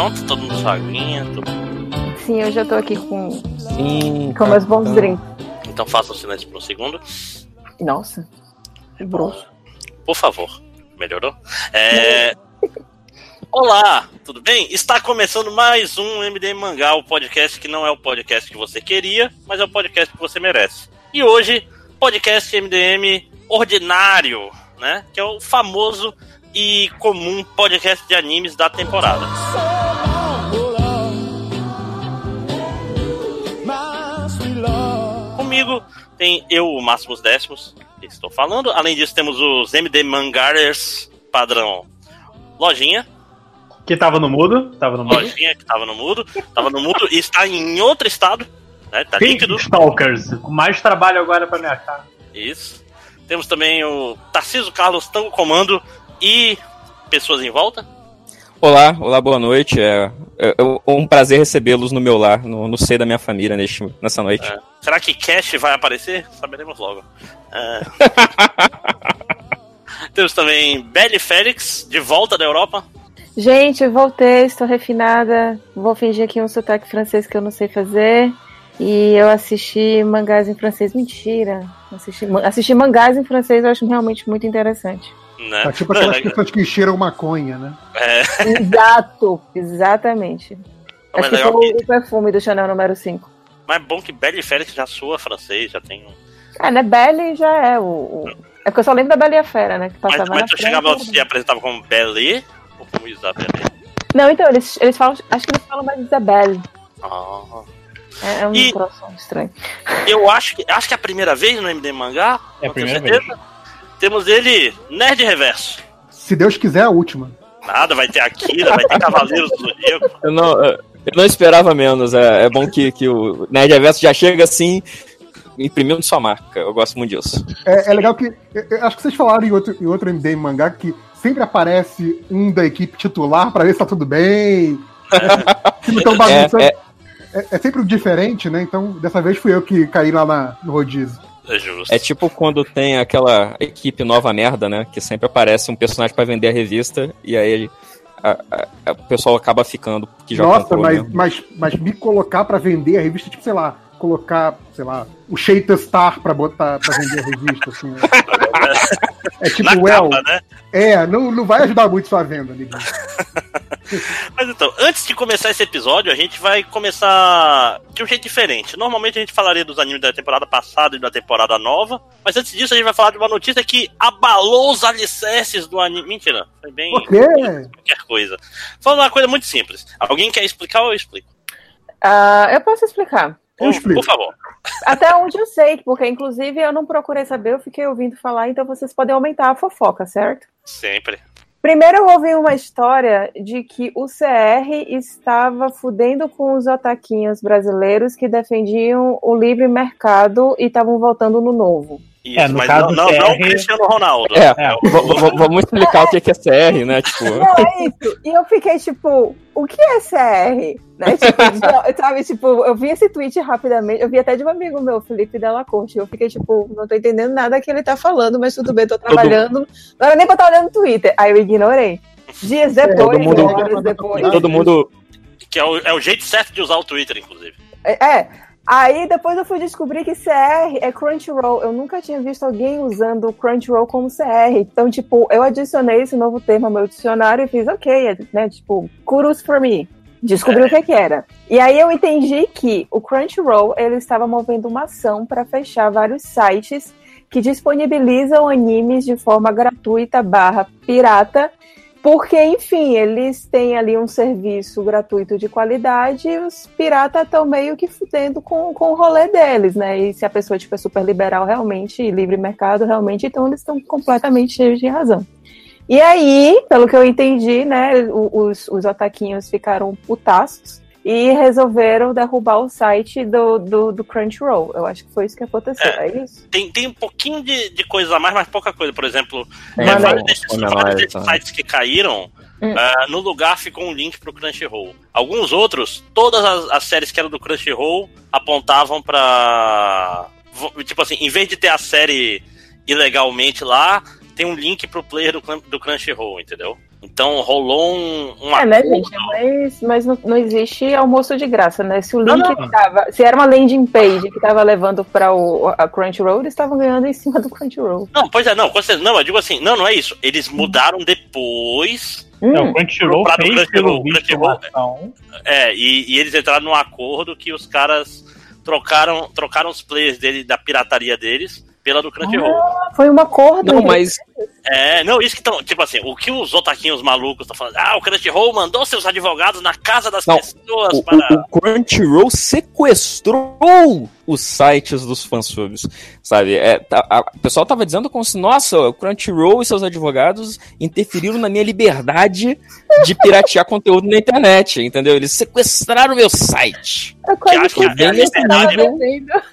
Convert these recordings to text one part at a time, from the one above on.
pronto? Todo mundo saguinha? Tudo... Sim, eu já tô aqui com, Sim. com meus bons drinks. Então faça o silêncio por um segundo. Nossa, que grosso. Por favor. Melhorou? É... Olá, tudo bem? Está começando mais um MDM Mangá, o podcast que não é o podcast que você queria, mas é o podcast que você merece. E hoje, podcast MDM ordinário, né? Que é o famoso e comum podcast de animes da temporada. Comigo tem eu, o Máximos Décimos, que estou falando. Além disso, temos os MD Mangarers padrão Lojinha. Que tava no mudo, tava no mudo. Lojinha, que estava no mudo. Estava no mudo e está em outro estado. Né? Tá Pink líquido. Stalkers, com mais trabalho agora pra minha cara. Isso. Temos também o Tarciso Carlos Tango Comando e pessoas em volta. Olá, olá, boa noite. É, é um prazer recebê-los no meu lar, no, no seio da minha família neste, nessa noite. É. Será que Cash vai aparecer? Saberemos logo. É. Temos também Belly Félix, de volta da Europa. Gente, eu voltei, estou refinada. Vou fingir aqui um sotaque francês que eu não sei fazer. E eu assisti mangás em francês. Mentira. Assisti, assisti mangás em francês eu acho realmente muito interessante. Né? Tá tipo aquelas pessoas que cheiram maconha, né? É, Exato, exatamente. Mas Acho que foi que- o perfume do Chanel número 5. mas é bom que Belly Félix já soa francês, já tem um. Ah, né? Belly já é o, o- É porque eu só lembro da Bela e a Fera, né? Que Mas, passava mas na tu chegava e se apresentava como Belly ou como Isabelle? Não, então, eles, eles falam. Acho que eles falam mais Isabelle. Ah. É, é um E- estranho. Eu acho que acho que é a primeira vez no MD Mangá. É a não primeira certeza. Temos ele, Nerd Reverso. Se Deus quiser, a última. Nada, vai ter Akira, vai ter Cavaleiros do Zodíaco. Eu não, eu não esperava menos. É, é bom que, que o Nerd Reverso já chega assim, imprimindo sua marca. Eu gosto muito disso. É, é legal que. eu- eu acho que vocês falaram em outro, em outro MD mangá que sempre aparece um da equipe titular pra ver se tá tudo bem. Se não estão bagunçando. É, É, é sempre diferente, né? Então, dessa vez fui eu que caí lá na- no rodízio. É justo. É tipo quando tem aquela equipe nova merda, né? Que sempre aparece um personagem pra vender a revista e aí a- a- a- o pessoal acaba ficando que já Nossa, comprou mas, mas, mas me colocar pra vender a revista, tipo, sei lá, colocar, sei lá, o Sheita Star pra botar pra vender a revista, assim. né? É tipo, Na well, capa, né? é, não, não vai ajudar muito sua venda, amigo. Mas então, antes de começar esse episódio, a gente vai começar de um jeito diferente. Normalmente a gente falaria dos animes da temporada passada e da temporada nova, mas antes disso a gente vai falar de uma notícia que abalou os alicerces do anime. Mentira, foi bem Por quê? qualquer coisa. Falando uma coisa muito simples. Alguém quer explicar ou eu explico? Ah, eu posso explicar. Eu explico. Por favor. Até onde eu sei, porque inclusive eu não procurei saber, eu fiquei ouvindo falar, então vocês podem aumentar a fofoca, certo? Sempre. Primeiro eu ouvi uma história de que o CR estava fudendo com os otaquinhos brasileiros que defendiam o livre mercado e estavam voltando no novo. Isso, É, no mas caso não, não, não o CR Cristiano Ronaldo. É, É. vamos explicar o que que é CR, né? Tipo, Não, é isso. E eu fiquei tipo, o que é CR? Né? Tipo, já- sabe, tipo, eu vi esse tweet rapidamente, eu vi até de um amigo meu, Felipe Della Corte. Eu fiquei tipo, não tô entendendo nada que ele tá falando, mas tudo bem, tô trabalhando. Não era nem pra estar olhando no Twitter. Aí eu ignorei. Dias depois, Todo mundo- horas depois. todo mundo. Que é o, é o jeito certo de usar o Twitter, inclusive. É. Aí depois eu fui descobrir que CR é Crunchyroll. Eu nunca tinha visto alguém usando o Crunchyroll como CR. Então, tipo, eu adicionei esse novo termo ao meu dicionário e fiz, ok, né? Tipo, kudos for me. Descobri o que, que era. E aí eu entendi que o Crunchyroll ele estava movendo uma ação para fechar vários sites que disponibilizam animes de forma gratuita barra pirata porque, enfim, eles têm ali um serviço gratuito de qualidade e os piratas estão meio que fudendo com, com o rolê deles, né? E se a pessoa tipo, é super liberal realmente, e livre mercado realmente, então eles estão completamente cheios de razão. E aí, pelo que eu entendi, né, os, os otaquinhos ficaram putaços e resolveram derrubar o site do, do, do Crunchyroll. Eu acho que foi isso que aconteceu, é, isso? Tem, tem um pouquinho de, de coisa a mais, mas pouca coisa. Por exemplo, é, vários um desses, sites que caíram, Hum. ah, no lugar ficou um link pro Crunchyroll. Alguns outros, todas as, as séries que eram do Crunchyroll apontavam pra. Tipo assim, em vez de ter a série ilegalmente lá, tem um link pro player do, do Crunchyroll, entendeu? Então rolou um, um É, né, gente? Mas, mas não, não existe almoço de graça, né? Se o Não, link não. tava. Se era uma landing page que tava levando pra o, a Crunchyroll, eles estavam ganhando em cima do Crunchyroll. Não, pois é, não. Não, eu digo assim, não, não é isso. Eles mudaram depois. Hum, Não, o Crunchyroll Pra- fez, Crunchyroll, pelo Crunchyroll. É, e, e eles entraram num acordo que os caras trocaram, trocaram os players dele, da pirataria deles pela do Crunchyroll. foi um acordo. Não, mas É, não, isso que estão. Tipo assim, o que os otaquinhos malucos estão falando? Ah, o Crunchyroll mandou seus advogados na casa das Não, pessoas o, para. o- o Crunchyroll sequestrou os sites dos fansubs, sabe? É, tá- a- o pessoal tava dizendo como se, nossa, o Crunchyroll e seus advogados interferiram na minha liberdade de piratear conteúdo na internet, entendeu? Eles sequestraram meu site. É Que acho que que é a bem nesse liberdade, ainda.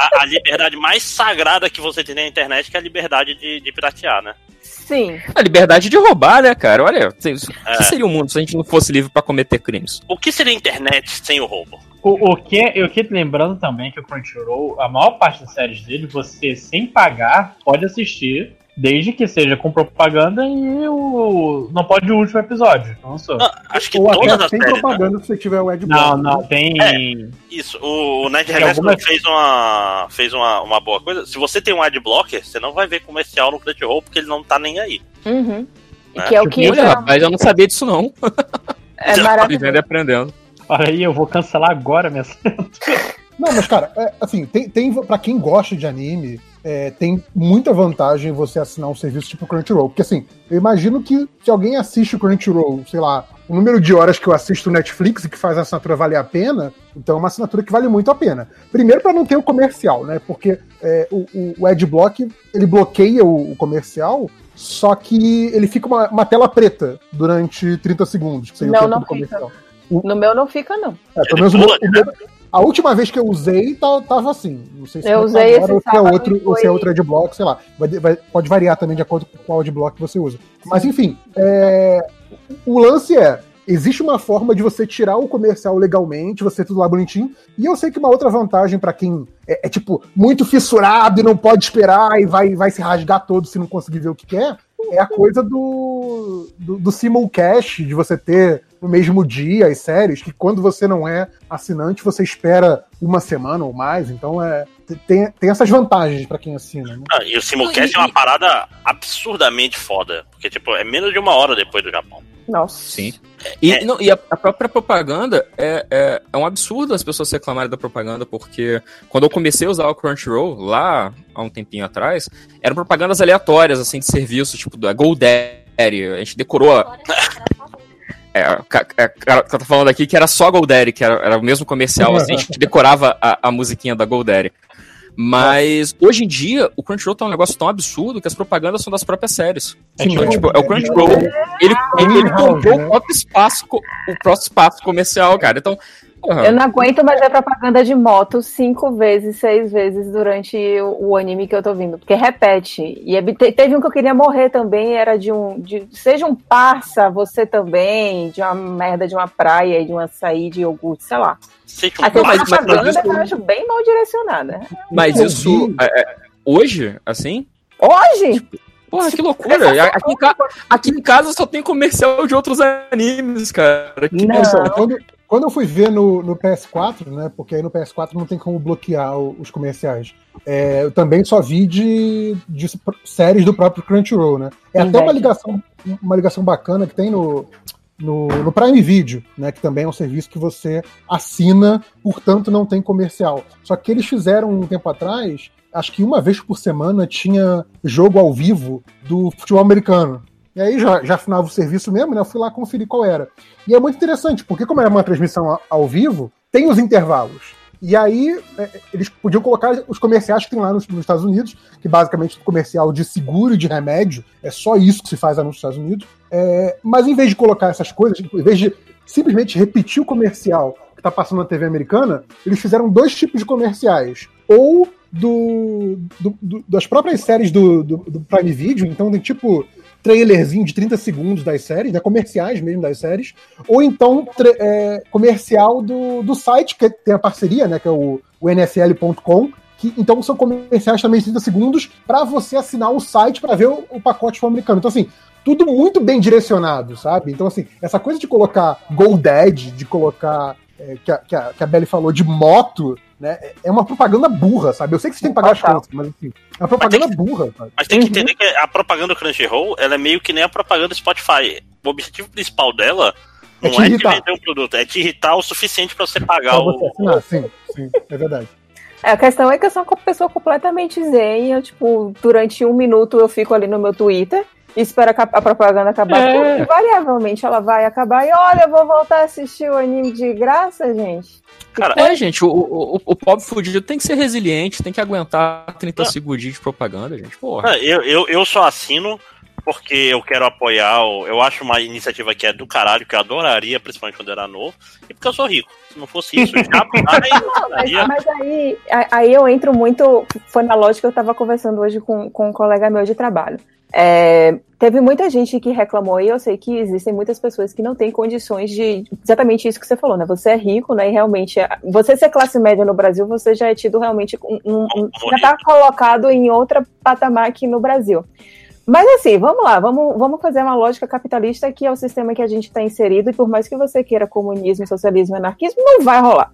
A, a liberdade mais sagrada que você tem na internet que é a liberdade de, de piratear, né? Sim. A liberdade de roubar, né, cara? Olha, o que É. seria o mundo se a gente não fosse livre pra cometer crimes? O que seria a internet sem o roubo? O, o que eu que lembrando também que o Crunchyroll, a maior parte das séries dele, você sem pagar pode assistir, desde que seja com propaganda e o não pode o último episódio. Não sou. Não, acho que Ou todas até as sem séries. né? propaganda se você tiver o Ed Não, Block. não, tem. Isso, o, o Nerd Reverso algumas- fez, uma, fez uma, uma boa coisa. Se você tem um adblocker, você não vai ver comercial no Crunchyroll porque ele não tá nem aí. Uhum. E É. que é o que Olha, rapaz, eu não sabia disso não. é Vivendo e maravilhoso. aprendendo. Olha aí, eu vou cancelar agora minha Não, mas cara, é, assim, tem, tem para quem gosta de anime, é, tem muita vantagem você assinar um serviço tipo Crunchyroll, porque assim, eu imagino que se alguém assiste o Crunchyroll, sei lá, o número de horas que eu assisto o Netflix e que faz a assinatura valer a pena, então é uma assinatura que vale muito a pena. Primeiro para não ter o comercial, né? Porque é, o, o, o Adblock ele bloqueia o, o comercial. Só que ele fica uma, uma tela preta durante 30 segundos, que seria Não, o tempo não do comercial. No meu não fica, não. É, pelo menos o meu- o meu- a última vez que eu usei tá- tava assim. Não sei se Eu tá usei agora, esse ou se é outro, e ou se é foi- outro adblock, sei lá. Vai- vai- pode variar também de acordo com qual adblock você usa. Mas enfim, é, o lance é. Existe uma forma de você tirar o comercial legalmente, você tudo lá bonitinho. E eu sei que uma outra vantagem pra quem é, é, tipo muito fissurado e não pode esperar e vai, vai se rasgar todo se não conseguir ver o que quer, é a coisa do, do, do simulcast, de você ter no mesmo dia as séries, que quando você não é assinante, você espera uma semana ou mais. Então é tem, tem essas vantagens pra quem assina. Né? Ah, e o Simulcast é uma parada absurdamente foda. Porque, tipo, é menos de uma hora depois do Japão. Nossa. Sim. E, É. não, e a, a própria propaganda é, é, é um absurdo as pessoas reclamarem da propaganda, porque quando eu comecei a usar o Crunchyroll, lá há um tempinho atrás, eram propagandas aleatórias, assim, de serviço, tipo da GoDaddy. A gente decorou. a- É, a ca- a cara que tá falando aqui que era só GoDaddy, que era, era o mesmo comercial, assim, a gente decorava a, a musiquinha da GoDaddy. Mas hoje em dia, o Crunchyroll tá um negócio tão absurdo que as propagandas são das próprias séries. Sim, Então, é. tipo, é o Crunchyroll, ele, ele, ele comprou o próprio espaço, o próprio espaço comercial, cara. Então, porra, Eu não aguento mais ver propaganda de moto cinco vezes, seis vezes durante o, o anime que eu tô vindo, porque repete. E é- te- teve um que eu queria morrer também, era de um. De, seja um parça, você também, de uma merda de uma praia, de um açaí de iogurte, sei lá. Sei que um Aquela mas- mas- mas propaganda isso- eu acho bem mal direcionada. mas eu isso, é, é, hoje, assim, Hoje? porra, que loucura. Aqui aqui em casa só tem comercial de outros animes, cara. Que Não. Quando, quando eu fui ver no, no PS4, né? Porque aí no PS4 não tem como bloquear o- os comerciais. é, eu também só vi de, de séries do próprio Crunchyroll, né? É até uma ligação, uma ligação bacana que tem no, no, no Prime Video, né? Que também é um serviço que você assina, portanto não tem comercial. Só que eles fizeram um tempo atrás, acho que uma vez por semana tinha jogo ao vivo do futebol americano. E aí já, já assinava o serviço mesmo, né? Eu fui lá conferir qual era. E é muito interessante, porque como era uma transmissão ao vivo, tem os intervalos. E aí é, eles podiam colocar os comerciais que tem lá nos, nos Estados Unidos, que basicamente é comercial de seguro e de remédio, é só isso que se faz lá nos Estados Unidos. É, mas em vez de colocar essas coisas, em vez de simplesmente repetir o comercial que está passando na TV americana, eles fizeram dois tipos de comerciais. Ou do, do- do- das próprias séries do, do, do Prime Video, então tem tipo trailerzinho de 30 segundos das séries, né, comerciais mesmo das séries, ou então é, comercial do, do site que tem a parceria, né, que é o, o nfl.com, que então são comerciais também de 30 segundos para você assinar o site para ver o, o pacote americano. Então assim, tudo muito bem direcionado, sabe? Então, assim, essa coisa de colocar Goldad, de colocar. É, que, a, que, a, que a Belly falou de moto, né? É uma propaganda burra, sabe? Eu sei que você tem que pagar as contas, mas assim, é uma propaganda que, burra, sabe? Mas tem que entender que a propaganda do Crunchyroll, ela é meio que nem a propaganda do Spotify. O objetivo principal dela É não te é, te irritar. vender um produto, é te irritar o suficiente pra você pagar Pra o. você assinar, sim, sim, é verdade. É, a questão é que eu sou uma pessoa completamente zen. Eu, tipo, durante um minuto eu fico ali no meu Twitter e espero a, propaganda acabar. É. porque Invariavelmente ela vai acabar. E olha, eu vou voltar a assistir o anime de graça, gente. Cara, É, gente, o, o, o pobre fudido tem que ser resiliente, tem que aguentar 30 Ah. segundinhos de propaganda, gente. Porra. Ah, Eu, eu, eu só assino porque eu quero apoiar. o- Eu acho uma iniciativa que é do caralho, que eu adoraria, principalmente quando era novo, e porque eu sou rico. Se não fosse isso, eu jamais Mas, assinaria. mas aí, aí eu entro muito. Foi na lógica que eu estava conversando hoje com, com um colega meu de trabalho. É, teve muita gente que reclamou, e eu sei que existem muitas pessoas que não têm condições de. Exatamente isso que você falou, né? Você é rico, né? E realmente, você ser classe média no Brasil, você já é tido realmente. Um, um- já está colocado em outra patamar aqui no Brasil. Mas assim, vamos lá, vamos, vamos fazer uma lógica capitalista que é o sistema que a gente está inserido, e por mais que você queira comunismo, socialismo anarquismo, não vai rolar.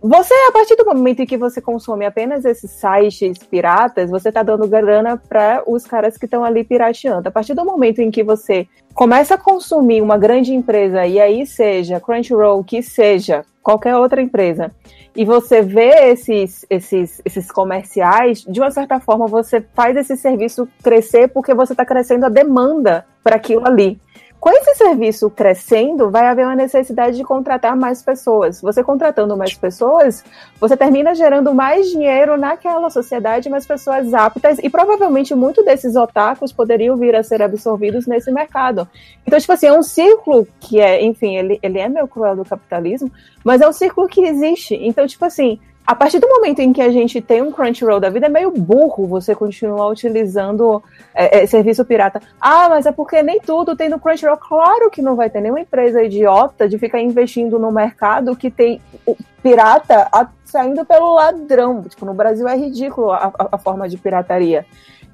Você, a partir do momento em que você consome apenas esses sites piratas, você está dando grana para os caras que estão ali pirateando. A partir do momento em que você começa a consumir uma grande empresa, e aí seja Crunchyroll, que seja qualquer outra empresa, e você vê esses, esses, esses comerciais, de uma certa forma você faz esse serviço crescer porque você está crescendo a demanda para aquilo ali. Com esse serviço crescendo, vai haver uma necessidade de contratar mais pessoas. Você contratando mais pessoas, você termina gerando mais dinheiro naquela sociedade, mais pessoas aptas, e provavelmente muito desses otakus poderiam vir a ser absorvidos nesse mercado. Então, tipo assim, é um círculo que é, enfim, ele, ele é meio cruel do capitalismo, mas é um círculo que existe. Então, tipo assim, a partir do momento em que a gente tem um Crunchyroll da vida, é meio burro você continuar utilizando é, é, serviço pirata. Ah, mas é porque nem tudo tem no Crunchyroll. Claro que não vai ter nenhuma empresa idiota de ficar investindo no mercado que tem pirata saindo pelo ladrão. Tipo, no Brasil é ridículo a, a- a forma de pirataria.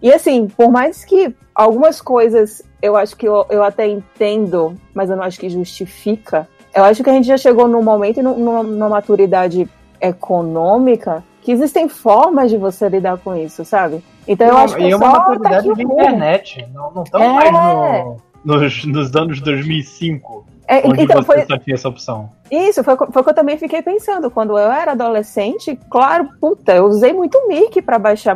E assim, por mais que algumas coisas eu acho que eu, eu até entendo, mas eu não acho que justifica, eu acho que a gente já chegou num momento e num- numa, numa maturidade econômica que existem formas de você lidar com isso, sabe? Então eu acho que e é uma tá maturidade de internet. Não, não estamos É. mais no, nos, nos anos 2005, É, onde então, você foi, só tinha essa opção. Isso, foi, foi o que eu também fiquei pensando. Quando eu era adolescente, claro, puta, eu usei muito Mirk pra baixar,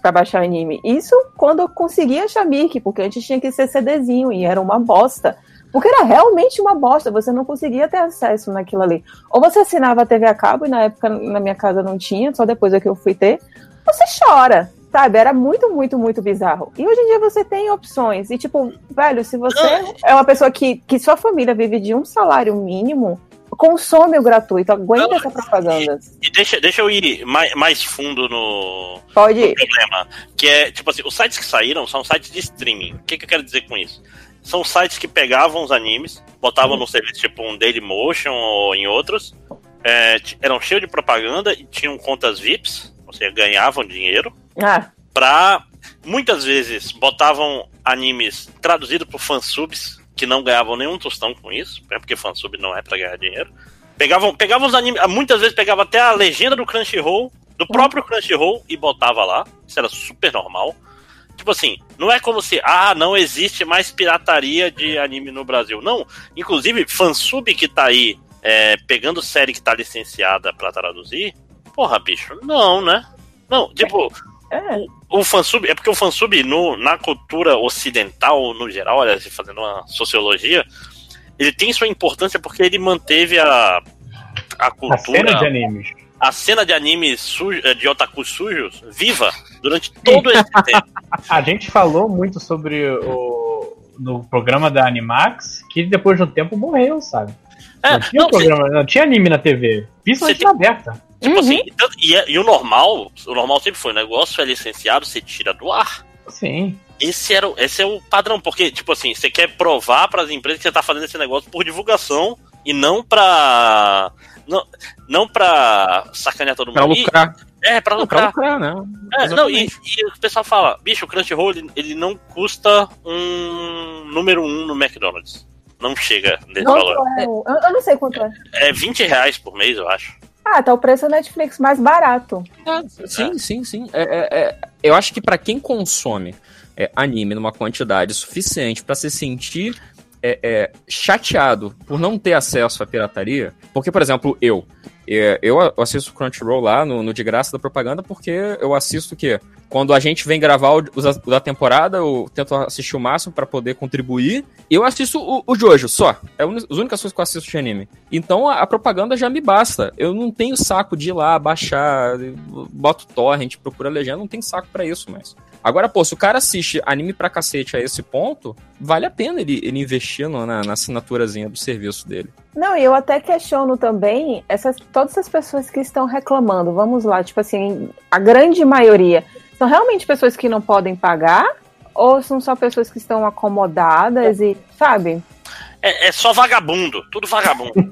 pra baixar anime. Isso quando eu conseguia achar Mirk, porque antes tinha que ser CDzinho e era uma bosta. Porque era realmente uma bosta, você não conseguia ter acesso naquilo ali. Ou você assinava a TV a cabo, e na época na minha casa não tinha, só depois é que eu fui ter. Você chora, sabe? Era muito, muito, muito bizarro. E hoje em dia você tem opções. E, tipo, velho, se você é uma pessoa que, que sua família vive de um salário mínimo, consome o gratuito, aguenta essa propaganda. E deixa, deixa eu ir mais, mais fundo no, Pode no ir. problema. Que é, tipo assim, os sites que saíram são sites de streaming. O que, que eu quero dizer com isso? São sites que pegavam os animes, botavam no serviço tipo um Dailymotion ou em outros, é, eram cheios de propaganda e tinham contas VIPs, ou seja, ganhavam dinheiro, Ah, pra. Muitas vezes botavam animes traduzidos por fansubs, que não ganhavam nenhum tostão com isso, né, porque fansub não é pra ganhar dinheiro. Pegavam, pegavam os animes, muitas vezes pegava até a legenda do Crunchyroll, do próprio Crunchyroll, e botava lá. Isso era super normal. Tipo assim, não é como se, ah, não existe mais pirataria de anime no Brasil. Não, inclusive, fansub que tá aí é, pegando série que tá licenciada pra traduzir, porra, bicho, não, né? Não, tipo, é. o fansub, é porque o fansub no, na cultura ocidental, no geral, olha, se fazendo uma sociologia, ele tem sua importância porque ele manteve a, a A cultura, cena de animes. A cena de animes sujo, de otakus sujos viva durante todo esse tempo. A gente falou muito sobre o. No programa da Animax, que depois de um tempo morreu, sabe? É, não tinha não, programa, não tinha anime na TV. Principalmente na aberta. Tipo Uhum. assim, e, é- e o normal, o normal sempre foi, o negócio é licenciado, você tira do ar. Sim. Esse, era, esse é o padrão, porque, tipo assim, você quer provar para as empresas que você tá fazendo esse negócio por divulgação e não pra. Não, não pra sacanear todo Pra mundo. E- lucrar. É, pra Não, pra lucrar. lucrar, né? É, não, e, e o pessoal fala, bicho, o Crunchyroll, ele, ele não custa um número um no McDonald's. Não chega nesse valor. Quanto é eu, eu não sei quanto é. É 20 reais por mês, eu acho. Ah, tá o preço da Netflix mais barato. Sim, sim, sim. É, é- é- eu acho que pra quem consome é, anime numa quantidade suficiente pra se sentir é, é, chateado por não ter acesso à pirataria, porque, por exemplo, eu. é, Eu assisto Crunchyroll lá no, no de graça da propaganda porque eu assisto o quê? Quando a gente vem gravar o, o da temporada, eu tento assistir o máximo pra poder contribuir. Eu assisto o, o Jojo só. É a uni- as únicas coisas que eu assisto de anime. Então a, a propaganda já me basta. Eu não tenho saco de ir lá, baixar, boto torrent, procura legenda, não tem saco pra isso mais. Agora, pô, se o cara assiste anime pra cacete a esse ponto, vale a pena ele, ele investir no- na, na assinaturazinha do serviço dele. Não, e eu até questiono também essas, todas essas pessoas que estão reclamando. Vamos lá, tipo assim, a grande maioria são realmente pessoas que não podem pagar? Ou são só pessoas que estão acomodadas e, sabe? É, é só vagabundo, tudo vagabundo.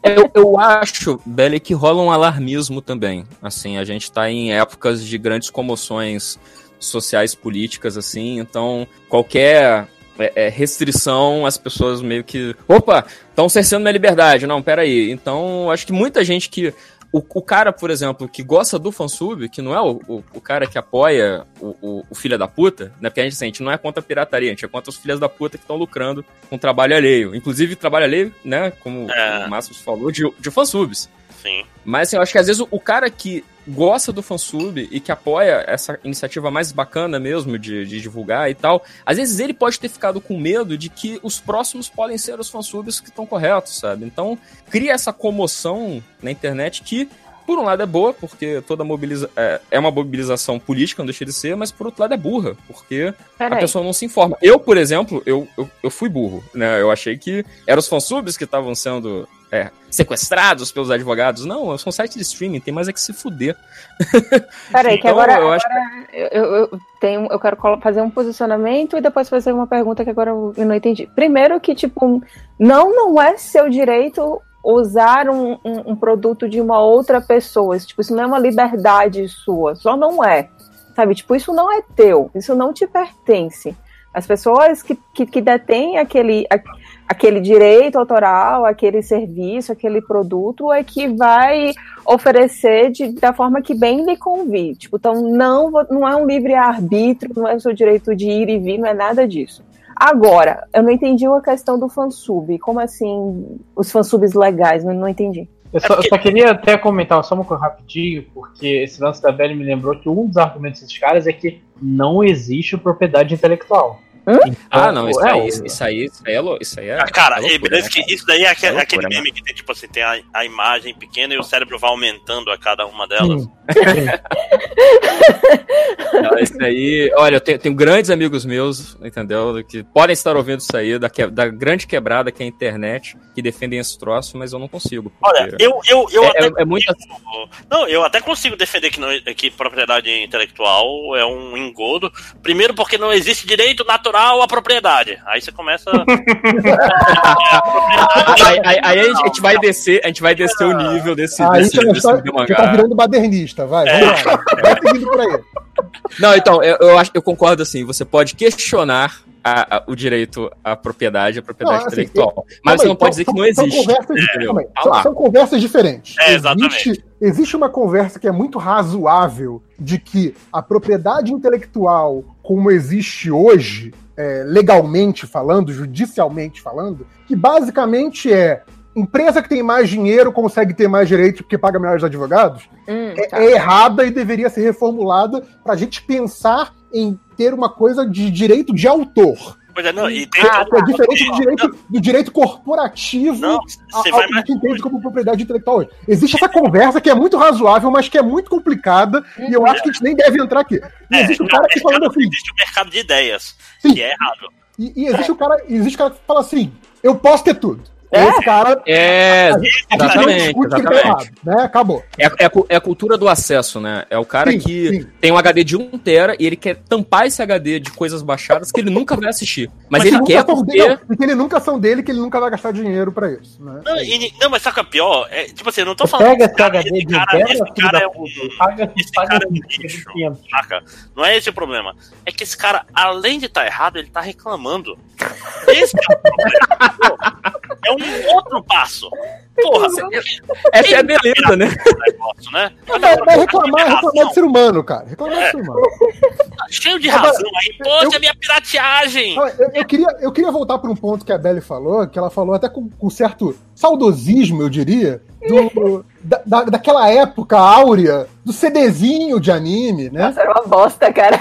Eu, eu acho, Belly, que rola um alarmismo também. Assim, a gente tá em épocas de grandes comoções sociais, políticas, assim, então qualquer é, é, restrição, as pessoas meio que. Opa, estão cerceando minha liberdade. Não, peraí. Então, acho que muita gente que. O, o cara, por exemplo, que gosta do fansub, que não é o, o, o cara que apoia o, o, o filho da puta, né? Porque a gente, assim, a gente não é contra a pirataria, a gente é contra os filhos da puta que estão lucrando com trabalho alheio. Inclusive, trabalho alheio, né? Como É. o Márcio falou, de, de fansubs. Sim. Mas assim, eu acho que às vezes o, o cara que gosta do fansub e que apoia essa iniciativa mais bacana mesmo de, de divulgar e tal, às vezes ele pode ter ficado com medo de que os próximos podem ser os fansubs que estão corretos, sabe? Então cria essa comoção na internet que, por um lado, é boa, porque toda mobiliza é, é uma mobilização política, não deixa de ser, mas por outro lado é burra, porque a Peraí. pessoa não se informa. Eu, por exemplo, eu, eu, eu fui burro, né? Eu achei que eram os fansubs que estavam sendo é, sequestrados pelos advogados. Não, eu sou um site de streaming, tem mais é que se fuder. Peraí, que Então, agora, eu agora eu, eu- eu tenho, eu quero fazer um posicionamento e depois fazer uma pergunta que agora eu não entendi. Primeiro que, tipo, não, não é seu direito usar um, um- um produto de uma outra pessoa. Tipo, isso não é uma liberdade sua, só não é. Sabe, tipo, isso não é teu, isso não te pertence. As pessoas que, que, que detêm aquele, a- aquele direito autoral, aquele serviço, aquele produto, é que vai oferecer de, da forma que bem lhe convir. Tipo, então não, não é um livre-arbítrio, não é o seu direito de ir e vir, não é nada disso. Agora, eu não entendi a questão do fansub. Como assim os fansubs legais? Não, não entendi. Eu só, eu só queria até comentar só uma coisa rapidinho, porque esse lance da Belly me lembrou que um dos argumentos desses caras é que não existe propriedade intelectual. Ah, não, isso é, aí, isso aí, isso aí é, lou- isso aí é. Ah, cara, é e loucura, beleza né, que cara? isso daí é aquele, É aquele loucura, meme que tem, tipo assim, tem a, a imagem pequena e o cérebro vai aumentando a cada uma delas. Não, Isso aí, olha, eu tenho, tenho grandes amigos meus, entendeu? Que podem estar ouvindo isso aí, da, que- da grande quebrada que é a internet, que defendem esse troço, mas eu não consigo. porque Olha, eu, eu, eu é, até é, é muita. Não, eu até consigo defender que, não, que propriedade intelectual é um engodo. Primeiro porque não existe direito natural à propriedade. Aí você começa. Aí, aí- aí a gente vai descer, a gente vai descer o nível desse, Aí desse, você desse tá, tá virando badernista, vai, É. vamos lá. Vai seguindo por aí. Não, então, eu, eu acho eu concordo assim, você pode questionar a- a- o direito à propriedade, à propriedade Não, assim, intelectual. Calma mas você aí, não pode são- dizer que não são- são existe. conversas- entendeu? calma aí, Tá são, são conversas diferentes. É, exatamente. Existe, existe uma conversa que é muito razoável de que a propriedade intelectual, como existe hoje, é, legalmente falando, judicialmente falando, que basicamente é empresa que tem mais dinheiro consegue ter mais direito porque paga melhores advogados, Hum, é, tá. é errada e deveria ser reformulada para a gente pensar em ter uma coisa de direito de autor. Pois é, não, e tem. Ah, É diferente do direito, do direito corporativo Não, você vai que mais. entende como propriedade intelectual hoje. Existe essa conversa que é muito razoável, mas que é muito complicada, e eu acho que a gente nem deve entrar aqui. E É, existe o no cara que falando assim, Existe o mercado de ideias, Sim. que é errado. e, e existe o cara, existe o cara que fala assim, eu posso ter tudo. É? Esse cara. É, exatamente, tá exatamente. né? Acabou. É, é, é a cultura do acesso, né? É o cara Sim, que sim. tem um HD de 1 tera e ele quer tampar esse HD de coisas baixadas que ele nunca vai assistir. Mas, Mas ele quer porque... dele, não, porque ele nunca são dele, que ele nunca vai gastar dinheiro pra isso. Né? Não, e- não, mas sabe o que é pior? É, tipo assim, eu não tô falando. Pega esse HD esse de cara, zero, esse filho cara é um. Paga, esse paga cara é um de lixo. 500. Saca? Não é esse o problema. É que esse cara, além de estar errado, ele tá reclamando. Esse é o problema. É um outro passo. Porra, Essa é a beleza, né? negócio, né? Mas, mas reclamar, reclamar de ser humano, cara. Reclamar de ser humano. Cheio de razão aí. Poxa, eu- minha pirateagem! Eu, eu queria, eu queria voltar para um ponto que a Belly falou, que ela falou até com, com certo saudosismo, eu diria, do, da, da- daquela época áurea, do CDzinho de anime, né? Nossa, era uma bosta, cara.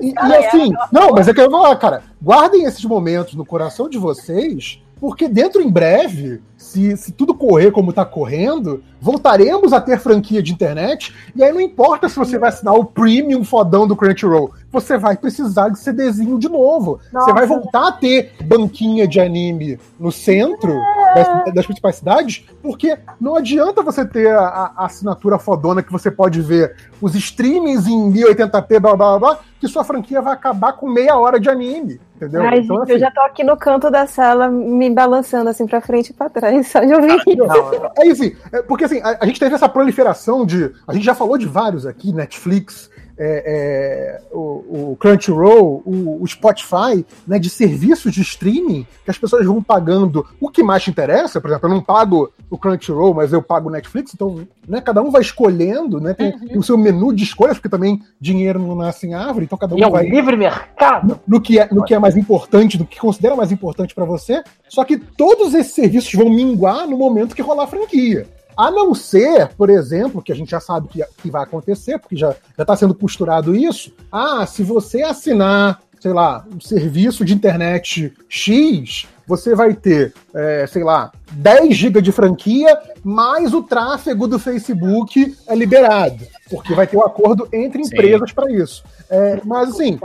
E, e assim, não, mas é que eu vou falar, cara, guardem esses momentos no coração de vocês, porque dentro em breve, se, se tudo correr como tá correndo, voltaremos a ter franquia de internet, e aí não importa se você vai assinar o premium fodão do Crunchyroll, você vai precisar de CDzinho de novo. Você Nossa. vai voltar a ter banquinha de anime no centro das, das principais cidades, porque não adianta você ter a, a assinatura fodona que você pode ver os streamings em 1080p, blá blá blá, blá que sua franquia vai acabar com meia hora de anime. Entendeu? Ai, Então, gente, eu assim, já tô aqui no canto da sala, me balançando assim pra frente e pra trás, só de ouvir isso. Não, É isso, é, porque assim, a, a gente teve essa proliferação de. A gente já falou de vários aqui, Netflix, é, é, o, o Crunchyroll, o, o Spotify, né, de serviços de streaming que as pessoas vão pagando o que mais te interessa. Por exemplo, eu não pago o Crunchyroll, mas eu pago o Netflix, então né, cada um vai escolhendo, né, tem, tem o seu menu de escolhas, porque também dinheiro não nasce em árvore, então cada um E é um vai livre mercado. no que é, no que é mais importante, no que considera mais importante pra você. Só que todos esses serviços vão minguar no momento que rolar a franquia. A não ser, por exemplo, que a gente já sabe que, que vai acontecer, porque já está sendo costurado isso. Ah, se você assinar, sei lá, um serviço de internet X, você vai ter, é, sei lá, 10 GB de franquia, mais o tráfego do Facebook é liberado. Porque vai ter um acordo entre empresas para isso. É, mas assim,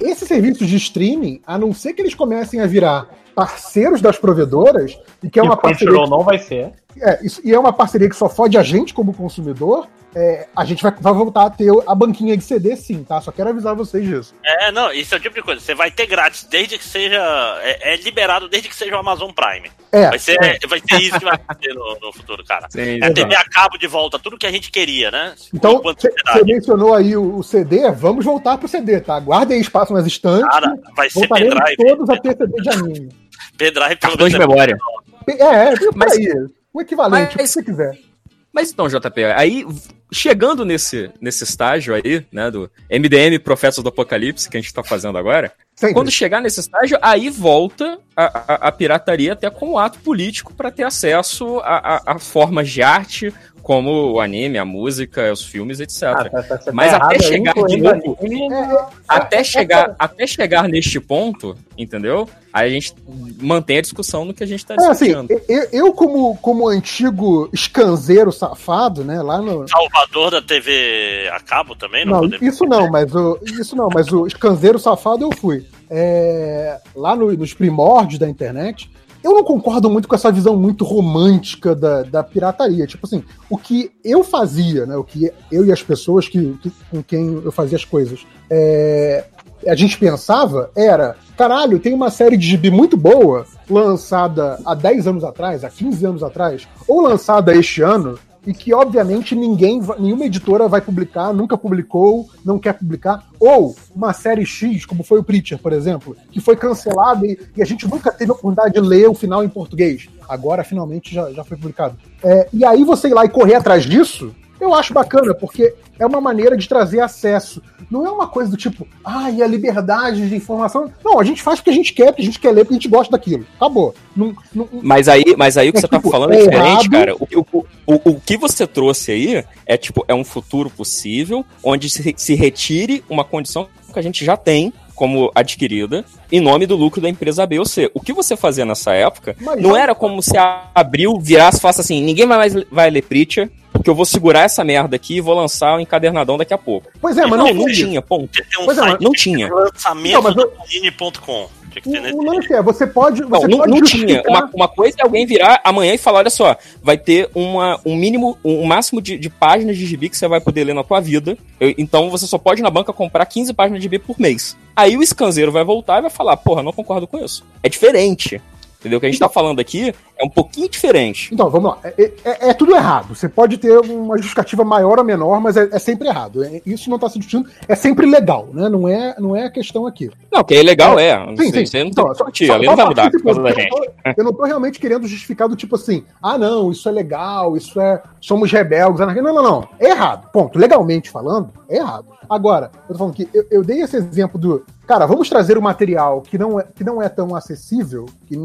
esses serviços de streaming, a não ser que eles comecem a virar parceiros das provedoras, e que é E uma o parceria. Crunchyroll não vai ser. É, isso, e é uma parceria que só fode a gente como consumidor, é, a gente vai, vai voltar a ter a banquinha de CD sim, tá? Só quero avisar vocês disso. É, não, isso é o tipo de coisa. Você vai ter grátis desde que seja. É, é liberado desde que seja o Amazon Prime. É, Vai ser, vai ser isso que vai acontecer no, no futuro, cara. Sim, É a TV a cabo de volta, tudo que a gente queria, né? então, você mencionou aí o, o CD, vamos voltar pro CD, tá? Guardem aí espaço nas estantes. Cara, vai ser pendrive. todos a ter CD de anime. Pendrive pelo Cartão de menos. memória. É, é, por Mas- aí. O equivalente, o que Mas- você quiser. Mas então, JP, aí chegando nesse, nesse estágio aí, né, do MDM Profetas do Apocalipse, que a gente tá fazendo agora, Sempre. quando chegar nesse estágio, aí volta a, a, a pirataria até como ato político para ter acesso a, a, a formas de arte, como o anime, a música, os filmes, etc. Ah, tá- tá- Mas tá até errado chegar de novo- anime. até, chegar, até chegar neste ponto, entendeu? Aí a gente mantém a discussão no que a gente tá É, assim, discutindo. eu, eu como, como antigo escanzeiro safado, né, lá no, Salvador da TV a cabo também, não, Não, podemos. isso não, mas o, isso não, mas o escanzeiro safado eu fui. É, lá no- nos primórdios da internet, eu não concordo muito com essa visão muito romântica da, da pirataria. Tipo assim, o que eu fazia, né? O que eu e as pessoas que, que- com quem eu fazia as coisas, é, a gente pensava era, caralho, tem uma série de gibi muito boa, lançada há 10 anos atrás, há 15 anos atrás, ou lançada este ano, e que obviamente ninguém, nenhuma editora vai publicar, nunca publicou, não quer publicar, ou uma série X, como foi o Preacher, por exemplo, que foi cancelada e, e a gente nunca teve a oportunidade de ler o final em português. Agora finalmente já, já foi publicado. É, e aí você ir lá e correr atrás disso, eu acho bacana, porque é uma maneira de trazer acesso. Não é uma coisa do tipo, ah, e a liberdade de informação. Não, a gente faz porque a gente quer, porque a gente quer ler, porque a gente gosta daquilo. Acabou. Não, não, Mas aí, mas aí o que É você tá tipo, falando é é diferente, errado. cara. O, o, o, o que você trouxe aí é tipo, é um futuro possível onde se, se retire uma condição que a gente já tem como adquirida em nome do lucro da empresa B ou C. O que você fazia nessa época Mas não era como se abriu, virasse e falasse assim, ninguém mais vai ler Preacher, porque eu vou segurar essa merda aqui e vou lançar o encadernadão daqui a pouco. Pois é, mas não, não, não tinha, ponto. Um Pois é, site Não tinha. lançamento Não, mas do. Tinha que ter nesse O, o lance é, você pode. Não, Você não, pode não tinha. Uma, uma coisa é alguém virar amanhã e falar, olha só, vai ter uma, um mínimo, um máximo de, de páginas de gibi que você vai poder ler na tua vida. Eu- então você só pode ir na banca comprar 15 páginas de gibi por mês. Aí o escanzeiro vai voltar e vai falar, porra, não concordo com isso. É diferente. Entendeu? O que a gente tá falando aqui é um pouquinho diferente. Então, vamos lá. É, é- é tudo errado. Você pode ter uma justificativa maior ou menor, mas é, é sempre errado. É- isso não está se discutindo. É sempre legal, né? Não é, não é a questão aqui. Não, que é legal, é. Sim, sim. Você não tem Então, só- discutir, só não vai a mudar partir por causa da gente. Eu, não tô realmente querendo justificar do tipo assim, ah, não, isso é legal, isso é. Somos rebeldes. Não, não, não. É errado. Ponto. Legalmente falando, é errado. Agora, eu tô falando que eu, eu dei esse exemplo do. Cara, vamos trazer um material que não é, que não é tão acessível, que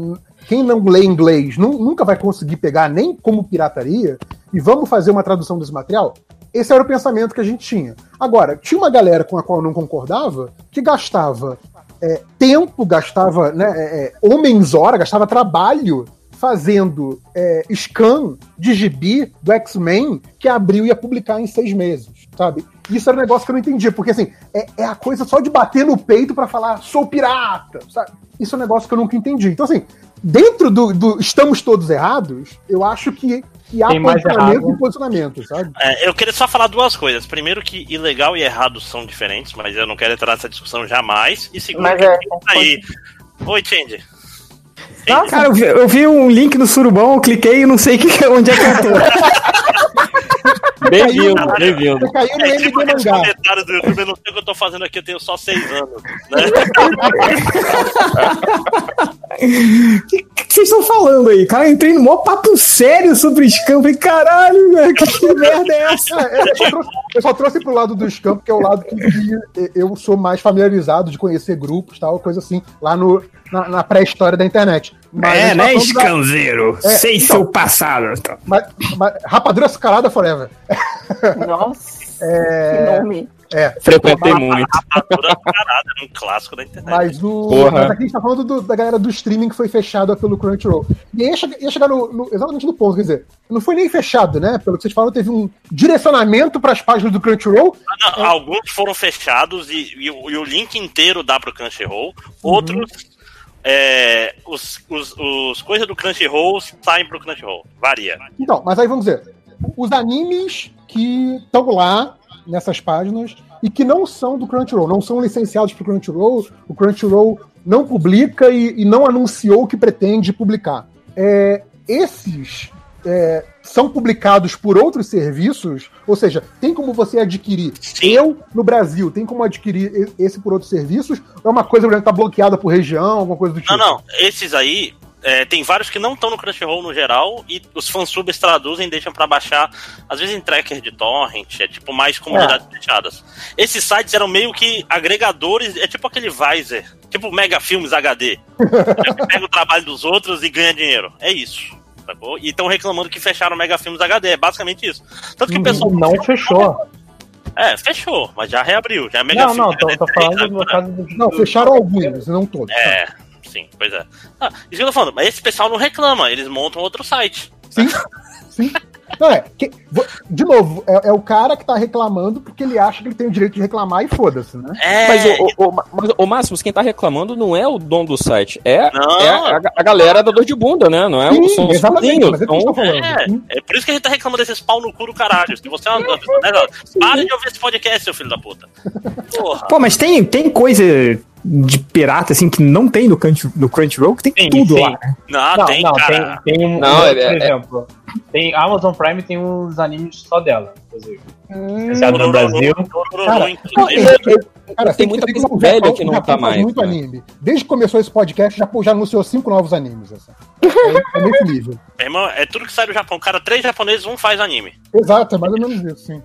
quem não lê inglês nu- nunca vai conseguir pegar nem como pirataria, e vamos fazer uma tradução desse material? Esse era o pensamento que a gente tinha. Agora, tinha uma galera com a qual eu não concordava que gastava é, tempo, gastava né, é, é, homens-hora, gastava trabalho fazendo é, scan de gibi do X-Men que abriu e ia publicar em seis meses, sabe? Isso era um negócio que eu não entendia, porque assim, é, é a coisa só de bater no peito pra falar, sou pirata, sabe? Isso é um negócio que eu nunca entendi. Então, assim, dentro do, do estamos todos errados, eu acho que, que há Tem mais posicionamento e posicionamento, sabe? É, eu queria só falar duas coisas. Primeiro, que ilegal e errado são diferentes, mas eu não quero entrar nessa discussão jamais. E segundo, Mas que é, aí. Oi, Change. Nossa, Cara, eu vi, eu vi um link no surubão, eu cliquei e não sei que, onde é que eu tô. Bem-vindo, bem-vindo. Você caiu no É tipo MD Mangá. comentários do YouTube, eu não sei o que eu tô fazendo aqui, eu tenho só seis anos. Né? O que, que vocês estão falando aí? Cara, eu entrei no maior papo sério sobre Scam. Falei, caralho, velho, que, que merda é essa? É, eu, só trouxe, eu só trouxe pro lado do Scamp, que é o lado que, que eu sou mais familiarizado de conhecer grupos, tal, coisa assim, lá no, na, na pré-história da internet. Mas É, gente né, tá falando da- Scanzeiro? É, Sei então. seu passado. Então. mas- mas- rapadura escalada forever. Nossa, É, que nome. é. Frequentei muito. Rapadura parada, era um clássico da internet. Mas, o, Porra. mas aqui a gente tá falando do- da galera do streaming que foi fechado pelo Crunchyroll. E aí ia, che- ia chegar no, no- exatamente no ponto, quer dizer, não foi nem fechado, né? Pelo que vocês falaram, teve um direcionamento para as páginas do Crunchyroll. Não, Alguns foram fechados e, e o, e o link inteiro dá pro Crunchyroll. Outros, é, os, os, os coisas do Crunchyroll saem pro Crunchyroll. Varia. Então, mas aí vamos dizer, os animes que estão lá nessas páginas e que não são do Crunchyroll, não são licenciados pro Crunchyroll, o Crunchyroll não publica e, e não anunciou que pretende publicar. É, esses é, são publicados por outros serviços, ou seja, tem como você adquirir. Sim. Eu, no Brasil, tem como adquirir esse por outros serviços? Ou é uma coisa que está bloqueada por região, alguma coisa do tipo? Não, não. Esses aí, é, tem vários que não estão no Crunchyroll no geral e os fansubs traduzem e deixam pra baixar, às vezes em tracker de torrent, é tipo mais comunidades fechadas. Esses sites eram meio que agregadores, é tipo aquele Viser, tipo Mega Filmes HD. pega o trabalho dos outros e ganha dinheiro. É isso. Sacou? E estão reclamando que fecharam o Mega Filmes HD, é basicamente isso. Tanto que o pessoal. Não fechou. É, fechou, mas já reabriu. Já é Mega Não, não, Filmes tô, HD tô 3 falando no caso do. Não, fecharam alguns, não todos. É, sim, pois é. Ah, isso que eu tô falando, mas esse pessoal não reclama, eles montam outro site. Sim, sim. Não, é, que- de novo, é, é o cara que tá reclamando porque ele acha que ele tem o direito de reclamar e foda-se, né? É, Mas, o, o, o, mas, o Máximos, quem tá reclamando não é o dono do site, é, Não. é a, a galera da dor de bunda, né? Não é o são os exatamente, é Então, é, Sim. é por isso que a gente tá reclamando desses pau no cu do caralho. Se você é uma né, para de ouvir esse podcast, seu filho da puta. Porra. Pô, mas tem, tem coisa de pirata, assim, que não tem no, Crunch, no Crunchyroll, que tem Sim, tudo sim. lá. né? Não, Não, tem, não, cara. tem, tem um. Não, por é- é- exemplo, tem Amazon Prime tem uns animes só dela, inclusive. Hum, no Brasil. Cara. Cara, Tem muita coisa o velha Japão- que não o Japão tá mais, muito né? anime. Desde que começou esse podcast, já, já anunciou cinco novos animes. Assim. É, é nesse nível. Irmão, é tudo que sai do Japão. Cara, três japoneses, um faz anime. Exato, é mais ou menos isso, sim.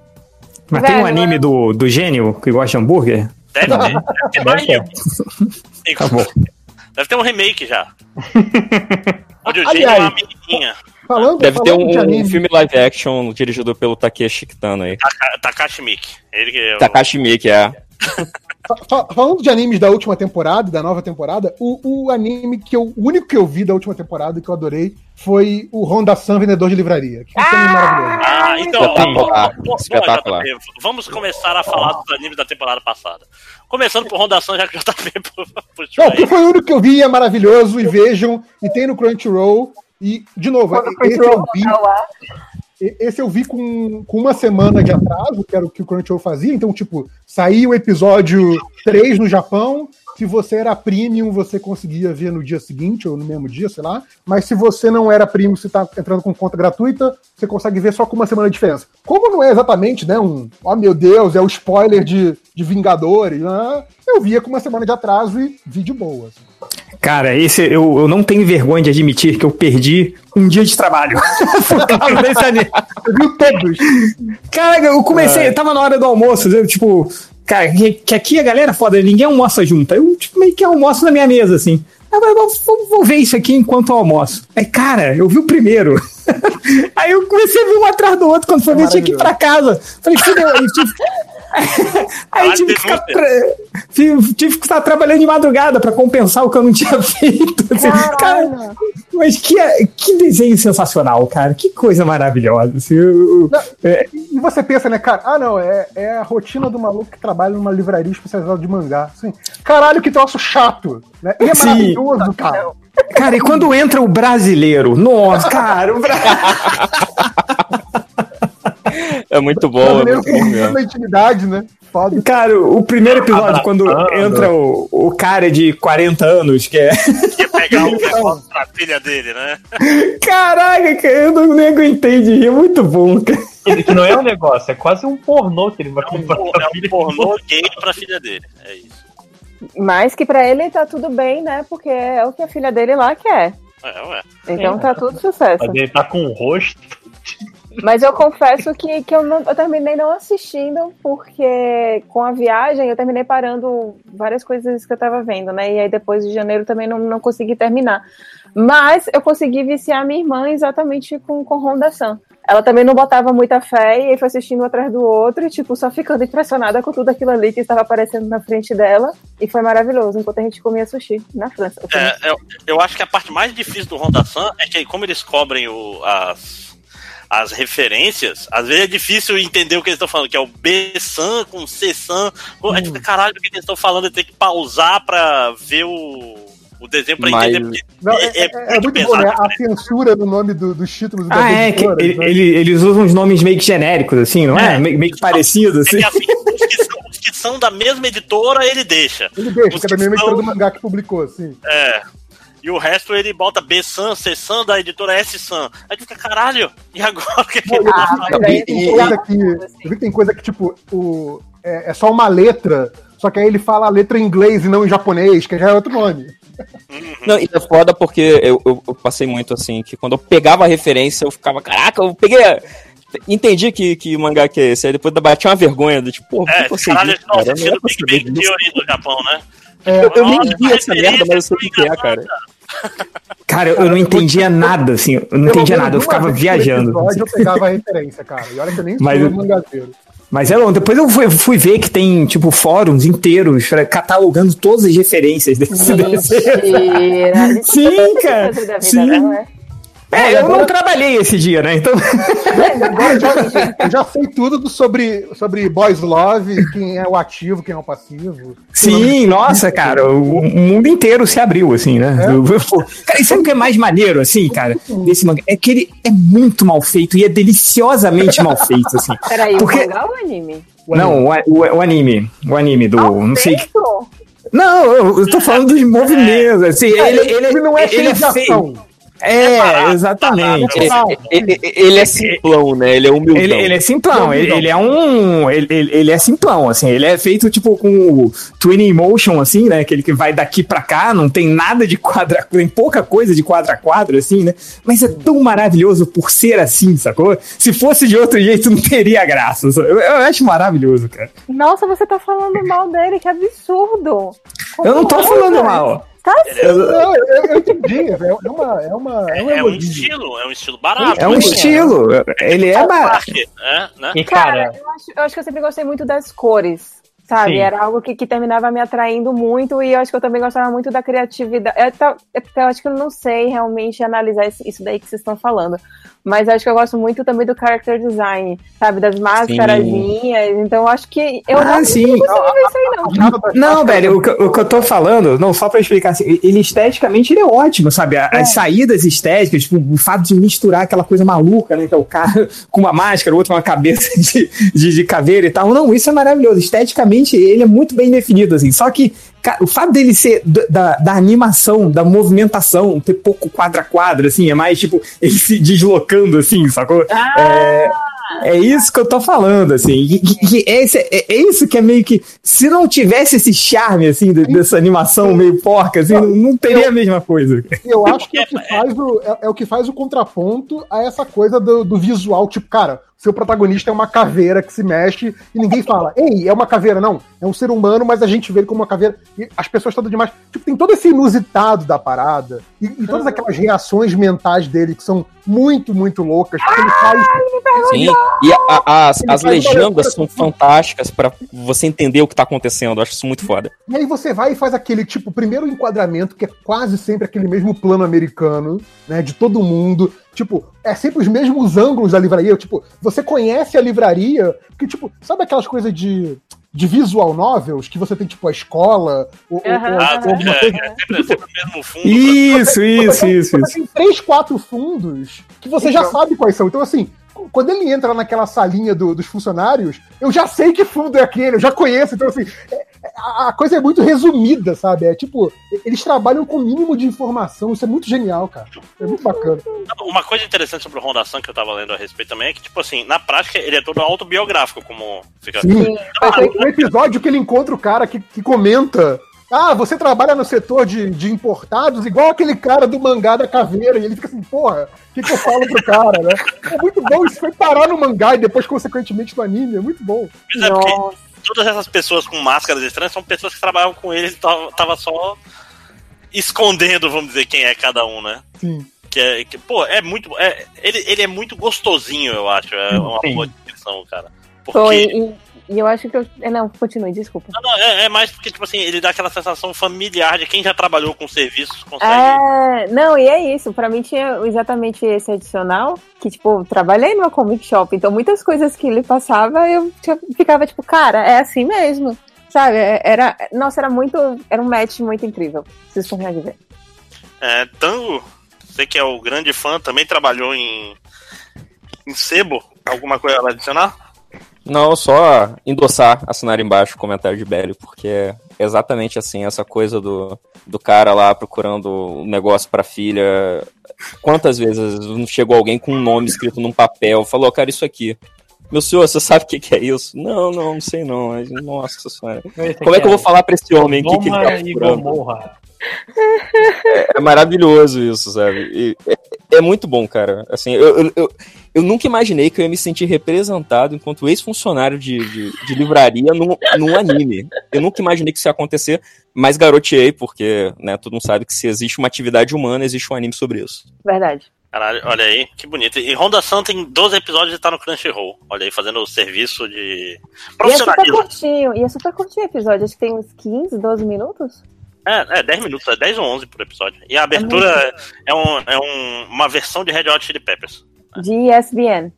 Mas tem um anime do, do gênio que gosta de hambúrguer? Deve ter, deve ter mais de Deve bom. Deve ter um remake já. Onde o gênio é uma menininha. Falando, Deve ter falando um, de um anime, filme live action dirigido pelo Takeshi Kitano aí. Taka- Takashi Miki. Ele que é o... Takashi Miike, é. fa- fa- falando de animes da última temporada, da nova temporada, o, o anime que eu, o único que eu vi da última temporada que eu adorei foi o Honda Sun Vendedor de Livraria. Que anime maravilhoso. Ah, então, Então, Espetacular, bom, bom, espetacular. JP, vamos começar a falar dos animes da temporada passada. Começando por Rondação, já que o JP puxou Não, porque foi o único que eu vi, é maravilhoso, e vejam, e tem no Crunchyroll. E, de novo, esse eu vi, Esse eu vi com, com uma semana de atraso, que era o que o Crunchyroll fazia. Então, tipo, saiu o episódio 3 no Japão. Se você era premium, você conseguia ver no dia seguinte, ou no mesmo dia, sei lá. Mas se você não era premium, você tá entrando com conta gratuita, você consegue ver só com uma semana de diferença. Como não é exatamente, né, um... Oh, meu Deus, é o spoiler de, de Vingadores, né? Eu via com uma semana de atraso e vi de boa. assim. Cara, esse eu, eu não tenho vergonha de admitir que eu perdi um dia de trabalho. Viu todos. Cara, eu comecei, eu tava na hora do almoço, eu, tipo, cara, que, que aqui a galera é foda, ninguém almoça junto. Eu, tipo, meio que almoço na minha mesa, assim. Eu falei, vou, vou- vou ver isso aqui enquanto eu almoço. Aí, cara, eu vi o primeiro. aí eu comecei a ver um atrás do outro, quando foi ver, tinha que ir pra casa. Falei, fudeu, aí tive... Aí tive que, ficar tra- tive tive que estar trabalhando de madrugada pra compensar o que eu não tinha feito. Assim, Cara, mas que, que desenho sensacional, cara. Que coisa maravilhosa. assim, eu- Não, é, E você pensa, né, cara? Ah, não, é, é a rotina do maluco que trabalha numa livraria especializada de mangá. Assim, caralho, que troço chato. Né? E é Sim. maravilhoso, cara. Cara, e quando entra o brasileiro? Nossa, cara, o bra... É muito bom, é muito bom intimidade, né? Foda. cara, o primeiro episódio, quando Abraçando. entra o, o cara de 40 anos, que é. Ia pegar o negócio pra filha dele, né? Caraca, cara, eu não, nem aguentei de rir, é muito bom, cara. Que, que não é um negócio, é quase um pornô que ele vai É um, comprar é um filha. pornô gay pra filha dele. É isso. Mas que pra ele tá tudo bem, né? Porque é o que a filha dele lá quer. É, ué. Então Sim. tá tudo sucesso. Mas ele tá com o rosto. Mas eu confesso que, que eu, não, eu terminei não assistindo, porque com a viagem eu terminei parando várias coisas que eu tava vendo, né? E aí depois de janeiro também não, não consegui terminar. Mas eu consegui viciar minha irmã exatamente com, com Honda San. Ela também não botava muita fé e aí foi assistindo um atrás do outro, e, tipo, só ficando impressionada com tudo aquilo ali que estava aparecendo na frente dela. E foi maravilhoso, enquanto a gente comia sushi na França. Eu É, eu, eu acho que a parte mais difícil do Honda Sun é que como eles cobrem o- as, as referências, às vezes é difícil entender o que eles estão falando, que é o B-San com C-San. Pô, Aí fica, caralho, o que eles estão falando? Tenho que pausar pra ver o, o desenho pra Mas- entender. porque Não, é, é- é muito bom, né? A censura no nome do- dos títulos das Ah, é, que ele- né? ele- eles usam uns nomes meio que genéricos, assim, não é? É. Meio, meio que parecidos, assim. Assim, os, que são, os que são da mesma editora, ele deixa. Ele deixa, os que é da mesma são- editora do mangá que publicou, assim. É. E o resto ele bota B-San, C-San da editora S-San. Aí tu fica, caralho, e agora o que, que ele tá Ah, tem Coisa que, eu vi que tem coisa que, tipo, o, é, é só uma letra, só que aí ele fala a letra em inglês e não em japonês, que já é outro nome. Não, e é foda porque eu, eu- eu passei muito assim, que quando eu pegava a referência, eu ficava, caraca, eu peguei. a- Entendi que, que mangá que é esse. Aí depois batia uma vergonha do tipo, pô, É, que você caralho, estão cara? Eu não era pra Big Bang. Theory do Japão, né? É, Eu, eu nem vi essa merda, mas eu sei o que, que é, cara. Cara, eu, eu não entendia nada, assim, eu não entendia nada, eu ficava viajando. episódio eu pegava a referência, cara. E olha que eu nem Mas- sou mangazeiro. Mas é bom, depois eu fui, fui ver que tem, tipo, fóruns inteiros catalogando todas as referências desse desenho. Mentira. Sim, cara. Vida, Sim. não é? É, eu não trabalhei esse dia, né? Então. Agora eu já, eu já sei tudo do- sobre, sobre Boys Love, quem é o ativo, quem é o passivo. Sim, nossa, cara, o, o mundo inteiro se abriu, assim, né? Eu- eu- pô, Cara, e sabe o que é mais maneiro, assim, cara, desse mangá? É que ele é muito mal feito e é deliciosamente mal feito, assim. Peraí, Porque- o mangá ou o anime? Não, o, o- o anime. O anime do. não sei. Feito? Não, eu, eu tô falando dos movimentos. Assim, ele, ele, ele não é ele cheio é. É, exatamente. Ele, ele- ele é simplão, né? Ele é humildão. Ele, ele é simplão, ele, ele é um. Ele, ele- ele é simplão, assim, ele é feito tipo com o Twin Motion, assim, né? Aquele que vai daqui pra cá, não tem nada de quadra, tem pouca coisa de quadra a quadra, assim, né? Mas é tão maravilhoso por ser assim, sacou? Se fosse de outro jeito, não teria graça. Eu, eu acho maravilhoso, cara. Nossa, você tá falando mal dele, que absurdo. Eu não tô Como falando mal. Tá Eu- Não, eu, eu entendi. É é uma. É, uma, é um É um estilo, é um estilo barato. é um né? estilo. Ele é barato. É, né? E, Cara, cara, eu acho, eu acho que eu sempre gostei muito das cores. Sabe? Sim. Era algo que, que terminava me atraindo muito e eu acho que eu também gostava muito da criatividade. É, é porque eu acho que eu não sei realmente analisar esse- isso daí que vocês estão falando. Mas acho que eu gosto muito também do character design, sabe? Das máscarazinhas. Então eu acho que eu Ah, não sim. consigo ver isso aí, não. Não, velho, o que, o que eu tô falando, não, só pra explicar assim, ele esteticamente ele é ótimo, sabe? As saídas estéticas, tipo, o fato de misturar aquela coisa maluca, né? Que é o cara com uma máscara, o outro com uma cabeça de, de, de caveira e tal. Não, isso é maravilhoso. Esteticamente, ele é muito bem definido, assim. Só que o fato dele ser da, da animação, da movimentação, ter pouco quadra a quadra, assim, é mais tipo, ele se deslocando, assim, sacou? É, é isso que eu tô falando, assim. E, e- e esse, é, é isso que é meio que. Se não tivesse esse charme, assim, de- dessa animação meio porca, assim, não, não teria a mesma coisa. Eu acho que é o que faz o, é, é o que faz o contraponto a essa coisa do, do visual, tipo, cara, seu protagonista é uma caveira que se mexe e ninguém fala, ei, é uma caveira, não. É um ser humano, mas a gente vê ele como uma caveira. E as pessoas todas demais. Tipo, tem todo esse inusitado da parada e, e todas aquelas reações mentais dele que são muito, muito loucas. Porque ele faz. Sim, e a- a- as, Ele as legendas são fantásticas pra você entender o que tá acontecendo. Eu acho isso muito foda. E aí você vai e faz aquele, tipo, primeiro enquadramento, que é quase sempre aquele mesmo plano americano, né? De todo mundo. Tipo, é sempre os mesmos ângulos da livraria. Tipo, você conhece a livraria, porque, tipo, sabe aquelas coisas de, de visual novels que você tem, tipo, a escola, ou, ou- ou Ah, aham. alguma é, coisa. é sempre, sempre o mesmo fundo. Isso, isso, Você tem- isso, você isso. tem três, quatro fundos que você já sabe quais são. Então, assim, quando ele entra naquela salinha do- dos funcionários, eu já sei que fundo é aquele, eu já conheço. Então, assim, é- a coisa é muito resumida, sabe? É tipo, eles trabalham com o mínimo de informação. Isso é muito genial, cara. É muito bacana. Uma coisa interessante sobre o Honda San que eu tava lendo a respeito também é que, tipo assim, na prática ele é todo autobiográfico, como fica. Sim. Foi foi No episódio que ele encontra o cara que, que comenta. Ah, você trabalha no setor de, de importados, igual aquele cara do mangá da caveira. E ele fica assim, porra, o que, que eu falo pro cara, né? É muito bom, isso foi parar no mangá e depois, consequentemente, no anime. É muito bom. Mas é porque Nossa. Todas essas pessoas com máscaras estranhas são pessoas que trabalhavam com ele e tava, tava só escondendo, vamos dizer, quem é cada um, né? Sim. Que é, que, pô, é muito. É, ele, ele é muito gostosinho, eu acho. É uma Sim. boa descrição, cara. Porque. Foi, e, e eu acho que eu. é, Não, continue, desculpa. Não, não, é, é mais porque, tipo assim, ele dá aquela sensação familiar de quem já trabalhou com serviços consegue. É, não, e é isso. Pra mim tinha exatamente esse adicional, que, tipo, trabalhei numa comic shop, então muitas coisas que ele passava, eu ficava, tipo, cara, é assim mesmo. Sabe? É- Era. Nossa, era muito. Era um match muito incrível. Vocês terminar de ver. É, Tango, você que é o grande fã, também trabalhou em. em sebo. Alguma coisa a adicionar? Não, só endossar, assinar embaixo o comentário de Belly, porque é exatamente assim, essa coisa do, do cara lá procurando um negócio pra filha. Quantas vezes chegou alguém com um nome escrito num papel, falou, cara, isso aqui. Meu senhor, você sabe o que, que é isso? Não, não, não sei não. Mas, Nossa senhora. Como é que eu vou falar pra esse homem aqui que ele tá procurando? Gomorra. É maravilhoso isso, sabe? E é, é muito bom, cara. Assim, eu, eu, eu, eu nunca imaginei que eu ia me sentir representado enquanto ex-funcionário de, de, de livraria num, num anime. Eu nunca imaginei que isso ia acontecer, mas garoteei, porque né, todo mundo sabe que se existe uma atividade humana, existe um anime sobre isso. Verdade. Caralho, olha aí, que bonito. E Honda San tem 12 episódios e tá no Crunchyroll. Olha aí, fazendo o serviço de E é super profissionalismo. curtinho. E é super curtinho o episódio. Acho que tem uns 15, 12 minutos. É, é 10 minutos, é 10 ou 11 por episódio. E a abertura é, um, é um- uma versão de Red Hot Chili Peppers. De ESBN.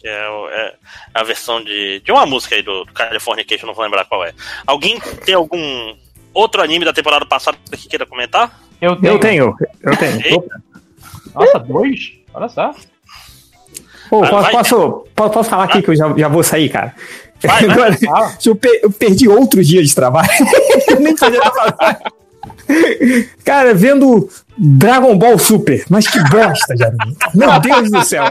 Que é, o- é a versão de, de uma música aí do, do Californication, não vou lembrar qual é. Alguém tem algum outro anime da temporada passada que queira comentar? Eu tenho. Eu tenho, eu tenho. Nossa, dois? Olha só. Pô, Vai, posso, vai. posso, posso, posso falar aqui que eu já, já vou sair, cara? Vai, vai. Agora, Ah, eu, eu perdi outro dia de trabalho. Eu Nem sabia falar. Cara, vendo Dragon Ball Super. Mas que bosta, Jardim. Meu Deus do céu.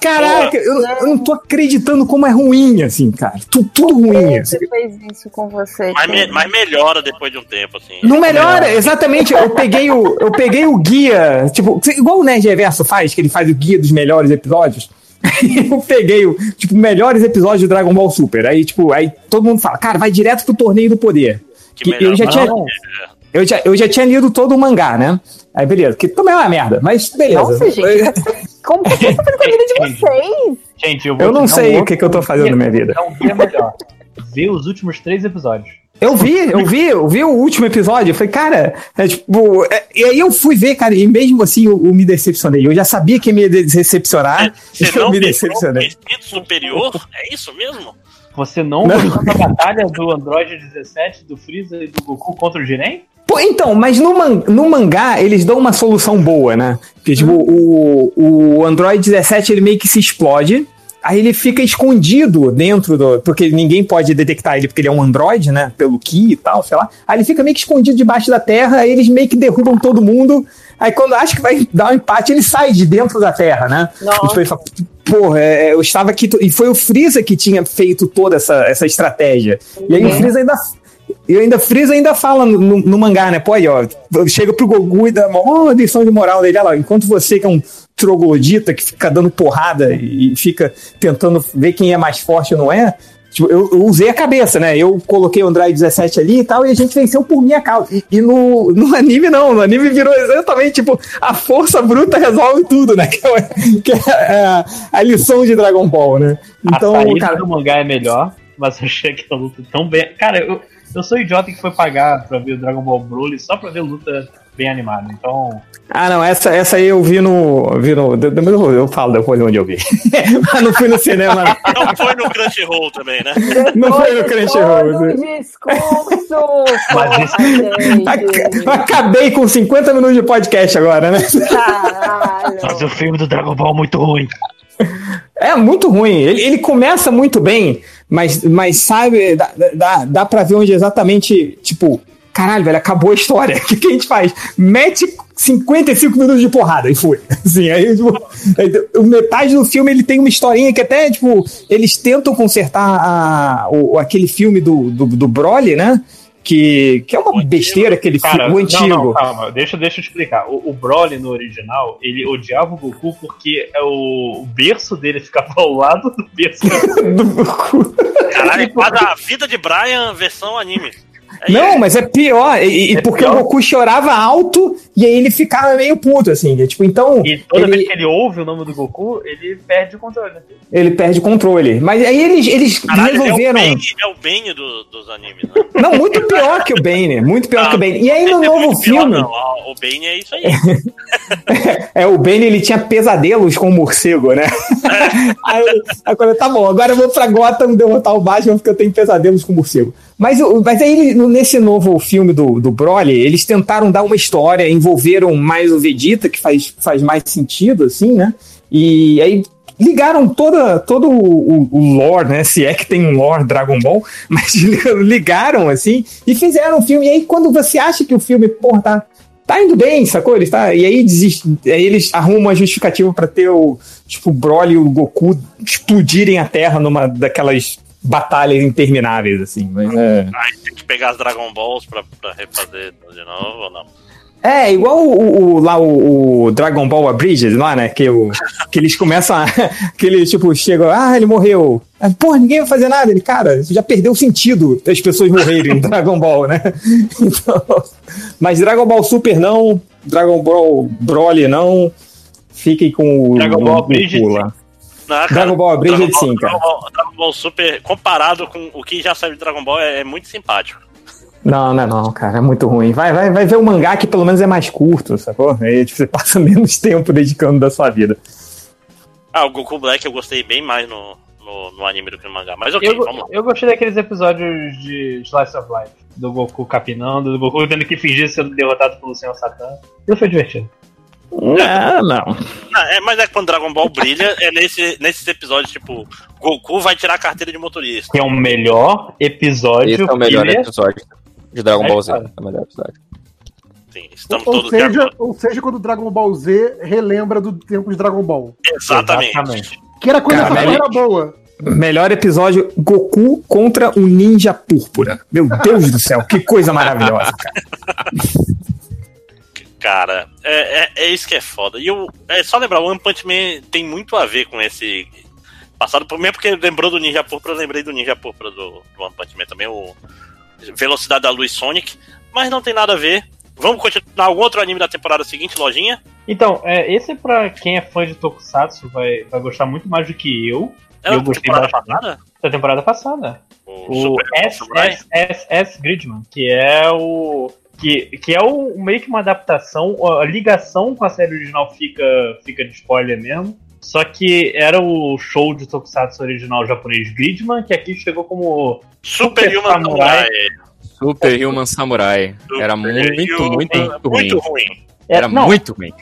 Caraca, eu, eu não tô acreditando como é ruim, assim, cara. Tu- tudo ruim. assim. Você fez isso com você. mas, me- mas melhora depois de um tempo, assim. Não melhora, exatamente. Eu peguei o, eu peguei o guia, tipo, igual o Nerd Reverso faz, que ele faz o guia dos melhores episódios. eu peguei o, tipo, melhores episódios de Dragon Ball Super. Aí, tipo, aí todo mundo fala, cara, vai direto pro torneio do poder. Que Que eu já melhora. tinha, não. Eu já, eu já tinha lido todo o mangá, né? Aí, beleza, que também é uma merda, mas beleza. Nossa, gente. Como que vocês estão fazendo com a vida de vocês? gente, eu vou Eu não sei o que, que eu tô fazendo na minha vida. Um guia melhor. Vê os últimos três episódios. Eu vi, eu vi, eu vi o último episódio. Eu falei, cara, é, tipo, é, e aí eu fui ver, cara, e mesmo assim eu, eu me decepcionei. Eu já sabia que ia me decepcionar. Você eu não me decepcionei. vestido superior? É isso mesmo? Você não, Não. gostou da batalha do Android 17, do Freeza e do Goku contra o Jiren? Pô, então, mas no, man- no mangá eles dão uma solução boa, né? Porque, tipo, o, o Android 17 ele meio que se explode. Aí ele fica escondido dentro do. Porque ninguém pode detectar ele, porque ele é um Android, né? Pelo Ki e tal, sei lá. Aí ele fica meio que escondido debaixo da terra, aí eles meio que derrubam todo mundo. Aí quando acha que vai dar um empate, ele sai de dentro da terra, né? Nossa. E tipo, ele fala, Porra, é, eu estava aqui. E foi o Freeza que tinha feito toda essa, essa estratégia. E aí o Freeza ainda. E ainda Freeza ainda fala no, no- no mangá, né? Pô, aí, ó, chega pro Goku e dá uma lição de moral dele. Olha lá, enquanto você que é um troglodita que fica dando porrada e fica tentando ver quem é mais forte ou não é. Tipo, eu, eu usei a cabeça, né? Eu coloquei o Android 17 ali e tal, e a gente venceu por minha causa. E, e no, no anime, não. No anime virou exatamente, tipo, a força bruta resolve tudo, né? Que é, que é a, a lição de Dragon Ball, né? Então, a saída cara, do mangá é melhor, mas eu achei que a luta tão bem. Cara, eu, eu sou idiota que foi pagar pra ver o Dragon Ball Broly só pra ver luta bem animada. Então, Ah, não, essa, essa aí eu vi no. Vi no eu, eu falo depois onde eu vi. Mas não fui no cinema. Não foi no Crunchyroll também, né? Não foi no Foi Crunchyroll. todo um discurso! Mas gente. Ac- Acabei com 50 minutos de podcast agora, né? Caralho! mas o filme do Dragon Ball é muito ruim. É muito ruim. Ele, ele começa muito bem, mas, mas sabe, dá, dá, dá pra ver onde exatamente, tipo, caralho, velho, acabou a história. O que, que a gente faz? Mete 55 minutos de porrada e foi. Assim, aí, tipo, metade do filme ele tem uma historinha que até, tipo, eles tentam consertar a, o, aquele filme do, do, do Broly, né? Que, que é uma besteira aquele Cara, filme, o antigo. Não, não, calma, deixa, deixa eu te explicar. O, o Broly no original, ele odiava o Goku porque é o, o berço dele ficava ao lado do berço Caralho, é quase a vida de Brian versão anime. É Não, isso. mas é pior, e, É porque pior. o Goku chorava alto e aí ele ficava meio puto, assim. Tipo, então E toda ele, vez que ele ouve o nome do Goku, ele perde o controle. né? ele perde o controle. Mas aí eles, eles Caralho, resolveram. é o Bane, é o Bane do- dos animes, né? Não, muito pior que o Bane, muito pior que o Bane. E aí no é novo pior, filme, não. Ah, O Bane é isso aí. é, o Bane ele tinha pesadelos com o morcego, né? aí, eu- aí eu, tá bom, agora eu vou pra Gotham derrotar o Batman porque eu tenho pesadelos com o morcego. Mas, o- mas aí nesse novo filme do, do Broly, eles tentaram dar uma história, envolveram mais o Vegeta, que faz, faz mais sentido, assim, né? E aí ligaram toda, todo o, o lore, né? Se é que tem um lore Dragon Ball, mas ligaram, assim, e fizeram um filme. E aí quando você acha que o filme, porra, tá, tá indo bem, sacou? Eles tá, e aí, aí eles arrumam uma justificativa pra ter o, tipo, o Broly e o Goku explodirem a Terra numa daquelas batalhas intermináveis, assim. Mas, é... Aí tem que pegar as Dragon Balls pra, pra refazer de novo ou não? É, igual o, o- lá o, o Dragon Ball Abridged lá, né? Que, o, que eles começam a. Que eles, tipo, chegam, ah, ele morreu. Ah, Porra, ninguém vai fazer nada. Ele, cara, já perdeu o sentido das pessoas morrerem em Dragon Ball, né? Então, mas Dragon Ball Super não, Dragon Ball Broly não. Fiquem com o. Dragon Ball lá. Não, cara, Dragon Ball Abridged, Dragon Ball- sim, cara. Dragon Ball, Dragon Ball Super, comparado com o que já saiu de Dragon Ball, é, é muito simpático. Não, não, é não, cara, é muito ruim. Vai, vai, vai ver o mangá que pelo menos é mais curto, sacou? Aí tipo, você passa menos tempo dedicando da sua vida. Ah, o Goku Black eu gostei bem mais no, no, no anime do que no mangá. Mas ok, Eu, vamos lá. eu gostei daqueles episódios de Slice of Life. Do Goku capinando, do Goku tendo que fingir sendo derrotado pelo Senhor Satã. Isso foi divertido. Ah, não. Ah, é, mas é que quando Dragon Ball brilha, é nesse, nesses episódios, tipo, Goku vai tirar a carteira de motorista. Que é o melhor episódio. Esse é o melhor filler. episódio de Dragon É, Ball Z. É o melhor episódio. Sim, estamos Ou todos seja, ou seja, quando o Dragon Ball Z relembra do tempo de Dragon Ball. Exatamente. Exatamente. Que era quando Cara, essa velho. porra era boa. Melhor episódio: Goku contra o Ninja Púrpura. Meu Deus do céu, que coisa maravilhosa, cara. Cara, é, é, é isso que é foda. E eu, é só lembrar, o One Punch Man tem muito a ver com esse passado, por mesmo porque lembrou do Ninja Púrpura, eu lembrei do Ninja Púrpura do, do One Punch Man também, o Velocidade da Luz Sonic, mas não tem nada a ver. Vamos continuar algum outro anime da temporada seguinte, lojinha? Então, é, esse pra quem é fã de Tokusatsu vai, vai gostar muito mais do que eu. Era Eu gostei temporada bastante. passada? Da temporada passada. O, O Super S, Samurai? S, S, S Gridman, que é o. Que, que é o, meio que uma adaptação, a ligação com a série original fica, fica de spoiler mesmo. Só que era o show de Tokusatsu original japonês Gridman, que aqui chegou como Super Super Human Samurai. Samurai. Super Human Samurai. Era Super muito, Human- muito, muito ruim. Muito ruim. Era não, muito ruim.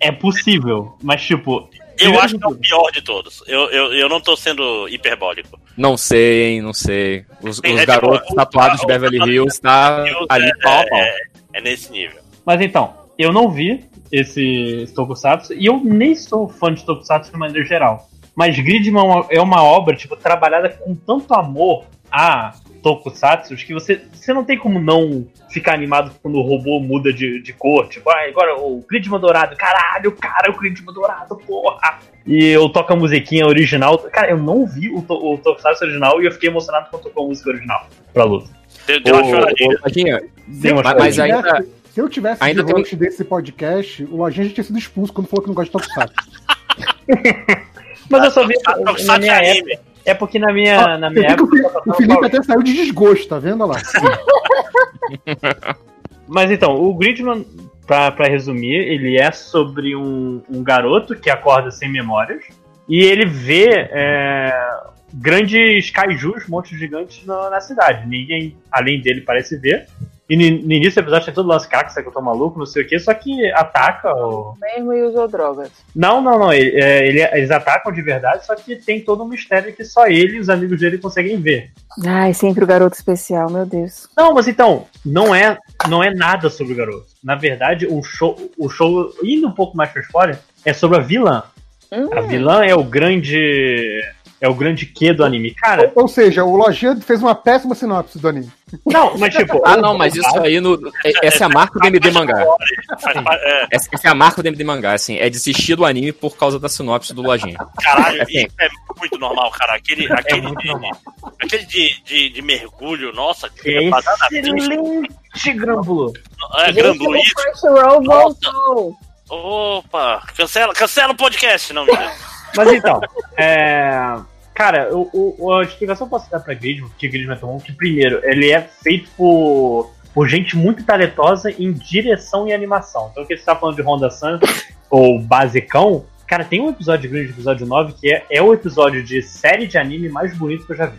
é possível, mas tipo. Eu primeiro acho que é o pior de todos. Eu, eu, eu não tô sendo hiperbólico. Não sei, hein, não sei. Os, É, os tipo, garotos o- tatuados de o- Beverly Hills tá Hills ali é- pau a pau. É nesse nível. Mas então, eu não vi esse Tokusatsu e eu nem sou fã de Tokusatsu de maneira geral. Mas Gridman é uma- é uma obra, tipo, trabalhada com tanto amor a Tokusatsu que você, você não tem como não ficar animado quando o robô muda de, de cor. Tipo, ah, agora o Gridman dourado, caralho, cara, o Gridman dourado, porra! E eu toco a musiquinha original. Cara, eu não vi o, to, o Tokusatsu original e eu fiquei emocionado quando tocou a música original pra luta. Deu, deu uma choradinha. Deu uma mas, mas Se eu ainda, tivesse- Se eu tivesse ainda de tem- desse podcast, o Lojinha já tinha sido expulso quando falou que não gosta de Tokusatsu. Mas eu só vi Tokusatsu na minha é época. É porque na minha, na Você minha o época. Felipe, o Felipe até saiu de desgosto, tá vendo Olha lá? Mas então, o Gridman, pra, pra resumir, ele é sobre um, um garoto que acorda sem memórias e ele vê é, grandes kaijus, monstros gigantes na, na cidade. Ninguém além dele parece ver. E no, início do episódio tem todo lance, cara, que eu tô maluco, não sei o que, só que ataca o. Mesmo e usou drogas. Não, não, não. ele- é, ele- eles atacam de verdade, só que tem todo um mistério que só ele e os amigos dele conseguem ver. Ai, sempre o garoto especial, meu Deus. Não, mas então, não é, não é nada sobre o garoto. Na verdade, o show, o show, indo um pouco mais pra spoiler, é sobre a vilã. Hum, A vilã é o grande. É o grande quê do anime. Cara, Ou seja, o Lojinha fez uma péssima sinopse do anime. não, mas tipo. Ah, não, mas isso aí no. é- Essa é a marca do MD Mangá. É, Essa, essa é a marca do MD Mangá, assim. É desistir do anime por causa da sinopse do Lojinha. caralho, Assim. isso é muito normal, cara. Aquele, É aquele, muito de, normal. aquele de, de, de mergulho, nossa, Que é excelente, Grambulo. é, gente, Grambuí. o Crunchyroll voltou. Opa, cancela, cancela o podcast, não. Mas então, é. Cara, o, o- a explicação que eu posso dar pra Gridman, que Gridman é tão bom, que primeiro, ele é feito por, por gente muito talentosa em direção e animação. Então, o que você tá falando de Honda Sun, ou Basicão, cara, tem um episódio grande, episódio 9, que é, é o episódio de série de anime mais bonito que eu já vi.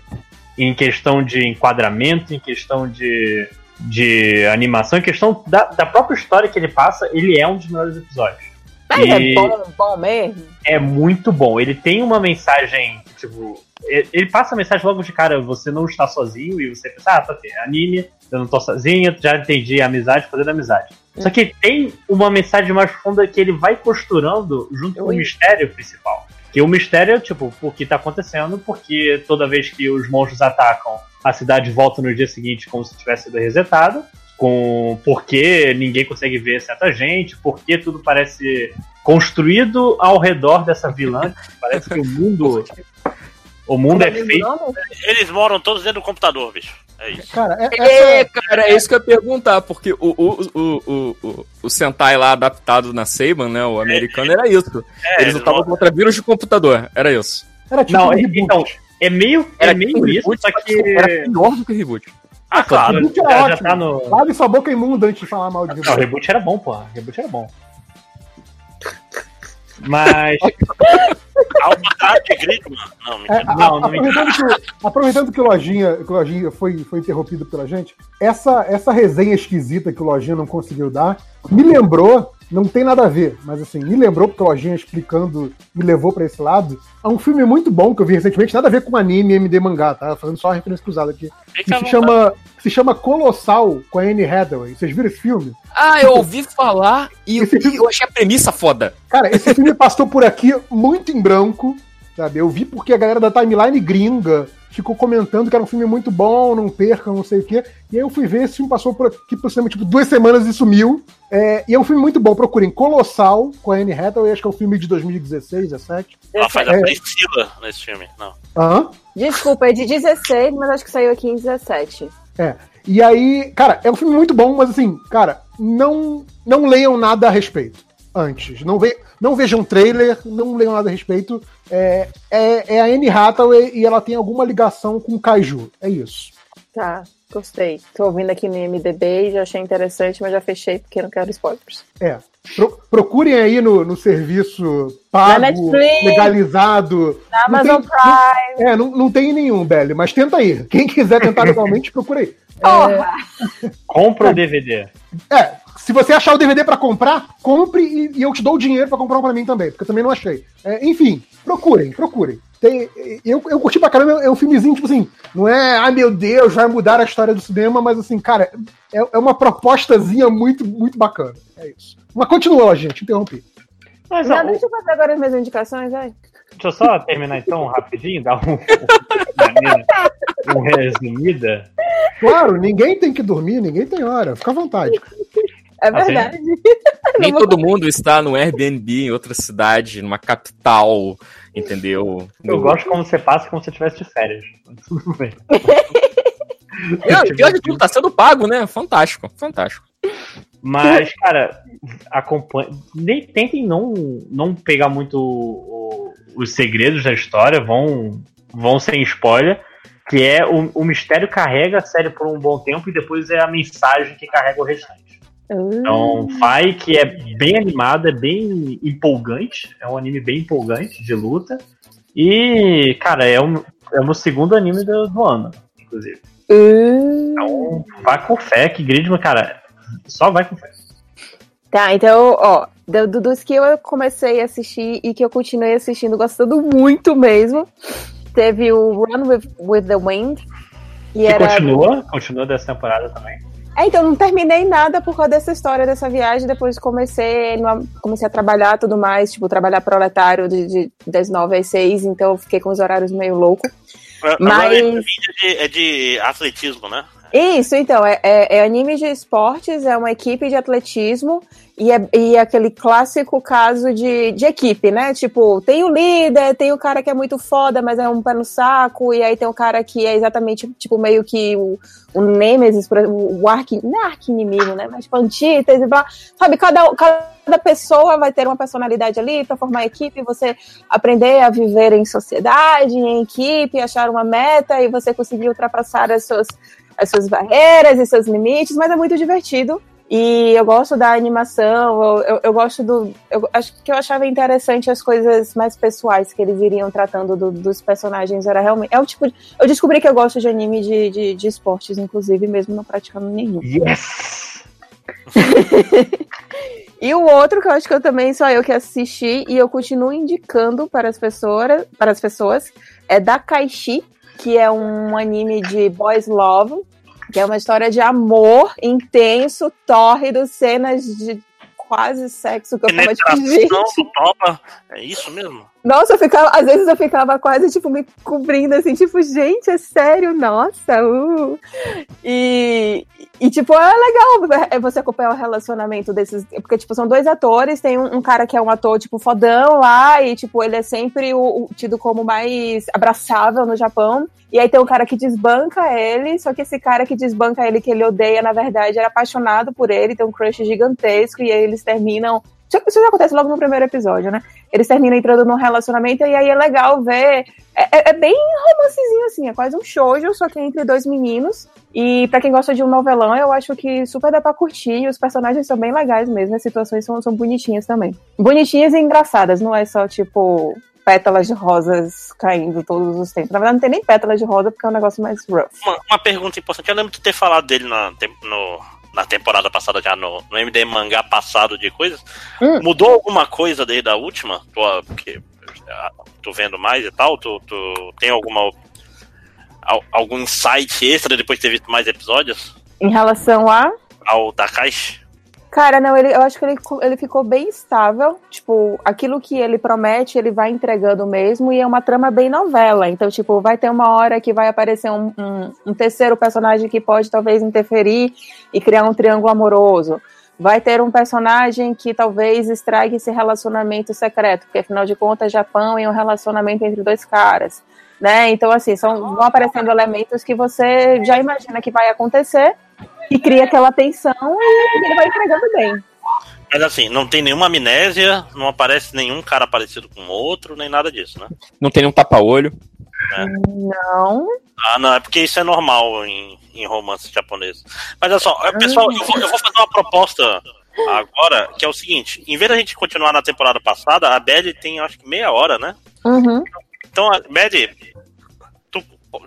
Em questão de enquadramento, em questão de, de animação, em questão da, da própria história que ele passa, ele é um dos melhores episódios. Mas E- é bom, bom mesmo. é muito bom. Ele tem uma mensagem, tipo, ele passa a mensagem logo de cara, você não está sozinho, e você pensa, ah, tá ok, anime, eu não tô sozinho, já entendi a amizade, fazendo amizade. Só que tem uma mensagem mais profunda que ele vai costurando junto com o mistério principal. Que o mistério é, tipo, o que tá acontecendo, porque toda vez que os monstros atacam, a cidade volta no dia seguinte como se tivesse sido resetada. Com por que ninguém consegue ver certa gente, por que tudo parece construído ao redor dessa vilã. Parece que o mundo. O mundo é feito. Eles moram todos dentro do computador, bicho. É isso. Cara, é, É, essa, cara, é isso que eu ia perguntar, porque o, o, o, o, o, o Sentai lá adaptado na Seiban, né, o americano, era isso. É, Eles lutavam contra vírus de computador, era isso. era tipo Não, um é- reboot. então, é meio, é meio tipo isso, reboot, só que. Era pior do que o reboot. Ah, claro. Reboot era já, já ótimo. tá no. Lave sua boca imunda antes de falar mal de Não, o reboot. reboot era bom, porra. O reboot era bom. Mas. Não, É, a- Não, não me aproveitando, que, o- aproveitando que o Lojinha, que o Lojinha foi, foi interrompido pela gente, essa, essa resenha esquisita que o Lojinha não conseguiu dar, me lembrou, não tem nada a ver, mas assim, me lembrou, porque o Lojinha explicando me levou pra esse lado, a um filme muito bom que eu vi recentemente, nada a ver com anime e MD mangá, tá? Fazendo só referência cruzada aqui. Que se chama, se chama Colossal com a Anne Hathaway. Vocês viram esse filme? Ah, eu ouvi falar e, Esse e eu achei a premissa foda. Cara, esse filme passou por aqui muito em branco, sabe? Eu vi porque a galera da timeline gringa ficou comentando que era um filme muito bom, não percam, não sei o quê. E aí eu fui ver, esse filme passou por aqui por cinema, tipo, duas semanas e sumiu. É, e é um filme muito bom, procurem Colossal, com a Anne Hathaway, acho que é um filme de 2016, 17. Ela faz É. a Priscila nesse filme. Não. Aham. Desculpa, é de 16, mas acho que saiu aqui em 17. E aí, cara, é um filme muito bom, mas assim, cara, não, não leiam nada a respeito antes. Não, ve, não vejam trailer, não leiam nada a respeito, é, é, é a Anne Hathaway e ela tem alguma ligação com o Kaiju. É isso. Tá, gostei. Tô ouvindo aqui no MDB e já achei interessante, mas já fechei porque não quero spoilers. É. Pro- procurem aí no, no serviço pago, Netflix. legalizado. Na Não Amazon tem- Prime. É, não, não tem nenhum, Belly, mas tenta aí. Quem quiser tentar legalmente, procura aí. Porra! Compra o DVD. É, se você achar o DVD pra comprar, compre e, e eu te dou o dinheiro pra comprar um pra mim também, porque eu também não achei. É, enfim, procurem, procurem. Tem, eu, eu curti pra caramba, é um filmezinho, tipo assim, não é, ai meu Deus, vai mudar a história do cinema, mas assim, cara, é, é uma propostazinha muito, muito bacana. É isso. Mas continua, gente, interrompi. Mas, Não, ó, deixa eu fazer agora as minhas indicações, vai. deixa eu só terminar então rapidinho, dar um, um, um resumida. Claro, ninguém tem que dormir, ninguém tem hora, fica à vontade. É verdade. Nem todo mundo está no Airbnb em outra cidade, numa capital, entendeu? Eu No- gosto como você passa como se você estivesse de férias. Tudo bem. Pior, pior de tudo, tá sendo pago, né? Fantástico, fantástico. Mas, cara, acompanha. Nem, tentem não, não pegar muito o- os segredos da história, vão, vão sem spoiler. Que é o, o mistério carrega a série por um bom tempo e depois é a mensagem que carrega o restante. Então, Fai, que é bem animado, é bem empolgante. É um anime bem empolgante de luta. E, cara, é o, é o meu segundo anime do, do ano, inclusive. Uh. Então, vá com fé, que Gridman, cara, só vai com fé. Tá, então, ó, do- do- dos que eu comecei a assistir e que eu continuei assistindo, gostando muito mesmo, teve o Run with, with the Wind. E E era... continua, continua dessa temporada também. É, então, não terminei nada por causa dessa história, dessa viagem. Depois comecei, comecei a trabalhar tudo mais, tipo, trabalhar proletário de, de, das nove às seis, então eu fiquei com os horários meio loucos. Mas... Mas- É, de, é de atletismo, né? Isso, então, é, é, é anime de esportes, é uma equipe de atletismo e é, e é aquele clássico caso de, de equipe, né? Tipo, tem o líder, tem o cara que é muito foda, mas é um pé no saco, e aí tem o cara que é exatamente, tipo, meio que o, o Nemesis, o arqui, não é arqui-inimigo, né? Mas tipo, antítese, blá. sabe? Cada, cada pessoa vai ter uma personalidade ali para formar equipe, você aprender a viver em sociedade, em equipe, achar uma meta e você conseguir ultrapassar as suas as suas barreiras e seus limites, mas é muito divertido. E eu gosto da animação, eu, eu, gosto do. Eu acho que eu achava interessante as coisas mais pessoais que eles iriam tratando do- dos personagens. Era realmente. É o tipo. de- eu descobri que eu gosto de anime de, de, de esportes, inclusive, mesmo não praticando nenhum. Yes! E o outro que eu acho que eu também só eu que assisti e eu continuo indicando para as pessoas, para as pessoas é Dakaishi, que é um anime de boys love, que é uma história de amor intenso, tórrido, cenas de quase sexo que eu tava gente. Topa. É isso mesmo? Nossa, eu ficava, às vezes eu ficava quase, tipo, me cobrindo, assim, tipo, gente, é sério, nossa, uh. E, e tipo, é legal é você acompanhar o relacionamento desses, porque, tipo, são dois atores, tem um, um cara que é um ator, tipo, fodão lá, e, tipo, ele é sempre o, o tido como mais abraçável no Japão, e aí tem um cara que desbanca ele, só que esse cara que desbanca ele, que ele odeia, na verdade, era apaixonado por ele, tem um crush gigantesco, e aí eles terminam isso isso já acontece logo no primeiro episódio, né? Eles terminam entrando num relacionamento e aí é legal ver. É, é- é bem romancezinho, assim, é quase um shoujo, só que entre dois meninos. E pra quem gosta de um novelão, eu acho que super dá pra curtir. E os personagens são bem legais mesmo, as situações são, são bonitinhas também. Bonitinhas e engraçadas, não é só tipo pétalas de rosas caindo todos os tempos. Na verdade, não tem nem pétalas de rosa porque é um negócio mais rough. Uma, uma pergunta importante. Eu lembro de ter falado dele na, no- na temporada passada, já no, no MD mangá passado de coisas. Hum. Mudou alguma coisa desde a última? Ah, porque, ah, tu vendo mais e tal? Tu, tu tem alguma. al- algum insight extra depois de ter visto mais episódios? Em relação a. Ao Takashi? Cara, não, ele, eu acho que ele, ele ficou bem estável. Tipo, aquilo que ele promete, ele vai entregando mesmo. E é uma trama bem novela. Então, tipo, vai ter uma hora que vai aparecer um, um, um terceiro personagem que pode talvez interferir e criar um triângulo amoroso. Vai ter um personagem que talvez estrague esse relacionamento secreto, porque afinal de contas, Japão é um relacionamento entre dois caras. Né? Então, assim, são, vão aparecendo elementos que você já imagina que vai acontecer e cria aquela tensão e ele vai entregando bem. Mas assim, não tem nenhuma amnésia, não aparece nenhum cara parecido com o outro, nem nada disso, né? Não tem nenhum tapa-olho. Não. Ah, não, é porque isso é normal em, em romances japoneses. Mas olha só, pessoal, eu vou, eu vou fazer uma proposta agora, que é o seguinte: em vez da gente continuar na temporada passada, a Bad tem acho que meia hora, né? Uhum. Então, a- Bad,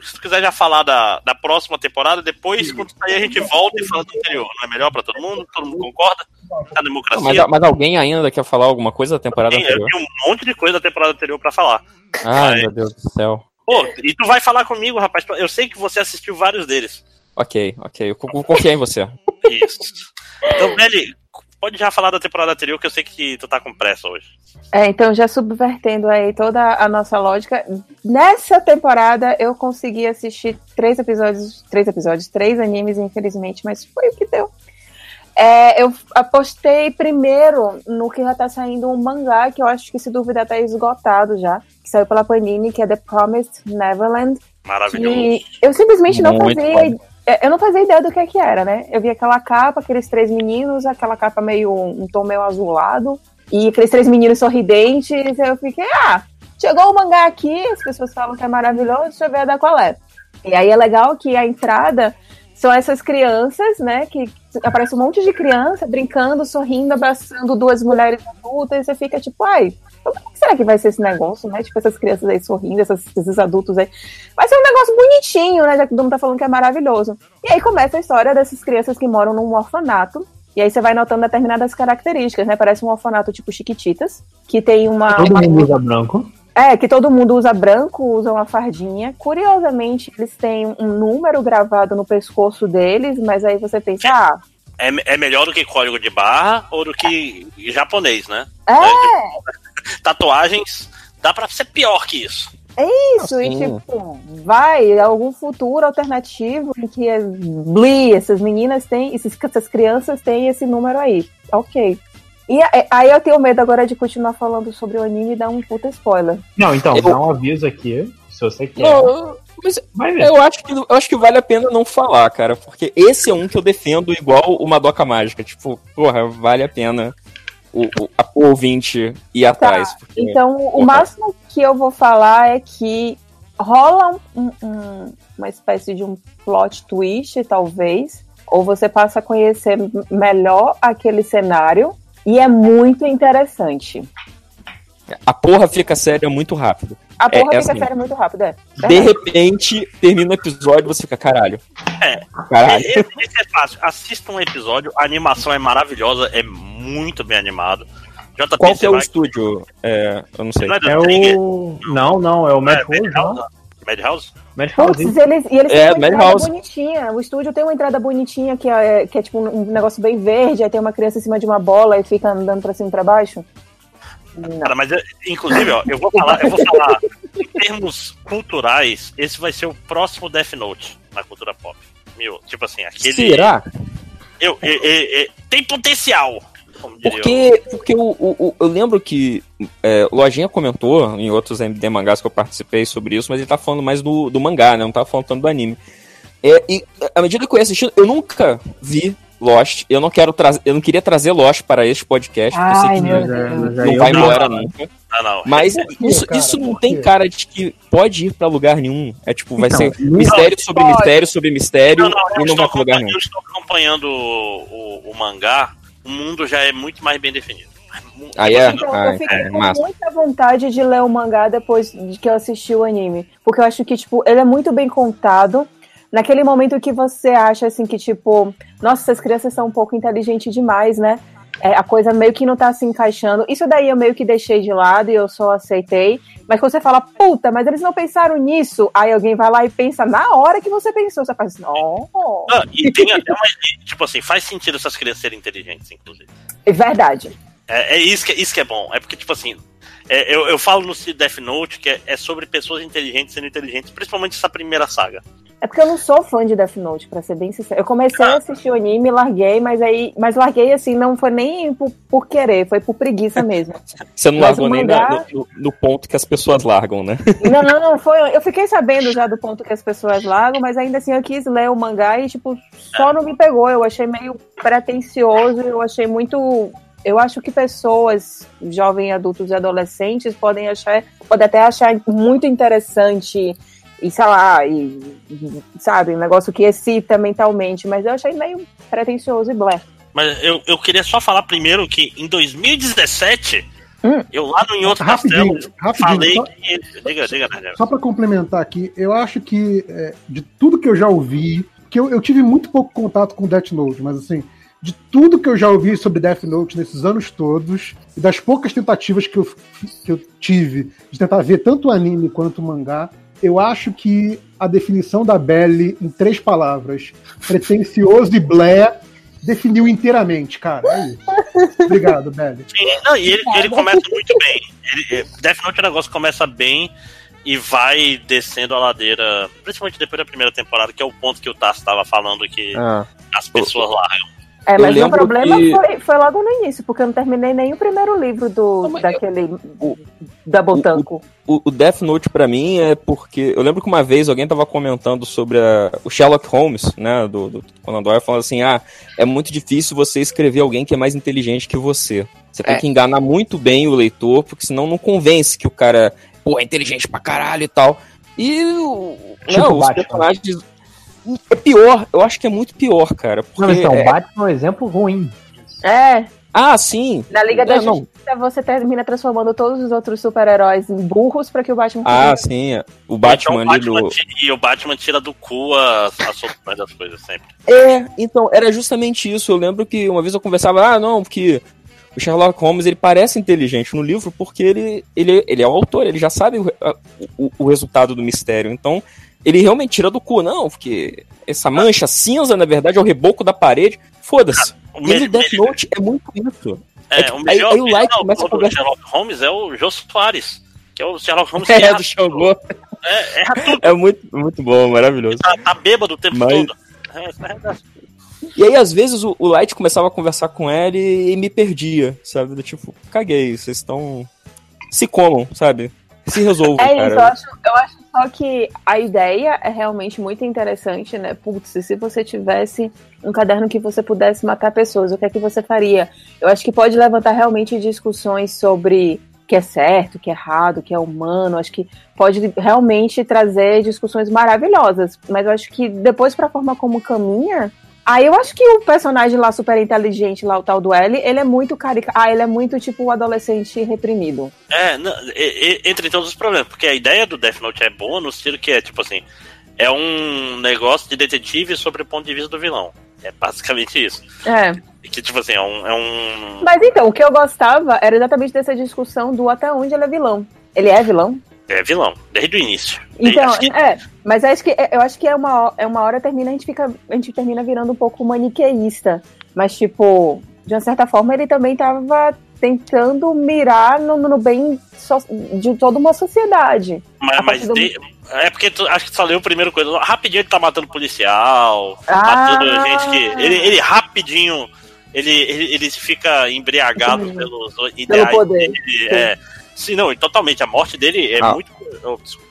se tu quiser já falar da, da próxima temporada, depois, quando sair, a gente volta e fala do anterior. Não é melhor pra todo mundo? Todo mundo concorda? A Não, democracia. mas, mas alguém ainda quer falar alguma coisa da temporada Tem, eu anterior? tenho um monte de coisa da temporada anterior pra falar. Ai, Vai. meu Deus do céu. Pô, e tu vai falar comigo, rapaz. Eu sei que você assistiu vários deles. Ok, ok. Eu co- vou confiar em você. Isso. Então, Belly, pode já falar da temporada anterior, que eu sei que tu tá com pressa hoje. É, então, já subvertendo aí toda a nossa lógica, nessa temporada eu consegui assistir três episódios, três episódios, três animes, infelizmente, mas foi o que deu. É, eu apostei primeiro no que já tá saindo um mangá, que eu acho que se duvidar tá esgotado já, que saiu pela Panini, que é The Promised Neverland. Maravilhoso. E eu simplesmente não Muito fazia. bom. É, Eu não fazia ideia do que, que era, né? Eu vi aquela capa, aqueles três meninos, aquela capa meio. um tom meio azulado, e aqueles três meninos sorridentes. Eu fiquei, ah, chegou o mangá aqui, as pessoas falam que é maravilhoso, deixa eu ver da qual é. E aí é legal que a entrada são essas crianças, né? Que aparece um monte de criança brincando, sorrindo, abraçando duas mulheres adultas, e você fica tipo, ai, como é que será que vai ser esse negócio, né? Tipo, essas crianças aí sorrindo, essas- esses adultos aí. Vai ser um negócio bonitinho, né? Já que todo mundo tá falando que é maravilhoso. E aí começa a história dessas crianças que moram num orfanato. E aí você vai notando determinadas características, né? Parece um orfanato tipo Chiquititas, que tem uma. Todo mundo usa branco. É, que todo mundo usa branco, usa uma fardinha. Curiosamente, eles têm um número gravado no pescoço deles, mas aí você pensa, ah, É, é melhor do que código de barra ou do que japonês, né? é Tatuagens, dá pra ser pior que isso. isso, e Sim. tipo, vai, algum futuro alternativo em que é Bli, essas meninas têm, esses- essas crianças têm esse número aí. Ok. E a- aí eu tenho medo agora de continuar falando sobre o anime e dar um puta spoiler. Não, então, Eu- dá um aviso aqui, se você quer. Não, mas Vai ver. eu acho, que, eu acho que vale a pena não falar, cara. Porque esse é um que eu defendo igual o Madoka Mágica. Tipo, porra, vale a pena o, o, a- o ouvinte ir atrás. porque- Então, o Porra. máximo que eu vou falar é que rola um- um- uma espécie de um plot twist, talvez, ou você passa a conhecer melhor aquele cenário, e é muito interessante. A porra fica séria muito rápido. A É, porra é fica assim. séria muito rápido, é. De repente, termina o episódio você fica, caralho. É. Caralho. Esse, esse é fácil. Assista um episódio, a animação é maravilhosa, é muito bem animado. JP, Qual que é o vai- estúdio? É, eu não sei. Não é É o. Não, não, é o É, Madhouse, Madhouse? não. Madhouse? Madhouse. Putz, eles, e eles É, têm uma entrada Madhouse. bonitinha. O estúdio tem uma entrada bonitinha que é, que é tipo um negócio bem verde, aí tem uma criança em cima de uma bola e fica andando pra cima e pra baixo. Não. Cara, mas eu- inclusive, ó, eu vou falar, eu vou falar em termos culturais, esse vai ser o próximo Death Note na cultura pop. Meu, tipo assim, aquele. Será? Eu, eu- eu- eu- tem potencial. Porque, porque o, o- eu lembro que é, o Lojinha comentou em outros MD mangás que eu participei sobre isso, mas ele tá falando mais do, do mangá, né? Não tá falando tanto do anime. É, e à medida que eu ia assistindo, eu nunca vi Lost. Eu não quero trazer, eu não queria trazer Lost para este podcast, porque eu sei Ai, que não aí vai não- embora não, nunca. Ah, não. Mas isso, cara? isso não tem cara de que pode ir pra lugar nenhum. É tipo, vai Então, ser não- mistério sobre pode. mistério sobre mistério Não, não, e não vai pra lugar nenhum. eu estou acompanhando o, o- o mangá, o mundo já é muito mais bem definido. Mu- Ah, é? Então, Ah, eu fiquei é, com massa. muita vontade de ler o mangá depois de que eu assisti o anime. Porque eu acho que, tipo, ele é muito bem contado. Naquele momento que você acha, assim, que, tipo, nossa, essas crianças são um pouco inteligentes demais, né? É, a coisa meio que não tá se encaixando. Isso daí eu meio que deixei de lado e eu só aceitei. Mas quando você fala, puta, mas eles não pensaram nisso. Aí alguém vai lá e pensa na hora que você pensou. Você faz, não. Ah, e tem até uma. Tipo assim, faz sentido essas crianças serem inteligentes, inclusive. É verdade. É, é isso, que, isso que é bom. É porque, tipo assim, é, eu, eu falo no Death Note que é, é sobre pessoas inteligentes sendo inteligentes, principalmente essa primeira saga. É porque eu não sou fã de Death Note, pra ser bem sincero. Eu comecei a assistir o anime, larguei, mas aí. Mas larguei assim, não foi nem por, por querer, foi por preguiça mesmo. Você não Mas largou nem mangá- no, no ponto que as pessoas largam, né? Não, não, não, foi. Eu fiquei sabendo já do ponto que as pessoas largam, mas ainda assim eu quis ler o mangá e, tipo, só não me pegou. Eu achei meio pretencioso, eu achei muito. eu acho que pessoas, jovens, adultos e adolescentes, podem achar, podem até achar muito interessante e sei lá, e, sabe, um negócio que excita mentalmente, mas eu achei meio pretencioso e blé. Mas eu, eu queria só falar primeiro que em 2017, Hum. eu lá no Em Outro Rapidinho, Castelo rapidinho, falei só- que. Diga, diga, Daniel. Só para complementar aqui, eu acho que é, de tudo que eu já ouvi, que eu, eu tive muito pouco contato com Death Note, mas assim, de tudo que eu já ouvi sobre Death Note nesses anos todos, e das poucas tentativas que eu, que eu tive de tentar ver tanto o anime quanto o mangá, eu acho que a definição da Belly em três palavras, pretencioso e blé, definiu inteiramente, cara. É isso. Obrigado, Belly. Sim, não, e ele, ele começa muito bem. Ele, é, Death Note é um negócio que começa bem e vai descendo a ladeira, principalmente depois da primeira temporada, que é o ponto que o Tassi estava falando que Ah, as pessoas largam. É, Eu mas o problema que- foi, foi logo no início, porque eu não terminei nem o primeiro livro do, Não, daquele o- Double Tanco. o, o Death Note pra mim é porque. Eu lembro que uma vez alguém tava comentando sobre a- o Sherlock Holmes, né? Do, do Conan Doyle, falando assim: ah, é muito difícil você escrever alguém que é mais inteligente que você. Você tem É. que enganar muito bem o leitor, porque senão não convence que o cara pô, é inteligente pra caralho e tal. E o- Tipo não, os Batman. personagens. É pior, eu acho que é muito pior, cara. Porque Não, então, é- Batman é um exemplo ruim. É, Ah, sim. na Liga da Não, não. Justiça você termina transformando todos os outros super-heróis em burros pra que o Batman Ah, sim. é. O Batman Então, o ali do. Batman ti- E o Batman tira do cu as, as soluções das coisas sempre. É, então, era justamente isso. Eu lembro que uma vez eu conversava, ah, não, porque o Sherlock Holmes ele parece inteligente no livro porque ele, ele, ele é o autor, ele já sabe o, o, o resultado do mistério. Então, ele realmente tira do cu, não, porque essa mancha cinza, na verdade, é o reboco da parede. Foda-se. O E me- no Death Note é muito isso. é, é que- o melhor, aí- aí o Light melhor começa a conversar- Sherlock Holmes é o Jô Soares, que é o Sherlock Holmes É, do Shogun. É, erra tudo, É muito, muito bom, maravilhoso. tá, tá bêbado o tempo Mas- todo. É, é, é. E aí, às vezes, o, o Light começava a conversar com ele e, me perdia, sabe? Do tipo, caguei, vocês estão. Se comam, sabe? Se resolvam, É cara. isso, eu acho, eu acho só que a ideia é realmente muito interessante, né? Putz, se você tivesse um caderno que você pudesse matar pessoas, o que é que você faria? Eu acho que pode levantar realmente discussões sobre o que é certo, o que é errado, o que é humano. Acho que pode realmente trazer discussões maravilhosas. Mas eu acho que depois, pra forma como caminha. Aí eu acho que o personagem lá super inteligente, lá o tal do L, ele é muito carica. Ah, ele é muito tipo o adolescente reprimido. É, não, e- e- entre todos os problemas, porque a ideia do Death Note é boa no estilo que é, tipo assim, é um negócio de detetive sobre o ponto de vista do vilão. É basicamente isso. É. Que, tipo assim, é um. É um Mas então, o que eu gostava era exatamente dessa discussão do até onde ele é vilão. Ele é vilão? É vilão, desde o início. Desde- Então, que- é, mas acho que eu acho que é uma, é uma hora termina, a gente fica, a gente termina virando um pouco maniqueísta. Mas, tipo, de uma certa forma, ele também tava tentando mirar no, no bem so- de toda uma sociedade. mas mas do- de- é porque tu, acho que tu só leu a primeira coisa. Rapidinho ele tá matando policial, Ah. matando gente que. Ele, ele rapidinho. Ele, ele, ele fica embriagado Sim. pelos ideais poder. dele. É. Sim, não, totalmente. A morte dele é Ah. muito. oh, desculpa.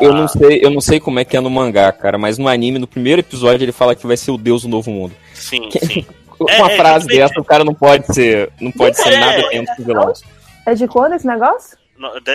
Eu, eu não sei, eu não sei como é que é no mangá, cara, mas no anime, no primeiro episódio, ele fala que vai ser o deus do novo mundo. Sim, Que- sim. Com É, uma é, frase justamente. dessa, o cara não pode ser. Não pode ser É, nada menos que vilão. É de quando esse negócio?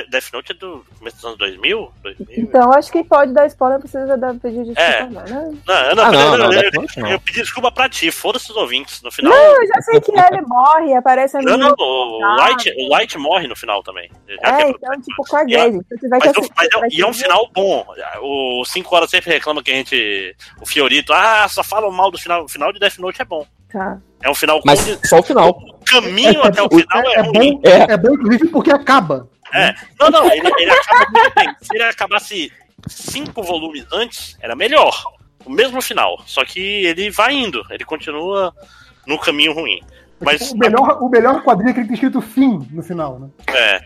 Death Note é do começo dos anos 2000? 2000? Então, acho que pode dar spoiler, precisa dar pedir desculpa, É. não, né? Não, eu não, Ah, não, eu, não, eu- Note não. eu pedi desculpa pra ti, foda-se os ouvintes. No final. Não, eu já sei que ele morre, aparece a Não, não, o Light, o Light morre no final também. Já É, pra- então, tipo, caguei. Mas, assistir, mas é, vai e é um final bom. O 5 horas sempre reclama que a gente. O Fiorito, ah, só falam mal do final. O final de Death Note é bom. Tá. É um final Mas com- só o final. o caminho até o final é, É, é ruim. bom, É. é bom, inclusive, porque acaba. É. Não, não, ele, ele acaba muito bem. Se ele acabasse cinco volumes antes, era melhor. O mesmo final. Só que ele vai indo, ele continua no caminho ruim. Mas o, melhor, o melhor quadrinho é aquele que tem escrito fim no final, né? É.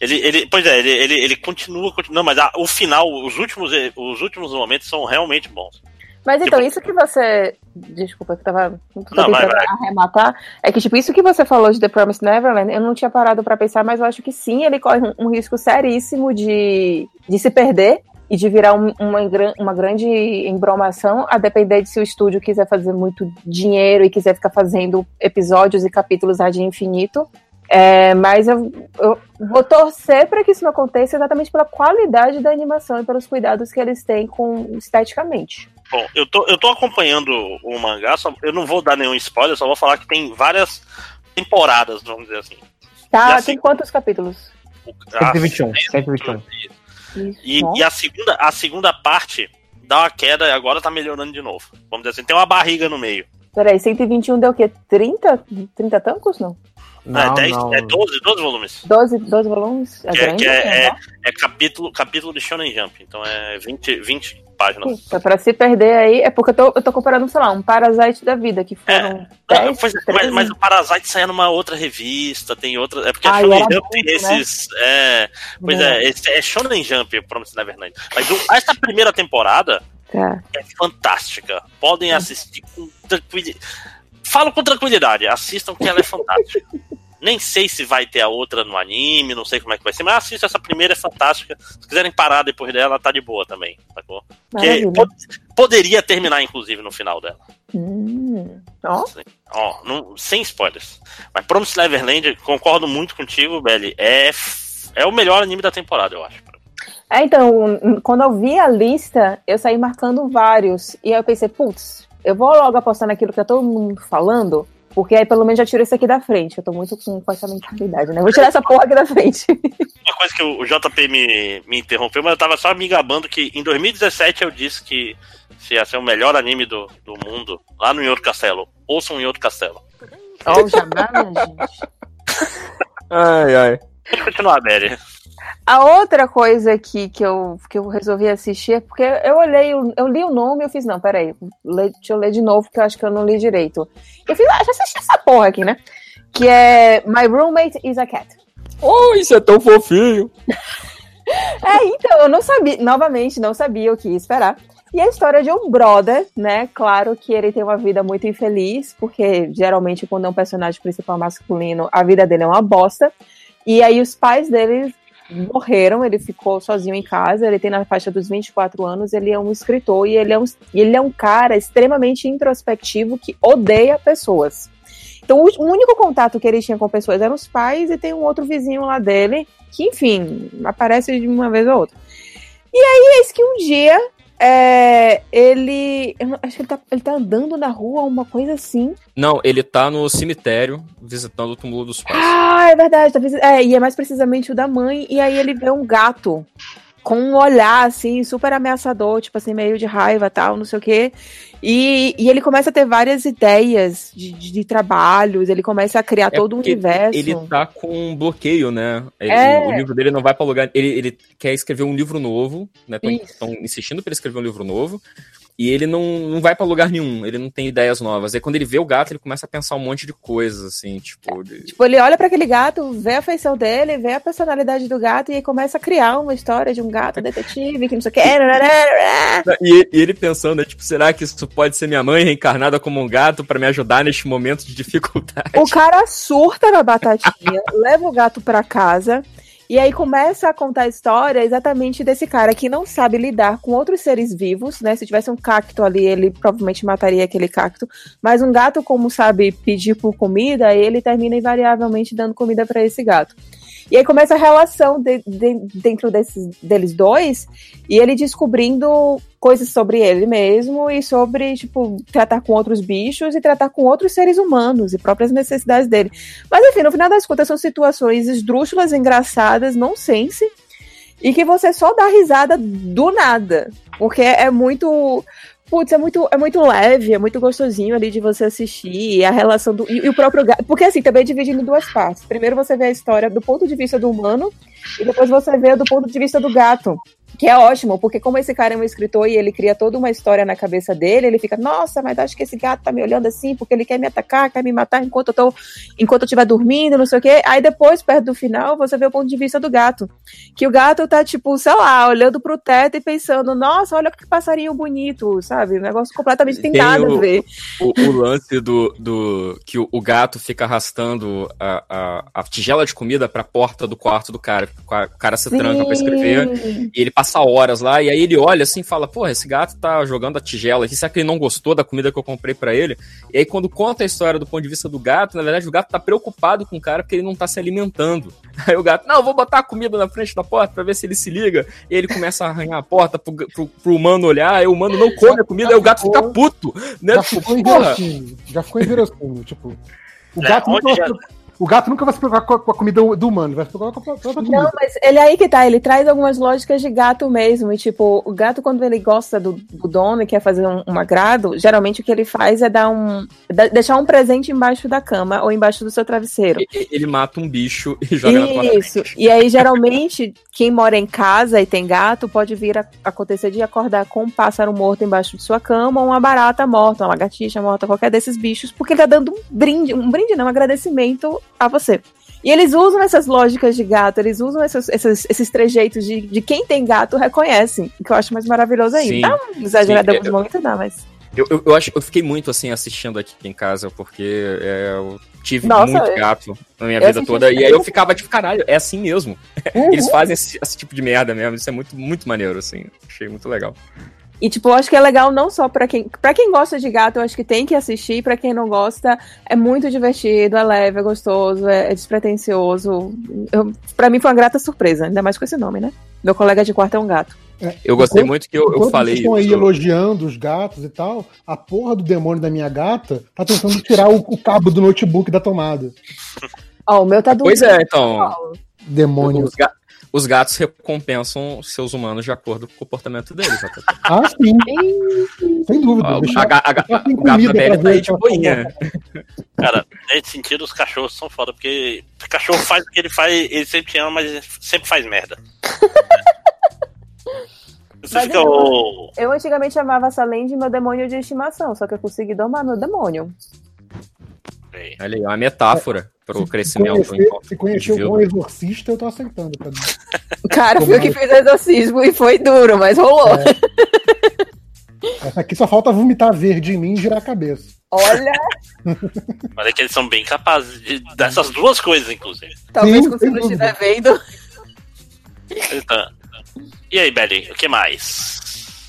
Ele, ele, pois é, ele, ele, ele continua, continua. Não, mas a- o final, os últimos, os últimos momentos são realmente bons. Mas então, Tipo- isso que você. Desculpa, que eu tava tô Não, vai, tentando vai. arrematar. É que, tipo, isso que você falou de The Promised Neverland, eu não tinha parado pra pensar, mas eu acho que sim, ele corre um, um risco seríssimo de, de se perder. e de virar um, uma, uma grande embromação, a depender de se o estúdio quiser fazer muito dinheiro e quiser ficar fazendo episódios e capítulos ad infinito. É, mas eu, eu vou torcer para que isso não aconteça exatamente pela qualidade da animação e pelos cuidados que eles têm com esteticamente. Bom, eu tô, eu tô acompanhando o mangá, só, eu não vou dar nenhum spoiler, só vou falar que tem várias temporadas, vamos dizer assim. Tá, assim- tem quantos capítulos? O- a- 121, 121. Isso. E, e a, segunda, a segunda parte dá uma queda e agora tá melhorando de novo. Vamos dizer assim, tem uma barriga no meio. Peraí, 121 deu o quê? 30? 30 tancos? Não. é, 10, é 12, 12 volumes. 12, 12 volumes? É Que é, grande? que é, né? é, é capítulo, capítulo de Shonen Jump, então é 20, 20 páginas. Puta, pra se perder aí, é porque eu tô, eu tô comparando, sei lá, um Parasite da vida, que foram Ah, 10, pois é, 13. mas, mas o Parasite saia numa outra revista, tem outra. É porque Ah, a e Shonen Jump tem né? esses. É, pois Né? é, esse é Shonen Jump, Promise Neverland. Mas o- essa primeira temporada Tá. é fantástica. Podem assistir com tranquilidade. Falo com tranquilidade, assistam que ela é fantástica. Nem sei se vai ter a outra no anime, não sei como é que vai ser, mas assista essa primeira, é fantástica. Se quiserem parar depois dela, tá de boa também, sacou? Porque pod- poderia terminar, inclusive, no final dela. Hum. Ó, Ó, não- sem spoilers. Mas Promise Neverland, concordo muito contigo, Belly. É, é o melhor anime da temporada, eu acho. É, então, quando eu vi a lista, eu saí marcando vários. E aí eu pensei, putz, eu vou logo apostar naquilo que tá todo mundo falando, porque aí pelo menos já tiro esse aqui da frente. Eu tô muito com, com essa mentalidade, né? Vou tirar essa porra aqui da frente. Uma coisa que o JP me, me interrompeu, mas eu tava só me gabando que em 2017 eu disse que se ia ser o melhor anime do, do mundo, lá no Outro Castelo. Ouçam em Outro Castelo. Ó, o jabá, minha gente. Ai, ai. Pode continuar, Belly. A outra coisa que, que, eu, que eu resolvi assistir é porque eu olhei, eu li o nome e eu fiz, não, peraí, deixa eu ler de novo, porque eu acho que eu não li direito. Eu fiz, ah, já assisti essa porra aqui, né? Que é My Roommate is a Cat. Oh, isso é tão fofinho. É, então, eu não sabia, novamente, não sabia o que esperar. E a história de um brother, né? Claro que ele tem uma vida muito infeliz, porque geralmente quando é um personagem principal masculino, a vida dele é uma bosta. E aí os pais dele morreram, ele ficou sozinho em casa, ele tem na faixa dos 24 anos, ele é um escritor e ele é um, ele é um cara extremamente introspectivo que odeia pessoas. Então o único contato que ele tinha com pessoas eram os pais e tem um outro vizinho lá dele, que enfim, aparece de uma vez ou outra. E aí, eis que um dia é, ele. acho que ele tá, ele tá andando na rua, uma coisa assim. Não, ele tá no cemitério visitando o túmulo dos pais. Ah, é verdade. Tá, é, e é mais precisamente o da mãe. E aí ele vê um gato com um olhar, assim, super ameaçador, tipo assim, meio de raiva tal, não sei o quê. E, e ele começa a ter várias ideias de, de, de trabalhos, ele começa a criar É todo o universo. Ele tá com um bloqueio, né? Ele- É. O livro dele não vai pra lugar. Ele, ele quer escrever um livro novo, né? Estão insistindo pra ele escrever um livro novo. E ele não, não vai pra lugar nenhum, ele não tem ideias novas. Aí quando ele vê o gato, ele começa a pensar um monte de coisas, assim, tipo. de- Tipo, ele olha pra aquele gato, vê a feição dele, vê a personalidade do gato e aí começa a criar uma história de um gato detetive que não sei o que. E, e ele pensando, né, tipo, será que isso pode ser minha mãe reencarnada como um gato pra me ajudar neste momento de dificuldade? O cara surta na batatinha, leva o gato pra casa e aí começa a contar a história exatamente desse cara que não sabe lidar com outros seres vivos, né? Se tivesse um cacto ali, ele provavelmente mataria aquele cacto. Mas um gato, como sabe pedir por comida, ele termina invariavelmente dando comida pra esse gato. E aí começa a relação de- de- dentro desses, deles dois, e ele descobrindo coisas sobre ele mesmo e sobre, tipo, tratar com outros bichos e tratar com outros seres humanos e próprias necessidades dele. Mas enfim, no final das contas, são situações esdrúxulas, engraçadas, nonsense, e que você só dá risada do nada. Porque é muito. Putz, é muito, é muito leve, é muito gostosinho ali de você assistir. A relação do. E, e o próprio gato. Porque assim, também é em duas partes. Primeiro você vê a história do ponto de vista do humano, e depois você vê do ponto de vista do gato. Que é ótimo, porque como esse cara é um escritor e ele cria toda uma história na cabeça dele, ele fica, nossa, mas acho que esse gato tá me olhando assim, porque ele quer me atacar, quer me matar enquanto eu tô, enquanto eu estiver dormindo, não sei o quê. Aí depois, perto do final, você vê o ponto de vista do gato. Que o gato tá, tipo, sei lá, olhando pro teto e pensando, nossa, olha que passarinho bonito, sabe? Um negócio completamente tem, Tem nada o- a ver. O, o lance do, do. que o, o gato fica arrastando a, a, a tigela de comida pra porta do quarto do cara. O ca- o cara se tranca pra escrever. Sim. E ele passa passa horas lá, e aí ele olha assim e fala, porra, esse gato tá jogando a tigela aqui, será que ele não gostou da comida que eu comprei para ele? E aí quando conta a história do ponto de vista do gato, na verdade o gato tá preocupado com o cara porque ele não tá se alimentando. Aí o gato, não, eu vou botar a comida na frente da porta pra ver se ele se liga, e ele começa a arranhar a porta pro, pro, pro humano olhar, aí o humano não come a comida, aí o gato fica puto, né? Já Tipo, ficou porra, inverossímil. Já ficou inverossímil. Tipo, o É, gato, nunca já- o gato nunca vai se preocupar com a, com a comida do humano, ele vai se preocupar com a própria comida. Não, mas ele é aí que tá, ele traz algumas lógicas de gato mesmo. E tipo, o gato, quando ele gosta do, do dono e quer fazer um, um agrado, geralmente o que ele faz é dar um. da- deixar um presente embaixo da cama ou embaixo do seu travesseiro. e- ele mata um bicho e joga na tua Isso. E aí, geralmente, quem mora em casa e tem gato pode vir a acontecer de acordar com um pássaro morto embaixo de sua cama, ou uma barata morta, uma lagartixa morta, qualquer desses bichos, porque ele tá dando um brinde, um brinde, não, um agradecimento a você. E eles usam essas lógicas de gato, eles usam esses, esses, esses trejeitos de, de quem tem gato reconhece, que eu acho mais maravilhoso ainda. Sim. Dá um exagerado Sim, alguns eu- momentos, dá, mas. Eu, eu, eu acho, eu fiquei muito assim assistindo aqui em casa, porque é, eu tive Nossa, muito eu- gato na minha eu vida toda. E isso. aí eu ficava tipo, caralho, é assim mesmo. Uhum. Eles fazem esse, esse tipo de merda mesmo. Isso é muito, muito maneiro, assim. Achei muito legal. E, tipo, eu acho que é legal não só pra quem. para quem gosta de gato, eu acho que tem que assistir. Pra quem não gosta, é muito divertido, é leve, é gostoso, é, é despretensioso. Eu, pra mim foi uma grata surpresa, ainda mais com esse nome, né? Meu colega de quarto é um gato. Eu gostei Enquanto- muito que eu, eu falei vocês estão aí elogiando os gatos e tal, a porra do demônio da minha gata tá tentando tirar o, o cabo do notebook da tomada. Ó, o meu tá do. Pois é, então. Demônio. Os, ga- os gatos recompensam seus humanos de acordo com o comportamento deles. JP. Ah, sim, sem dúvida. Ó, a, a, tem o gato da Belly tá aí de boinha. Cara, nesse sentido, os cachorros são foda, porque o cachorro faz o que ele faz, ele sempre te ama, mas ele sempre faz merda. Você fica eu-. Eu antigamente chamava essa de meu demônio de estimação, só que eu consegui domar meu demônio. Olha aí, é uma metáfora para o Se crescimento. conhecer, enquanto se conhecer um exorcista, eu tô aceitando. Pra mim. Cara, Como fui eu que é? fiz o exorcismo e foi duro, mas rolou. Essa aqui só falta vomitar verde em mim e girar a cabeça. Olha, Mas é que eles são bem capazes de, dessas duas coisas, inclusive. talvez Sim, você não estiver vendo. Então, e aí, Belly, o que mais?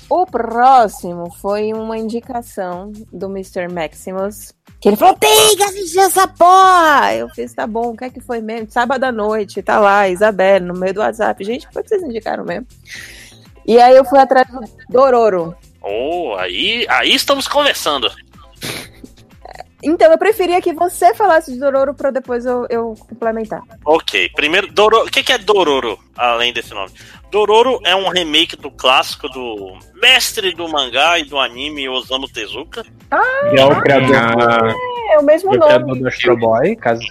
O próximo foi uma indicação do Mr. Maximus. Que ele falou: tem que assistir essa porra! Eu fiz, tá bom, o que é que foi mesmo? Sábado à noite, tá lá, Isabelle, no meio do WhatsApp. Gente, foi que vocês indicaram mesmo. E aí eu fui atrás do Dororo. Oh, aí, aí estamos conversando. Então eu preferia que você falasse de Dororo pra depois eu, eu complementar. Ok, primeiro, Dororo. O que, que é Dororo, além desse nome? Dororo é um remake do clássico do mestre do mangá e do anime Osamu Tezuka. E é o criador, Ah, É o mesmo o nome. criador do Astro Boy, caso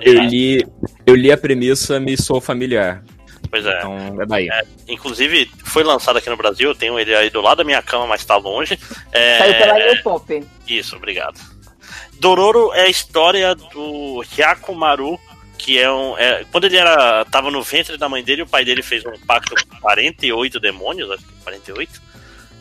eu li, eu li a premissa, me sou familiar. Pois é. Então é daí. Inclusive, foi lançado aqui no Brasil, eu tenho ele aí do lado da minha cama, mas tá longe. É, Saiu pela New Pop. Isso, obrigado. Dororo é a história do Hyakumaru, que é um. é- quando ele era tava no ventre da mãe dele, o pai dele fez um pacto com 48 demônios, acho que 48.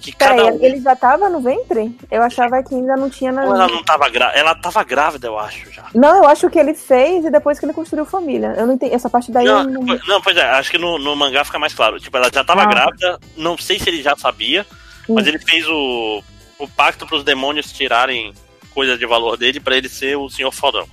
Que cada um. ele já tava no ventre? Eu achava que ainda não tinha na. Ela não tava grávida. Ela tava grávida, eu acho já. Não, eu acho que ele fez e depois que ele construiu família. Eu não entendi. Essa parte daí Não, eu não. não, pois é, acho que no, no mangá fica mais claro. Tipo, ela já tava Ah. grávida, não sei se ele já sabia, mas Hum. ele fez o, o pacto pros demônios tirarem coisas de valor dele pra ele ser o senhor fodão.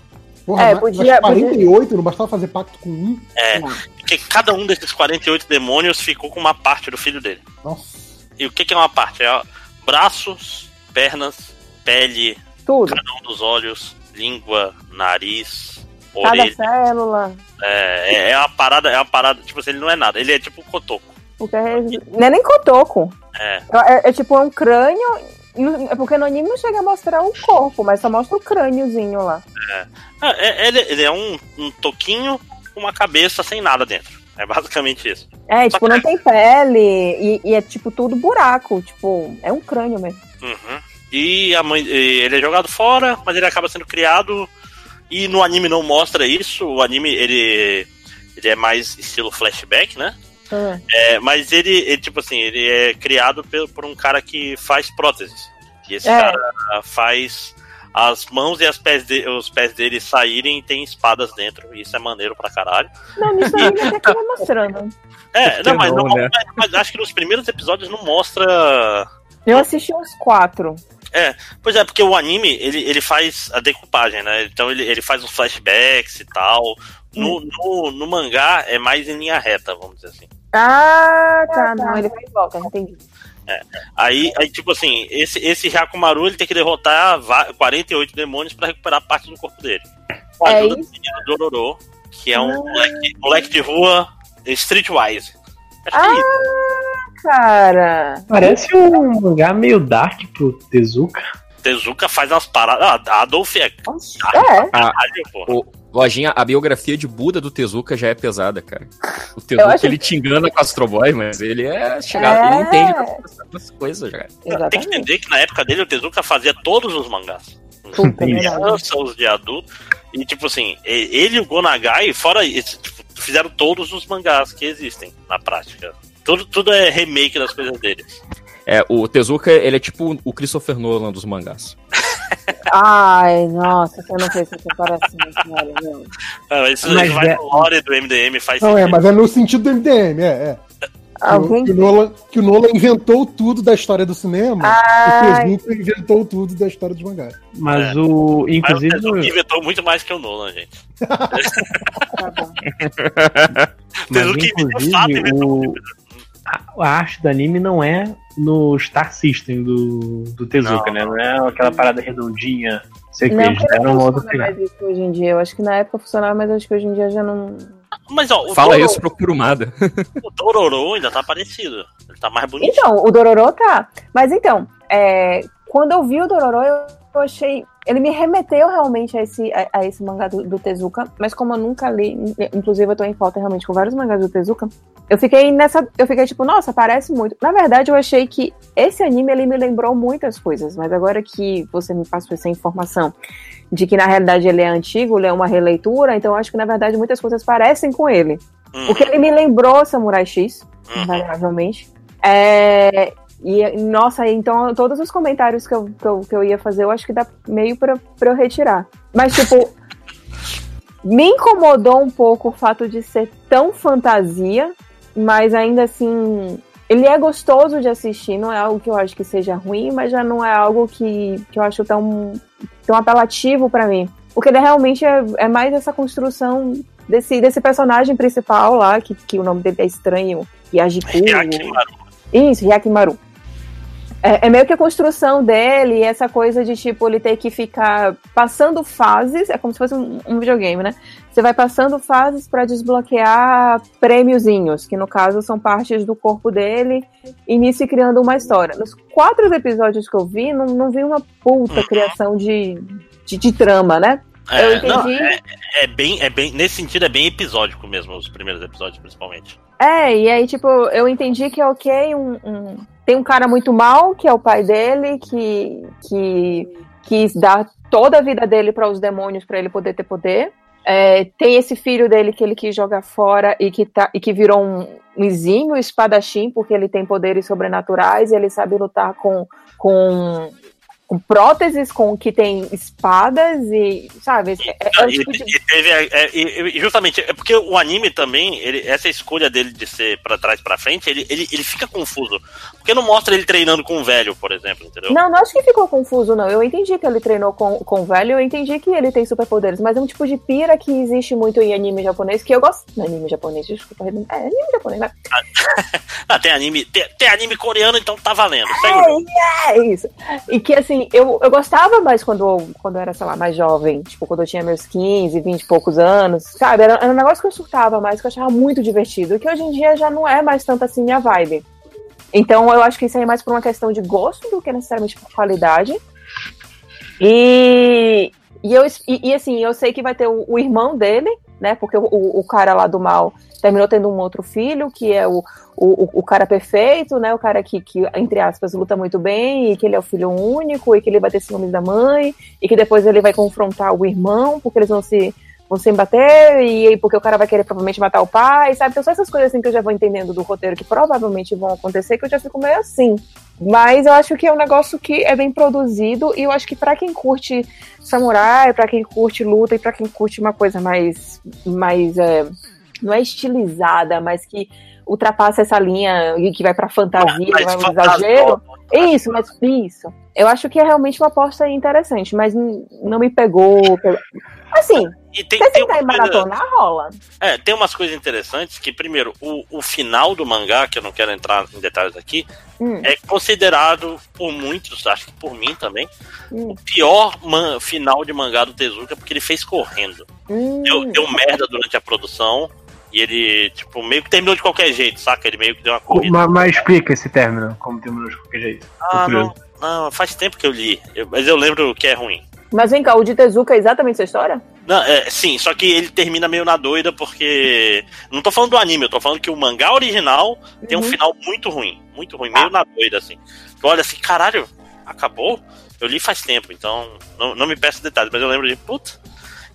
Porra, É, podia- mas 48, não bastava fazer pacto com um? É, porque cada um desses 48 demônios ficou com uma parte do filho dele. Nossa. E o que, que é uma parte? É braços, pernas, pele, Tudo. cada um dos olhos, língua, nariz, Cada orelha. célula. É, é, é uma parada, é uma parada, tipo assim, ele não é nada, ele é tipo um cotoco. Porque é... Não é nem cotoco. É, É, é tipo um crânio. É porque no anime não chega a mostrar o corpo, mas só mostra o crâniozinho lá. Ah, é- ele, ele é um, um toquinho com uma cabeça sem nada dentro. É basicamente isso. É, tipo, não tem pele e, e é tipo tudo buraco. Tipo, é um crânio mesmo. Uhum. E a mãe, ele é jogado fora, mas ele acaba sendo criado. E no anime não mostra isso. O anime ele, ele é mais estilo flashback, né? Ah, É, mas ele, ele, tipo assim, ele é criado por, por um cara que faz próteses. E esse É. cara faz as mãos e as pés de- os pés dele saírem e tem espadas dentro. Isso é maneiro pra caralho. Não, nisso aí ele até que vai mostrando. É, não, mas, não, né? mas- acho que nos primeiros episódios não mostra. Eu assisti uns quatro. Pois é, porque o anime ele, ele faz a decupagem, né? Então ele, ele faz os flashbacks e tal. No, no, no mangá é mais em linha reta, vamos dizer assim. Ah, tá. Não, ele vai em volta, entendi. Aí, aí, tipo assim, esse, esse Hyakumaru ele tem que derrotar va- 48 demônios pra recuperar parte do corpo dele. Com a É ajuda do isso? menino Dororo, que é um Ah. moleque, moleque de rua streetwise. Acho que é isso. Ah, cara. Parece um mangá meio dark pro Tezuka. Tezuka faz umas paradas. Ah, a Adolf é É. caralho, pô. Lojinha, a biografia de Buda do Tezuka já é pesada, cara. O Tezuka, acho- ele te engana com Astro Boy, mas ele é chegado, ele É. entende as coisas, cara. Tem que Exatamente. entender que na época dele o Tezuka fazia todos os mangás. Puta, de verdade. criança, os de adulto. E tipo assim, ele e o Gonagai, fora isso, tipo, fizeram todos os mangás que existem na prática. Tudo, tudo é remake das coisas deles. É, o Tezuka, ele é tipo o Christopher Nolan dos mangás. Ai, nossa, você não fez essa comparação, cara, não. Ah, isso, Mas isso vai é- no lore do MDM, faz Não, é, sentido. mas é no sentido do MDM, é. é. Que, o, Alguém. que, o Nolan, que o Nolan inventou tudo da história do cinema, Ai, o Tezuka inventou tudo da história dos mangás. Mas É. o. Mas o Inclusive. Tezuka inventou muito mais que o Nolan, gente. tá bom. Tezuka inventou fato, inclusive, inventou o, a, a arte do anime não é no Star System do, do Tezuka, Não, né? Não é aquela parada redondinha. Sei que Não, funciona pegada. mais isso hoje em dia. Eu acho que na época funcionava, mas acho que hoje em dia já não. Mas ó, Fala Dororo, isso pro Kurumada. o Dororo ainda tá parecido. Ele tá mais bonito. Então, o Dororô tá. Mas então, é, quando eu vi o Dororô, eu, eu achei. Ele me remeteu realmente a esse, a, a esse mangá do, do Tezuka, mas como eu nunca li, inclusive eu tô em falta realmente com vários mangás do Tezuka, eu fiquei nessa. Eu fiquei tipo, nossa, parece muito. Na verdade, eu achei que esse anime ele me lembrou muitas coisas, mas agora que você me passou essa informação de que na realidade ele é antigo, ele é uma releitura, então eu acho que na verdade muitas coisas parecem com ele. Uhum, Porque ele me lembrou Samurai X, uhum. invariavelmente. É, e, nossa, então todos os comentários que eu, que, eu, que eu ia fazer, eu acho que dá meio pra, pra eu retirar. Mas, tipo, me incomodou um pouco o fato de ser tão fantasia, mas ainda assim. Ele é gostoso de assistir, não é algo que eu acho que seja ruim, mas já não é algo que, que eu acho tão, tão apelativo pra mim. Porque ele realmente é, é mais essa construção desse, desse personagem principal lá, que, que o nome dele é estranho, Yajiku. Yakimaru. Isso, Yakimaru. É, é meio que a construção dele, essa coisa de tipo ele ter que ficar passando fases, é como se fosse um, um videogame, né? Você vai passando fases para desbloquear prêmiozinhos, que no caso são partes do corpo dele, e nisso criando uma história. Nos quatro episódios que eu vi, não, não vi uma puta Uhum. criação de, de, de trama, né? eu É, entendi. não, é, é bem, é bem. Nesse sentido, é bem episódico mesmo, os primeiros episódios, principalmente. É, e aí, tipo, eu entendi que, ok, um, um- tem um cara muito mal, que é o pai dele, que, que quis dar toda a vida dele para os demônios para ele poder ter poder. É, tem esse filho dele que ele quis jogar fora e que, tá, e que virou um, um exímio espadachim, porque ele tem poderes sobrenaturais e ele sabe lutar com, com, com próteses, com que tem espadas e, sabe, é, é E, tipo de... e teve. a- é, e- e justamente, é porque o anime também, ele, essa escolha dele de ser pra trás e pra frente, ele, ele, ele fica confuso. Porque não mostra ele treinando com um velho, por exemplo, entendeu? Não, não acho que ficou confuso, não. Eu entendi que ele treinou com, com o velho, eu entendi que ele tem superpoderes, mas é um tipo de pira que existe muito em anime japonês, que eu gosto. Não, anime japonês, desculpa. É anime japonês, né? Ah, tem anime, tem, tem anime coreano, então tá valendo. O jogo. É isso. E que assim, eu, eu gostava mais quando, quando eu era, sei lá, mais jovem. Tipo, quando eu tinha meus 15, 20 e poucos anos. Sabe? Era, era um negócio que eu surtava mais, que eu achava muito divertido. Que hoje em dia já não é mais tanto assim minha vibe. Então eu acho que isso aí é mais por uma questão de gosto do que necessariamente por qualidade. E, e, eu, e, e, assim, eu sei que vai ter o, o irmão dele, né? Porque o, o, cara lá do mal terminou tendo um outro filho, que é o, o, o cara perfeito, né? O cara que, que, entre aspas, luta muito bem, e que ele é o filho único, e que ele vai ter ciúmes da mãe, e que depois ele vai confrontar o irmão, porque eles vão se sem bater, e aí porque o cara vai querer provavelmente matar o pai, sabe? Então são essas coisas assim que eu já vou entendendo do roteiro que provavelmente vão acontecer, que eu já fico meio assim. Mas eu acho que é um negócio que é bem produzido, e eu acho que pra quem curte samurai, pra quem curte luta e pra quem curte uma coisa mais. mais é, não é estilizada, mas que ultrapassa essa linha e que vai pra fantasia, vai um exagero. Isso, mas isso. Eu acho que é realmente uma aposta interessante, mas não me pegou. pegou- Assim, E tem, você tem, uma coisa, maratonar, rola. é, tem umas coisas interessantes que, primeiro, o, o final do mangá, que eu não quero entrar em detalhes aqui, Hum, é considerado por muitos, acho que por mim também, hum, o pior man- final de mangá do Tezuka, porque ele fez correndo. hum. Deu, deu merda durante a produção. E ele, tipo, meio que terminou de qualquer jeito, saca? Ele meio que deu uma corrida. Mas, mas explica esse término, como terminou de qualquer jeito. Ah, não, não, faz tempo que eu li. Eu- mas eu lembro que é ruim. Mas vem cá, o de Tezuka é exatamente essa história? Não, é, sim, só que ele termina meio na doida porque. Não tô falando do anime, eu tô falando que o mangá original tem um Uhum. final muito ruim. Muito ruim, meio na doida, assim. Tu olha assim, caralho, acabou? Eu li faz tempo, então não, não me peço detalhes, mas eu lembro de. Puta.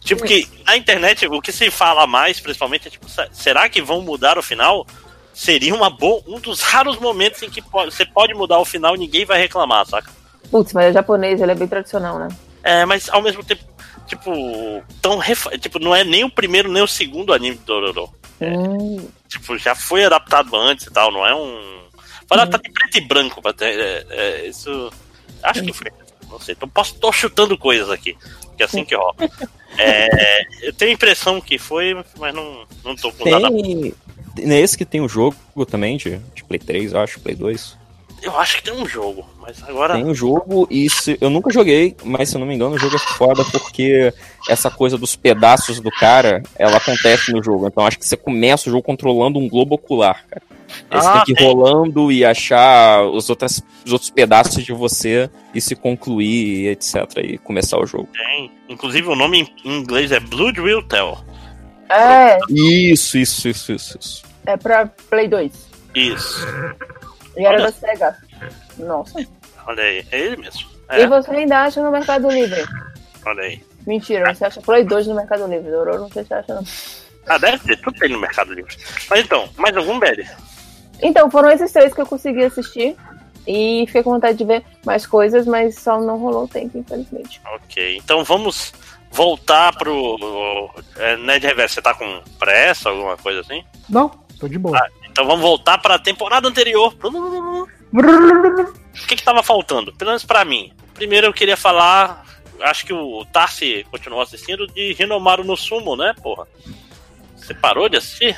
Tipo que na internet o que se fala mais, principalmente, é tipo, se- será que vão mudar o final? Seria uma boa, um dos raros momentos em que pode- você pode mudar o final e ninguém vai reclamar, saca? Putz, mas é japonês, ele é bem tradicional, né? É, mas ao mesmo tempo, tipo, tão refa- tipo, não é nem o primeiro nem o segundo anime do Dororo. Hum, Tipo, já foi adaptado antes e tal, não é um. Foi adaptado em preto e branco ter. é, é, isso. Acho que foi. Não sei. Então posso, tô chutando coisas aqui. Que é assim que rola. É, eu tenho a impressão que foi, mas não, não tô com nada. Tem. Nesse que tem o jogo também, de, de Play 3, eu acho, Play 2. Eu acho que tem um jogo, mas agora. Tem o jogo e se, eu nunca joguei, mas se eu não me engano, o jogo é foda porque essa coisa dos pedaços do cara, ela acontece no jogo. Então acho que você começa o jogo controlando um globo ocular, cara. Você Ah, tem que ir rolando e achar os, outras, os outros pedaços de você e se concluir, e etc. E começar o jogo. Tem. Inclusive o nome em inglês é Blood Will Tell. é, Isso, isso, isso, isso, isso. é pra Play 2. Isso. E era Olha. da SEGA. Nossa. Olha aí. É ele mesmo. E É, você ainda acha no Mercado Livre? olha aí. Mentira, você acha Play 2 no Mercado Livre. Dororo, não sei se você acha, não. Ah, deve ter, tudo tem no Mercado Livre. Mas então, mais algum, Belly? Então, foram esses três que eu consegui assistir. E fiquei com vontade de ver mais coisas, mas só não rolou tempo, infelizmente. Ok, então vamos voltar pro. É, Ned Reverso, você tá com pressa, alguma coisa assim? Não, tô de boa. Então vamos voltar pra temporada anterior. O que que tava faltando? Pelo menos pra mim. Primeiro eu queria falar. Acho que o Tarsi continuou assistindo de Hinomaru no Sumo, né, porra? Você parou de assistir?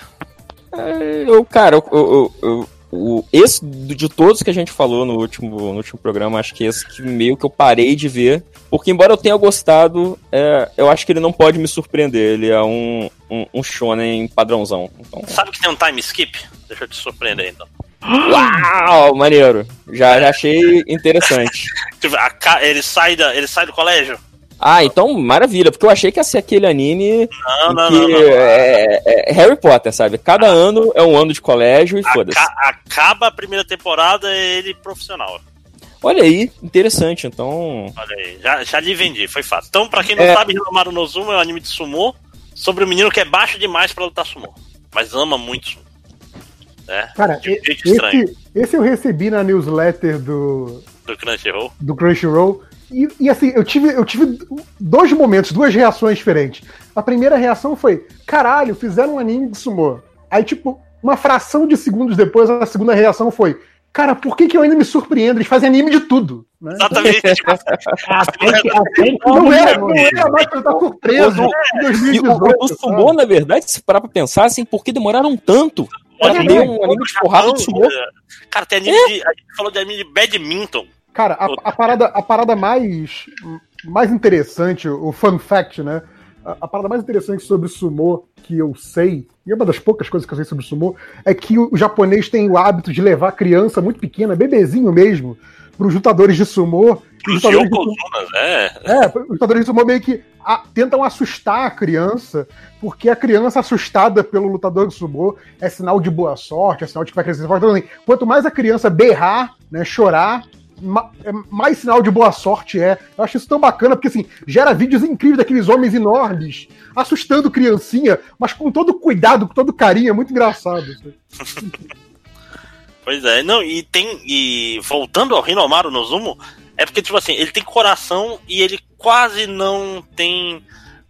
É, Eu, cara, eu, eu, eu- o, esse de todos que a gente falou no último, no último programa, acho que esse que meio que eu parei de ver. Porque, embora eu tenha gostado, é, eu acho que ele não pode me surpreender. Ele é um, um, um shonen padrãozão. Então, Sabe que tem um time skip? Deixa eu te surpreender então. uau, maneiro. Já, já achei interessante. Tipo, Ele sai, da... ele sai do colégio? Ah, então maravilha, porque eu achei que ia ser aquele anime Não, não, que não, não. É, é Harry Potter, sabe? Cada ano é um ano de colégio e foda-se. Aca- acaba a primeira temporada ele profissional. Olha aí, interessante. Então, Olha aí, já, já lhe vendi, foi fácil. Então, pra quem não É. sabe, Hiromaru no Zumo é um anime de sumô sobre um menino que é baixo demais pra lutar sumô, mas ama muito sumô. É, Cara, de um jeito estranho esse, esse eu recebi na newsletter do, do Crunchyroll. do Crunchyroll. E, e assim, eu tive, eu tive dois momentos, duas reações diferentes. A primeira reação foi: caralho, fizeram um anime de sumô. Aí, tipo, uma fração de segundos depois, a segunda reação foi: cara, por que, que eu ainda me surpreendo? Eles fazem anime de tudo. Né? Exatamente, até que Não o era, não era mais pra eu estar surpreso O- em E o, 2018. o sumô, na verdade, se parar pra pensar, assim, por que demoraram tanto pra Olha, ter um anime de porrada de sumô? Cara, tem anime de. A gente falou de anime de badminton. Cara, a, a parada, a parada mais, mais interessante, o fun fact, né? A, a parada mais interessante sobre sumô que eu sei, e é uma das poucas coisas que eu sei sobre sumô, é que o, japonês tem o hábito de levar criança muito pequena, bebezinho mesmo, para os lutadores de sumô. Os lutadores de sumô- Yokozunas, é. é, os lutadores de sumô meio que a- tentam assustar a criança, porque a criança assustada pelo lutador de sumô é sinal de boa sorte, é sinal de que vai crescer forte. Então, assim, quanto mais a criança berrar, né, chorar, mais sinal de boa sorte é. Eu acho isso tão bacana, porque assim, gera vídeos incríveis daqueles homens enormes, assustando criancinha, mas com todo cuidado, com todo carinho, é muito engraçado. Pois é, não, e tem. E voltando ao Hinomaru no Zumo, é porque, tipo assim, ele tem coração e ele quase não tem,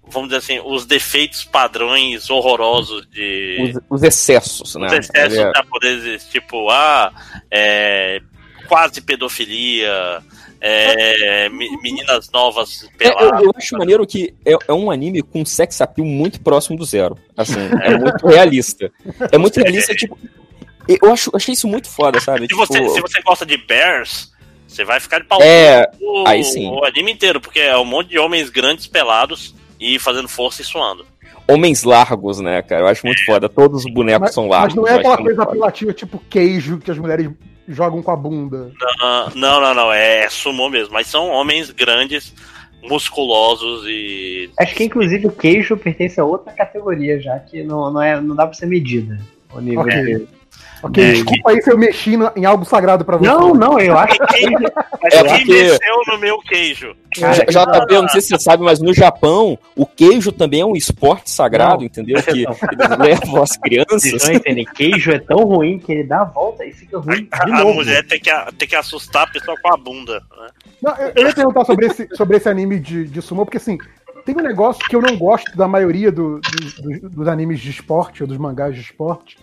vamos dizer assim, os defeitos padrões horrorosos de. Os, os excessos, né? Os excessos Ele é- japoneses, tipo, ah, é, quase pedofilia, é, me- meninas novas É, eu, peladas. eu acho maneiro que é, é um anime com sex appeal muito próximo do zero. Assim, é muito realista. É muito realista, tipo. Eu acho, achei isso muito foda, sabe? Se Tipo, você, se você gosta de Bears, você vai ficar de pau É, o, aí sim. o anime inteiro, porque é um monte de homens grandes pelados e fazendo força e suando. homens largos, né, cara? Eu acho muito foda. Todos os bonecos Mas, são mas largos. não é aquela coisa foda. apelativa tipo queijo que as mulheres jogam com a bunda. Ah, não, não, não, é sumô mesmo, mas são homens grandes, musculosos e. Acho que inclusive o queijo pertence a outra categoria já, que não, não, é, não dá pra ser medida. O nível Ok. Ok, É, desculpa aí se eu mexi no- em algo sagrado pra você. Não, não, eu acho Quem, É porque- desceu no meu queijo? Já, já tá vendo, não sei se você sabe, mas no Japão, o queijo também é um esporte sagrado, Não, entendeu? Que levam as Vocês crianças. não entendem, queijo é tão ruim que ele dá a volta e fica ruim de A, a mulher tem que, tem que assustar a pessoa com a bunda. Né? Não, eu, eu ia perguntar sobre esse, sobre esse anime de, de sumo, porque assim, tem um negócio que eu não gosto da maioria do- do- do- dos animes de esporte, ou dos mangás de esporte,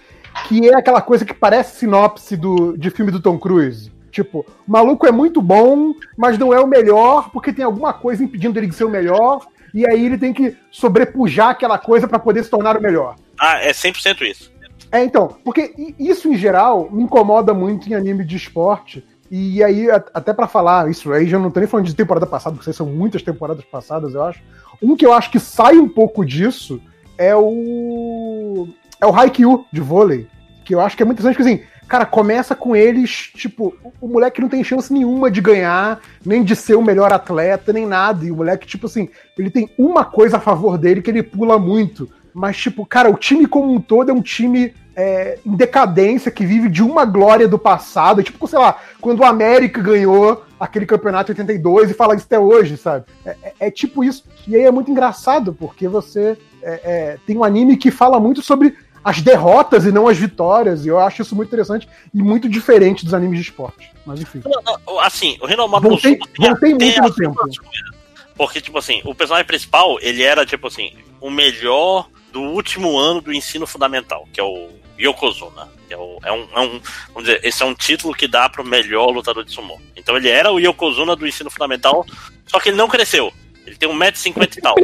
que é aquela coisa que parece sinopse do, de filme do Tom Cruise. Tipo, o maluco é muito bom, mas não é o melhor, porque tem alguma coisa impedindo ele de ser o melhor, e aí ele tem que sobrepujar aquela coisa pra poder se tornar o melhor. Ah, é 100% isso. É, então, porque isso em geral me incomoda muito em anime de esporte. E aí, até pra falar isso aí, já não tô nem falando de temporada passada, porque são muitas temporadas passadas, eu acho. Um que eu acho que sai um pouco disso é o. É o Haikyuu de vôlei. Que eu acho que é muito interessante, porque assim, cara, começa com eles, tipo, o, moleque não tem chance nenhuma de ganhar, nem de ser o melhor atleta, nem nada. E o moleque, tipo assim, ele tem uma coisa a favor dele que ele pula muito. Mas, tipo, cara, o time como um todo é um time é, em decadência, que vive de uma glória do passado. Tipo, sei lá, quando o América ganhou aquele campeonato em 82 e fala isso até hoje, sabe? É, é- é tipo isso. E aí é muito engraçado, porque você é, é, tem um anime que fala muito sobre as derrotas e não as vitórias. E eu acho isso muito interessante e muito diferente dos animes de esporte. Mas enfim. Não, não, Assim, o Rinomaru Voltei, voltei muito no tempo. Porque, tipo assim, o personagem principal, ele era, tipo assim, o melhor do último ano do ensino fundamental, que é o Yokozuna. Que é, o, é, um, é um- Vamos dizer, esse é um título que dá pro melhor lutador de sumô. Então ele era o Yokozuna do ensino fundamental, só que ele não cresceu. Ele tem 1,50m e tal.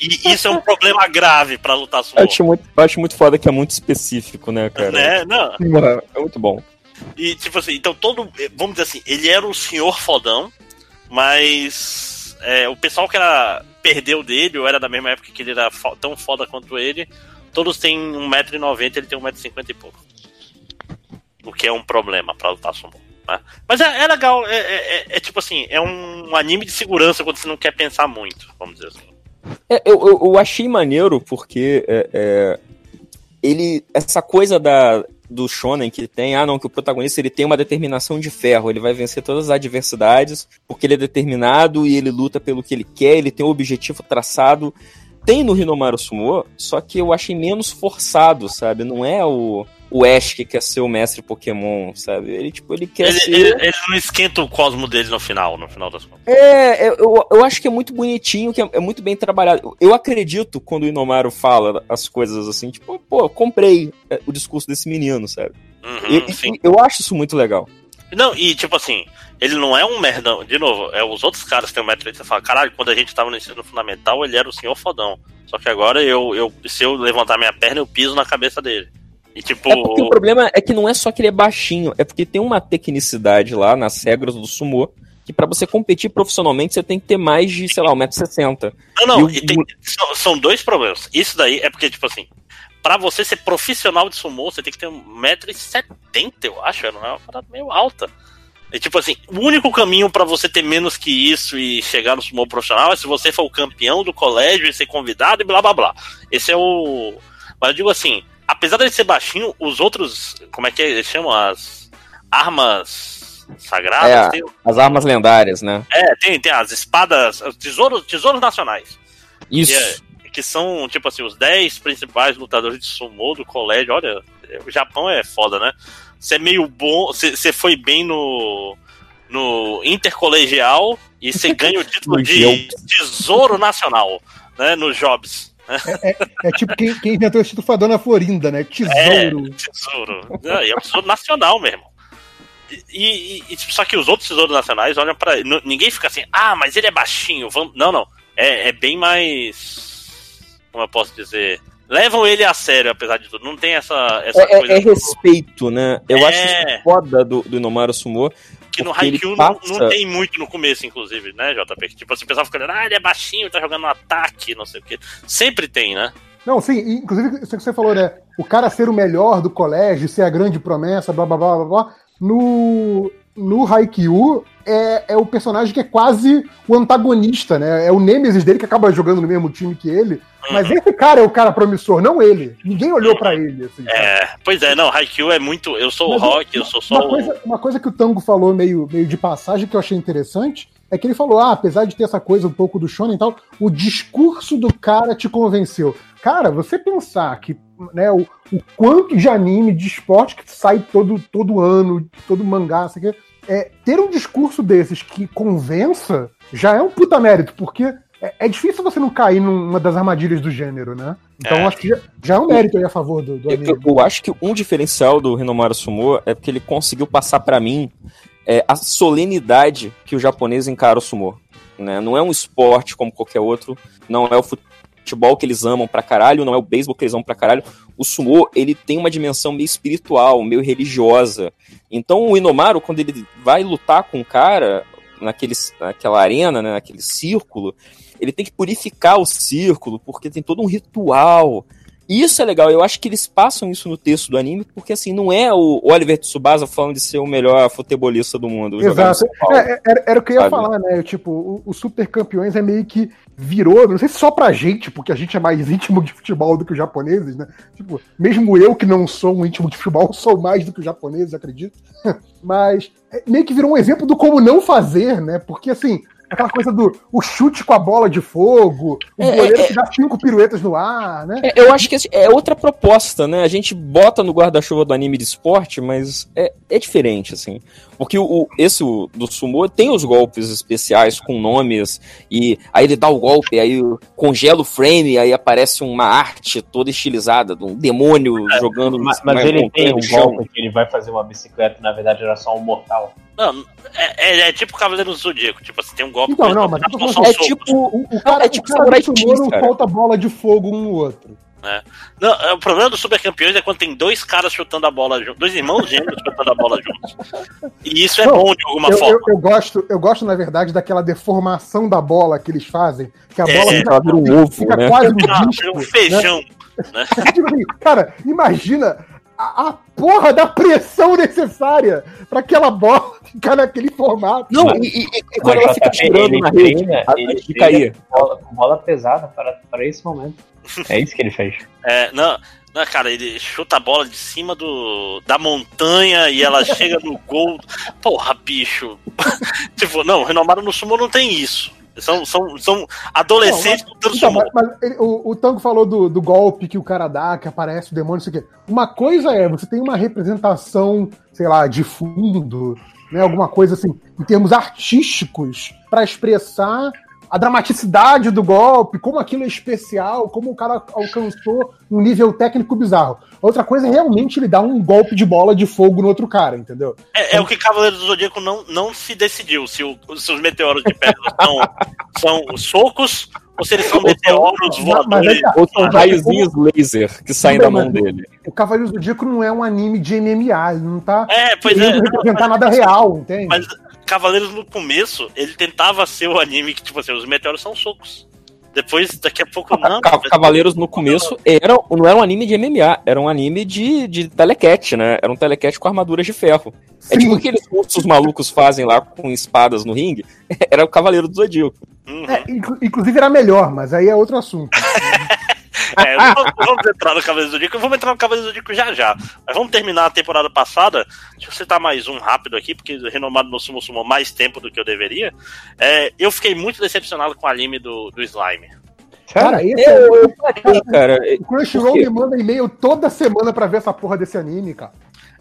E isso é um problema grave pra lutar sumô. Eu acho, muito, eu acho muito foda que é muito específico, né, cara? Né? Não. Porra, É muito bom. E, tipo assim, então todo. Vamos dizer assim, ele era o senhor fodão, mas é, o pessoal que era, perdeu dele, ou era da mesma época que ele era fo- tão foda quanto ele, todos têm 1,90m, ele tem 1,50m e pouco. O que é um problema pra lutar sumo. né? Mas é, é legal, é, é- é- é tipo assim, é um anime de segurança quando você não quer pensar muito, vamos dizer assim. É, eu, eu, eu achei maneiro porque é, é, ele. Essa coisa da, do Shonen que tem, ah não, que o protagonista ele tem uma determinação de ferro, ele vai vencer todas as adversidades porque ele é determinado e ele luta pelo que ele quer, ele tem um objetivo traçado. Tem no Hinomaru Sumo, só que eu achei menos forçado, sabe? Não é o, o Ash que quer ser o mestre Pokémon, sabe? Ele, tipo, ele quer Ele, ser. ele- ele não esquenta o cosmo dele no final, no final das contas. É, eu, eu acho que é muito bonitinho, que é, é muito bem trabalhado. Eu, acredito quando o Inomaru fala as coisas assim, tipo, pô, eu comprei é, o discurso desse menino, sabe? Uhum, E- sim. eu acho isso muito legal. Não, e tipo assim, ele não é um merdão. De novo, é os outros caras que tem um metro e você fala, caralho, quando a gente tava no ensino fundamental, ele era o senhor fodão. Só que agora eu, eu se eu levantar minha perna, eu piso na cabeça dele. E tipo. É porque o problema é que não é só que ele é baixinho, é porque tem uma tecnicidade lá nas regras do sumô que pra você competir profissionalmente você tem que ter mais de, sei lá, 1,60m. Não, não, e o- tem- são, são dois problemas. Isso daí é porque, tipo assim, pra você ser profissional de sumô, você tem que ter 1,70m, eu acho. É uma parada meio alta. E tipo assim, o único caminho pra você ter menos que isso e chegar no sumô profissional é se você for o campeão do colégio e ser convidado e blá blá blá. Esse é o. Mas eu digo assim, apesar de ser baixinho, os outros. Como é que eles chamam? As armas. sagradas. É. Tem, As armas lendárias, né? é, tem, tem as espadas, os tesouros, tesouros nacionais. Isso. Que, é- que são, tipo assim, os 10 principais lutadores de sumô do colégio. Olha, o Japão é foda, né? Você é meio bom, você foi bem no, no intercolegial e você ganha o título de tesouro nacional, né? No Jobs. É tipo quem, quem inventou esse título foi a dona Florinda, né? É, Tesouro. tesouro. É, e é um tesouro nacional mesmo. E, e- e, tipo, só que os outros tesouros nacionais olham pra. n- Ninguém fica assim, ah, mas ele é baixinho. Vamos... Não, não. É, é bem mais. Como eu posso dizer? Levam ele a sério, apesar de tudo. Não tem essa, essa É, coisa é- é respeito, né? Eu É. acho isso foda do, do Inomaru Sumo. Que no Haikyuu não, passa- não tem muito no começo, inclusive, né, JP? Tipo assim, o pessoal fica olhando, ah, ele é baixinho, tá jogando no ataque, não sei o quê. Sempre tem, né? Não, sim, inclusive isso que você falou, né? O cara ser o melhor do colégio, ser a grande promessa, blá blá blá blá blá. No, no Haikyuu é, é o personagem que é quase o antagonista, né? É o Nemesis dele que acaba jogando no mesmo time que ele. Mas esse cara é o cara promissor, não ele. Ninguém olhou pra ele, assim. É, pois é, não, Haikyuu é muito. Eu sou o Mas Rock, eu sou só Uma o. coisa, uma coisa que o Tango falou meio, meio de passagem que eu achei interessante é que ele falou: ah, apesar de ter essa coisa um pouco do Shonen e tal, o discurso do cara te convenceu. Cara, você pensar que né, o, o quanto de anime, de esporte que sai todo, todo ano, todo mangá, sei o quê, é, ter um discurso desses que convença já é um puta mérito, porque é, é difícil você não cair numa das armadilhas do gênero, né? Então É. acho que já, já é um mérito aí a favor do, do Eu, eu- eu acho que um diferencial do Rinomaru Sumo é porque ele conseguiu passar pra mim é, a solenidade que o japonês encara o sumo. Né? Não é um esporte como qualquer outro, não é o futebol que eles amam pra caralho, não é o beisebol que eles amam pra caralho. O sumo, ele tem uma dimensão meio espiritual, meio religiosa. Então o Inomaru, quando ele vai lutar com o cara naquele, naquela arena, né, naquele círculo, ele tem que purificar o círculo, porque tem todo um ritual. E isso é legal, eu acho que eles passam isso no texto do anime, porque assim, não é o Oliver Tsubasa falando de ser o melhor futebolista do mundo. Exato. Paulo. É, era, era o que eu ia Sabe? falar, né? Tipo, o, o Super Campeões é meio que virou, não sei se só pra gente, porque a gente é mais íntimo de futebol do que os japoneses, né? Tipo, mesmo eu que não sou um íntimo de futebol, sou mais do que os japoneses, acredito. Mas é, meio que virou um exemplo do como não fazer, né? Porque assim, aquela coisa do o chute com a bola de fogo, o É, goleiro é, que dá cinco piruetas no ar, né? É, eu acho que é outra proposta, né? A gente bota no guarda-chuva do anime de esporte, mas é, é diferente, assim. Porque o, o- esse o, do sumo tem os golpes especiais com nomes, e aí ele dá o golpe, aí congela o frame, aí aparece uma arte toda estilizada, de um demônio jogando Mas, mas ele tem um golpe que ele vai fazer uma bicicleta e na verdade era só um mortal. Não, é, é- é tipo o Cavaleiro do Zodíaco. Tipo assim, tem um golpe Então, não, ele, mas falando só É tipo. O, o cara, é tipo o cara cara. solta bola de fogo um no outro. Não, é, o problema dos super campeões é quando tem dois caras chutando a bola juntos, dois irmãos gêmeos chutando a bola juntos. E isso é Não, bom de alguma Eu, forma. eu, eu gosto, eu gosto, na verdade, daquela deformação da bola que eles fazem, que a É, bola fica, ela vira um ovo, fica né? quase um Ah, disco. é um né? feijão. Tipo assim, cara, imagina a, a porra da pressão necessária para aquela bola ficar naquele formato. Não, Mas- e, e- e quando ela fica JP, girando ele na rede, treina- a- ele de cair. com bola, bola pesada para, para esse momento. É isso que ele fez. É, não, não, cara, ele chuta a bola de cima do, da montanha e ela chega no gol. Porra, bicho. tipo, não, o Renomaru no Sumo não tem isso. São, são, são adolescentes lutando Então, sumo. mas, mas ele- o, o Tango falou do, do golpe que o cara dá, que aparece o demônio, não sei o quê. Uma coisa é, você tem uma representação, sei lá, de fundo, né, alguma coisa assim, em termos artísticos, para expressar a dramaticidade do golpe, como aquilo é especial, como o cara alcançou um nível técnico bizarro. Outra coisa é realmente ele dar um golpe de bola de fogo no outro cara, entendeu? É, é o que Cavaleiro do Zodíaco não, não se decidiu. Se, o- se os meteoros de pedra são, são são ou se eles são meteoros voadores. tá, Ou são raiozinhos laser que saem da mão dele. o Cavaleiro do Zodíaco não é um anime de MMA, ele não tá É, pois é. querendo representar nada real, entende? Mas Cavaleiros no começo, ele tentava ser o anime que, tipo assim, os meteoros são socos. Depois, daqui a pouco, não. Ca- Cavaleiros no começo era, não era um anime de MMA, era um anime de, de telecat, né? Era um telecat com armaduras de ferro. É Sim. tipo aqueles cursos malucos fazem lá com espadas no ringue. Era o Cavaleiro do Zodíaco. Uhum. É, inclu- inclusive era melhor, mas aí é outro assunto. É, vamos- vamos entrar no Cavaleiro do Zodíaco, vamos entrar no Cavaleiro do Zodíaco já já. Mas vamos terminar a temporada passada. Deixa eu citar mais um rápido aqui, porque renomado no Sumo Sumo mais tempo do que eu deveria. É, eu fiquei muito decepcionado com o anime do, do Slime. Cara, Eu, é eu parei, cara. o Crunchyroll me manda e-mail toda semana pra ver essa porra desse anime, cara.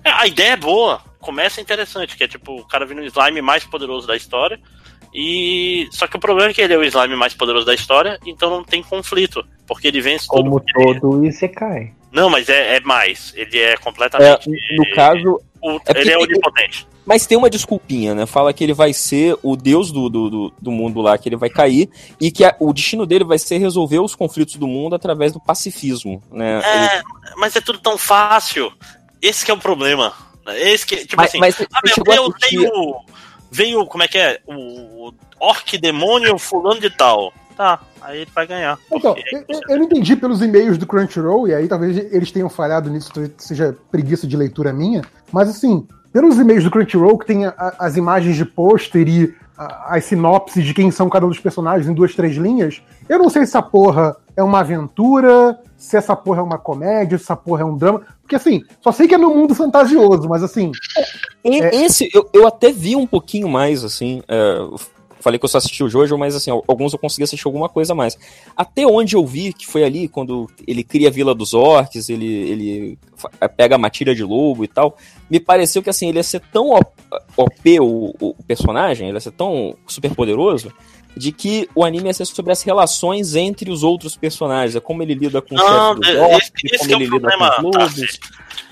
É, a ideia é boa, começa interessante, que é tipo o cara vindo o slime mais poderoso da história. E só que o problema é que ele é o slime mais poderoso da história, então não tem conflito, porque ele vence. Como todo Isekai. Não, mas é, é mais. Ele é É, completamente. no caso. o- é ele é onipotente. Mas tem uma desculpinha, né? Fala que ele vai ser o deus do, do, do, do mundo lá, que ele vai cair, e que a- o destino dele vai ser resolver os conflitos do mundo através do pacifismo, né? Ele- É, mas é tudo tão fácil. Esse que é o problema. Esse que, tipo mas, assim, mas ah, você meu Deus, assistir- veio, como é que é? O orc demônio fulano de tal. Tá, aí ele vai ganhar. Então, eu, eu- não entendi pelos e-mails do Crunchyroll, e aí talvez eles tenham falhado nisso, seja preguiça de leitura minha, mas assim, pelos e-mails do Crunchyroll, que tem a- as imagens de pôster e a- as sinopses de quem são cada um dos personagens em duas, três linhas, eu não sei se essa porra é uma aventura, se essa porra é uma comédia, se essa porra é um drama, porque assim, só sei que é no mundo fantasioso, mas assim, E- Esse eu, eu até vi um pouquinho mais, assim. é, falei que eu só assisti o Jojo, mas assim, al- alguns eu consegui assistir alguma coisa a mais. Até onde eu vi, que foi ali, quando ele cria a Vila dos Orcs, ele, ele fa- pega a matilha de lobo e tal, me pareceu que assim, ele ia ser tão OP o, o personagem, ele ia ser tão super poderoso, de que o anime ser sobre as relações entre os outros personagens, é como ele lida com o Não, chefe dos esse, orcs, esse como é ele o lida problema. com os Tarsi. lobos.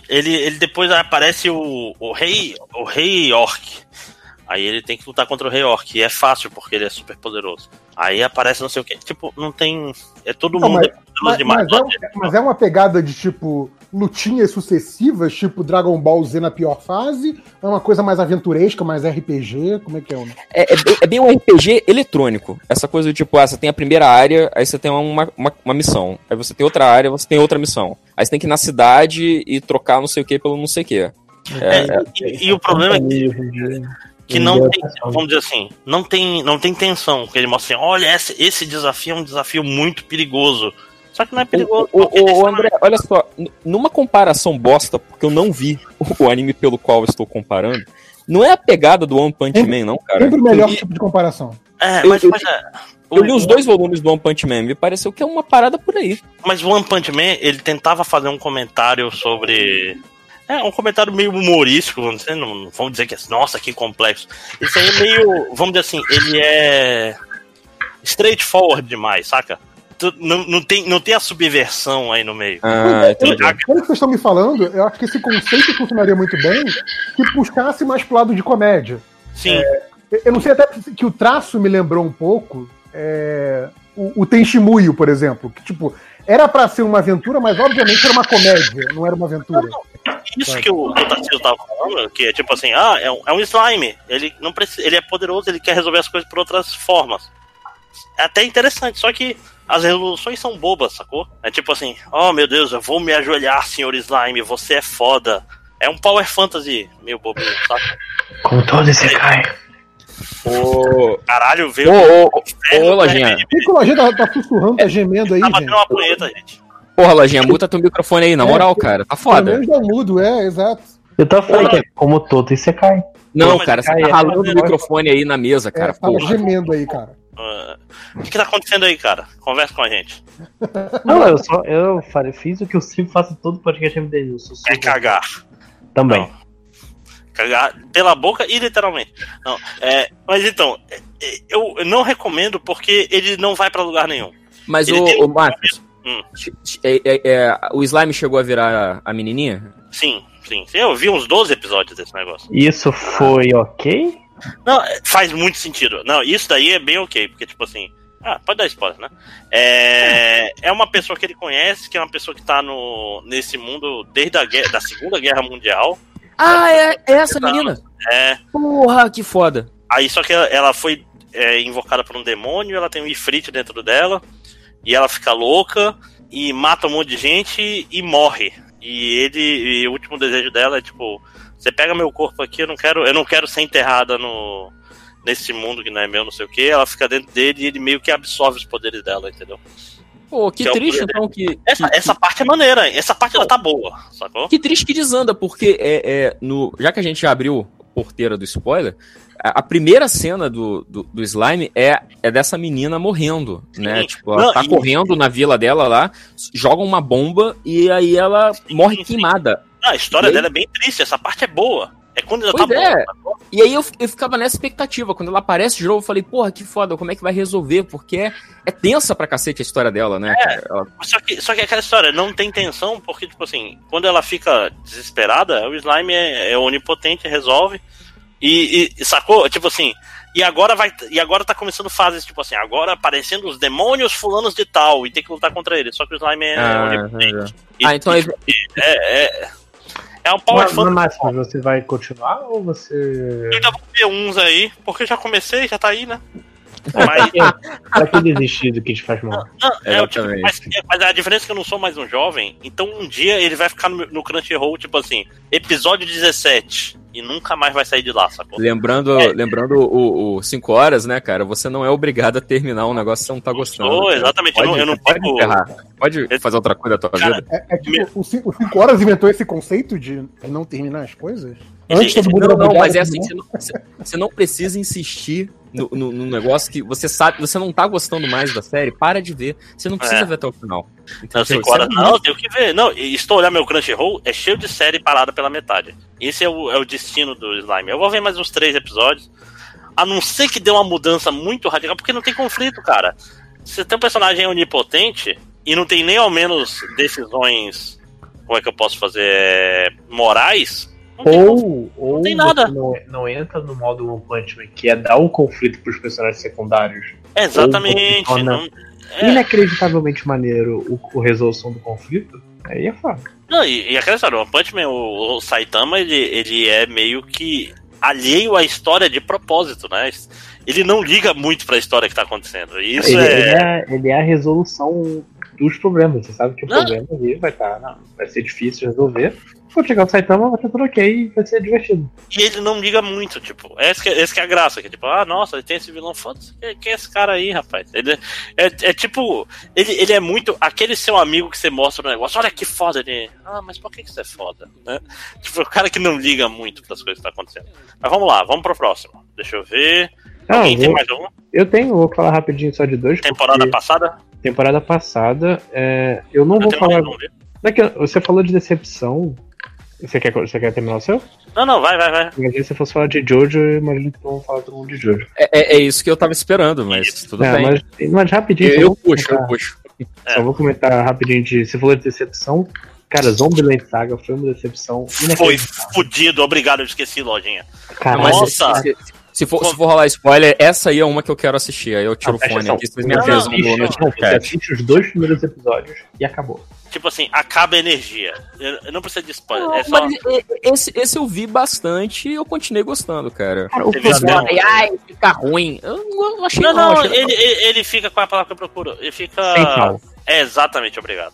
Ele, ele depois aparece o, o rei o rei orc. Aí ele tem que lutar contra o rei orc. E é fácil, porque ele é super poderoso. Aí aparece não sei o que. Tipo, não tem. É todo Não, mundo mas- é mas, demais. mas é, um- mas é uma pegada de tipo lutinhas sucessivas, tipo Dragon Ball Z na pior fase? É uma coisa mais aventuresca, mais RPG? Como é que é? o- É, é bem, é bem um RPG eletrônico. Essa coisa do tipo, ah, você tem a primeira área, aí você tem uma, uma, uma missão. Aí você tem outra área, você tem outra missão. Aí você tem que ir na cidade e trocar não sei o que pelo não sei o que. É, e, e o problema é que, que não tem, vamos dizer assim, não tem, não tem tensão. Que ele mostra assim, olha, esse, esse desafio é um desafio muito perigoso. Só que não é perigoso. O, o, o André, olha só, numa comparação bosta, porque eu não vi o anime pelo qual eu estou comparando, não é a pegada do One Punch Man, não, cara. Sempre o melhor Eu tipo de comparação. É, eu- mas, eu- mas é, eu li os dois volumes do One Punch Man, me pareceu que é uma parada por aí. Mas o One Punch Man, ele tentava fazer um comentário sobre. É, um comentário meio humorístico, vamos dizer, não, não vamos dizer que é, nossa, que complexo. Isso aí é meio, vamos dizer assim, ele é straightforward demais, saca? Tu- Não, não, tem, não tem a subversão aí no meio. Ah. Pelo que vocês estão me falando, eu acho que esse conceito funcionaria muito bem se puxasse mais pro lado de comédia. Sim, Eu- Eu não sei até que o traço me lembrou um pouco é, o, o Tenshimuyo, por exemplo. Que, tipo, era pra ser uma aventura, mas obviamente era uma comédia, não era uma aventura. isso que o, que o Tarcísio tava falando, que é tipo assim, ah, é um, é um slime. Ele não precisa, ele é poderoso, ele quer resolver as coisas por outras formas. É até interessante, só que as resoluções são bobas, sacou? É tipo assim, oh meu Deus, eu vou me ajoelhar, senhor slime, você é foda. É um power fantasy meio bobinho, saca? Como todo Isekai. Ô, Caralho, veio. ô, ô, ô, Lojinha. Por que o Lojinha tá, tá sussurrando, tá gemendo aí, Tá gente? batendo uma punheta, gente. Porra, Lojinha, muta teu microfone aí, na É, moral, cara. Tá Pelo foda. menos dá mudo, é, exato. Eu tava falando que é como todo Isekai. Não, Não, mas cara, você cai, tá é, ralando o é, microfone aí na mesa, É, cara. tava porra. gemendo aí, cara. Ah, o que, que tá acontecendo aí, cara? Conversa com a gente. Não, eu só eu falei, fiz o que eu sempre faço todo podcast MD News. eu sou- É cagar. Também. Não. Cagar pela boca e literalmente. Não, é, mas então, é, eu não recomendo porque ele não vai pra lugar nenhum. Mas Ele o, tem- o Marcos, Hum. é- é- é, o slime chegou a virar a, a menininha? Sim, sim. Eu vi uns 12 episódios desse negócio. Isso foi ok? Não, é, faz muito sentido. Não, isso daí é bem ok, porque, tipo assim. Ah, pode dar spoiler, né? É, é uma pessoa que ele conhece, que é uma pessoa que tá no, nesse mundo desde a guerra, da Segunda Guerra Mundial. Ah, é, é essa menina? É, Porra, que foda. Aí só que ela, ela foi é, invocada por um demônio, ela tem um Ifrit dentro dela, e ela fica louca, e mata um monte de gente e morre. E ele. E o último desejo dela é tipo, você pega meu corpo aqui, eu não quero, eu não quero ser enterrada no. Nesse mundo que não é meu, não sei o que, ela fica dentro dele e ele meio que absorve os poderes dela, entendeu? Pô, que, Que é o triste poder então que, Essa, que- essa parte é maneira, essa parte ela tá boa, sacou? Que triste que desanda, porque é, é, no, já que a gente já abriu porteira do spoiler, a, a primeira cena do, do, do slime é, é dessa menina morrendo, né? Sim. Tipo, ela Não, tá e- correndo na vila dela lá, joga uma bomba e aí ela morre sim, sim. queimada. Ah, a história aí? dela é bem triste, essa parte é boa. É quando ela Pois tá é. boa. sacou? E aí eu, eu ficava nessa expectativa. Quando ela aparece de novo, eu falei, porra, que foda, como é que vai resolver? Porque é, é tensa pra cacete a história dela, né? cara? Ela- Só que, só que aquela história não tem tensão, porque, tipo assim, quando ela fica desesperada, o slime é, é onipotente, resolve. E, e- e sacou? Tipo assim. E agora vai. E agora tá começando fases, tipo assim, agora aparecendo os demônios fulanos de tal, e tem que lutar contra eles. Só que o slime é Ah, onipotente. E- Ah, então é, é, é, é um power Mas, fantasy. mas, você vai continuar ou você. Eu já vou ver uns aí, porque já comecei, já tá aí, né? Mas, Pra que desistir do que te faz mal? não, é, tipo, mas, mas a diferença é que eu não sou mais um jovem, então um dia ele vai ficar no, no Crunchyroll, tipo assim, episódio 17, e nunca mais vai sair de lá, sacou? Lembrando, É. lembrando o 5 horas, né, cara? Você não é obrigado a terminar um negócio que você não tá gostando. cara. exatamente, eu não- eu não pode fico- encerrar. Pode fazer outra coisa da tua Cara, vida. É, é tipo, o 5 horas inventou esse conceito de não terminar as coisas? Antes todo mundo Não, não, mas é assim, você não, você não precisa insistir no, no- no negócio que você sabe, você não tá gostando mais da série, para de ver. Você não precisa É. ver até o final. Não, Entendeu? 5 Você horas, não- não, eu tenho que ver. Não, e estou olhando meu Crunchyroll, é cheio de série parada pela metade. Esse é o, é o destino do Slime. Eu vou ver mais uns três episódios. A não ser que dê uma mudança muito radical, porque não tem conflito, cara. Você tem um personagem onipotente e não tem nem ao menos decisões. Como é que eu posso fazer? é, Morais. Não tem conflito. Ou, ou tem nada. não, não entra no modo One Punch Man, que é dar o conflito pros personagens secundários. É, exatamente. ou Não, é. Inacreditavelmente maneiro o, o resolução do conflito. Aí é foda. Não, e, e aquela história, o One Punch Man, o, o Saitama, ele, ele é meio que alheio à história de propósito, né? Ele não liga muito pra história que tá acontecendo. Isso ele, é. ele é. ele é a resolução dos problemas. Você sabe que o Não. problema ali vai estar. não, vai ser difícil de resolver. Quando chegar o Saitama, vai ter tudo ok e vai ser divertido. E ele não liga muito, tipo. Essa que, essa que é a graça, que é tipo, ah, nossa, tem esse vilão, foda-se, quem, é esse cara aí, rapaz? Ele é, é tipo, ele, ele é muito aquele seu amigo que você mostra o negócio, olha que foda ele. Ah, mas por que, que isso é foda? Né? Tipo, o cara que não liga muito pras coisas que tá acontecendo. Mas vamos lá, vamos pro próximo. Deixa eu ver. Não, Alguém tem vou- mais um? eu tenho, vou falar rapidinho só de dois. Temporada porque passada? temporada passada, é, eu não Eu vou falar. Daqui, você falou de decepção. Você quer, você quer terminar o seu? Não, não, vai, vai, vai. Imagina se você fosse falar de Jojo, eu imagino que vão falar todo mundo de Jojo. É, é- é isso que eu tava esperando, mas tudo É, bem. mas, mas rapidinho. eu, eu puxo, eu puxo. Só vou comentar rapidinho de. Você falou de decepção. Cara, Zombieland Saga foi uma decepção Foi fudido, obrigado, eu esqueci, lojinha. Caralho, Mas Nossa! se, se- se for, se for rolar spoiler, essa aí é uma que eu quero assistir. Aí eu tiro Não, o fone aqui, vocês me avisam assiste os dois primeiros episódios e acabou. Tipo assim, acaba a energia. Eu, não preciso de spoiler. Não, é só. esse, esse eu vi bastante e eu continuei gostando, cara. Cara, o não? Ai, ai, fica ruim. Eu não achei Não, não, achei ele, ele, ele fica com a palavra que eu procuro. Ele fica. sal. É, exatamente, obrigado.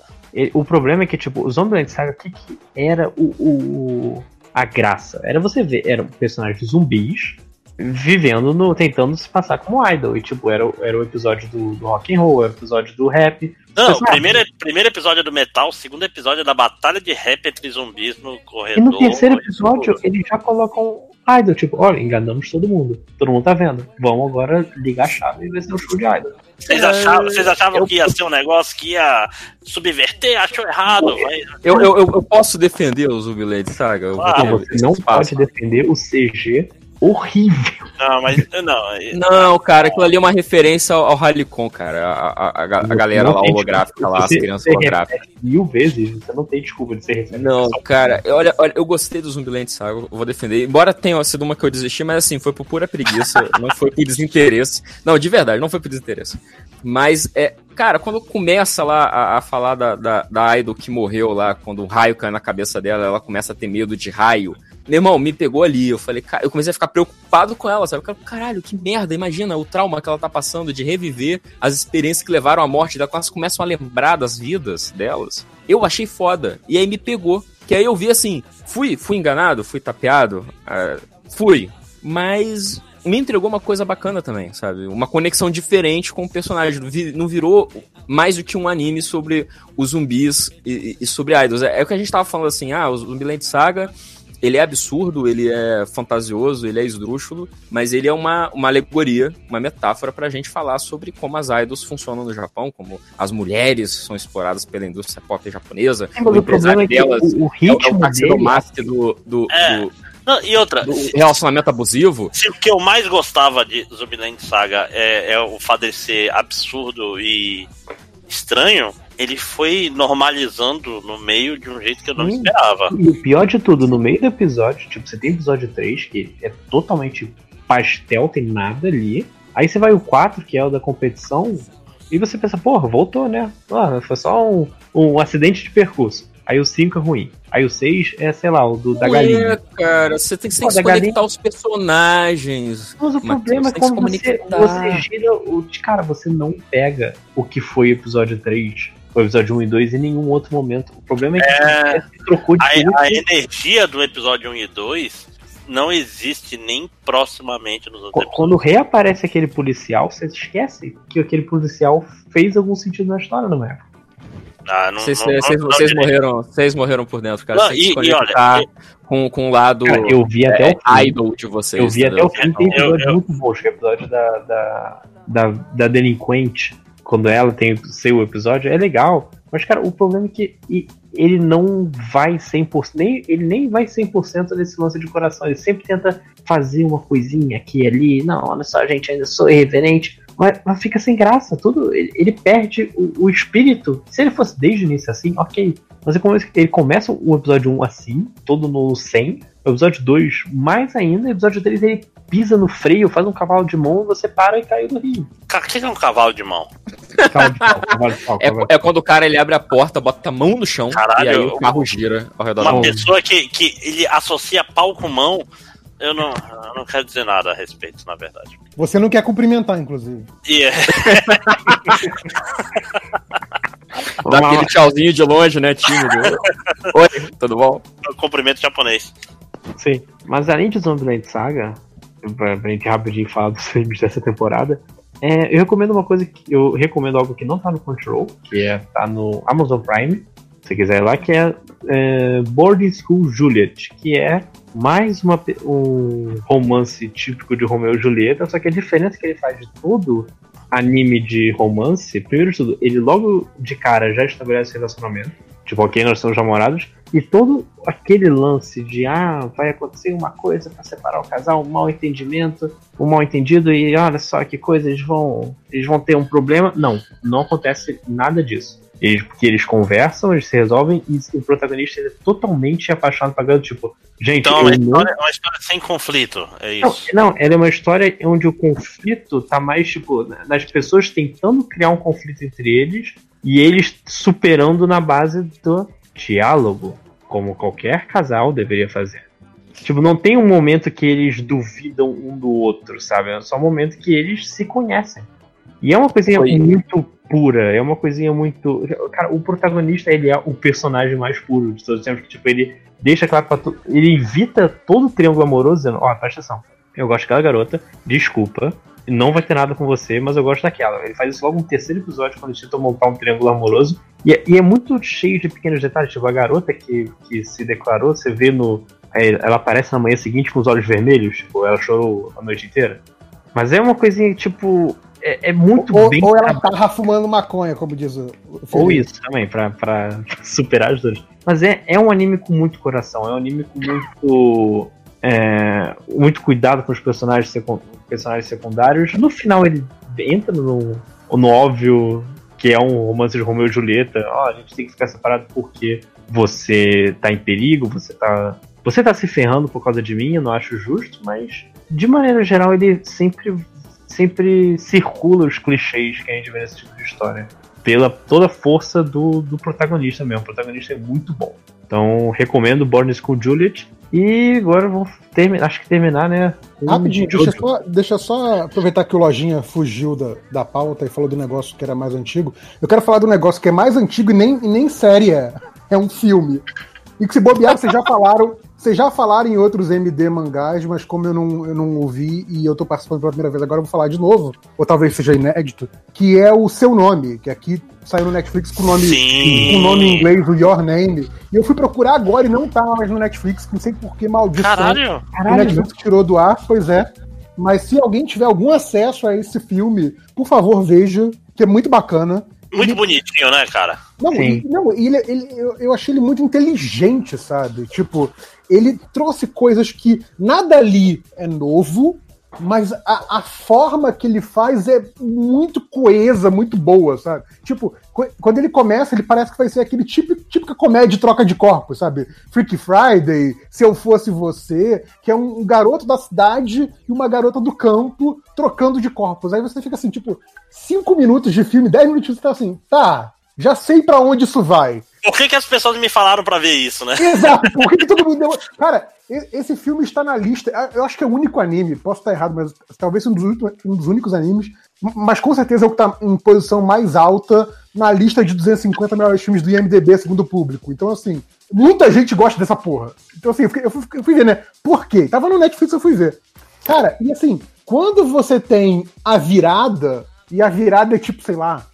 O problema é que, tipo, o Zombieland Saga, o que, que era o, o- a graça? Era você ver, eram personagens zumbis vivendo no. tentando se passar como idol. E, tipo, era, o- era o episódio do, do rock and roll, era o episódio do rap. Não, o primeiro, primeiro episódio é do metal, o segundo episódio é da batalha de rap entre zumbis no E corredor. no terceiro episódio, eles já colocam idol, tipo, olha, enganamos todo mundo. Todo mundo tá vendo. Vamos agora ligar a chave e ver se é um show de idol. Vocês achavam, vocês achavam eu- que ia ser um negócio que ia subverter? Achou errado. Eu, eu, eu, posso defender o Zubilade Saga? Eu vou Ah, ter Então, você não pode defender o CG horrível. Não, mas. Não, Não, cara, aquilo ali é uma referência ao, ao Rallycon, cara. A, a, a, a galera lá holográfica lá, as crianças holográficas. Mil vezes, você não tem desculpa de ser referência. Não, cara, eu- olha, olha, eu gostei do Zumbiland Saga, eu vou defender. Embora tenha sido uma que eu desisti, mas assim, foi por pura preguiça, não foi por desinteresse. Não, de verdade, não foi por desinteresse. Mas, é, cara, quando começa lá a, a falar da, da, da Idol que morreu lá, quando um raio cai na cabeça dela, ela começa a ter medo de raio. Meu irmão, me pegou ali. Eu falei, cara, eu comecei a ficar preocupado com ela, sabe? Eu, Caralho, que merda. Imagina o trauma que ela tá passando de reviver as experiências que levaram à morte quando elas começam a lembrar das vidas delas. Eu achei foda. E aí me pegou. Que aí eu vi assim, fui, fui enganado, fui tapeado, ah, fui. Mas me entregou uma coisa bacana também, sabe? Uma conexão diferente com o personagem. Não virou mais do que um anime sobre os zumbis e, e sobre idols. É, é o que a gente tava falando assim, ah, o Zumbiland Saga, ele é absurdo, ele é fantasioso, ele é esdrúxulo, mas ele é uma, uma alegoria, uma metáfora pra gente falar sobre como as idols funcionam no Japão, como as mulheres são exploradas pela indústria pop japonesa, o é delas o, o é o, é o ritmo parceiro dele. master do, do, É. do- Não, e outra, do relacionamento abusivo. se o que eu mais gostava de Zumbiland Saga é, é o fato dele ser absurdo e estranho, ele foi normalizando no meio de um jeito que eu não Sim. esperava. E o pior de tudo, no meio do episódio, tipo, você tem episódio 3, que é totalmente pastel, tem nada ali. Aí você vai o 4, que é o da competição, e você pensa, porra, voltou, né? Ah, foi só um, um acidente de percurso. Aí o 5 é ruim. Aí o 6 é, sei lá, o do, da Não galinha. É, cara, você tem, Pô, que se conectar aos personagens. Mas o Matheus, problema é quando você, você gira o. Cara, você não pega o que foi o episódio 3, o episódio 1 e 2 em nenhum outro momento. O problema é que É. você trocou de A, a energia do episódio 1 e 2 não existe nem proximamente nos outros Qu- episódios. Quando reaparece aquele policial, você esquece que aquele policial fez algum sentido na história, não é? Ah, não, Vocês, não- vocês- não- vocês não- morreram, vocês morreram por dentro, cara. Não, e- e olha, com, com o lado Cara, eu vi até é, o fim. idol de vocês. Eu vi até entendeu? o fim, tem Eu- episódios eu- muito é o episódio da, da, da, da delinquente, quando ela tem o seu episódio, é legal. Mas, cara, o problema é que ele não vai 100%, nem, ele nem vai 100% nesse lance de coração. Ele sempre tenta fazer uma coisinha aqui e ali. Não, olha só, gente, ainda sou irreverente. Mas, mas fica sem graça, tudo. Ele, ele perde o, o espírito. Se ele fosse desde o início assim, ok. Mas ele começa, ele começa o episódio 1 assim, todo no 100. O episódio 2, mais ainda. O episódio 3, ele pisa no freio, faz um cavalo de mão, você para e cai no rio. Cara, o que é um cavalo de mão? Cavalo de pau, cavalo de pau, É, cavalo é quando o cara ele abre a porta, bota a mão no chão Caralho, e aí o carro gira ao redor da Uma mão. pessoa que, que ele associa pau com mão, eu não, eu não quero dizer nada a respeito, na verdade. Você não quer cumprimentar, inclusive. E é, Dá aquele tchauzinho de longe, né, tímido. Oi, tudo bom? um cumprimento japonês. Sim. Mas além de Zombieland Saga, pra, pra gente rapidinho falar dos filmes dessa temporada, é, eu recomendo uma coisa que eu recomendo algo que não tá no Control, que é tá no Amazon Prime, se você quiser ir lá, que é, é Boarding School Juliet, que é mais uma, um romance típico de Romeu e Julieta, só que a diferença que ele faz de todo anime de romance, primeiro de tudo, ele logo de cara já estabelece relacionamento, tipo, ok, nós somos namorados, e todo aquele lance de ah, vai acontecer uma coisa pra separar o casal, um mal entendimento, um mal entendido e olha só que coisa, eles vão, eles vão ter um problema. Não, não acontece nada disso. Eles, porque eles conversam, eles se resolvem e o protagonista é totalmente apaixonado pra garota, tipo, gente, Então é uma eu não história, uma história sem conflito, é não, isso. não, ela é uma história onde o conflito tá mais, tipo, nas pessoas tentando criar um conflito entre eles e eles superando na base do diálogo, como qualquer casal deveria fazer. Tipo, não tem um momento que eles duvidam um do outro, sabe? É só um momento que eles se conhecem. E é uma coisinha Foi. muito pura, é uma coisinha muito. Cara, o protagonista, ele é o personagem mais puro de todos os tempos, tipo, ele deixa claro pra tu... Ele evita todo o triângulo amoroso dizendo, ó, presta atenção. Eu gosto daquela garota, desculpa, não vai ter nada com você, mas eu gosto daquela. Ele faz isso logo no terceiro episódio, quando eles tentam montar um triângulo amoroso. E é, e é muito cheio de pequenos detalhes. Tipo, a garota que, que se declarou, você vê no. é, Ela aparece na manhã seguinte com os olhos vermelhos, tipo, ela chorou a noite inteira. Mas é uma coisinha, tipo. É, é muito Ou, bem. ou ela tava fumando maconha, como diz o, o Ou Felipe. isso também, pra, pra superar as dores. Mas é, é um anime com muito coração, é um anime com muito. É, muito cuidado com os personagens, personagens secundários. No final ele entra no, no óbvio que é um romance de Romeu e Julieta. Ó, a gente tem que ficar separado porque você tá em perigo, você tá. Você tá se ferrando por causa de mim, eu não acho justo, mas de maneira geral ele sempre sempre circula os clichês que a gente vê nesse tipo de história pela toda a força do, do protagonista mesmo. O protagonista é muito bom. Então, recomendo Born School Juliet. E agora vamos terminar, acho que terminar, né? Rapidinho, deixa só, deixa só aproveitar que o Lojinha fugiu da, da pauta e falou do negócio que era mais antigo. Eu quero falar do negócio que é mais antigo e nem, e nem série é. É um filme. E que se bobear, vocês já falaram. Vocês já falaram em outros MD mangás, mas como eu não, eu não ouvi e eu tô participando pela primeira vez agora, eu vou falar de novo, ou talvez seja inédito, que é o seu nome, que aqui saiu no Netflix com o nome, Sim. com o nome em inglês, o Your Name. E eu fui procurar agora e não tá mais no Netflix, não sei por que maldição. Caralho! O Netflix tirou do ar, pois é. Mas se alguém tiver algum acesso a esse filme, por favor, veja, que é muito bacana. Muito bonitinho, né, cara? Não, Sim. e- não ele, ele, eu, eu achei ele muito inteligente, sabe? Tipo, ele trouxe coisas que nada ali é novo, mas a, a forma que ele faz é muito coesa, muito boa, sabe? Tipo, quando ele começa, ele parece que vai ser aquele tipo, típica comédia de troca de corpos, sabe? Freaky Friday, Se Eu Fosse Você, que é um, um garoto da cidade e uma garota do campo trocando de corpos. Aí você fica assim, tipo, cinco minutos de filme, dez minutos, você tá assim, tá, já sei pra onde isso vai. Por que, que as pessoas me falaram pra ver isso, né? Exato, por que, que todo mundo deu. Cara, esse filme está na lista. Eu acho que é o único anime, posso estar errado, mas talvez um dos, últimos- um dos únicos animes, mas com certeza é o que está em posição mais alta na lista de 250 melhores filmes do IMDB, segundo o público. Então, assim, muita gente gosta dessa porra. Então, assim, eu, fiquei- eu fui, eu fui ver, né? Por quê? Tava no Netflix, eu fui ver. Cara, e assim, quando você tem a virada, e a virada é tipo, sei lá,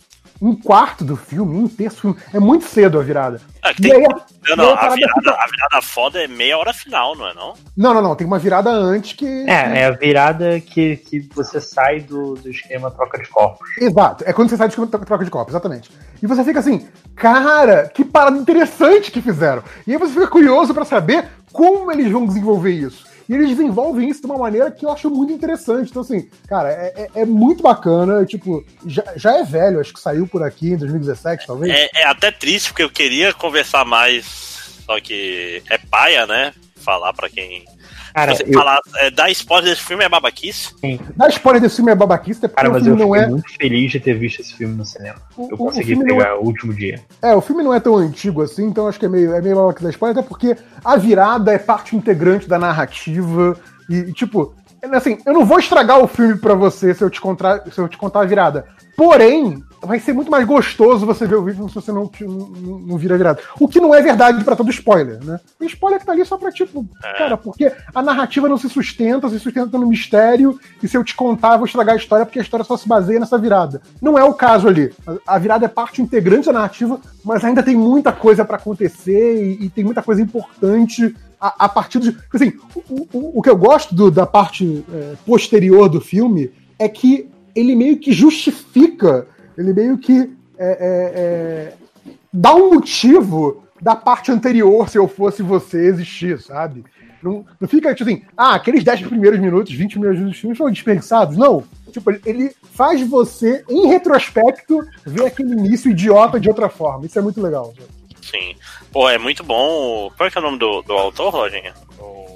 um quarto do filme, um terço do filme, é muito cedo a virada. É, que tem- aí, Não, não, aí a virada, fica- a virada foda é meia hora final, não é não? Não, não, não. Tem uma virada antes que. É, é a virada que, que você sai do, do esquema troca de corpos. Exato. É quando você sai de troca troca de copo, exatamente. E você fica assim, cara, que parada interessante que fizeram. E aí você fica curioso pra saber como eles vão desenvolver isso. E eles desenvolvem isso de uma maneira que eu acho muito interessante. Então, assim, cara, é, é- é muito bacana. Tipo, já, já é velho, acho que saiu por aqui em 2017, talvez. É, é até triste, porque eu queria conversar mais, só que é paia, né? Falar pra quem. Cara, você eu, falar, é, dar spoiler desse filme é babaquice. Dá spoiler desse filme é babaquista, porque cara, o mas eu não fiquei é. muito feliz de ter visto esse filme no cinema. o- Eu o- o consegui filme não é- pegar o último dia. É, o filme não é tão antigo assim, então acho que é meio, é meio babaca da spoiler, até porque a virada é parte integrante da narrativa. E, e, tipo, assim, eu não vou estragar o filme pra você se eu te contar, se eu te contar a virada. Porém, vai ser muito mais gostoso você ver o vídeo se você não, não, não vira a virada. O que não é verdade pra todo spoiler, né? O spoiler que tá ali só pra, tipo, cara, porque a narrativa não se sustenta, se sustenta no mistério, e se eu te contar, eu vou estragar a história, porque a história só se baseia nessa virada. Não é o caso ali. A, virada é parte integrante da narrativa, mas ainda tem muita coisa pra acontecer e, e tem muita coisa importante a, a partir de. Assim, o, o, o que eu gosto do- da parte é, posterior do filme é que ele meio que justifica, ele meio que é, é, é, dá um motivo da parte anterior, se eu fosse você, existir, sabe? Não, não fica tipo assim, ah, aqueles 10 primeiros minutos, 20 primeiros minutos do filme foram dispensados. Não. Tipo, ele- faz você, em retrospecto, ver aquele início idiota de outra forma. Isso é muito legal. Sim. Pô, é muito bom. Qual é, que é o nome do, do autor? O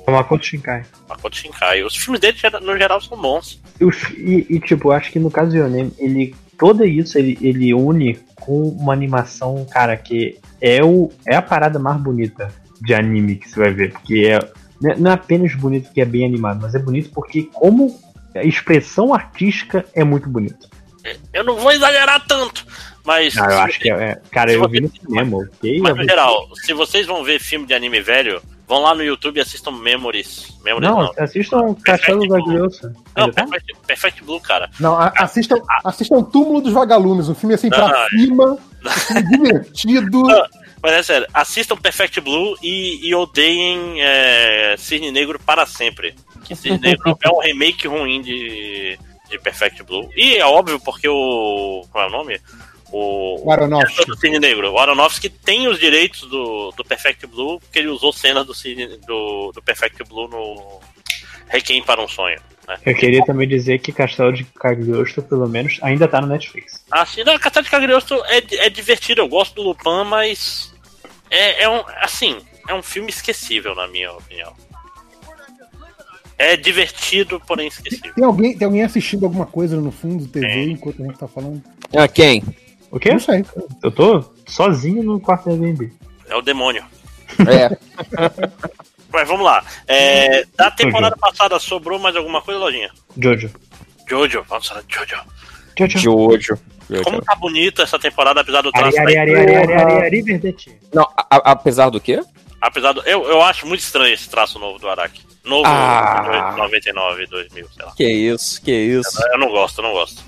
É uma conta Shinkai. Makoto Shinkai. Os filmes dele, no geral, são bons. E, e, tipo, eu acho que no caso do Yonem, ele. Todo isso ele, ele une com uma animação, cara, que é, o, é a parada mais bonita de anime que você vai ver. Porque é, não é- é apenas bonito que é bem animado, mas é bonito porque como a expressão artística é muito bonita. Eu não vou exagerar tanto, mas. Ah, eu acho que é. é- cara, eu vi no cinema, ok? Mas no geral, se vocês vão ver filme de anime velho, vão lá no YouTube e assistam Memories. Memories Não, não. assistam Castelo da Gliosa. Não, tá? Perfect, Perfect Blue, cara. Não, a- assistam, assistam Túmulo dos Vagalumes, um filme assim pra Não, cima, divertido. Não. Mas é sério, assistam Perfect Blue e, e odeiem é, Cisne Negro para sempre. Que Cisne Negro é um remake ruim de, de Perfect Blue. E é óbvio porque o. Qual é o nome? O. O Aronofsky. do Cisne Negro. O Aronofsky tem os direitos do, do Perfect Blue, porque ele usou cenas do, Cisne- do, do Perfect Blue no Requiem para um Sonho. Né? Eu queria também dizer que Castelo de Cagliostro, pelo menos, ainda tá no Netflix. Assim, não, Castelo de Cagliostro é, é divertido, eu gosto do Lupin, mas é, é um, assim, é um filme esquecível, na minha opinião. É divertido, porém esquecível. Tem alguém, tem alguém assistindo alguma coisa no fundo do TV enquanto a gente tá falando? Ah, quem? O quê? Não sei. Eu tô sozinho no quarto da Airbnb. É o demônio. É. Mas vamos lá. É, da temporada passada sobrou mais alguma coisa, Lojinha? Jojo. Jojo, vamos falar de Jojo. Jojo. Jojo. Como tá bonita essa temporada, apesar do traço ari, ari, ari, ari, ari, ari. Não, a- a- apesar do quê? Apesar do. Eu, eu acho muito estranho esse traço novo do Araki. Novo Ah. 99, 2000, sei lá. Que isso, que isso. Eu não gosto, eu não gosto.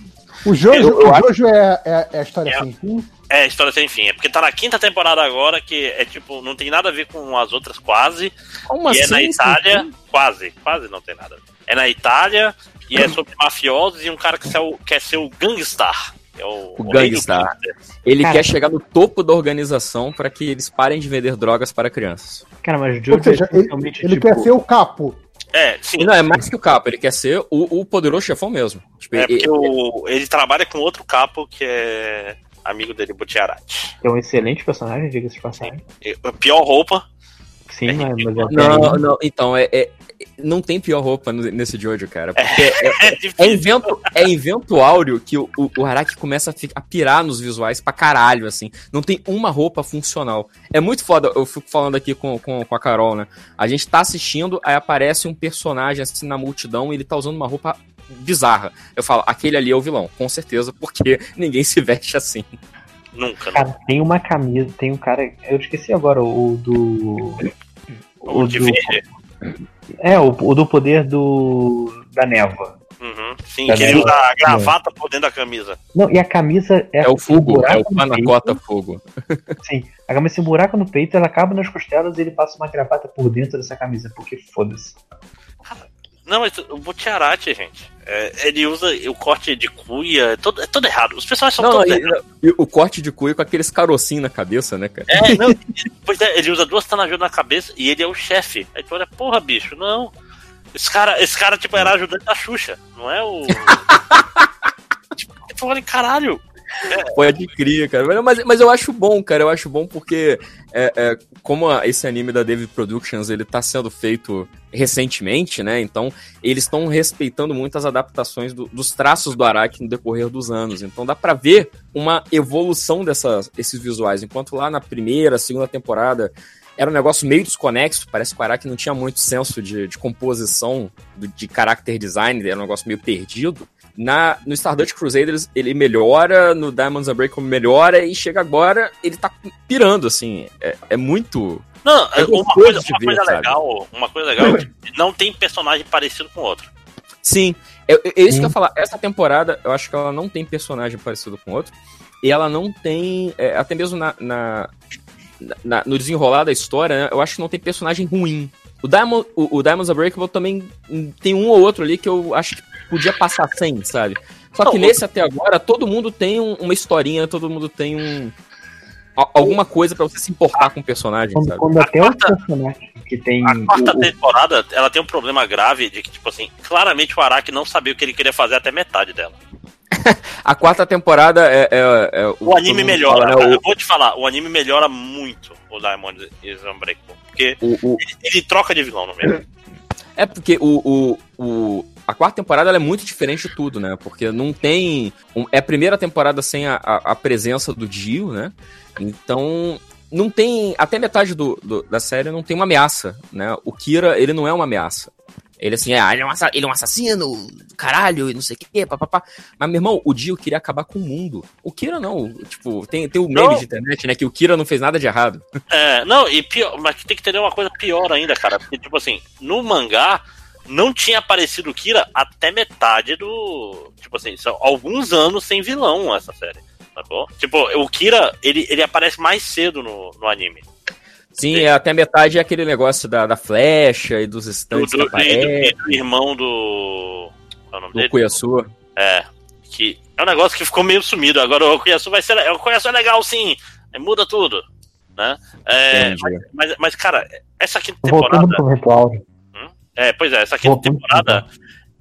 O Jojo, Eu- eu o acho- Jojo é, é, é a história É. sem fim? É, história sem fim. É porque tá na quinta temporada agora, que é tipo, não tem nada a ver com as outras quase. Como e é assim, na sem Itália, quase, quase não tem nada. a ver. É na Itália e é sobre mafiosos e um cara que quer, o- quer ser o gangstar. É o, O gangstar. gangster. Ele Cara. quer chegar no topo da organização para que eles parem de vender drogas para crianças. Cara, mas Jojo Ou seja, é ele, ele tipo, quer ser o capo. É, sim. E não, é mais que o capo, ele quer ser o, o poderoso chefão mesmo. Tipo, É ele- porque o, ele trabalha com outro capo que é amigo dele, Butiarati. é um excelente personagem, diga-se de passagem. A pior roupa. Sim, mas, mas é Não, não, então, é, é- não tem pior roupa nesse Jojo, cara. Porque é, É é difícil. invento, é invento áureo que o, o, o Araki começa a, fi- a pirar nos visuais pra caralho, assim. Não tem uma roupa funcional. É muito foda, eu fico falando aqui com, com, com a Carol, né? A gente tá assistindo, aí aparece um personagem assim na multidão e ele tá usando uma roupa bizarra. Eu falo, aquele ali é o vilão, com certeza, porque ninguém se veste assim. Nunca, né? Cara, tem uma camisa, tem um cara. Eu esqueci agora o do. O de do- verde. É, o, o do poder do. da névoa. Uhum. Sim, Tá que ele usa a gravata por dentro da camisa. Não, e a camisa é. É o fogo, buraco é o panacota fogo. Sim, a camisa tem um buraco no peito, ela acaba nas costelas e ele passa uma gravata por dentro dessa camisa, porque foda-se. Não, mas o Butiarati, gente, é, ele usa o corte de cuia, é todo, é todo errado. Os personagens são Não, todos errados. o corte de cuia com aqueles carocinhos na cabeça, né, cara? É, não, pois é, ele usa duas tanajudas na cabeça e ele é o chefe. Aí tu olha, porra, bicho, não. Esse cara, esse cara tipo, era ajudante da Xuxa, não é o. tipo, tu olha, caralho. Pode crer, cara. Mas, mas eu acho bom, cara. Eu acho bom porque, é, é, como esse anime da David Productions ele tá sendo feito recentemente, né? Então, eles estão respeitando muito as adaptações do- dos traços do Araki no decorrer dos anos. Então, dá pra ver uma evolução desses visuais. Enquanto lá na primeira, segunda temporada era um negócio meio desconexo, parece que o Araki não tinha muito senso de, de composição, de, de character design, era um negócio meio perdido. Na, no Stardust Crusaders ele melhora, no Diamonds Unbreakable melhora, e chega agora, ele tá pirando, assim. É, é muito. Não, É uma gostoso coisa, uma ver, coisa legal, uma coisa legal é que não tem personagem parecido com o outro. Sim, é, é isso que eu ia falar. Essa temporada, eu acho que ela não tem personagem parecido com outro. E ela não tem. é, até mesmo na, na- na- no desenrolar da história, né, eu acho que não tem personagem ruim. O, Diamond, o, o Diamonds Unbreakable também tem um ou outro ali que eu acho que podia passar sem, sabe? Só que Não, nesse até agora, todo mundo tem um- uma historinha, todo mundo tem um. a- Alguma coisa pra você se importar com o personagem, Quando, sabe? quando até o personagem que tem. A quarta o- o- temporada, ela tem um problema grave de que, tipo assim, claramente o Araki não sabia o que ele queria fazer até metade dela. A quarta temporada é. é- é O todo anime melhora, fala, né, eu vou te falar, o anime melhora muito o Diamond is Unbreakable. Porque o- o- ele, ele troca de vilão no meio. É porque o, o, o- a quarta temporada ela é muito diferente de tudo, né? Porque não tem. um- é a primeira temporada sem a, a, a presença do Dio, né? Então. Não tem. Até metade do, do- da série não tem uma ameaça, né? O Kira, ele não é uma ameaça. Ele assim, ah, ele é um, ele é um assassino, caralho, e não sei o quê, papapá. Mas, meu irmão, o Dio queria acabar com o mundo. O Kira não. Tipo, tem, tem o meme Não. de internet, né? Que o Kira não fez nada de errado. É, não, e pior, mas tem que entender uma coisa pior ainda, cara. Porque, tipo assim, no mangá não tinha aparecido o Kira até metade do. Tipo assim, são alguns anos sem vilão essa série. Sacou? Tipo, o Kira, ele, ele aparece mais cedo no, no anime. Sim, é, até metade é aquele negócio da, da flecha e dos Do, estantes do, que do- aparecem. do irmão do. Qual é o nome Do dele? Cuiaçu. É. Que é um negócio que ficou meio sumido. Agora o Cuiaçu vai ser. O Cuiaçu é legal sim. Muda tudo. Né? É, mas, mas, mas, cara, essa quinta temporada. ritual. É, pois é, essa quinta Voltando temporada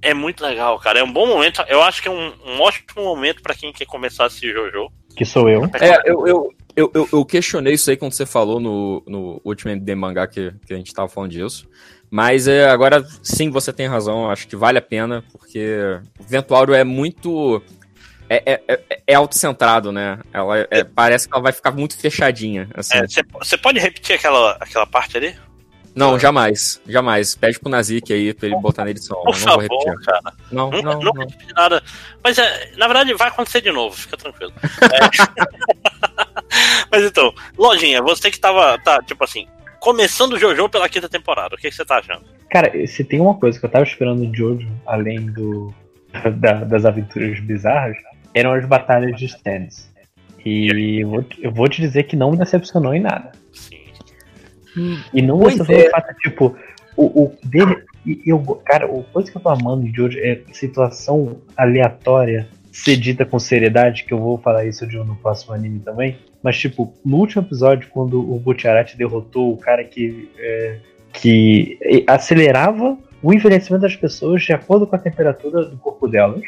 é muito legal, cara. É um bom momento. Eu acho que é um, um ótimo momento pra quem quer começar a assistir Jojo. Que sou eu. É, eu, eu, eu, eu, eu questionei isso aí quando você falou no, no último MD Mangá que, que a gente tava falando disso. Mas é, agora sim você tem razão, acho que vale a pena, porque o Ventuário é muito. É, é, é, é autocentrado, né? Ela é- é- parece que ela vai ficar muito fechadinha. Assim. Você pode repetir aquela, aquela parte ali? Não, jamais. Jamais. Pede pro Nazik aí pra ele botar na edição. Por não vou favor, repetir. cara. Não, Não, não, não, não. nada. Mas é, na verdade vai acontecer de novo, fica tranquilo. É. Mas então, Lojinha, você que tava, tá, tipo assim, começando o JoJo pela quinta temporada. O que, que você tá achando? Cara, se tem uma coisa que eu tava esperando de Jojo, além do da- das aventuras bizarras, eram as batalhas de stands. E eu vou, eu vou te dizer que não me decepcionou em nada. Sim. E não Pois decepcionou é. o fato, tipo, o, o dele. Eu, cara, a coisa que eu tô amando de Jojo é situação aleatória ser dita com seriedade, que eu vou falar isso de um no próximo anime também. Mas, tipo, no último episódio, quando o Butcherati derrotou o cara que, é, que acelerava o envelhecimento das pessoas de acordo com a temperatura do corpo delas,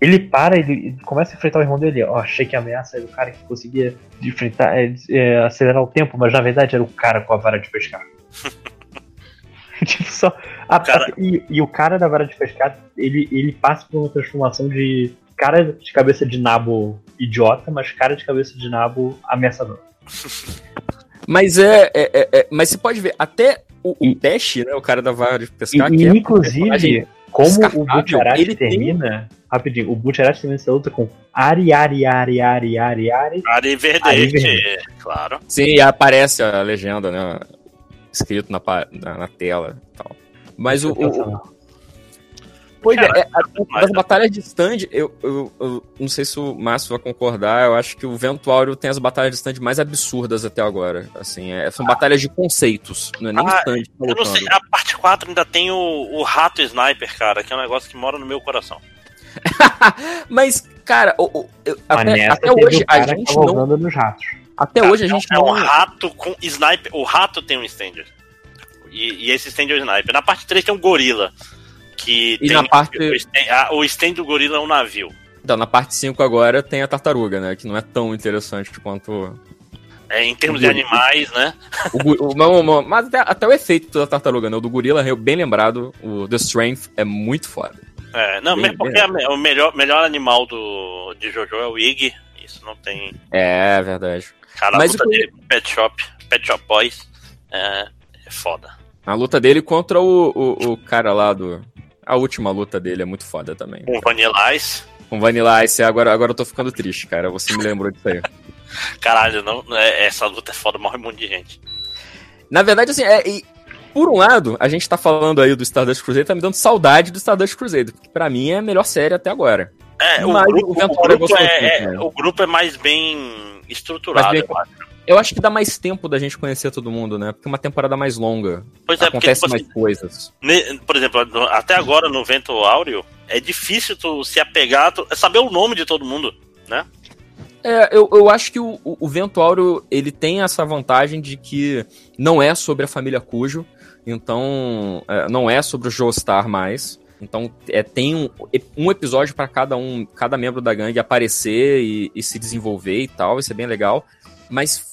ele para, ele começa a enfrentar o irmão dele. Ó, achei que a ameaça era o cara que conseguia enfrentar, é, é, acelerar o tempo, mas na verdade era o cara com a vara de pescar. tipo, só. a- Cara- e, e o cara da vara de pescar, ele, ele passa por uma transformação de cara de cabeça de nabo idiota, mas cara de cabeça de nabo ameaçador. Mas é, é- é- é- Mas você pode ver, até o, o E- Dash, né? O cara da vara de pescar, e, que é inclusive, personagem como o Butcherati ele tem- termina. Rapidinho, o Butcherati termina essa luta com Ari, Ari, Ari, Ari, Ari, Ari. Ari Verdete, Verdete. claro. Sim, e aparece a legenda, né? Escrito na, na, na tela e tal. Mas o. o-. pois é, Cara, é, a- das batalhas de stand, eu, eu, eu não sei se o Márcio vai concordar, eu acho que o Vento Áureo tem as batalhas de stand mais absurdas até agora. Assim, é- são batalhas de conceitos, não é nem Ah, stand. tá Eu não sei, a parte 4 ainda tem o, o rato sniper, cara, que é um negócio que mora no meu coração. Mas, cara, o- o- eu- até, até hoje a cara gente não. cavalgando nos ratos. Até hoje a gente é não. um rato com sniper. O rato tem um stand. E, e esse stand é o sniper. Na parte 3 tem um gorila. Que E tem na parte- o, stand, ah, o stand do gorila é um navio. Então, na parte 5 agora tem a tartaruga, né? Que não é tão interessante quanto. É, em termos de animais, né? O, o- não, não, mas até, até o efeito da tartaruga, né? O do gorila, eu bem lembrado, o The Strength é muito foda. É, não, Bem- porque bem- a me- o melhor, melhor animal do, de Jojo é o Ig. Isso não tem. É, verdade. Cara, Mas a luta o- dele Pet Shop, Pet Shop Boys é, é foda. A luta dele contra o, o, o cara lá do. A última luta dele é muito foda também. Com Vanilla Ice. Com Vanilla Ice, agora, agora eu tô ficando triste, cara. Você me lembrou disso aí. Caralho, não, é- essa luta é foda, morre um monte de gente. Na verdade, assim, é, e, por um lado, a gente tá falando aí do Stardust Crusader, tá me dando saudade do Stardust Crusader, porque pra mim é a melhor série até agora. É, o Mas grupo, o o grupo é, é- né? o grupo é mais bem estruturado. Mais bem- eu acho. Que dá mais tempo da gente conhecer todo mundo, né? Porque é uma temporada mais longa. Pois é, porque, Acontece tipo mais coisas. por exemplo, até agora no Vento Áureo, é difícil tu se apegar, tu, é saber o nome de todo mundo. É, eu, eu acho que o, o, o Vento Áureo, ele tem essa vantagem de que não é sobre a família Cujo, então é, não é sobre o Joestar mais. Então é, tem um, um episódio para cada um, cada membro da gangue aparecer e, e se desenvolver e tal, isso é bem legal. Mas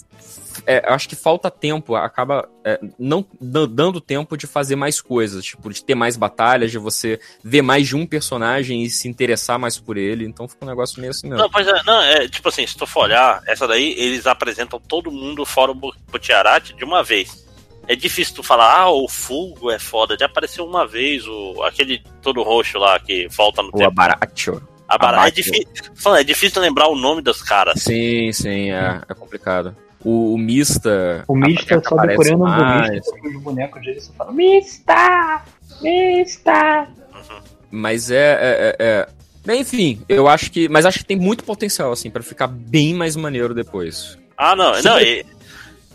é, eu acho que falta tempo, acaba é, não dan- dando tempo de fazer mais coisas, tipo, de ter mais batalhas, de você ver mais de um personagem e se interessar mais por ele. Então fica um negócio meio assim mesmo. Não, pois é, não, é tipo assim, se tu for olhar, essa daí, eles apresentam todo mundo fora o Bu- Butiarati de uma vez. É difícil tu falar, ah, o Fulgo é foda, já apareceu uma vez, o, aquele todo roxo lá que volta no O tempo. Abaracho. A bara- é, difícil, é difícil lembrar o nome dos caras. Sim, sim, é, é complicado. O, o Mista. O Mista, eu só decorei o Mista, os bonecos dele só falam Mista! Mista! Mas é, é, é- é- enfim, eu acho que. Mas acho que tem muito potencial, assim, pra ficar bem mais maneiro depois. Ah, não, Sim. não, e-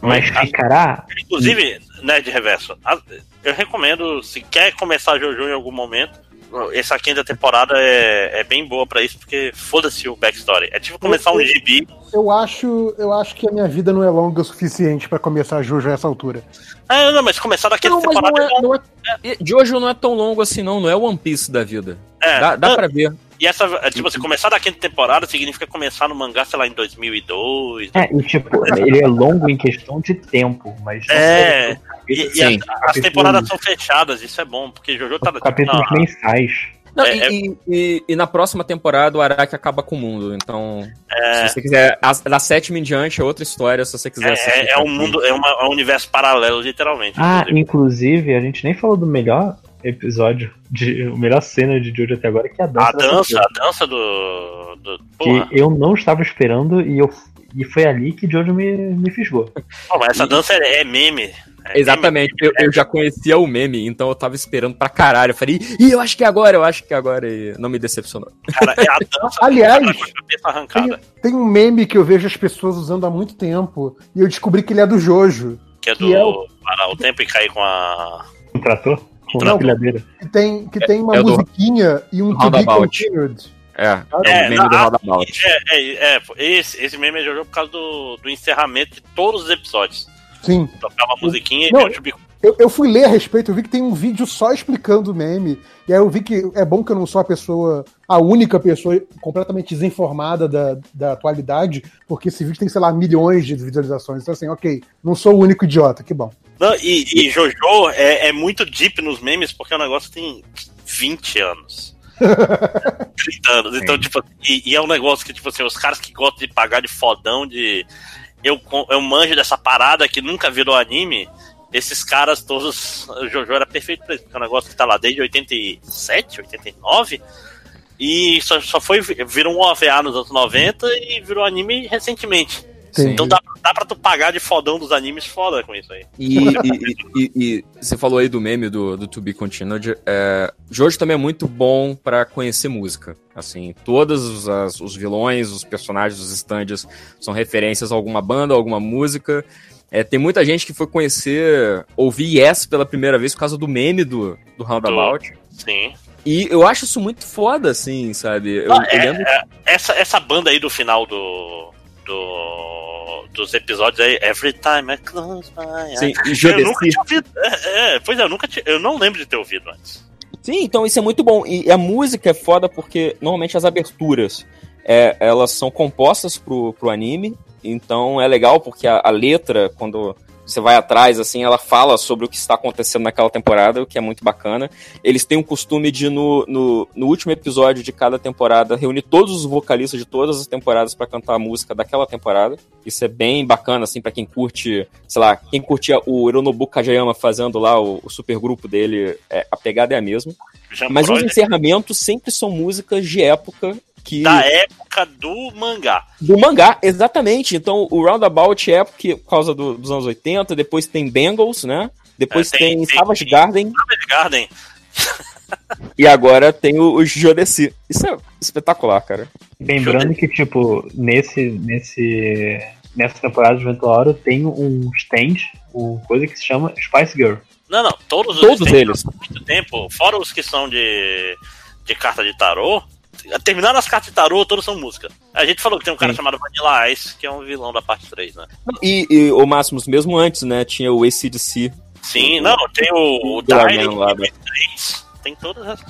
Mas ficará inclusive, né, de reverso, a- eu recomendo, se quer começar Jojo em algum momento, essa quinta temporada é, é bem boa pra isso, porque foda-se o backstory. É tipo começar um gibi. Eu acho, eu acho que a minha vida não é longa o suficiente pra começar a Jojo a essa altura. Ah, não, mas começar da quinta Não, temporada não é não é, de hoje não é tão longo assim, não. Não é One Piece da vida. É, Dá, dá não, pra ver. E essa, é, tipo assim, começar da quinta temporada significa começar no mangá, sei lá, em 2002. É, e tipo, ele é longo em questão de tempo, mas. não É, sei, E, e Sim. as, as temporadas são fechadas, isso é bom, porque Jojo tá. Capítulos não, mensais. Não, É, e, e- e- e na próxima temporada o Araki acaba com o mundo. Então, é, se você quiser. a- da sétima em diante é outra história, se você quiser assistir. é, é um mundo, é, uma- é um universo paralelo, literalmente. Ah, inclusive. inclusive, a gente nem falou do melhor episódio, de, a melhor cena de Jojo até agora, que é a dança. a da dança, a dança do. do Que eu não estava esperando e, eu, e foi ali que Jojo me, me fisgou. Pô, mas essa dança é, é meme. É Exatamente, eu, eu já conhecia o meme, então eu tava esperando pra caralho. Eu falei, ih, eu acho que é agora, eu acho que é agora, e não me decepcionou. Cara, é a dança Aliás, arrancada. Tem um meme que eu vejo as pessoas usando há muito tempo e eu descobri que ele é do Jojo. Que é do que é o- parar o tempo e cair com a. Um trator? Com Não. uma pilhadeira. Que tem, que tem uma é do- musiquinha e um to be continued. É, é É, o meme não, do Roundabout. É, é, é, esse, esse meme é Jojo por causa do, do encerramento de todos os episódios. Sim. Tocava a musiquinha Não, e o Chubico. Eu, eu fui ler a respeito, eu vi que tem um vídeo só explicando o meme. E aí eu vi que é bom que eu não sou a pessoa, a única pessoa completamente desinformada da, da atualidade, porque esse vídeo tem, sei lá, milhões de visualizações. Então, assim, ok, não sou o único idiota, que bom. Não, e, e Jojo é, é muito deep nos memes porque o negócio tem 20 anos. 30 anos. Então, tipo, e, e é um negócio que, tipo assim, os caras que gostam de pagar de fodão, de. Eu, com- eu manjo dessa parada que nunca virou anime. Esses caras todos. O Jojo era perfeito pra isso, porque é um negócio que tá lá desde 87, 89. E só, só foi. Virou um OVA nos anos 90 e virou anime recentemente. Sim. Então dá, dá pra tu pagar de fodão dos animes foda com isso aí. E, e- e- e- e você falou aí do meme do, do To Be Continued. É, Jojo também é muito bom pra conhecer música. Assim, todos os, as- os vilões, os personagens, os stands são referências a alguma banda, a alguma música. É, tem muita gente que foi conhecer, ouvir Yes pela primeira vez por causa do meme do, do Roundabout. Sim. E eu acho isso muito foda, assim, sabe? Eu, Ah, eu é, lembro. Essa, essa banda aí do final do. do dos episódios aí, Every Time I Close My Eyes. Sim, e eu nunca tinha ouvido. É, é, pois é, eu nunca tinha, Eu não lembro de ter ouvido antes. Sim, então isso é muito bom. E a música é foda porque normalmente as aberturas é, elas são compostas pro, pro anime. Então é legal porque a, a letra, quando você vai atrás, assim, ela fala sobre o que está acontecendo naquela temporada, o que é muito bacana. Eles têm o costume de, no, no, no último episódio de cada temporada, reunir todos os vocalistas de todas as temporadas para cantar a música daquela temporada. Isso é bem bacana, assim, para quem curte, sei lá, quem curtia o Hironobu Kajayama fazendo lá o, o supergrupo dele, é, a pegada é a mesma. Jean Mas os encerramentos sempre são músicas de época que. da época do mangá. Do mangá, exatamente. Então o Roundabout é porque, por causa do- dos anos 80, depois tem Bengals, né? Depois É, tem- tem, tem- Savage tem- Garden Savage Garden. e agora tem o, o Jodeci. Isso é espetacular, cara. Lembrando que, tipo, nesse, nesse, nessa temporada de Ventuaro tem um stand, uma coisa que se chama Spice Girl. Não, não, todos os Todos eles. há muito tempo, fora os que são de, de carta de tarô. Terminando as cartas de tarô, todos são música. A gente falou que tem um cara Sim. chamado Vanilla Ice, que é um vilão da parte 3, né? E, e o Máximos, mesmo antes, né? Tinha o ACDC. Sim, não, tem o, o Dying, lá, o 3, tem todas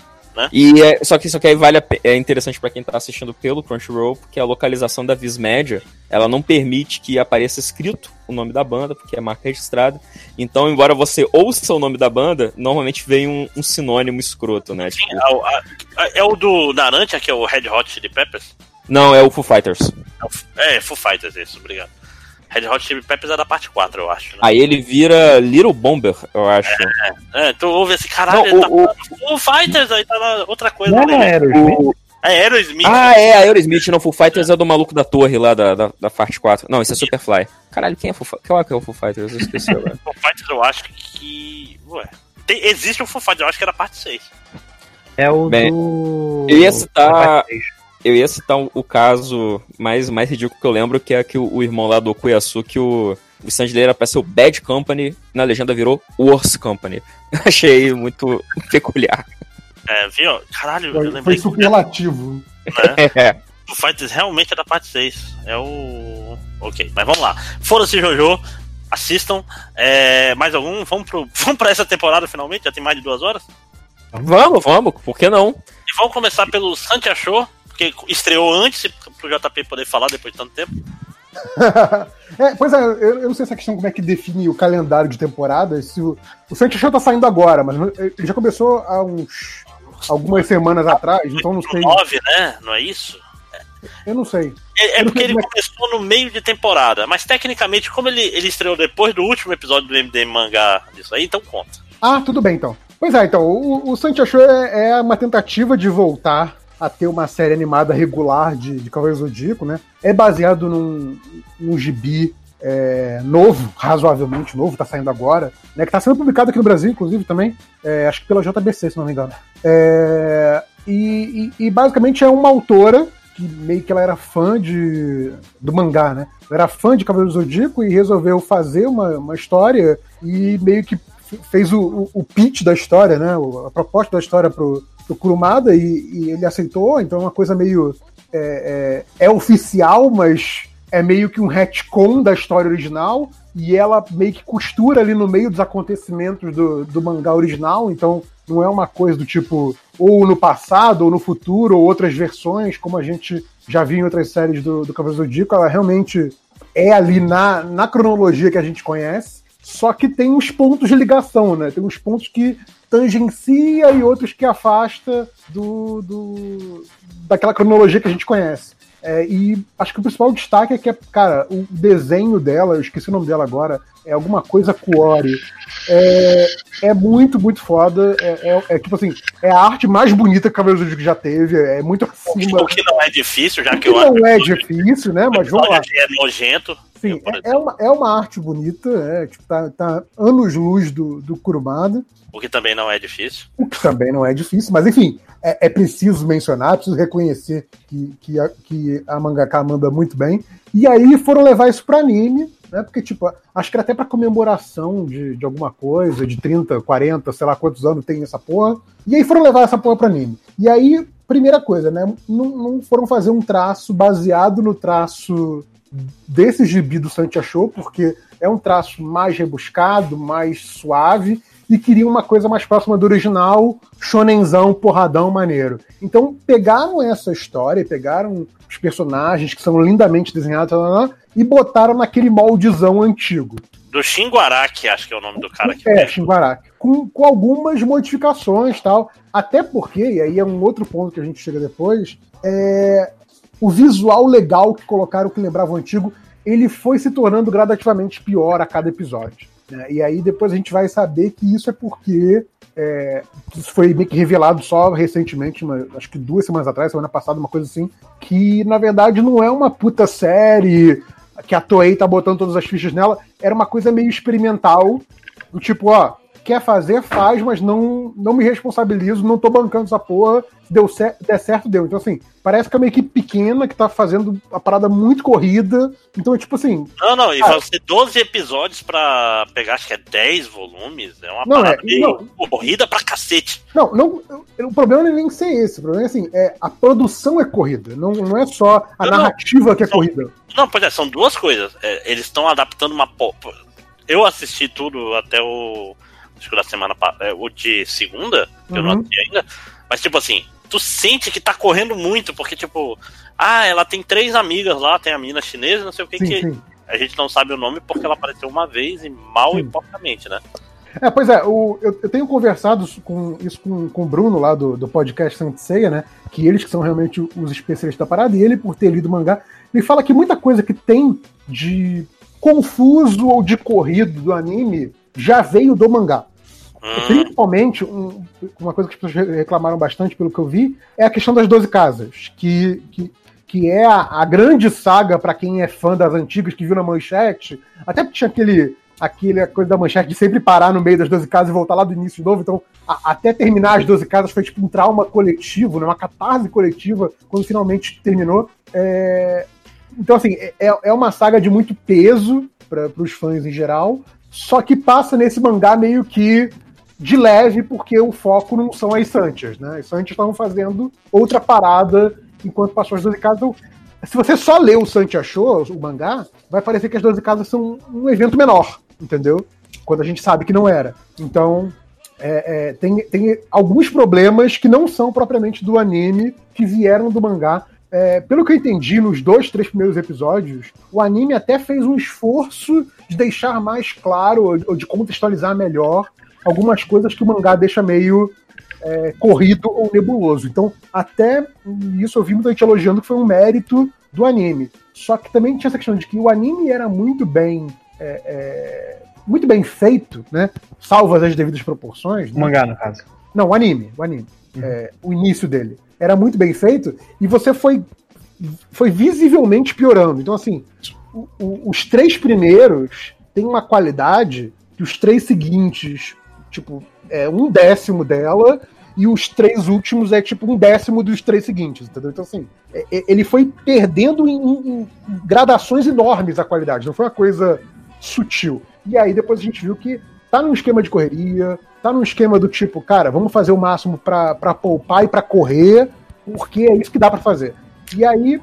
essas. E é, só que isso aqui aí vale a é interessante pra quem tá assistindo pelo Crunchyroll, porque a localização da Vismédia, ela não permite que apareça escrito o nome da banda, porque é marca registrada. Então, embora você ouça o nome da banda, normalmente vem um, um sinônimo escroto, né? Tipo, É o, a- a- é o do Naranja, que é o Red Hot Chili Peppers? não, é o Foo Fighters. É, É, Foo Fighters, isso, obrigado. Red Hot Chili Peppers é da parte 4, eu acho. Né? Aí ele vira Little Bomber, eu acho. É, tu ouve esse caralho, Não, ele tá o- o- Fighters, aí tá na outra coisa. Não né? era Aerosmith? O- É Aerosmith. Ah, é, a Aerosmith, não, Foo Fighters é do maluco da torre lá da, da, da parte 4. Não, isso é Superfly. Caralho, quem é Foo Fighters? Qual é que é o Foo Fighters? Eu esqueci agora. Foo Fighters eu acho que. Ué. Tem- existe um Foo Fighters, eu acho que era a parte 6. É o Bem, do. eu ia citar- Eu ia citar o caso mais, mais ridículo que eu lembro, que é que o, o irmão lá do Okuyasu, que o, o stand dele era pra ser o Bad Company, na legenda virou Worse Company. Achei muito peculiar. É, viu? Caralho, eu Foi, lembrei foi superlativo. né? É. o Fighters realmente é da parte 6. É o. Ok, mas vamos lá. Foda-se, Jojo. Assistam. É, mais algum? Vamos, pro, vamos pra essa temporada finalmente? Já tem mais de duas horas? Vamos, vamos, por que não? E vamos começar pelo Santi Achou, que estreou antes pro JP poder falar depois de tanto tempo. É, pois é, eu, eu não sei essa questão como é que define o calendário de temporadas. Se o, o Santi Show tá saindo agora, mas ele já começou há uns algumas semanas atrás, então não sei. 9, né? Não é isso? Eu não sei. É, é porque ele é começou no meio de temporada, mas tecnicamente, como ele, ele estreou depois do último episódio do MDM mangá disso aí, então conta. Ah, tudo bem então. Pois é, então, o, o Santi Show é, é uma tentativa de voltar a ter uma série animada regular de, de Cavaleiro Zodíaco, né? É baseado num, num gibi é, novo, razoavelmente novo, tá saindo agora, né? Que tá sendo publicado aqui no Brasil, inclusive, também. é, acho que pela JBC, se não me engano. É, e, e- e basicamente é uma autora que meio que ela era fã de do mangá, né? Ela era fã de Cavaleiro Zodíaco e resolveu fazer uma, uma história e meio que fez o, o, o pitch da história, né? A proposta da história pro, pro Kurumada e, e ele aceitou, então é uma coisa meio é, é, é oficial, mas é meio que um retcon da história original e ela meio que costura ali no meio dos acontecimentos do, do mangá original, então não é uma coisa do tipo ou no passado ou no futuro ou outras versões, como a gente já viu em outras séries do, do Cavaleiro do Zodíaco, ela realmente é ali na, na cronologia que a gente conhece, só que tem uns pontos de ligação, né? Tem uns pontos que tangencia e outros que afasta do, do daquela cronologia que a gente conhece. É, e acho que o principal destaque é que, é, cara, o desenho dela, eu esqueci o nome dela agora, é alguma coisa Cuore. É, é muito, muito foda. É, é- é tipo assim, é a arte mais bonita que o Cavaleiro do Zodíaco já teve. É muito acima. O que não é difícil, já que que eu acho não é difícil, né? Mas vamos lá. é nojento. Sim, é, é uma, é uma arte bonita, é, tipo, tá, tá anos-luz do, do Kurumada. O que também não é difícil. O que também não é difícil, mas enfim, é, é preciso mencionar, é preciso reconhecer que, que, a, que a mangaka manda muito bem. E aí foram levar isso para anime, né? Porque, tipo, acho que era até para comemoração de, de alguma coisa, de 30, 40, sei lá quantos anos tem essa porra. E aí foram levar essa porra para anime. E aí, primeira coisa, né? Não, não foram fazer um traço baseado no traço desse gibi do Santi achou, porque é um traço mais rebuscado, mais suave, e queriam uma coisa mais próxima do original, shonenzão, porradão, maneiro. Então pegaram essa história, pegaram os personagens que são lindamente desenhados e botaram naquele moldezão antigo. Do Shinguaraki, acho que é o nome do cara que É. Shinguaraki. Com, com algumas modificações tal. Até porque, e aí é um outro ponto que a gente chega depois, é, o visual legal que colocaram que lembrava o antigo, ele foi se tornando gradativamente pior a cada episódio. Né? E aí depois a gente vai saber que isso é porque é, isso foi meio que revelado só recentemente, uma- acho que duas semanas atrás, semana passada, uma coisa assim, que na verdade não é uma puta série que a Toei tá botando todas as fichas nela, era uma coisa meio experimental, do tipo, ó, quer fazer, faz, mas não, não me responsabilizo, não tô bancando essa porra, se deu cer der certo, deu. Então, assim, parece que é uma equipe pequena que tá fazendo a parada muito corrida, então é tipo assim, Não, não, e vão ser 12 episódios pra pegar, acho que é 10 volumes. É uma Não, parada é, meio corrida pra cacete. Não, não, o problema não é nem ser esse. O problema é assim, é, a produção é corrida. Não, não é só a Não, não. narrativa que é São- corrida. Não, pois é, são duas coisas. É, eles estão adaptando uma. Eu assisti tudo até o. Acho que da semana pa- é, O de segunda, que eu não Uhum. assisti ainda. Mas, tipo assim, tu sente que tá correndo muito, porque, tipo, ah, ela tem três amigas lá, tem a mina chinesa, não sei o que, Sim, que sim. a gente não sabe o nome porque ela apareceu uma vez e mal e Sim. porcamente, né? É, pois é, o- eu, eu tenho conversado com isso com, com o Bruno lá do, do podcast Santiceia, né? Que eles que são realmente os especialistas da parada, e ele, por ter lido o mangá, ele fala que muita coisa que tem de confuso ou de corrido do anime já veio do mangá. Hum, Principalmente, um- uma coisa que as pessoas reclamaram bastante, pelo que eu vi, é a questão das 12 casas, que, que, que é a, a grande saga para quem é fã das antigas, que viu na manchete, até porque tinha aquele, aquele coisa da manchete de sempre parar no meio das 12 casas e voltar lá do início de novo, então a- até terminar as 12 casas foi tipo um trauma coletivo, né, uma catarse coletiva, quando finalmente terminou. É, Então, assim, é, é uma saga de muito peso para os fãs em geral, só que passa nesse mangá meio que de leve, porque o foco não são as Santias, né? As Santias estavam fazendo outra parada enquanto passou as 12 casas. Então, se você só lê o Santi achou, o mangá, vai parecer que as 12 casas são um evento menor, entendeu? Quando a gente sabe que não era. Então, é, é, tem, tem alguns problemas que não são propriamente do anime, que vieram do mangá. É, pelo que eu entendi, nos dois, três primeiros episódios, o anime até fez um esforço de deixar mais claro, ou de contextualizar melhor, algumas coisas que o mangá deixa meio é, corrido ou nebuloso. Então, até isso eu vi muita gente elogiando que foi um mérito do anime. Só que também tinha essa questão de que o anime era muito bem. é, é, muito bem feito, né? Salvas as devidas proporções. O né? mangá, no caso. Não, o anime, o anime. É, o início dele. Era muito bem feito e você foi, foi visivelmente piorando. Então, assim, o- o- os três primeiros têm uma qualidade que os três seguintes, tipo, é um décimo dela, e os três últimos é tipo um décimo dos três seguintes, entendeu? Então, assim, é- é- ele foi perdendo em, em- gradações enormes a qualidade, não foi uma coisa sutil. E aí depois a gente viu que tá num esquema de correria, tá num esquema do tipo, cara, vamos fazer o máximo pra poupar e pra correr, porque é isso que dá pra fazer. E aí,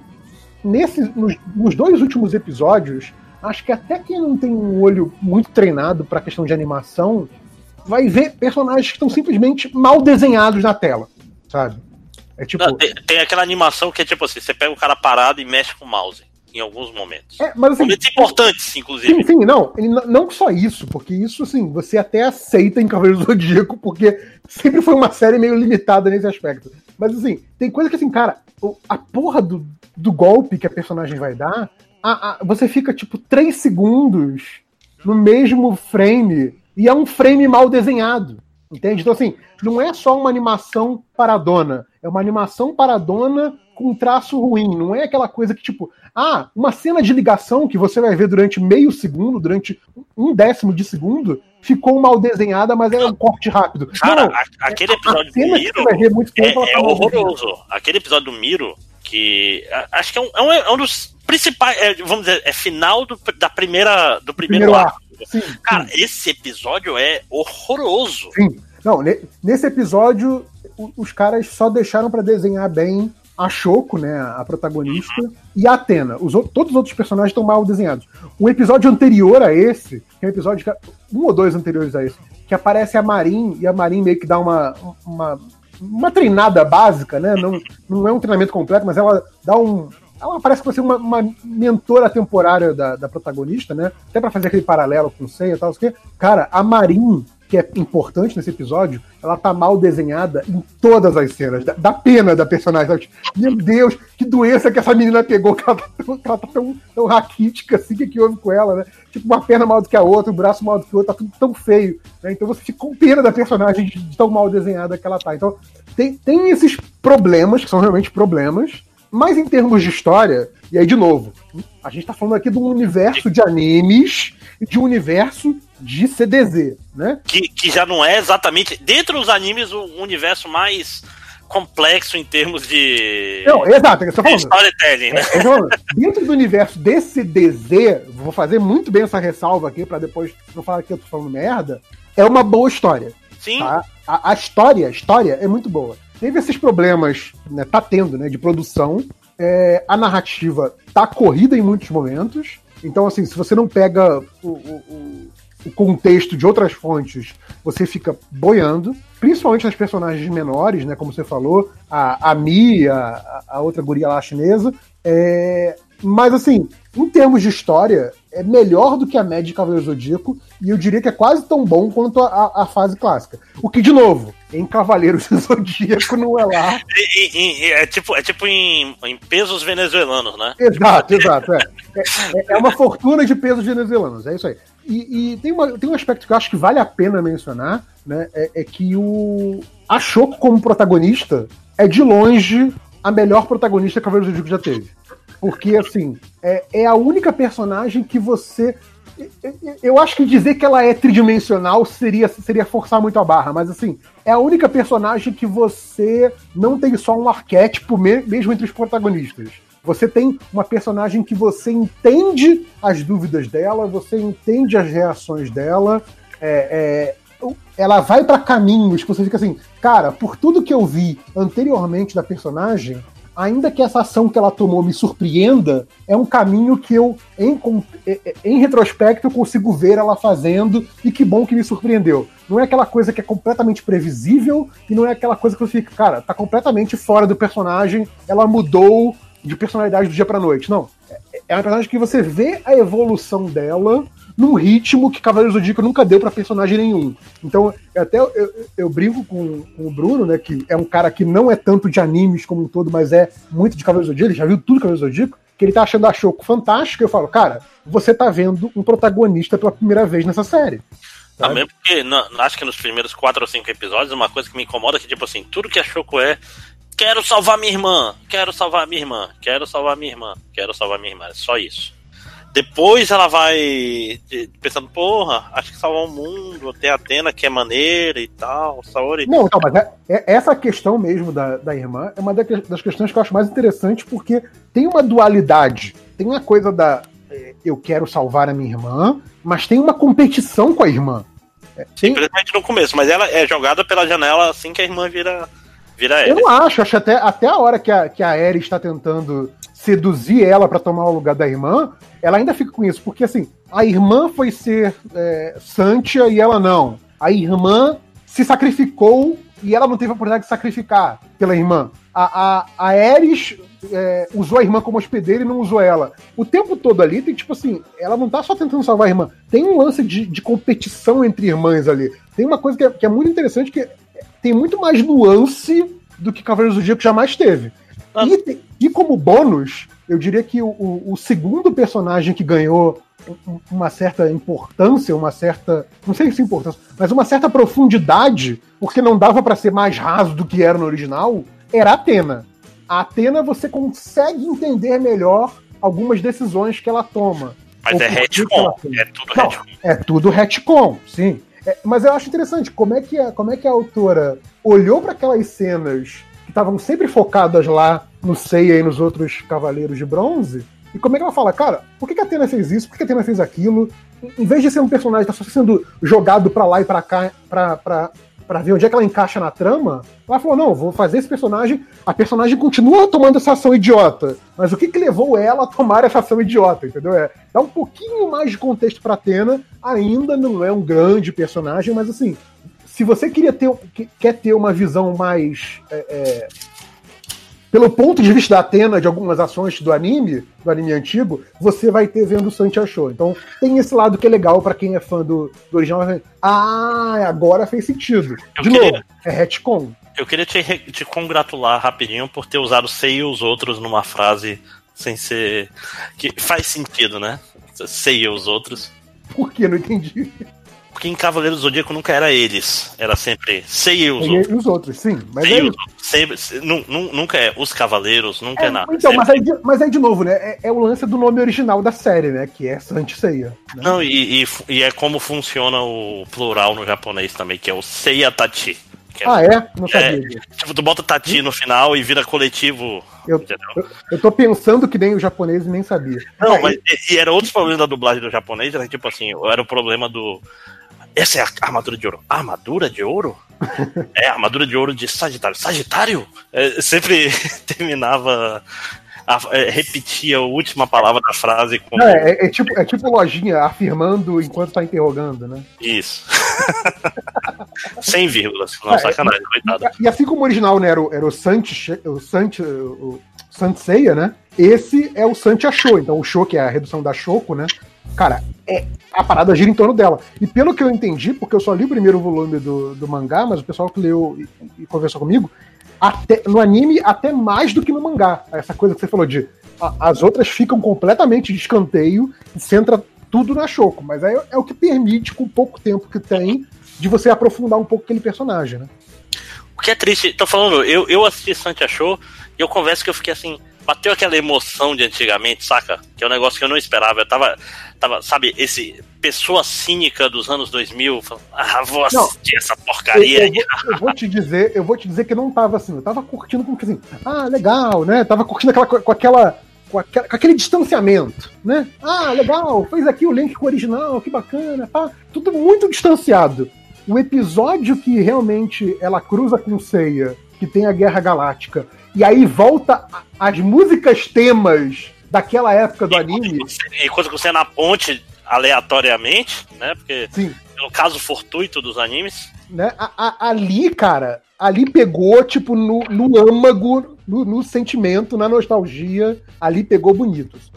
nesse, nos, nos dois últimos episódios, acho que até quem não tem um olho muito treinado pra questão de animação, vai ver personagens que estão simplesmente mal desenhados na tela, sabe? É tipo. Não, tem, tem aquela animação que é tipo assim, você pega o cara parado e mexe com o mouse em alguns momentos. É, mas assim, Momentos importantes, inclusive. Sim, sim, não. não só isso, porque isso, assim, você até aceita em Cavaleiro do Zodíaco, porque sempre foi uma série meio limitada nesse aspecto. Mas, assim, tem coisa que, assim, cara, a porra do, do golpe que a personagem vai dar, a- a- você fica, tipo, três segundos no mesmo frame, e é um frame mal desenhado. Entende? Então, assim, não é só uma animação paradona, é uma animação paradona com um traço ruim. Não é aquela coisa que, tipo, ah, uma cena de ligação que você vai ver durante meio segundo, durante um décimo de segundo, ficou mal desenhada, mas é um corte rápido. Cara, não, a- aquele episódio do Miro você vai ver muito tempo, ela é, tá é desenhada. horroroso. Aquele episódio do Miro, que acho que é um, é um, é um dos principais, é, vamos dizer, é final do, da primeira, do primeiro, primeiro arco. Sim, Cara, esse episódio é horroroso. Sim. Não, ne- nesse episódio, os caras só deixaram pra desenhar bem a Shoko, né, a protagonista, e a Atena. Os, todos os outros personagens estão mal desenhados. O episódio anterior a esse, que é um episódio, que, um ou dois anteriores a esse, que aparece a Marin, e a Marin meio que dá uma, uma, uma treinada básica, né, não, não é um treinamento completo, mas ela dá um... Ela parece que vai ser uma, uma mentora temporária da, da protagonista, né? Até pra fazer aquele paralelo com o Seiya e tal, quê. Cara, a Marin, que é importante nesse episódio, ela tá mal desenhada em todas as cenas. Dá, dá pena da personagem. sabe? Tipo, Meu Deus, que doença que essa menina pegou, que ela tá tão, ela tá tão, tão raquítica assim, o que, que houve com ela, né? Tipo, uma perna maior do que a outra, um braço maior do que o outro, tá tudo tão feio. Né? Então você fica com pena da personagem de tão mal desenhada que ela tá. Então, tem, tem esses problemas, que são realmente problemas, mas em termos de história, e aí de novo, a gente tá falando aqui de um universo de animes e de um universo de CDZ, né? Que, que já não é exatamente, dentro dos animes, o universo mais complexo em termos de, Não, exato, é eu falando. storytelling, né? É, tô falando, Dentro do universo desse DZ, vou fazer muito bem essa ressalva aqui pra depois não falar que eu tô falando merda. É uma boa história. Sim, Tá? A, a história, a história é muito boa. Teve esses problemas, né, tá tendo, né, de produção. É, a narrativa tá corrida em muitos momentos. Então, assim, se você não pega o, o- o- contexto de outras fontes, você fica boiando. Principalmente nas personagens menores, né? Como você falou, a, a Mi, a, a outra guria lá chinesa. É, mas, assim, em termos de história, é melhor do que a média de Cavaleiro Zodíaco, e eu diria que é quase tão bom quanto a, a- a fase clássica. O que, de novo, em Cavaleiros do Zodíaco não é lá. E- é tipo, é tipo em, em pesos venezuelanos, né? Exato, exato. É, É- é uma fortuna de pesos venezuelanos, é isso aí. E, e tem, uma- tem um aspecto que eu acho que vale a pena mencionar, né? É, é que o. A Shoko como protagonista é de longe a melhor protagonista que Cavaleiros do Zodíaco já teve. Porque, assim, é, é a única personagem que você. Eu acho que dizer que ela é tridimensional seria, seria forçar muito a barra, mas assim, é a única personagem que você não tem só um arquétipo, me- mesmo entre os protagonistas. Você tem uma personagem que você entende as dúvidas dela, você entende as reações dela, é, é, ela vai pra caminhos que você fica assim, cara, por tudo que eu vi anteriormente da personagem, ainda que essa ação que ela tomou me surpreenda, é um caminho que eu, em, eh, eh, em retrospecto, eu consigo ver ela fazendo e que bom que me surpreendeu. Não é aquela coisa que é completamente previsível e não é aquela coisa que você fica, cara, tá completamente fora do personagem, ela mudou de personalidade do dia pra noite. Não. É- É uma personagem que você vê a evolução dela num ritmo que Cavaleiros do Zodíaco nunca deu pra personagem nenhum. Então, eu até eu, eu, brinco com, com o Bruno, né, que é um cara que não é tanto de animes como um todo, mas é muito de Cavaleiros do Zodíaco, ele já viu tudo Cavaleiros do Zodíaco, que ele tá achando a Shoko fantástica, eu falo, cara, você tá vendo um protagonista pela primeira vez nessa série. Ah, Sabe? mesmo porque na- acho que nos primeiros quatro ou cinco episódios, uma coisa que me incomoda é que, tipo assim, tudo que a Choco é. Quero salvar minha irmã, quero salvar minha irmã, quero salvar minha irmã, quero salvar minha irmã. É só isso. Depois ela vai pensando, porra, acho que salvar o mundo, tem a Atena que é maneira e tal, Saori. Não, então, mas é- é- essa questão mesmo da, da irmã é uma da- das questões que eu acho mais interessante, porque tem uma dualidade. Tem uma coisa da é, eu quero salvar a minha irmã, mas tem uma competição com a irmã. É, tem- no começo, mas ela é jogada pela janela assim que a irmã vira, vira eu não acho, acho até, até a hora que a, que a Ares está tentando seduzir ela pra tomar o lugar da irmã, ela ainda fica com isso, porque assim, a irmã foi ser é, Santia e ela não. A irmã se sacrificou e ela não teve a oportunidade de sacrificar pela irmã. A, a, a Ares é, usou a irmã como hospedeira e não usou ela. O tempo todo ali tem, tipo assim, ela não tá só tentando salvar a irmã. Tem um lance de, de competição entre irmãs ali. Tem uma coisa que é, que é muito interessante, que tem muito mais nuance do que Cavaleiros do Zodíaco jamais teve. Ah. E, e como bônus, eu diria que o, o- o segundo personagem que ganhou um- uma certa importância, uma certa. Não sei se importância, mas uma certa profundidade, porque não dava pra ser mais raso do que era no original, era a Atena. A Atena você consegue entender melhor algumas decisões que ela toma. Mas é retcon, é tudo retcon. é tudo retcon, sim. É, mas eu acho interessante como é que a, como é que a autora olhou para aquelas cenas que estavam sempre focadas lá no Seiya e nos outros Cavaleiros de Bronze, e como é que ela fala, cara, por que, a Atena fez isso? Por que, a Atena fez aquilo? Em- vez de ser um personagem que tá só sendo jogado pra lá e pra cá pra ver onde é que ela encaixa na trama, ela falou, não, vou fazer esse personagem, a personagem continua tomando essa ação idiota, mas o que que levou ela a tomar essa ação idiota, entendeu? É, dá um pouquinho mais de contexto pra Atena, ainda não é um grande personagem, mas assim, se você queria ter, que- quer ter uma visão mais é, é, pelo ponto de vista da Atena de algumas ações do anime, do anime antigo, você vai ter vendo o Santi achou. Então tem esse lado que é legal pra quem é fã do, do original. Ah, agora fez sentido. Eu De queria- novo, é retcon. Eu queria te, te congratular rapidinho por ter usado sei e os outros numa frase sem ser. que faz sentido, né? Sei e os outros. Por que? Não entendi. Porque em Cavaleiros do Zodíaco nunca era eles. Era sempre sei e os E, outros. os outros, sim. Mas Sei é os. Sempre, se- nu- nu- nunca é os Cavaleiros, nunca é, É, nada. então, Sempre- mas aí, de- mas aí de novo, né? É, é o lance do nome original da série, né? Que é Santi Seiya. né? Não, e, e, e é como funciona o plural no japonês também, que é o Seiya Tachi. É, Ah, é? Não sabia disso. Tipo, tu bota Tati no final e vira coletivo. Eu, eu, eu tô pensando que nem o japonês e nem sabia. Não, mas e, e era outros problemas da dublagem do japonês, era tipo assim, era o problema do. Essa é a armadura de ouro. Armadura de ouro? é, armadura de ouro de Sagitário. Sagitário? É, sempre terminava. a- é, repetia a última palavra da frase com Não, é, é tipo, é tipo lojinha afirmando enquanto tá interrogando, né? isso. Sem vírgulas. Não, É, sacanagem, coitado. E assim como o original né, era o, era o Santi, o Santi, o Santi Seiya, né? Esse é o Santi Achou. Então o Show, que é a redução da Choco, né? Cara, é, a parada gira em torno dela. E pelo que eu entendi, porque eu só li o primeiro volume do, do mangá, mas o pessoal que leu e, e conversou comigo, até, no anime, até mais do que no mangá. Essa coisa que você falou de. a- as outras ficam completamente de escanteio e centra tudo na Choco. Mas aí é o que permite, com pouco tempo que tem, de você aprofundar um pouco aquele personagem, né? O que é triste, tô falando, eu, eu assisti Santi Achou e eu converso que eu fiquei assim, bateu aquela emoção de antigamente, saca? Que é um negócio que eu não esperava. Eu tava, tava sabe, esse pessoa cínica dos anos 2000, falando, ah, vou Não. assistir essa porcaria eu, eu vou, eu vou te dizer, eu vou te dizer que não tava assim, eu tava curtindo com que assim, ah, legal, né? Tava curtindo aquela, com aquela. Com, aquela- com aquele distanciamento, né? Ah, legal, fez aqui o link com o original, que bacana, tá? Tudo muito distanciado. O episódio que realmente ela cruza com Seiya, que tem a Guerra Galáctica, e aí volta as músicas temas daquela época do anime, E coisa que você na ponte aleatoriamente, né? Porque sim, pelo caso fortuito dos animes. né? A- a- ali, cara, ali pegou, tipo, no, no âmago, no, no sentimento, na nostalgia, ali pegou bonitos.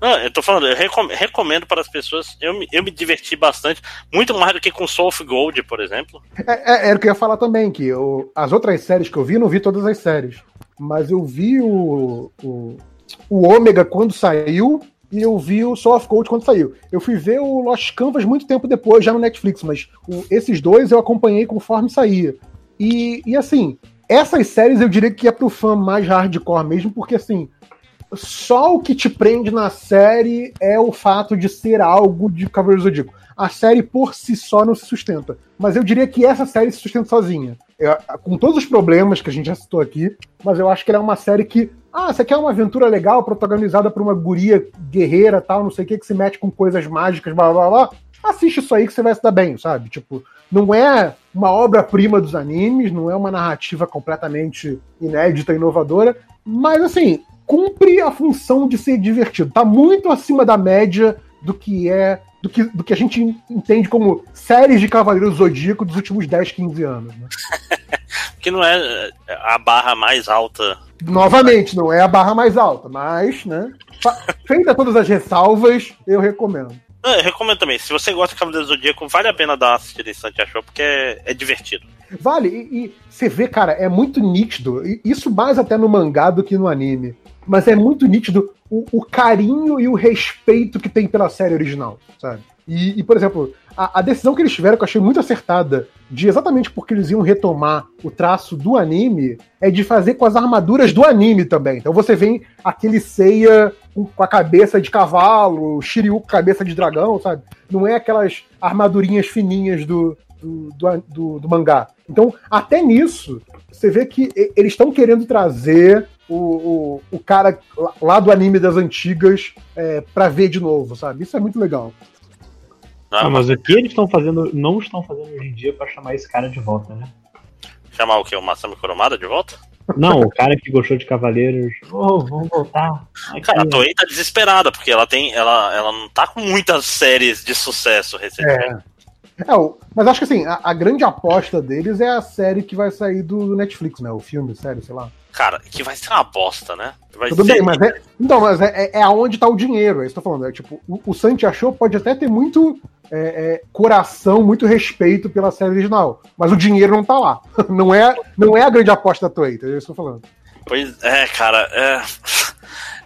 Não, eu tô falando, eu recom- recomendo para as pessoas. Eu me, eu me diverti bastante, muito mais do que com Soul of Gold, por exemplo. É, é, era o que eu ia falar também, que eu, as outras séries que eu vi, não vi todas as séries. Mas eu vi o, o, o Ômega quando saiu e eu vi o Soul of Gold quando saiu. Eu fui ver o Lost Canvas muito tempo depois, já no Netflix, mas o- esses dois eu acompanhei conforme saía. E, e assim, essas séries eu diria que é pro fã mais hardcore mesmo, porque assim, só o que te prende na série é o fato de ser algo de Cavaleiro Zodíaco. A série por si só não se sustenta. Mas eu diria que essa série se sustenta sozinha. Com todos os problemas que a gente já citou aqui, mas eu acho que ela é uma série que. Ah, você quer uma aventura legal, protagonizada por uma guria guerreira tal, não sei o que, que se mete com coisas mágicas, blá blá blá. Assiste isso aí que você vai se dar bem, sabe? Tipo, não é uma obra-prima dos animes, não é uma narrativa completamente inédita, inovadora, mas assim, cumpre a função de ser divertido. Tá muito acima da média do que é. Do que, do que a gente entende como séries de Cavaleiros Zodíaco dos últimos 10, 15 anos. Né? Que não é a barra mais alta. Novamente, não é a barra mais alta, mas, né? Feita todas as ressalvas, eu recomendo. É, eu recomendo também. Se você gosta de Cavaleiro do Zodíaco, vale a pena dar uma assistida em Santi Show, porque é, é divertido. Vale, e, e você vê, cara, é muito nítido, isso mais até no mangá do que no anime, mas é muito nítido o, o carinho e o respeito que tem pela série original, sabe? E, e, por exemplo, a, a decisão que eles tiveram, que eu achei muito acertada, de exatamente porque eles iam retomar o traço do anime, é de fazer com as armaduras do anime também. Então você vê aquele Seiya com, a cabeça de cavalo, Shiryu com cabeça de dragão, sabe? Não é aquelas armadurinhas fininhas do, do, do, do- do mangá. Então, até nisso, você vê que eles estão querendo trazer o, o, o cara lá do anime das antigas é, pra ver de novo, sabe? Isso é muito legal. Né? Ah, mas o que eles estão fazendo, não estão fazendo hoje em dia pra chamar esse cara de volta, né? Chamar o quê? O Masami Kurumada de volta? Não, o cara que gostou de Cavaleiros. Oh, vamos voltar. Aqui, Cara, a. Toei tá desesperada, porque ela tem. Ela, ela não tá com muitas séries de sucesso recentemente. É, o- mas acho que assim, a, a grande aposta deles é a série que vai sair do Netflix, né? O filme, série, sei lá. Cara, que vai ser uma bosta, né? Vai Tudo ser... bem, mas é. Então, mas é, é, é aonde tá o dinheiro, é isso que eu tô falando. É, tipo, o, o Santi achou pode até ter muito é, é, coração, muito respeito pela série original. Mas o dinheiro não tá lá. Não é, não é a grande aposta da Toei? É isso que eu tô falando. Pois é, cara. é.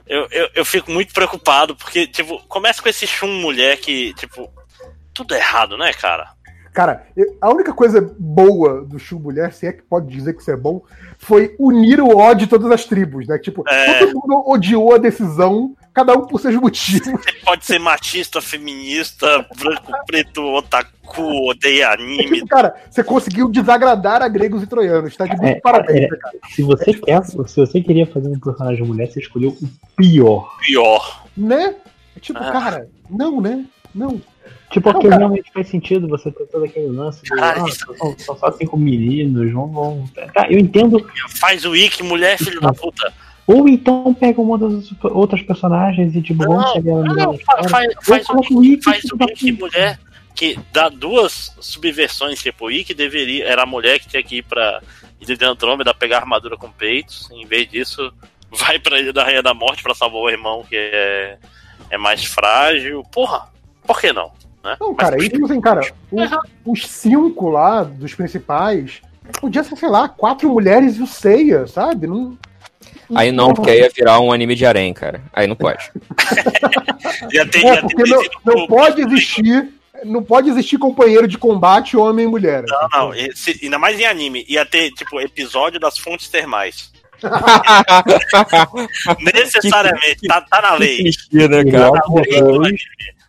Eu, eu, eu fico muito preocupado, porque, tipo, começa com esse chum mulher que, tipo, tudo errado, né, cara? Cara, eu- a única coisa boa do Shu Mulher, se é que pode dizer que isso é bom, foi unir o ódio de todas as tribos, né? Tipo, É. todo mundo odiou a decisão, cada um por seus motivos. Você pode ser machista, feminista, branco, preto, otaku, odeia anime. Cara, você conseguiu desagradar a gregos e troianos, tá de muito É, parabéns, é. né, cara. Se você quer, se você queria fazer um personagem mulher, você escolheu o pior. Pior. Né? É tipo, Ah. cara, não, né? Não. Tipo, Não, porque realmente faz sentido você ter todo aquele lance de, Cara, ah, isso- são, são só cinco meninos, vão, vão. Tá, eu entendo. Faz o Wiki, mulher, filho da puta. Ou então pega uma das outras personagens e tipo, vamos chegar Não, história. faz, Ou faz o Wiki, faz o da Wiki puta. mulher que dá duas subversões, tipo, o Wiki deveria. Era a mulher que tinha que ir pra Ilha de Andrômeda pegar armadura com peitos. Em vez disso, vai pra Ilha da Rainha da Morte pra salvar o irmão que é, é mais frágil. Porra, por que não? Né? Não, Mas- cara, e tipo assim, cara, o- os cinco lá dos principais, podia ser, sei lá, quatro mulheres e o Seiya, sabe? Não, Aí não, porque aí ia virar um anime de harém, cara. Aí não pode. ia ter, É, ter porque não, descido não pro- pode existir. Não pode existir companheiro de combate homem e mulher. Não, não, esse- ainda mais em anime. Ia ter, tipo, episódio das fontes termais. Necessariamente, tá, tá na lei. clichê, né, E cara? logo depois.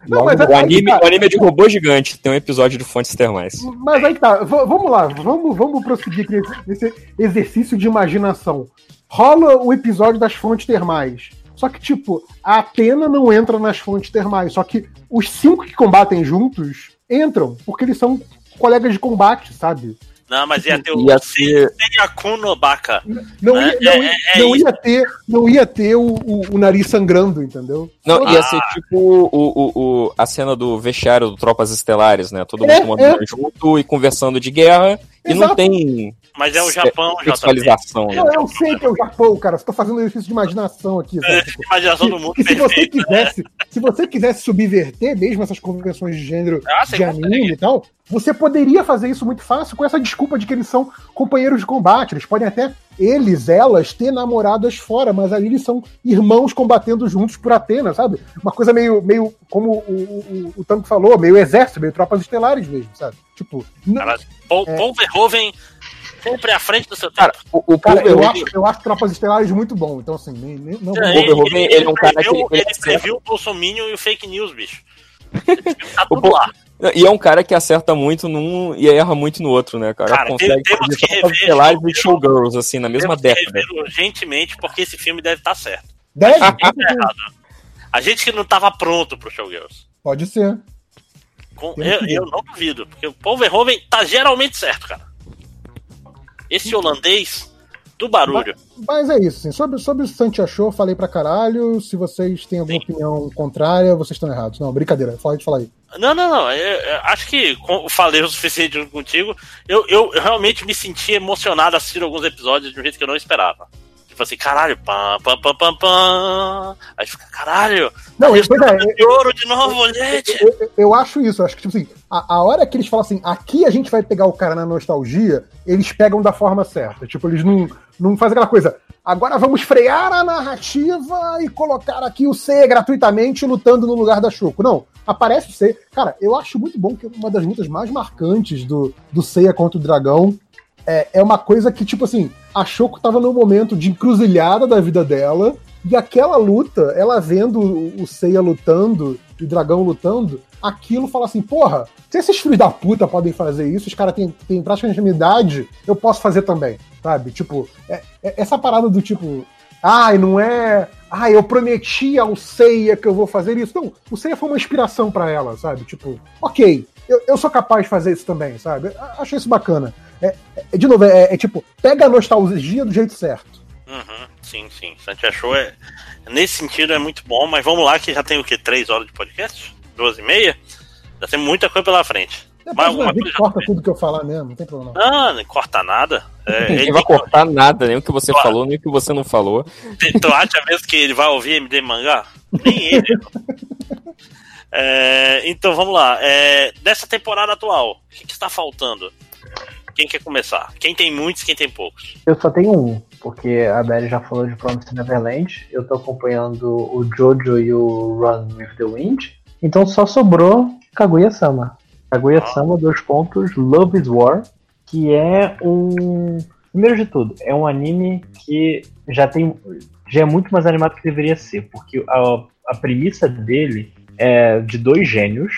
Não, mas O anime, tá. o anime é de robô gigante, tem um episódio de fontes termais. Mas aí que tá, v- vamos lá, vamos, vamos prosseguir aqui nesse exercício de imaginação. Rola o episódio das fontes termais. Só que, tipo, a Atena não entra nas fontes termais. Só que os cinco que combatem juntos entram, porque eles são colegas de combate, sabe? Não, mas ia ter o Ia ser. Senyaku no Baka. Não É, ia, não, é- ia- é não ia ter, não ia ter o, o- o nariz sangrando, entendeu? Não, Ah. ia ser tipo o, o, o- a cena do vestiário do Tropas Estelares, né? Todo mundo É, tomando é. junto e conversando de guerra. E não Exato. tem Mas é o Japão, sexualização, né? Eu, eu sei que é o Japão, cara. Você tá fazendo um exercício de imaginação aqui? Tipo, Imaginação do mundo E se você perfeito. quisesse, se você quisesse subverter mesmo essas convenções de gênero Ah, você de anime consegue. e tal, você poderia fazer isso muito fácil com essa desculpa de que eles são companheiros de combate. Eles podem até, eles, elas, ter namoradas fora, mas ali eles são irmãos combatendo juntos por Atena, sabe? Uma coisa meio, meio como o, o, o Tango falou, meio exército, meio tropas estelares mesmo, sabe? Tipo, n- Cara, Paul, É. Paul Verhoeven Sempre à frente do seu tempo. Cara, o, o Cara, Paul eu acho, eu acho Tropas Estelares muito bom, então assim, nem, nem- não É, Paul Verhoeven, ele é um cara que- previu, ele ele previu o Bolsominion e o fake news, bicho. Tá O tudo Paul- lá. E é um cara que acerta muito num e erra muito no outro, né, cara? Cara, Consegue temos fazer que rever e Showgirls. Assim, na mesma que década. rever urgentemente, porque esse filme deve estar certo. Deve? Tá errado. A gente que não tava pronto pro Showgirls. Pode ser. Com- eu, que eu não duvido, porque o Paul Verhoeven tá geralmente certo, cara. Esse holandês do barulho. Mas é isso, assim. Sobre, sobre o Santi achou, falei pra caralho. Se vocês têm alguma Sim. opinião contrária, vocês estão errados. Não, brincadeira, pode falar aí. Não, não, não. eu- eu acho que falei o suficiente contigo. Eu, eu, eu realmente me senti emocionado assistindo alguns episódios de um jeito que eu não esperava. Tipo assim, caralho, pam, pam, pam, pam, pam. Aí fica, caralho, Não, eu, pois é, de ouro de novo, gente. eu, eu- eu acho isso. Eu acho que, tipo assim, a, a hora que eles falam assim, aqui a gente vai pegar o cara na nostalgia, eles pegam da forma certa. Tipo, eles não, não fazem aquela coisa. Agora vamos frear a narrativa e colocar aqui o C gratuitamente lutando no lugar da Choco. Não, aparece o C. Cara, eu acho muito bom que uma das lutas mais marcantes do, do Seiya contra o dragão é, é uma coisa que, tipo assim, a Choco tava num momento de encruzilhada da vida dela, e aquela luta, ela vendo o Seiya lutando o dragão lutando, aquilo fala assim, porra, se esses filhos da puta podem fazer isso, os caras têm, têm praticamente minha idade, eu posso fazer também, sabe? Tipo, é- é- essa parada do tipo, ai, não é. Ai, eu prometi ao Seiya que eu vou fazer isso. Não, o Seiya foi uma inspiração pra ela, sabe? Tipo, ok, eu, eu sou capaz de fazer isso também, sabe? Acho isso bacana. É, é- de novo, é, é tipo, pega a nostalgia do jeito certo. Uhum, sim, sim. Santi achou é. Nesse sentido é muito bom, mas vamos lá que já tem o quê? Três horas de podcast? Duas e meia? Já tem muita coisa pela frente. Mas alguma coisa corta tudo que eu falar mesmo, não tem problema. não. Não, não corta nada. É, Ninguém ele vai cortar nada, nem o que você Claro. falou, nem o que você não falou. Tu acha mesmo que ele vai ouvir MD mangá? Nem ele. É, então vamos lá. É, dessa temporada atual, o que, que está faltando? Quem quer começar? Quem tem muitos, quem tem poucos? Eu só tenho um, porque a Belly já falou de Promised Neverland. Eu tô acompanhando o Jojo e o Run with the Wind. Então só sobrou Kaguya-sama. Kaguya-sama, dois pontos, Love is War, que é um. Primeiro de tudo, é um anime que já tem. já é muito mais animado que deveria ser, porque a, a premissa dele é de dois gênios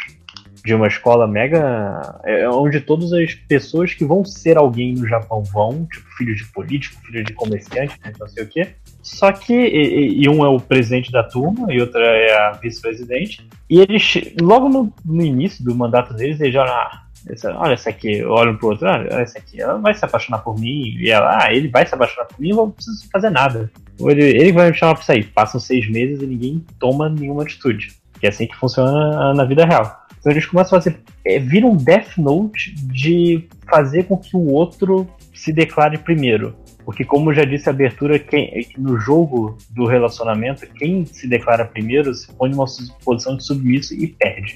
de uma escola mega. É onde todas as pessoas que vão ser alguém no Japão vão, tipo, filhos de político, filhos de comerciante, não sei o quê. Só que. E, e um é o presidente da turma e outra é a vice-presidente. E eles, logo no, no início do mandato deles, eles olham. Ah, essa, olha essa aqui, olham pro outro, olha essa aqui, ela vai se apaixonar por mim, e ela, ah, ele vai se apaixonar por mim, eu não preciso fazer nada. Ele, ele vai me chamar pra sair. Passam seis meses e ninguém toma nenhuma atitude. Que é assim que funciona na vida real. Então eles começam a fazer. É, vira um Death Note de fazer com que o outro se declare primeiro. Porque, como já disse a abertura, quem, no jogo do relacionamento, quem se declara primeiro se põe numa posição de submisso e perde.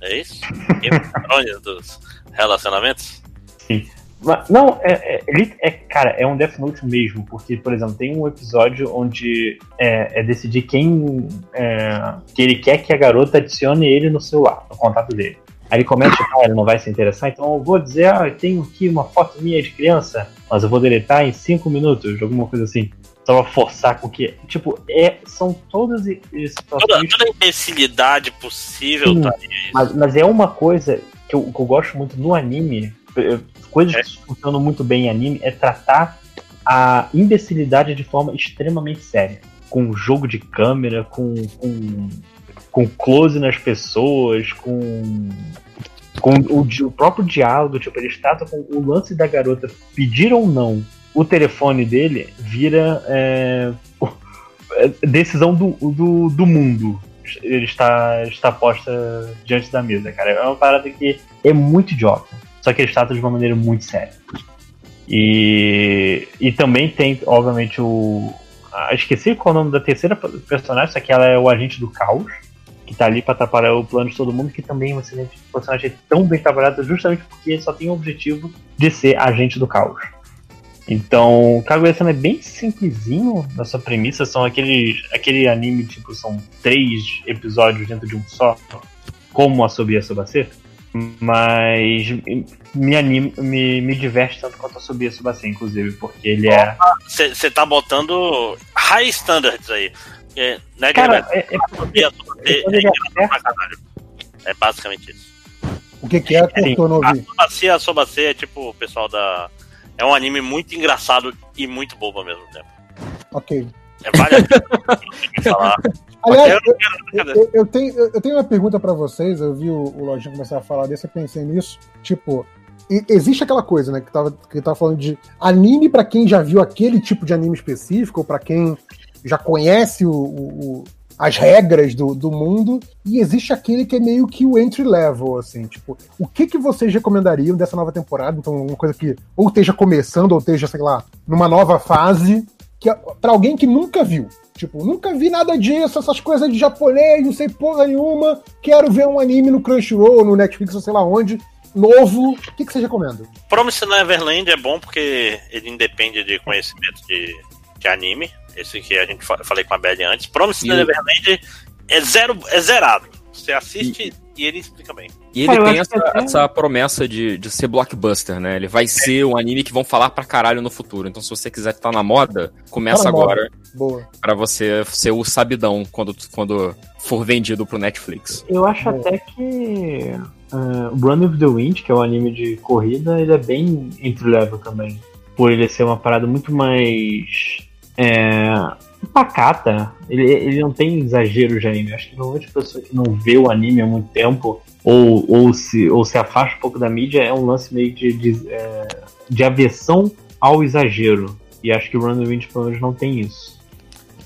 É isso? Thrones dos relacionamentos? Mas, não, é, é, é- cara, é um Death Note mesmo, porque, por exemplo, tem um episódio onde é, é decidir quem é, que ele quer que a garota adicione ele no celular, no contato dele. Aí ele começa, ah, ele não vai se interessar, então eu vou dizer, ah, eu tenho aqui uma foto minha de criança, mas eu vou deletar em 5 minutos, alguma coisa assim. Só pra forçar com que. Tipo, é, são todas as Toda, situações. toda a imbecilidade possível Sim. tá Mas, mas é uma coisa que eu, que eu gosto muito no anime, coisas É. que funcionam muito bem em anime, é tratar a imbecilidade de forma extremamente séria. Com jogo de câmera, com, com, com close nas pessoas, com, com o, o próprio diálogo. Tipo, eles tratam com o lance da garota pedir ou não o telefone dele vira é, decisão do, do, do mundo ele está, está posta diante da mesa, cara. É uma parada que é muito idiota. Só que eles tratam de uma maneira muito séria. E, e também tem, obviamente, o. Ah, esqueci qual é o nome da terceira personagem, só que ela é o agente do caos, que tá ali pra atrapalhar o plano de todo mundo, que também é um excelente personagem tão bem trabalhado, justamente porque só tem o objetivo de ser agente do caos. Então, Kaguya-sama é bem simplesinho na sua premissa. São aqueles, aquele anime, tipo, são três episódios dentro de um só, como a Sobi Sobase. Mas me, anima, me, me diverte tanto quanto a subir Subacê, inclusive, porque ele é. Você tá botando high standards aí. Porque, né, Cara, é, é a Subacê é engraçado pra caralho. É basicamente isso. O que, que é? Cortou, não A ouvi. A Sobacê é tipo o pessoal da. É um anime muito engraçado e muito bobo ao mesmo tempo. Ok. É vale a pena falar. Aliás, Eu eu, tenho, eu tenho uma pergunta pra vocês. Eu vi o, o Lojinha começar a falar disso, eu pensei nisso. Tipo, existe aquela coisa, né, que tava, que tava falando de anime pra quem já viu aquele tipo de anime específico, ou pra quem já conhece o- o- o- as regras do, do mundo, e existe aquele que é meio que o entry level, assim, tipo, o que que vocês recomendariam dessa nova temporada? Então, uma coisa que ou esteja começando, ou esteja, sei lá, numa nova fase, que para alguém que nunca viu. Tipo, nunca vi nada disso, essas coisas de japonês, não sei porra nenhuma. Quero ver um anime no Crunchyroll, no Netflix, ou sei lá onde, novo. O que, que vocês recomendam? Promise Neverland é bom porque ele independe de conhecimento de, de anime. Esse que a gente fa- falei com a Belly antes. Promise Neverland é, zero, é zerado. Você assiste e, ele explica bem. E ele Cara, tem essa, até- essa promessa de, de ser blockbuster, né? Ele vai ser um anime que vão falar pra caralho no futuro. Então, se você quiser estar na moda, começa Tá na moda. agora Boa. pra você ser o sabidão quando, quando for vendido pro Netflix. Eu acho até que uh, Run of the Wind, que é um anime de corrida, ele é bem entry level também. Por ele ser uma parada muito mais é, pacata. Ele, ele não tem exagero de anime. Acho que normalmente a pessoa que não vê o anime há muito tempo ou, ou, se, ou se afasta um pouco da mídia é um lance meio de, de, é, de aversão ao exagero. E acho que o the Wind pelo menos não tem isso.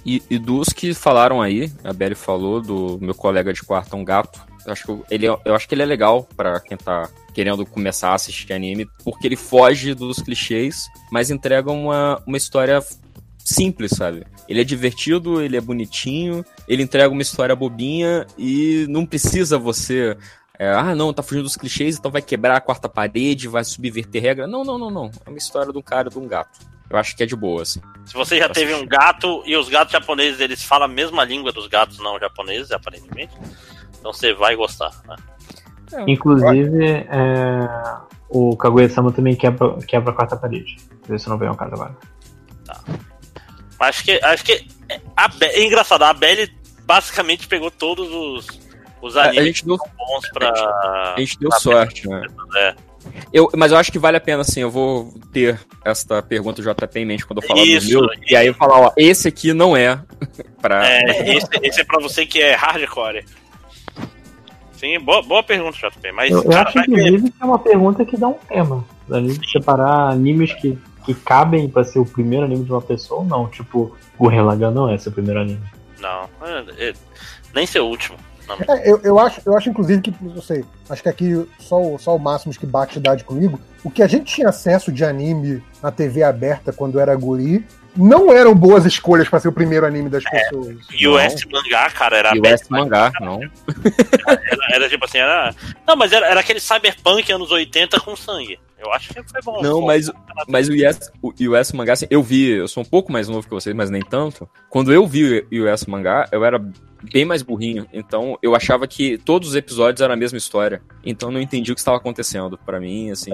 E, e dos que falaram aí, a Belly falou do meu colega de quarto, um gato. Eu acho que ele, é- eu acho que ele é legal pra quem tá querendo começar a assistir anime, porque ele foge dos clichês, mas entrega uma, uma história simples, sabe? Ele é divertido, ele é bonitinho, ele entrega uma história bobinha e não precisa você. é, ah, não, tá fugindo dos clichês, então vai quebrar a quarta parede, vai subverter regra. Não, não, não, não. É uma história de um cara e de um gato. Eu acho que é de boa, assim. Se você já teve um gato e os gatos japoneses eles falam a mesma língua dos gatos não japoneses, aparentemente, então você vai gostar. Né? Inclusive, é, o Kaguya-sama também quebra, quebra a quarta parede. Vê se não vem ao caso agora. Acho que, acho que a Be- é engraçado, a Belly basicamente pegou todos os, os A, a animes gente deu, bons pra. a gente deu pra- sorte, né? É. Eu, mas eu acho que vale a pena, assim, eu vou ter esta pergunta do JP em mente quando eu falar Isso, do meu, e aí eu falar, ó, esse aqui não é pra... É, esse, esse é pra você que é hardcore. Sim, boa, boa pergunta, JP. Mas, Eu, eu cara, acho, vai ter- inclusive, que é uma pergunta que dá um tema. Da gente separar animes que, que cabem pra ser o primeiro anime de uma pessoa ou não. Tipo, o Relagan não é seu primeiro anime. Não, é- é- nem ser o último. Não, É, eu, eu, acho, eu acho, inclusive, que, não sei, acho que aqui só, o- só o Máximos que bate idade comigo, o que a gente tinha acesso de anime na TV aberta quando era guri, não eram boas escolhas pra ser o primeiro anime das pessoas. E o S mangá, cara, era E o S mangá, não. Era, era tipo assim, era. Não, mas era, era aquele cyberpunk anos 80 com sangue. Eu acho que foi bom. Não, mas, mas o US, o US Mangá, assim, eu vi, eu sou um pouco mais novo que vocês, mas nem tanto. Quando eu vi o US Mangá, eu era bem mais burrinho. Então, eu achava que todos os episódios eram a mesma história. Então, eu não entendi o que estava acontecendo. Pra mim, assim,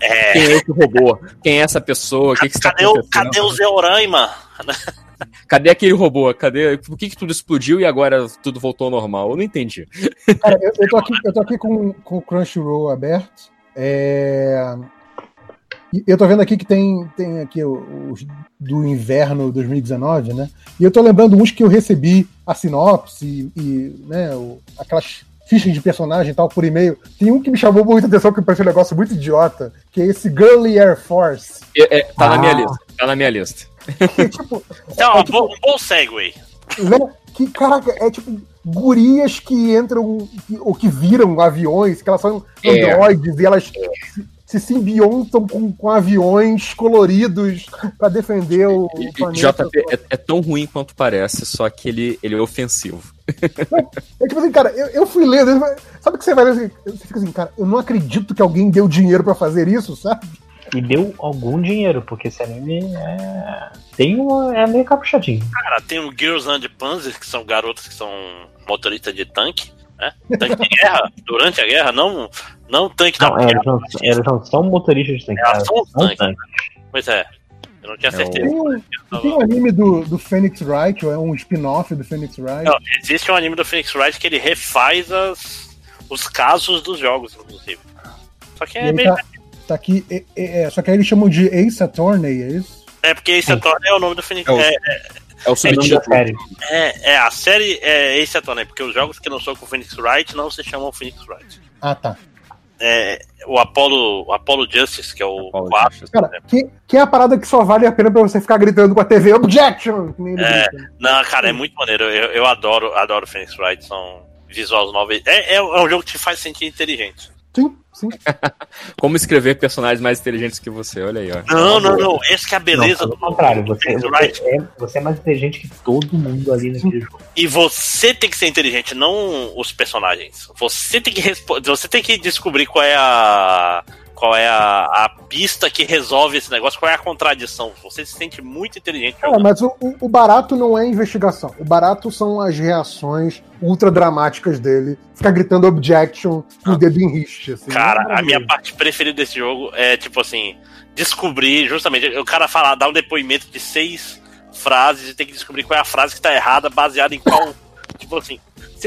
É, quem é esse robô? Quem é essa pessoa? O que, que está cadê, o, cadê o Zeoraima? Cadê aquele robô? Cadê? Por que, que tudo explodiu e agora tudo voltou ao normal? Eu não entendi. Cara, eu, eu tô aqui, eu tô aqui com, com o Crunchyroll aberto. É... Eu tô vendo aqui que tem, tem aqui os do inverno 2019, né? E eu tô lembrando uns que eu recebi a sinopse e, e, né, o- aquelas fichas de personagem e tal por e-mail. Tem um que me chamou muita atenção, que parece um negócio muito idiota, que é esse Girly Air Force. É, é, tá na minha Ah. lista. Tá na minha lista. Que, tipo, Então, é um, tipo- bom, um bom segue. né? Que, caraca, é tipo gurias que entram que- ou que viram aviões, que elas são É. androides e elas se, simbiontam com, com aviões coloridos pra defender o, o E- planeta. JP é, é tão ruim quanto parece, só que ele, ele é ofensivo. É tipo assim, cara, eu, eu fui lendo, sabe o que você vai ler? assim, Você fica assim, cara, eu não acredito que alguém deu dinheiro pra fazer isso, sabe? E deu algum dinheiro, porque esse anime é. Tem uma. É meio caprichadinho. Cara, tem o Girls and Panzers, que são garotas que são motoristas de tanque. Né? Tanque de guerra, durante a guerra, não, Não tanque da Não, é, eles não, eles não são motoristas de tanque. Elas elas são os tanques. tanques. Pois é. Eu não tinha É certeza. Tem um, tem um anime do, do Phoenix Wright, ou é um spin-off do Phoenix Wright. Não, existe um anime do Phoenix Wright que ele refaz as, os casos dos jogos, inclusive. Só que é ele meio. tá, tá aqui, é, é, é, só que aí eles chamam de Ace Attorney, é isso? É porque Ace Attorney é o nome do Phoenix. É o- É, É o É da subtítulo. série. é, é, a série é Ace Attorney, porque os jogos que não são com o Phoenix Wright não se chamam Phoenix Wright. Ah, tá. É, o Apollo, o Apollo Justice, que é o Apollo 4. Justice. Cara, que, que é a parada que só vale a pena pra você ficar gritando com a TV Objection! É. Não, cara, é muito maneiro. Eu, eu adoro, adoro Phoenix Wright. São visuals novos. É, é, é um jogo que te faz sentir inteligente. Sim, sim. Como escrever personagens mais inteligentes que você, olha aí, ó. Não, não, não. Essa que é a Não, beleza pelo do contrário, você, você, é, você é mais inteligente que todo mundo ali naquele jogo. E você tem que ser inteligente, não os personagens. Você tem que respo- você tem que descobrir qual é a qual é a, a pista que resolve esse negócio, qual é a contradição. Você se sente muito inteligente. Cara, mas o, o- barato não é investigação. O barato são as reações ultra dramáticas dele. Ficar gritando objection com o dedo em riste. Assim, Cara, É a minha parte preferida desse jogo é, tipo assim, descobrir justamente. O cara falar, dar um depoimento de seis frases e tem que descobrir qual é a frase que tá errada, baseada em qual. tipo assim.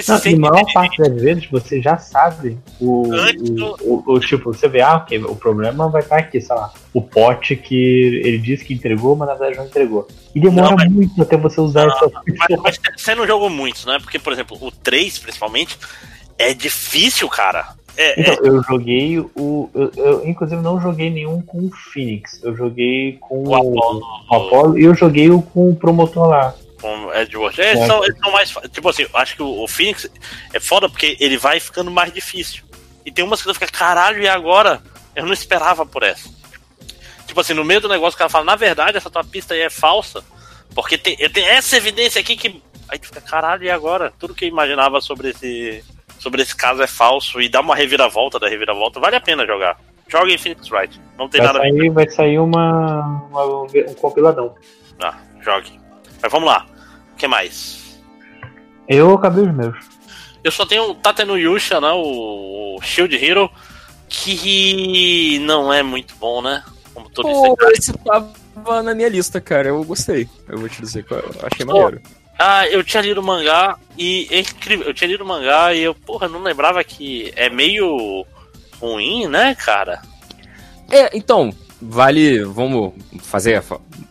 Você se Não, e sente. a maior parte das vezes você já sabe o, Antes o, do- o- o tipo, você vê, ah, ok, o problema vai estar aqui, sei lá, o pote que ele disse que entregou, mas na verdade não entregou. E demora Não, mas- muito até você usar essa Mas, mas você não jogou muitos, né? Porque, por exemplo, o 3, principalmente, é difícil, cara. É, Então, é- eu joguei o. Eu, eu, inclusive não joguei nenhum com o Phoenix. Eu joguei com o o Apollo e eu joguei o com o promotor lá. Com Edward. Eles, É. são, eles são mais. Tipo assim, acho que o, o Phoenix é foda porque ele vai ficando mais difícil. E tem umas que você fica, caralho, e agora? Eu não esperava por essa. Tipo assim, no meio do negócio o cara fala, na verdade, essa tua pista aí é falsa. Porque tem, tem essa evidência aqui que. Aí tu fica, caralho, e agora? Tudo que eu imaginava sobre esse. Sobre esse caso é falso e dá uma reviravolta da reviravolta. Vale a pena jogar. Joga em Phoenix Wright. Não tem Vai nada a ver. sair, vai sair uma, uma- um compiladão. Ah, jogue. Mas vamos lá. O que mais? Eu acabei os meus. Eu só tenho. Tá tendo Yusha, né? O, o Shield Hero. Que não é muito bom, né? Como todo Pô, esse tava na minha lista, cara. Eu gostei. Eu vou te dizer que eu achei Pô. maneiro. Ah, eu tinha lido o mangá e é incrível. Eu tinha lido o mangá e eu, porra, não lembrava que é meio ruim, né, cara? É, então, vale. Vamos fazer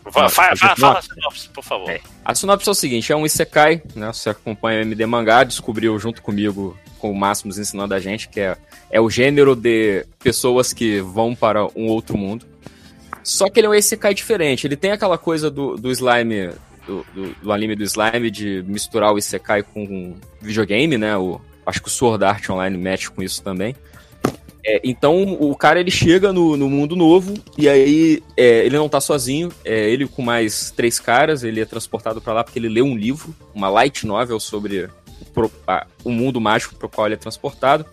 a. fa- Fa- uma- fa- fazer fa- Fala, sinopse? sinopse, por favor. É. A sinopse é o seguinte: é um Isekai, né? Você acompanha o MD Mangá, descobriu junto comigo, com o Máximos ensinando a gente, que é, é o gênero de pessoas que vão para um outro mundo. Só que ele é um Isekai diferente. Ele tem aquela coisa do, do slime, do, do, do anime do slime, de misturar o Isekai com videogame, né? O, acho que o Sword Art Online mexe com isso também. É, então o cara ele chega no, no mundo novo e aí é, ele não tá sozinho, é ele com mais três caras, ele é transportado para lá porque ele lê um livro, uma light novel sobre o, pro- a- o mundo mágico pro qual ele é transportado.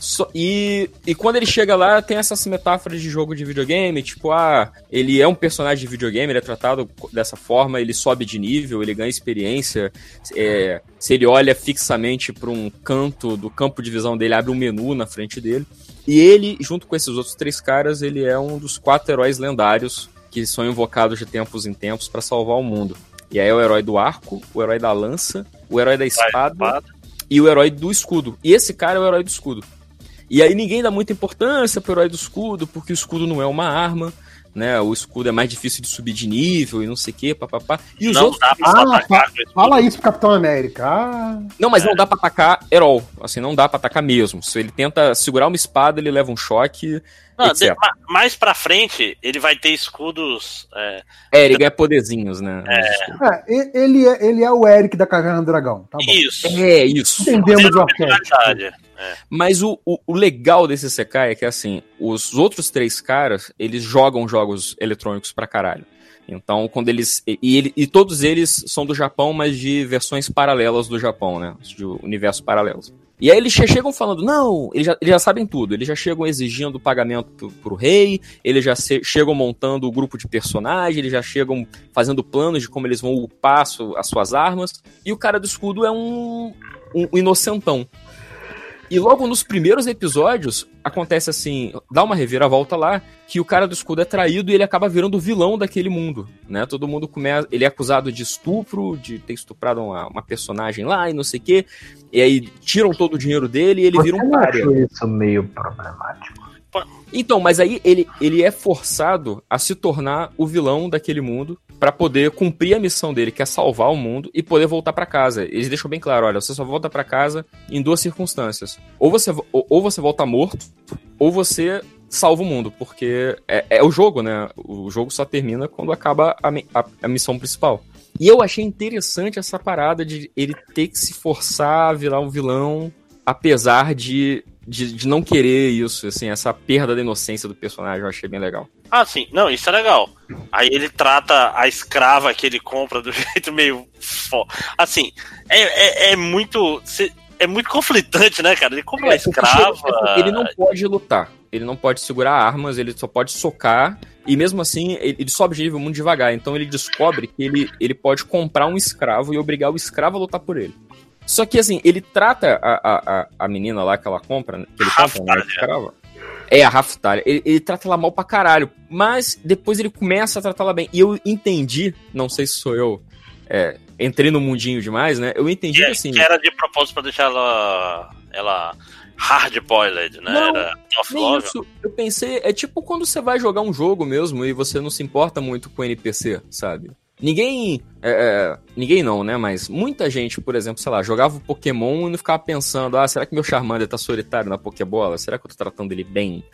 Só- e, e quando ele chega lá, tem essas metáforas de jogo de videogame, tipo, ah, ele é um personagem de videogame, ele é tratado dessa forma, ele sobe de nível, ele ganha experiência. é, se ele olha fixamente para um canto do campo de visão dele, abre um menu na frente dele. E ele, junto com esses outros três caras, ele é um dos quatro heróis lendários que são invocados de tempos em tempos para salvar o mundo. E aí é o herói do arco, o herói da lança, o herói da Espada. e o herói do escudo. E esse cara é o herói do escudo. E aí ninguém dá muita importância pro herói do escudo, porque o escudo não é uma arma, né? O escudo é mais difícil de subir de nível e não sei o que, papapá. E os Não outros dá pra Ah, atacar Fala isso pro Capitão América. Ah, não, mas não dá pra atacar herói. Assim, não dá pra atacar mesmo. Se ele tenta segurar uma espada, ele leva um choque. Não, etc. de- ma- mais pra frente, ele vai ter escudos. é, É, ele ganha poderzinhos, né? é, e- ele, é, ele é o Eric da Caverna do Dragão. Tá bom. Isso. É, isso. Entendemos o arquétipo. Verdade. Mas o, o, o legal desse Sekai é que, assim, os outros três caras, eles jogam jogos eletrônicos pra caralho. Então, quando eles. E, ele- e todos eles são do Japão, mas de versões paralelas do Japão, né? De universos paralelos. E aí eles chegam falando, não, eles já, eles já sabem tudo, eles já chegam exigindo pagamento pro, pro rei, eles já se- chegam montando o grupo de personagens, eles já chegam fazendo planos de como eles vão upar su- as suas armas, e o cara do escudo é um, um inocentão. E logo nos primeiros episódios, acontece assim, dá uma reviravolta lá, que o cara do escudo é traído e ele acaba virando o vilão daquele mundo, né? Todo mundo começa, ele é acusado de estupro, de ter estuprado uma, uma personagem lá e não sei o quê. E aí tiram todo o dinheiro dele e ele Você vira um não párea. achou isso meio problemático? Então, mas aí ele, ele é forçado a se tornar o vilão daquele mundo pra poder cumprir a missão dele, que é salvar o mundo e poder voltar pra casa. Eles deixam bem claro, olha, você só volta pra casa em duas circunstâncias. Ou você, vo- ou, você volta morto, ou você salva o mundo, porque é, é o jogo, né? O jogo só termina quando acaba a, a- a missão principal. E eu achei interessante essa parada de ele ter que se forçar a virar um vilão, apesar de, de, de não querer isso, assim, essa perda da inocência do personagem, eu achei bem legal. Ah, sim. Não, isso é legal. Aí ele trata a escrava que ele compra do jeito meio. Fo... Assim, é, é, é muito. É muito conflitante, né, cara? Ele compra uma É, porque escrava. ele não pode lutar, ele não pode segurar armas, ele só pode socar, e mesmo assim, ele, ele sobe de nível muito devagar, então ele descobre que ele, ele pode comprar um escravo e obrigar o escravo a lutar por ele. Só que assim, ele trata a, a, a, menina lá que ela compra, que ele compra, né, escrava. É, a Raftalha. Ele, ele trata ela mal pra caralho. Mas depois ele começa a tratar ela bem. E eu entendi, não sei se sou eu, é, entrei no mundinho demais, né? Eu entendi que assim. que era de propósito pra deixar ela. Ela. Hard boiled, né? Não, era Nem isso. Eu pensei, é tipo quando você vai jogar um jogo mesmo e você não se importa muito com o NPC, sabe? Ninguém. é, é, ninguém não, né? Mas muita gente, por exemplo, sei lá, jogava o Pokémon e não ficava pensando, ah, será que meu Charmander tá solitário na Pokébola? Será que eu tô tratando ele bem?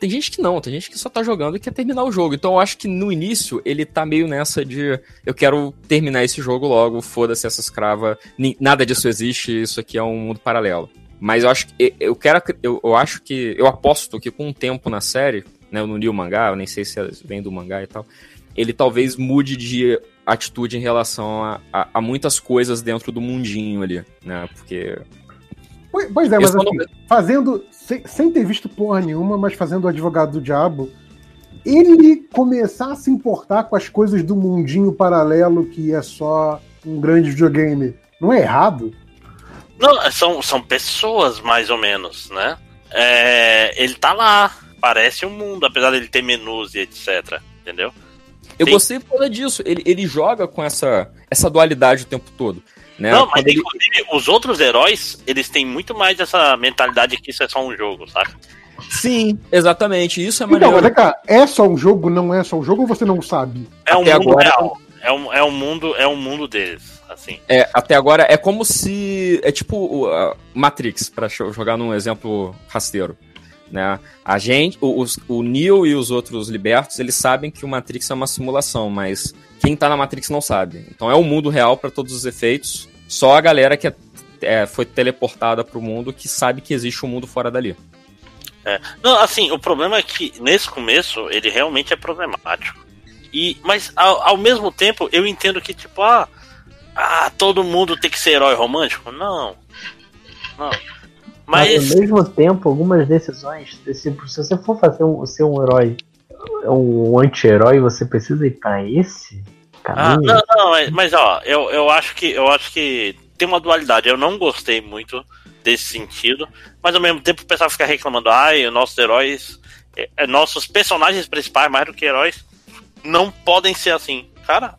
Tem gente que não, tem gente que só tá jogando e quer terminar o jogo. Então eu acho que no início ele tá meio nessa de eu quero terminar esse jogo logo, foda-se essa escrava, nada disso existe, isso aqui é um mundo paralelo. Mas eu acho que eu quero eu, eu acho que eu aposto que com o tempo na série, né, eu não li o mangá, eu nem sei se vem do mangá e tal, ele talvez mude de atitude em relação a, a, a muitas coisas dentro do mundinho ali, né? Porque Pois, pois é, mas assim, não- fazendo, sem, sem ter visto porra nenhuma, mas fazendo o advogado do diabo, ele começar a se importar com as coisas do mundinho paralelo que é só um grande videogame, não é errado? Não, são, são pessoas, mais ou menos, né? É, ele tá lá, parece um mundo, apesar dele ter menus e etc. Entendeu? Eu Sim. gostei por causa disso. Ele, ele joga com essa, essa dualidade o tempo todo. Né? não, mas ele- inclusive os outros heróis, eles têm muito mais essa mentalidade que isso é só um jogo, saca? Sim, exatamente. Isso é Então, maneiro. mas é cá, é só um jogo, não é só um jogo ou você não sabe? É um Até mundo agora- real. É um, é um mundo, é um mundo deles, assim. É, até agora é como se. É tipo a Matrix, pra cho- jogar num exemplo rasteiro. Né? A gente, o, os- o Neo e os outros libertos, eles sabem que o Matrix é uma simulação, mas quem tá na Matrix não sabe. Então é o mundo real pra todos os efeitos. Só a galera que é- é, foi teleportada pro mundo que sabe que existe um mundo fora dali. Não, assim, o problema é que nesse começo ele realmente é problemático. E, mas ao, ao mesmo tempo eu entendo que, tipo, ah, ah, todo mundo tem que ser herói romântico? Não. Não. Mas, ao mesmo tempo, algumas decisões, se, se você for fazer um, ser um herói, um anti-herói, você precisa ir pra esse Ah, caminho. não, não, mas, mas, ó, eu, eu acho que eu acho que tem uma dualidade. Eu não gostei muito desse sentido, mas ao mesmo tempo o pessoal fica reclamando, ai, os nossos heróis, é, é, nossos personagens principais, mais do que heróis, não podem ser assim. Cara,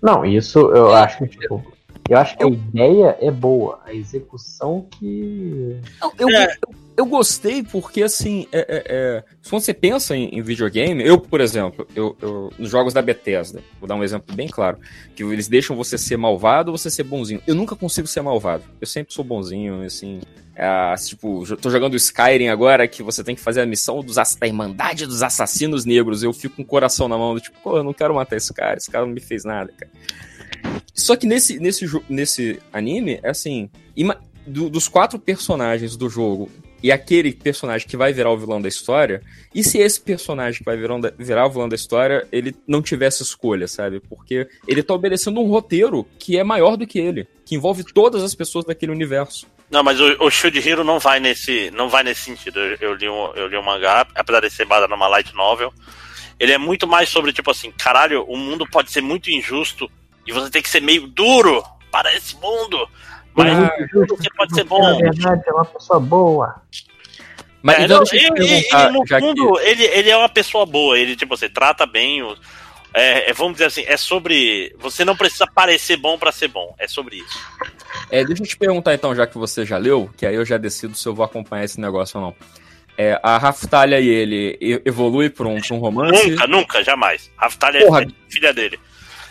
Não, isso eu acho que, tipo, eu acho que a ideia é boa, a execução que. Não, eu, É. eu, eu gostei porque, assim, é, é, é, se você pensa em, em videogame, eu, por exemplo, eu, eu- nos jogos da Bethesda, vou dar um exemplo bem claro, que eles deixam você ser malvado ou você ser bonzinho. Eu nunca consigo ser malvado. Eu sempre sou bonzinho, assim. é, tipo, tô jogando Skyrim agora, que você tem que fazer a missão dos, da Irmandade dos Assassinos Negros. Eu fico com o coração na mão, do tipo, pô, eu não quero matar esse cara, esse cara não me fez nada, cara. Só que nesse, nesse, nesse anime, é assim, do- dos quatro personagens do jogo e aquele personagem que vai virar o vilão da história, e se esse personagem que vai virar, virar o vilão da história, ele não tivesse escolha, sabe? Porque ele tá obedecendo um roteiro que é maior do que ele, que envolve todas as pessoas daquele universo. Não, mas o, o Hero não vai nesse, não vai nesse sentido. Eu, eu li um, eu li um mangá, apesar de ser baseado numa light novel. Ele é muito mais sobre, tipo assim, caralho, o mundo pode ser muito injusto e você tem que ser meio duro para esse mundo Mas Ah, você pode ser bom. Na verdade, é uma pessoa boa. Mas É, então não, ele, ele, no já que- fundo, ele, ele é uma pessoa boa, ele, tipo, você trata bem os. É, é, vamos dizer assim, é sobre. Você não precisa parecer bom pra ser bom. É sobre isso. É, deixa eu te perguntar então, já que você já leu, que aí eu já decido se eu vou acompanhar esse negócio ou não. É, a Raftalha e ele evolui para um, um romance. Nunca, nunca, jamais. Raftalha Porra. é filha dele.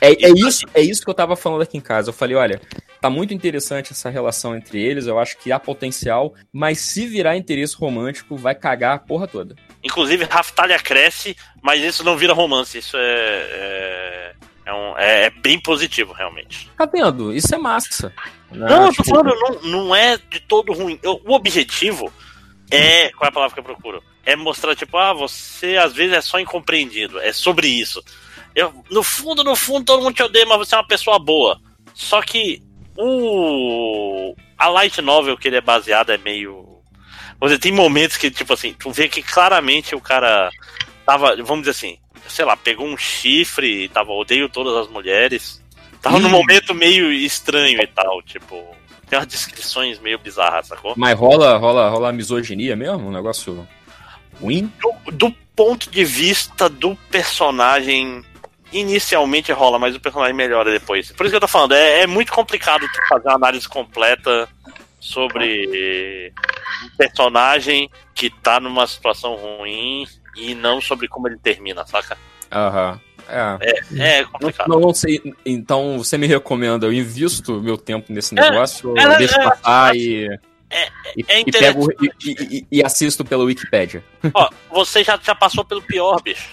É, é isso, é isso que eu tava falando aqui em casa. Eu falei, olha, tá muito interessante essa relação entre eles, eu acho que há potencial, mas se virar interesse romântico, vai cagar a porra toda. Inclusive, Raftalha cresce, mas isso não vira romance. Isso é. É, é um- é- é bem positivo, realmente. Tá vendo? Isso é massa. né? Não, eu tô Tipo, falando, não, não é de todo ruim. Eu- o objetivo é. Qual é a palavra que eu procuro? É mostrar, tipo, ah, você às vezes é só incompreendido. É sobre isso. Eu, no fundo, no fundo, todo mundo te odeia, mas você é uma pessoa boa. Só que o. A Light Novel que ele é baseado é meio. Dizer, tem momentos que, tipo assim, tu vê que claramente o cara tava, vamos dizer assim, sei lá, pegou um chifre e tava, odeio todas as mulheres. Tava num Ih. momento meio estranho e tal, tipo. Tem umas descrições meio bizarras, sacou? Mas rola, rola, rola misoginia mesmo? Um negócio ruim? Do, do ponto de vista do personagem, inicialmente rola, mas o personagem melhora depois. Por isso que eu tô falando, é, é muito complicado tu fazer uma análise completa sobre um personagem que tá numa situação ruim e não sobre como ele termina, saca? Aham. É. É complicado. Não, não sei. Então você me recomenda, eu invisto meu tempo nesse negócio, ou é, eu deixo é, passar e. é e, e interessante. pego e, e- e- e assisto pela Wikipédia. Ó, você já, já passou pelo pior, bicho.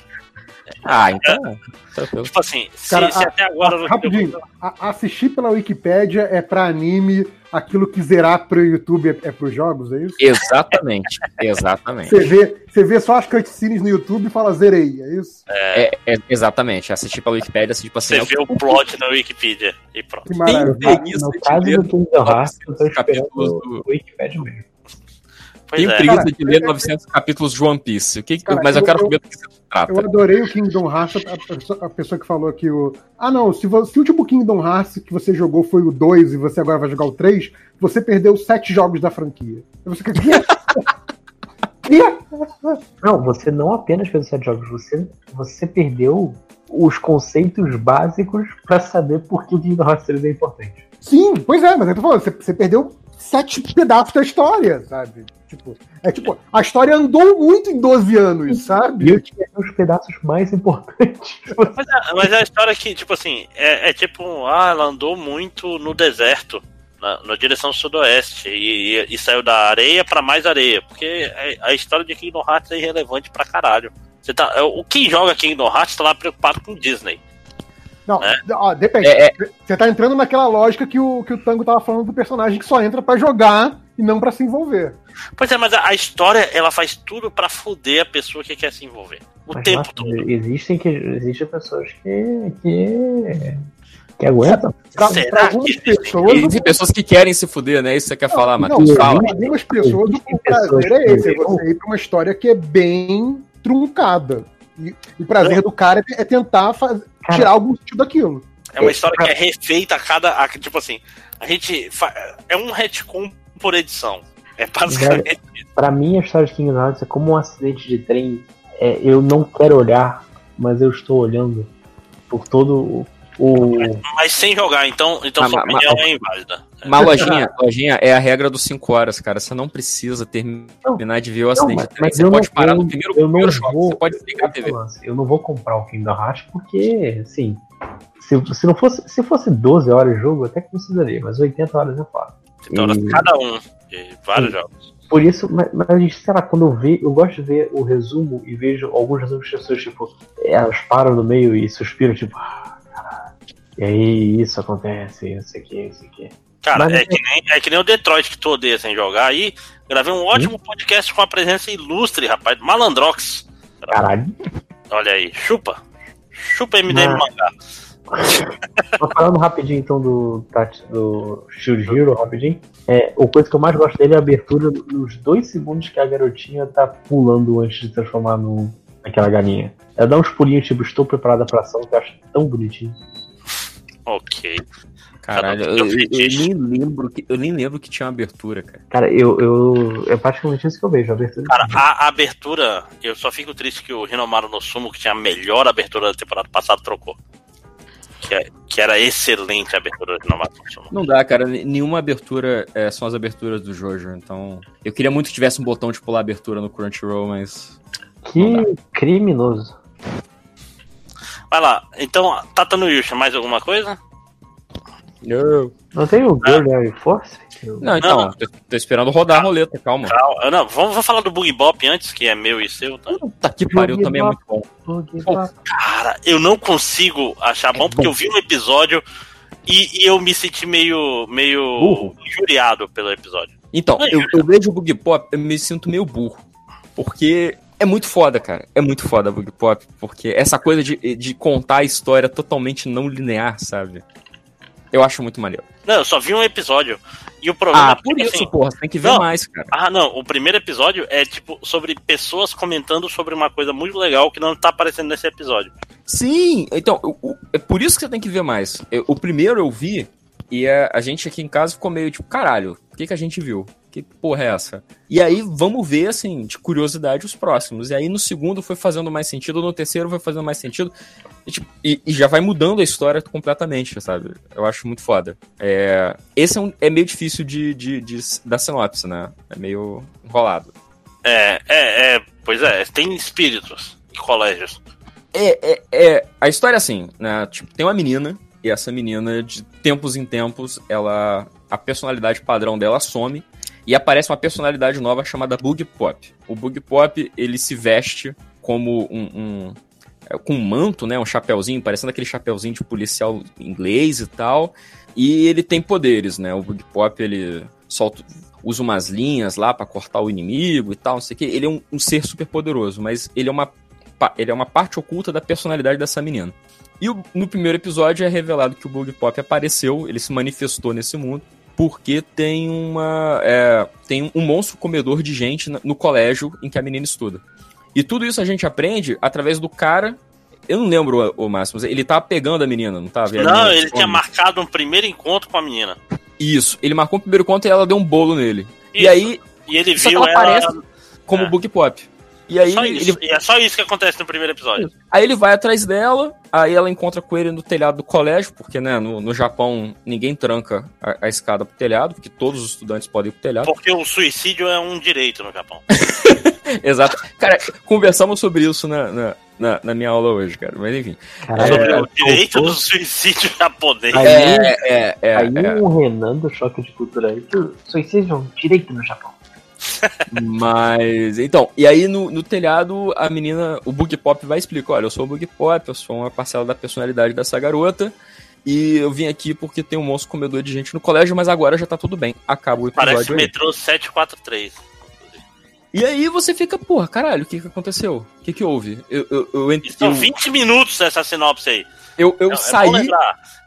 Ah, então. tranquilo. Tipo assim, se, Cara, se a- até agora você. Rapidinho, a- assistir pela Wikipédia é pra anime, aquilo que zerar pro YouTube é, é pros jogos, é isso? Exatamente. Exatamente. Você vê, você vê só as cutscenes no YouTube e fala zerei, é isso? É, é- exatamente. Assistir pela Wikipédia, assim, tipo assim. Você vê o plot na Wikipedia e pronto. Que maravilha. Tem preguiça no de caso do Kingdom Hearts, eu tô 900 capítulos esperando do- o Wikipedia mesmo. Pois Tenho é. preguiça Cara, de ler eu- 900 capítulos de One Piece. O que, Cara, mas eu, eu- quero saber do que se trata. Eu adorei o Kingdom Hearts, a, a pessoa, a pessoa que falou que o. Ah, não, se, se o último Kingdom Hearts que você jogou foi o 2 e você agora vai jogar o 3, você perdeu sete jogos da franquia. Você quer? Não, você não apenas fez os sete jogos, você, você perdeu os conceitos básicos pra saber por que o Kingdom Hearts 3 é importante. Sim, pois é, mas eu tô falando, você, você perdeu sete pedaços da história, sabe? Tipo, é tipo, a história andou muito em 12 anos, E sabe? eu tinha os pedaços mais importantes. Mas é, mas é a história que, tipo assim, é, é tipo, ah, ela andou muito no deserto, na, na direção sudoeste, e, e- e saiu da areia pra mais areia, porque a, a história de Kingdom Hearts é irrelevante pra caralho. Você tá, é, o quem joga Kingdom Hearts tá lá preocupado com Disney. Não, É. ó, depende. É, é. Você tá entrando naquela lógica que o, que o Tango tava falando do personagem que só entra pra jogar e não pra se envolver. Pois é, mas a, a história, ela faz tudo pra foder a pessoa que quer se envolver. O Mas, tempo nossa, todo. Existem, que, existem pessoas que, que, que aguentam. Pra, Será pra algumas que pessoas. E tem pessoas que querem se fuder, né? Isso que você quer falar, não, Matheus. Fala. algumas pessoas o Existem prazer é esse, é você ir pra uma história que é bem truncada. E, e o prazer do cara é, é tentar tirar algum sentido daquilo. É uma história que é refeita a cada. a- tipo assim, a gente. fa- é um retcon por edição. É basicamente isso. Pra mim, a história de Kingdom Hearts é como um acidente de trem. É, eu não quero olhar, mas eu estou olhando por todo o. o- Mas sem jogar, então, então Ah, sua ma- opinião é inválida. Mas lojinha, lojinha é a regra dos 5 horas, cara. Você não precisa terminar de ver o acidente mas- de trem. mas Você eu pode não parar vou- no primeiro, eu não primeiro choque. vou- Você pode desligar a TV. Eu não vou comprar o Kingdom Hearts porque, assim, se, se não fosse, se fosse 12 horas de jogo, eu até consideraria, mas 80 horas eu faço. Então, horas E- cada um de vários Sim. jogos. Por isso, mas, mas, sei lá, quando eu vejo, eu gosto de ver o resumo e vejo alguns resumos de pessoas, tipo, elas param no meio e suspiram, tipo, ah, caralho. E aí isso acontece, isso aqui, isso aqui. Cara, Mas é não que, nem, é que nem o Detroit que tu odeia sem jogar aí. Gravei um ótimo podcast com a presença ilustre, rapaz, do Malandrox. Caralho. Olha aí, chupa. Chupa MDM Mas- mangá. Falando rapidinho então do, Tati- do Shield Hero, rapidinho. É, a coisa que eu mais gosto dele é a abertura nos dois segundos que a garotinha tá pulando antes de transformar no, naquela galinha. Ela dá uns pulinhos, tipo, estou preparada pra ação, que eu acho tão bonitinho. Ok. Caralho, eu, teu eu- eu nem lembro que, eu nem lembro que tinha uma abertura, cara. Cara, eu, eu. É praticamente isso que eu vejo, a abertura. Cara, a, a abertura, eu só fico triste que o Rinomaru no Sumo, que tinha a melhor abertura da temporada passada, trocou. Que, é- que era excelente a abertura no Sumo. Não dá, cara. Nenhuma abertura é, são as aberturas do Jojo. Então, eu queria muito que tivesse um botão de pular abertura no Crunchyroll, mas que criminoso. Vai lá, então, Tata no Yusha, mais alguma coisa? Não. Não tem o Girl Air Force? Não, então, Não. Tô, tô esperando rodar a roleta, calma. Calma, Não, vamos, vamos falar do Boogie Bop antes, que é meu e seu. Tá? Puta que pariu, também é muito bom. Boogie Pô, Bop. Cara, eu não consigo achar bom, porque eu vi um episódio e, e eu me senti meio, meio Burro. injuriado pelo episódio. Então, Não, eu, eu vejo o Boogie Pop, eu me sinto meio burro. Porque é muito foda, cara. É muito foda o Boogie Pop. Porque essa coisa de, de contar a história totalmente não linear, sabe? Eu acho muito maneiro. Não, eu só vi um episódio. E o problema Ah, é por isso, assim, porra, tem que ver não. mais, cara. Ah, não. O primeiro episódio é, tipo, sobre pessoas comentando sobre uma coisa muito legal que não tá aparecendo nesse episódio. Sim, então, é por isso que você tem que ver mais. Eu- o primeiro eu vi e a, a gente aqui em casa ficou meio tipo, caralho, o que, que a gente viu? Que porra é essa? E aí vamos ver, assim, de curiosidade os próximos. E aí no segundo foi fazendo mais sentido, no terceiro foi fazendo mais sentido. E, tipo, e- e já vai mudando a história completamente, sabe? Eu acho muito foda. É, esse é, um- é meio difícil de, de, de, da sinopse, né? É meio enrolado. É, é, é. Pois é, tem espíritos e colégios. É, é, é, a história é assim, né? Tipo, tem uma menina, e essa menina, de tempos em tempos, ela. A personalidade padrão dela some. E aparece uma personalidade nova chamada Bug Pop. O Bug Pop, ele se veste como um. um- é, com um manto, né? Um chapeuzinho, parecendo aquele chapeuzinho de policial inglês e tal. E ele tem poderes, né? O Bug Pop, ele solta. Usa umas linhas lá pra cortar o inimigo e tal, não sei o que. Ele é um, um ser super poderoso, mas ele é uma ele é uma parte oculta da personalidade dessa menina. E no primeiro episódio é revelado que o Bug Pop apareceu, ele se manifestou nesse mundo, porque tem uma. é, tem um monstro comedor de gente no colégio em que a menina estuda. E tudo isso a gente aprende através do cara. Eu não lembro o, o Máximo, ele tava pegando a menina, não tava? E a Não, ele tinha marcado um primeiro encontro com a menina. Isso, ele marcou o primeiro conto e ela deu um bolo nele. E Isso. aí, E ele viu ela ela. aparece como É. Bug Pop. E aí, Só ele. E é só isso que acontece no primeiro episódio. Aí ele vai atrás dela, aí ela encontra com ele no telhado do colégio, porque, né, no, no Japão ninguém tranca a, a escada pro telhado, porque todos os estudantes podem ir pro telhado. Porque o suicídio é um direito no Japão. Exato. Cara, conversamos sobre isso na, na, na- na minha aula hoje, cara, mas enfim. Caralho, Sobre cara, o direito faltou- do suicídio japonês. Aí, é, é, aí é. o Renan do Choque de Cultura suicídio é um direito no Japão. Mas, então, e aí no, no telhado a menina, o Bug Pop vai explicar: olha, eu sou o Bug Pop, eu sou uma parcela da personalidade dessa garota. E eu vim aqui porque tem um monstro comedor de gente no colégio, mas agora já tá tudo bem. Acaba o episódio. Parece aí. metrô 743. E aí você fica, porra, caralho, o que que aconteceu? O que que houve? Eu, eu, eu, ent- E São eu, 20 minutos essa sinopse aí. Eu, eu É- saí.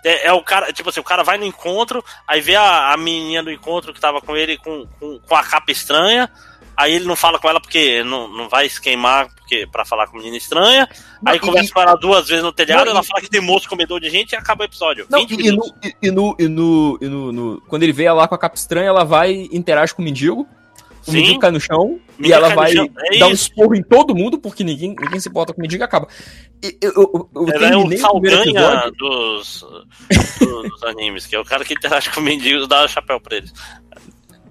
É, é o cara, tipo assim, o cara vai no encontro, aí vê a, a menininha do encontro que tava com ele com, com, com a capa estranha, aí ele não fala com ela porque não, não vai se queimar porque, pra falar com menina estranha, aí e- conversa com ela duas vezes no telhado, Não, ela e- fala que tem moço comedor de gente e acaba o episódio. Não, 20 e, no, e no, e, no, e no, no- Quando ele vê ela lá com a capa estranha, ela vai e interage com o mendigo. O Sim. mendigo cai no chão e Mendigo ela vai é dar um esporro em todo mundo, porque ninguém, ninguém se importa com o mendigo e acaba. E Eu, eu, eu Ela é terminei o o episódio. dos, do- dos animes, que é o cara que interage com mendigos e dá o chapéu pra eles.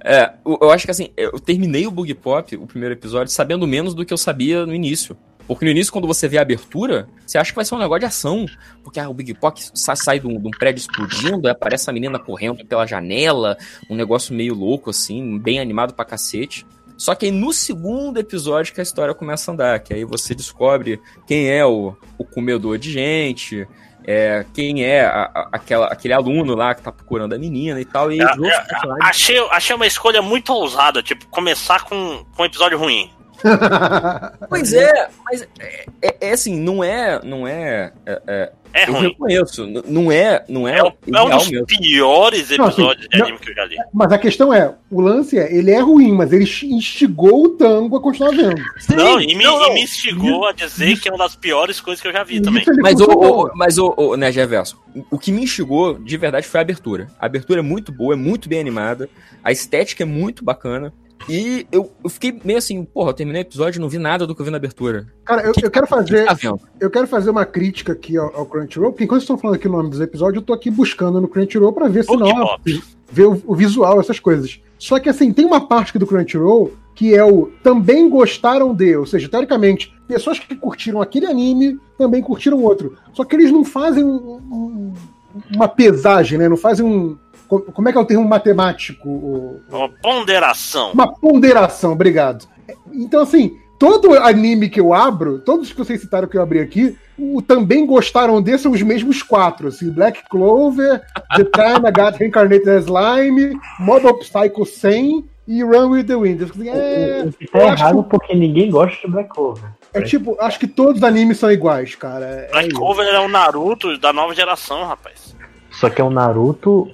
É, eu, eu acho que assim, eu terminei o Bug Pop, o primeiro episódio, sabendo menos do que eu sabia no início. Porque no início, quando você vê a abertura, você acha que vai ser um negócio de ação. Porque ah, o Big sa- sai de um, de um prédio explodindo, aparece a menina correndo pela janela, um negócio meio louco, assim, bem animado pra cacete. Só que aí no segundo episódio que a história começa a andar, que aí você descobre quem é o, o comedor de gente, é, quem é a- a- aquela, aquele aluno lá que tá procurando a menina e tal. E É, é, Achei, achei uma escolha muito ousada, tipo, começar com, com um episódio ruim. Pois é, mas é, é- é assim, não é. Não é. é- é- É eu ruim. reconheço. Não é. Não é, É, o- é um ideal dos mesmo. piores Não, assim, episódios de não- anime que eu já li. Mas a questão é, o lance é, ele é ruim, mas ele instigou o Tango a continuar vendo. não, e me, não, e não. me instigou a dizer que é uma das piores coisas que eu já vi também. Isso Mas o, o, mas o, o né, Reverso, o que me instigou de verdade foi a abertura. A abertura é muito boa, é muito bem animada, a estética é muito bacana. E eu, eu fiquei meio assim, porra, eu terminei o episódio e não vi nada do que eu vi na abertura. Cara, eu, Que- eu quero O que fazer, tá vendo? eu quero fazer uma crítica aqui ao, ao Crunchyroll, porque enquanto vocês estão falando aqui o nome dos episódios, eu tô aqui buscando no Crunchyroll pra ver se não, Pokébop. ver o, o visual, essas coisas. Só que assim, tem uma parte aqui do Crunchyroll que é o também gostaram de, ou seja, teoricamente, pessoas que curtiram aquele anime também curtiram outro. Só que eles não fazem um- um- uma pesagem, né? Não fazem um. Co- Como é que é o termo matemático? Uma ponderação. uma ponderação, obrigado. Então, assim, todo anime que eu abro, todos que vocês citaram que eu abri aqui, o também gostaram desse são os mesmos quatro, assim, Black Clover, The Time I Got Reincarnated as Slime, Mobile Psycho 100 e Run with the Wind. Assim, É, O que tá eu acho errado porque ninguém gosta de Black Clover. é tipo, acho que todos os animes são iguais, cara. É, é Black isso. Clover é o Naruto da nova geração, rapaz. Só que é um Naruto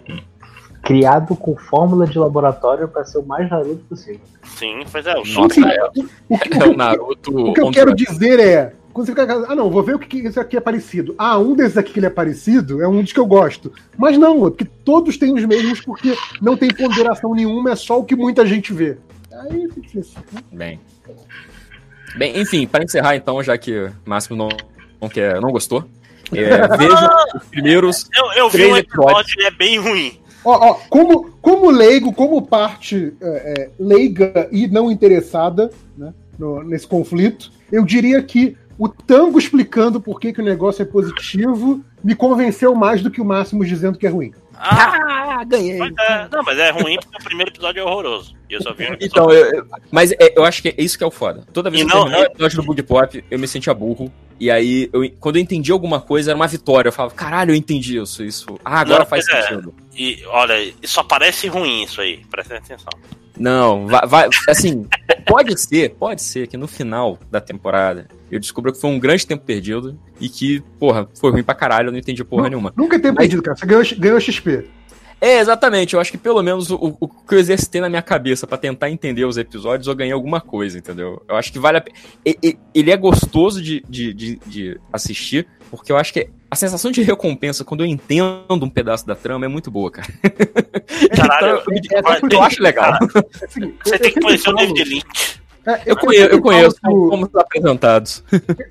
criado com fórmula de laboratório pra ser o mais Naruto possível. Sim, pois é. O Nossa, é, O que, é o Naruto. o que eu quero dizer é. Quando você fica. Ah, não, vou ver o que, que esse aqui é parecido. Ah, um desses aqui que ele é parecido é um dos que eu gosto. Mas não, porque todos têm os mesmos, porque não tem ponderação nenhuma, é só o que muita gente vê. Aí fica difícil. Bem. Bem, enfim, para encerrar então, já que o Máximo não, não, quer, não gostou, é, veja os primeiros. Eu, eu vi um episódio e é bem ruim. Ó, ó, como, como leigo, como parte é, é, leiga e não interessada né, no- nesse conflito, eu diria que o Tango explicando por que, que o negócio é positivo me convenceu mais do que o Máximos dizendo que é ruim. Ah, Ah, ganhei! mas é, não, mas é ruim porque o primeiro episódio é horroroso. E eu só vi um episódio. Então, eu, eu- mas é, eu acho que é isso que é o foda. Toda vez E que eu não- terminar o episódio do Bug Pop, eu me sentia burro. E aí, eu, quando eu entendi alguma coisa, era uma vitória. Eu falava, caralho, eu entendi isso. isso. Ah, agora Não, faz é. sentido. E olha, só parece ruim isso aí, presta atenção. Não, vai, vai- assim, pode ser, pode ser que no final da temporada eu descubra que foi um grande tempo perdido e que, porra, foi ruim pra caralho, eu não entendi porra nenhuma. Nunca tem Mas- perdido, cara. Você ganhou, ganhou XP. É, exatamente, eu acho que pelo menos o, o que eu exercitei na minha cabeça pra tentar entender os episódios, eu ganhei alguma coisa, entendeu? Eu acho que vale a pena. Ele é gostoso de, de, de, de assistir, porque eu acho que a sensação de recompensa quando eu entendo um pedaço da trama é muito boa, cara. Caralho, então, eu, vai- eu acho legal. É assim, Você eu- tem eu que conhecer o David Lynch. É, Eu conheço, eu conheço como, apresentados.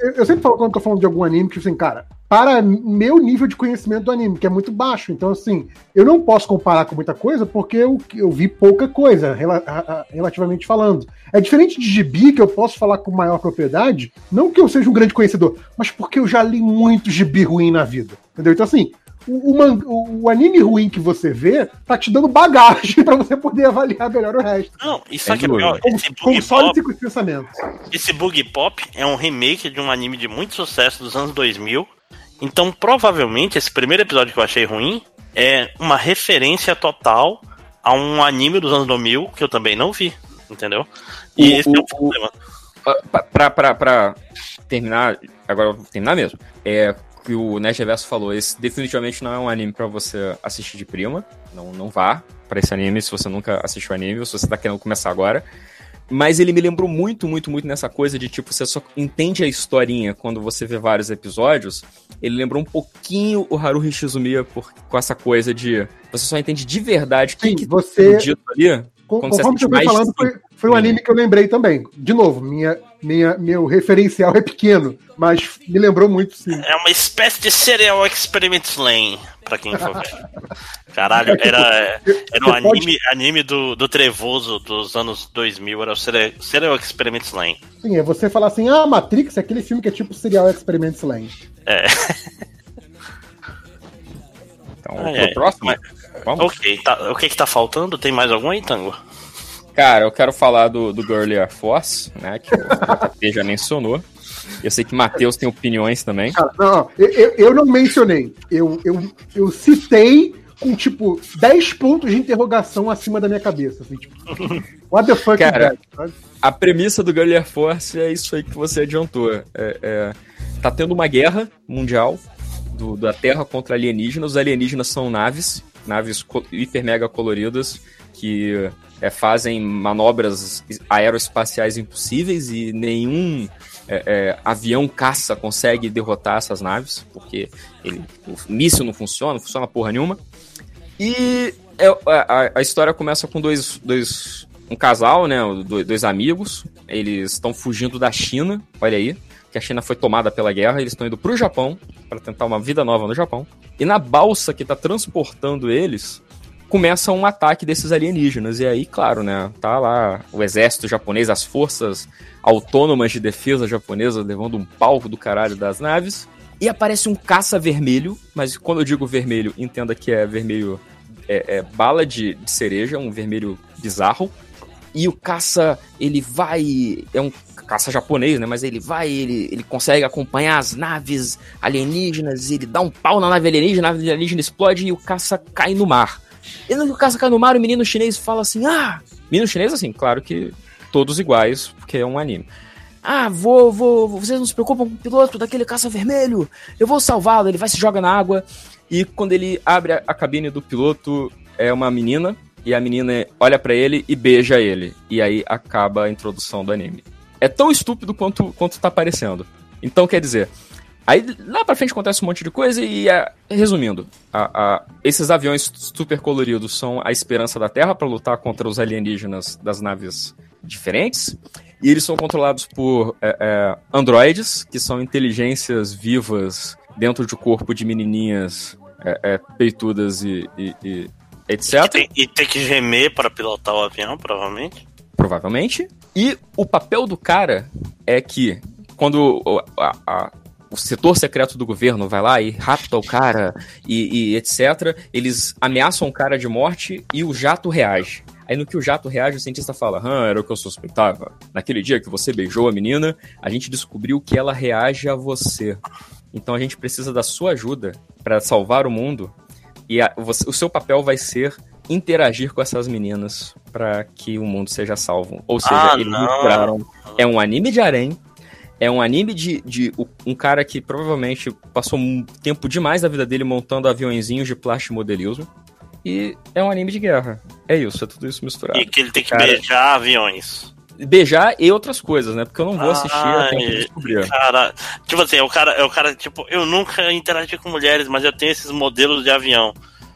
Eu, eu sempre falo quando tô falando de algum anime que, assim, cara, para meu nível de conhecimento do anime, que é muito baixo. Então, assim, eu não posso comparar com muita coisa porque eu, eu vi pouca coisa, rela- a- a- relativamente falando. É diferente de gibi, que eu posso falar com maior propriedade, não que eu seja um grande conhecedor, mas porque eu já li muito gibi ruim na vida. Entendeu? Então, assim, o, o o- anime ruim que você vê tá te dando bagagem pra você poder avaliar melhor o resto. Não, isso aqui é dúvida. pior. Esse Bug Pop, com esse pensamento. esse Bug Pop é um remake de um anime de muito sucesso dos anos 2000. Então, provavelmente, esse primeiro episódio que eu achei ruim é uma referência total a um anime dos anos 2000 que eu também não vi, entendeu? E O- esse é o o- problema. pra, pra, pra, pra terminar, agora eu vou terminar mesmo. É que o Nerd Reverso falou, esse definitivamente não é um anime pra você assistir de prima. Não, não vá pra esse anime se você nunca assistiu anime, ou se você tá querendo começar agora. Mas ele me lembrou muito, muito, muito nessa coisa de tipo, você só entende a historinha quando você vê vários episódios. Ele lembrou um pouquinho o Haruhi Shizumiya por, com essa coisa de você só entende de verdade o que, que você- tá dito ali. Com- Quando você assiste mais falando, foi, foi um anime que eu lembrei também. De novo, minha, minha, meu referencial é pequeno, mas me lembrou muito, sim. É uma espécie de serial experiment lane, pra quem for ver. Caralho, era, era um anime, anime do, do Trevoso dos anos 2000, era o serial, experiment lane. Sim, é você falar assim, ah, Matrix é aquele filme que é tipo Serial Experiments Lane. É, Então, Ah, é. próximo. Mas- Vamos? ok, tá, o que que tá faltando? Tem mais algum aí, Tango? Cara, eu quero falar do, do Girly Air Force, né? Que o JP já mencionou. Eu sei que Matheus tem opiniões também. Cara, não, eu, eu- não mencionei. Eu, eu, eu citei com, tipo, 10 pontos de interrogação acima da minha cabeça. Assim, tipo, What the fuck Cara, is that? A premissa do Guerrilla Force é isso aí que você adiantou. É, é, tá tendo uma guerra mundial do- da Terra contra alienígenas. Os alienígenas são naves, naves hiper mega coloridas, que é, fazem manobras aeroespaciais impossíveis e nenhum é, é, avião caça consegue derrotar essas naves, porque ele, o míssil não funciona, não funciona porra nenhuma. E é, a, a- história começa com dois, dois um casal, né, do- dois amigos, eles estão fugindo da China, olha aí, que a China foi tomada pela guerra, eles estão indo pro Japão para tentar uma vida nova no Japão. E na balsa que tá transportando eles, começa um ataque desses alienígenas. E aí, claro, né, tá lá o exército japonês, as forças autônomas de defesa japonesa levando um palco do caralho das naves. E aparece um caça vermelho, mas quando eu digo vermelho, entenda que é vermelho é, é bala de, de cereja, um vermelho bizarro. E o caça, ele vai. É um caça japonês, né? Mas ele vai, ele, ele consegue acompanhar as naves alienígenas, ele dá um pau na nave alienígena, a nave alienígena explode e o caça cai no mar. E no cai no mar, o menino chinês fala assim: Ah! Menino chinês, assim, claro que todos iguais, porque é um anime. Ah, vou, vou, vocês não se preocupam com o piloto daquele caça vermelho, eu vou salvá-lo. Ele vai se joga na água e quando ele abre a, a cabine do piloto, é uma menina e a menina olha pra ele e beija ele. E aí acaba a introdução do anime. É tão estúpido quanto, quanto tá parecendo. Então, quer dizer, aí lá pra frente acontece um monte de coisa e, é, resumindo, a- a- esses aviões super coloridos são a esperança da Terra pra lutar contra os alienígenas das naves diferentes. E eles são controlados por é, é, androides, que são inteligências vivas dentro de corpo de menininhas é, é, peitudas e, e- e etc. E tem, e tem que gemer para pilotar o avião, provavelmente. provavelmente. E o papel do cara é que quando a- a- o setor secreto do governo vai lá e rapta o cara e, e etc., eles ameaçam o cara de morte e o jato reage. Aí no que o jato reage, o cientista fala: Hã, era o que eu suspeitava. Naquele dia que você beijou a menina, a gente descobriu que ela reage a você. Então a gente precisa da sua ajuda para salvar o mundo. E a- você- o seu papel vai ser interagir com essas meninas para que o mundo seja salvo. Ou seja, Ah, eles não. misturaram. É um anime de harém. É um anime de, de um cara que provavelmente passou um tempo demais da vida dele montando aviõezinhos de plástico modelismo. E é um anime de guerra. É isso, é tudo isso misturado. E que ele tem que Cara. beijar aviões. Beijar e outras coisas, né? Porque eu não vou assistir Ah, até eu descobrir. Cara, tipo assim, é o cara, é o cara, tipo, eu nunca interagi com mulheres, mas eu tenho esses modelos de avião.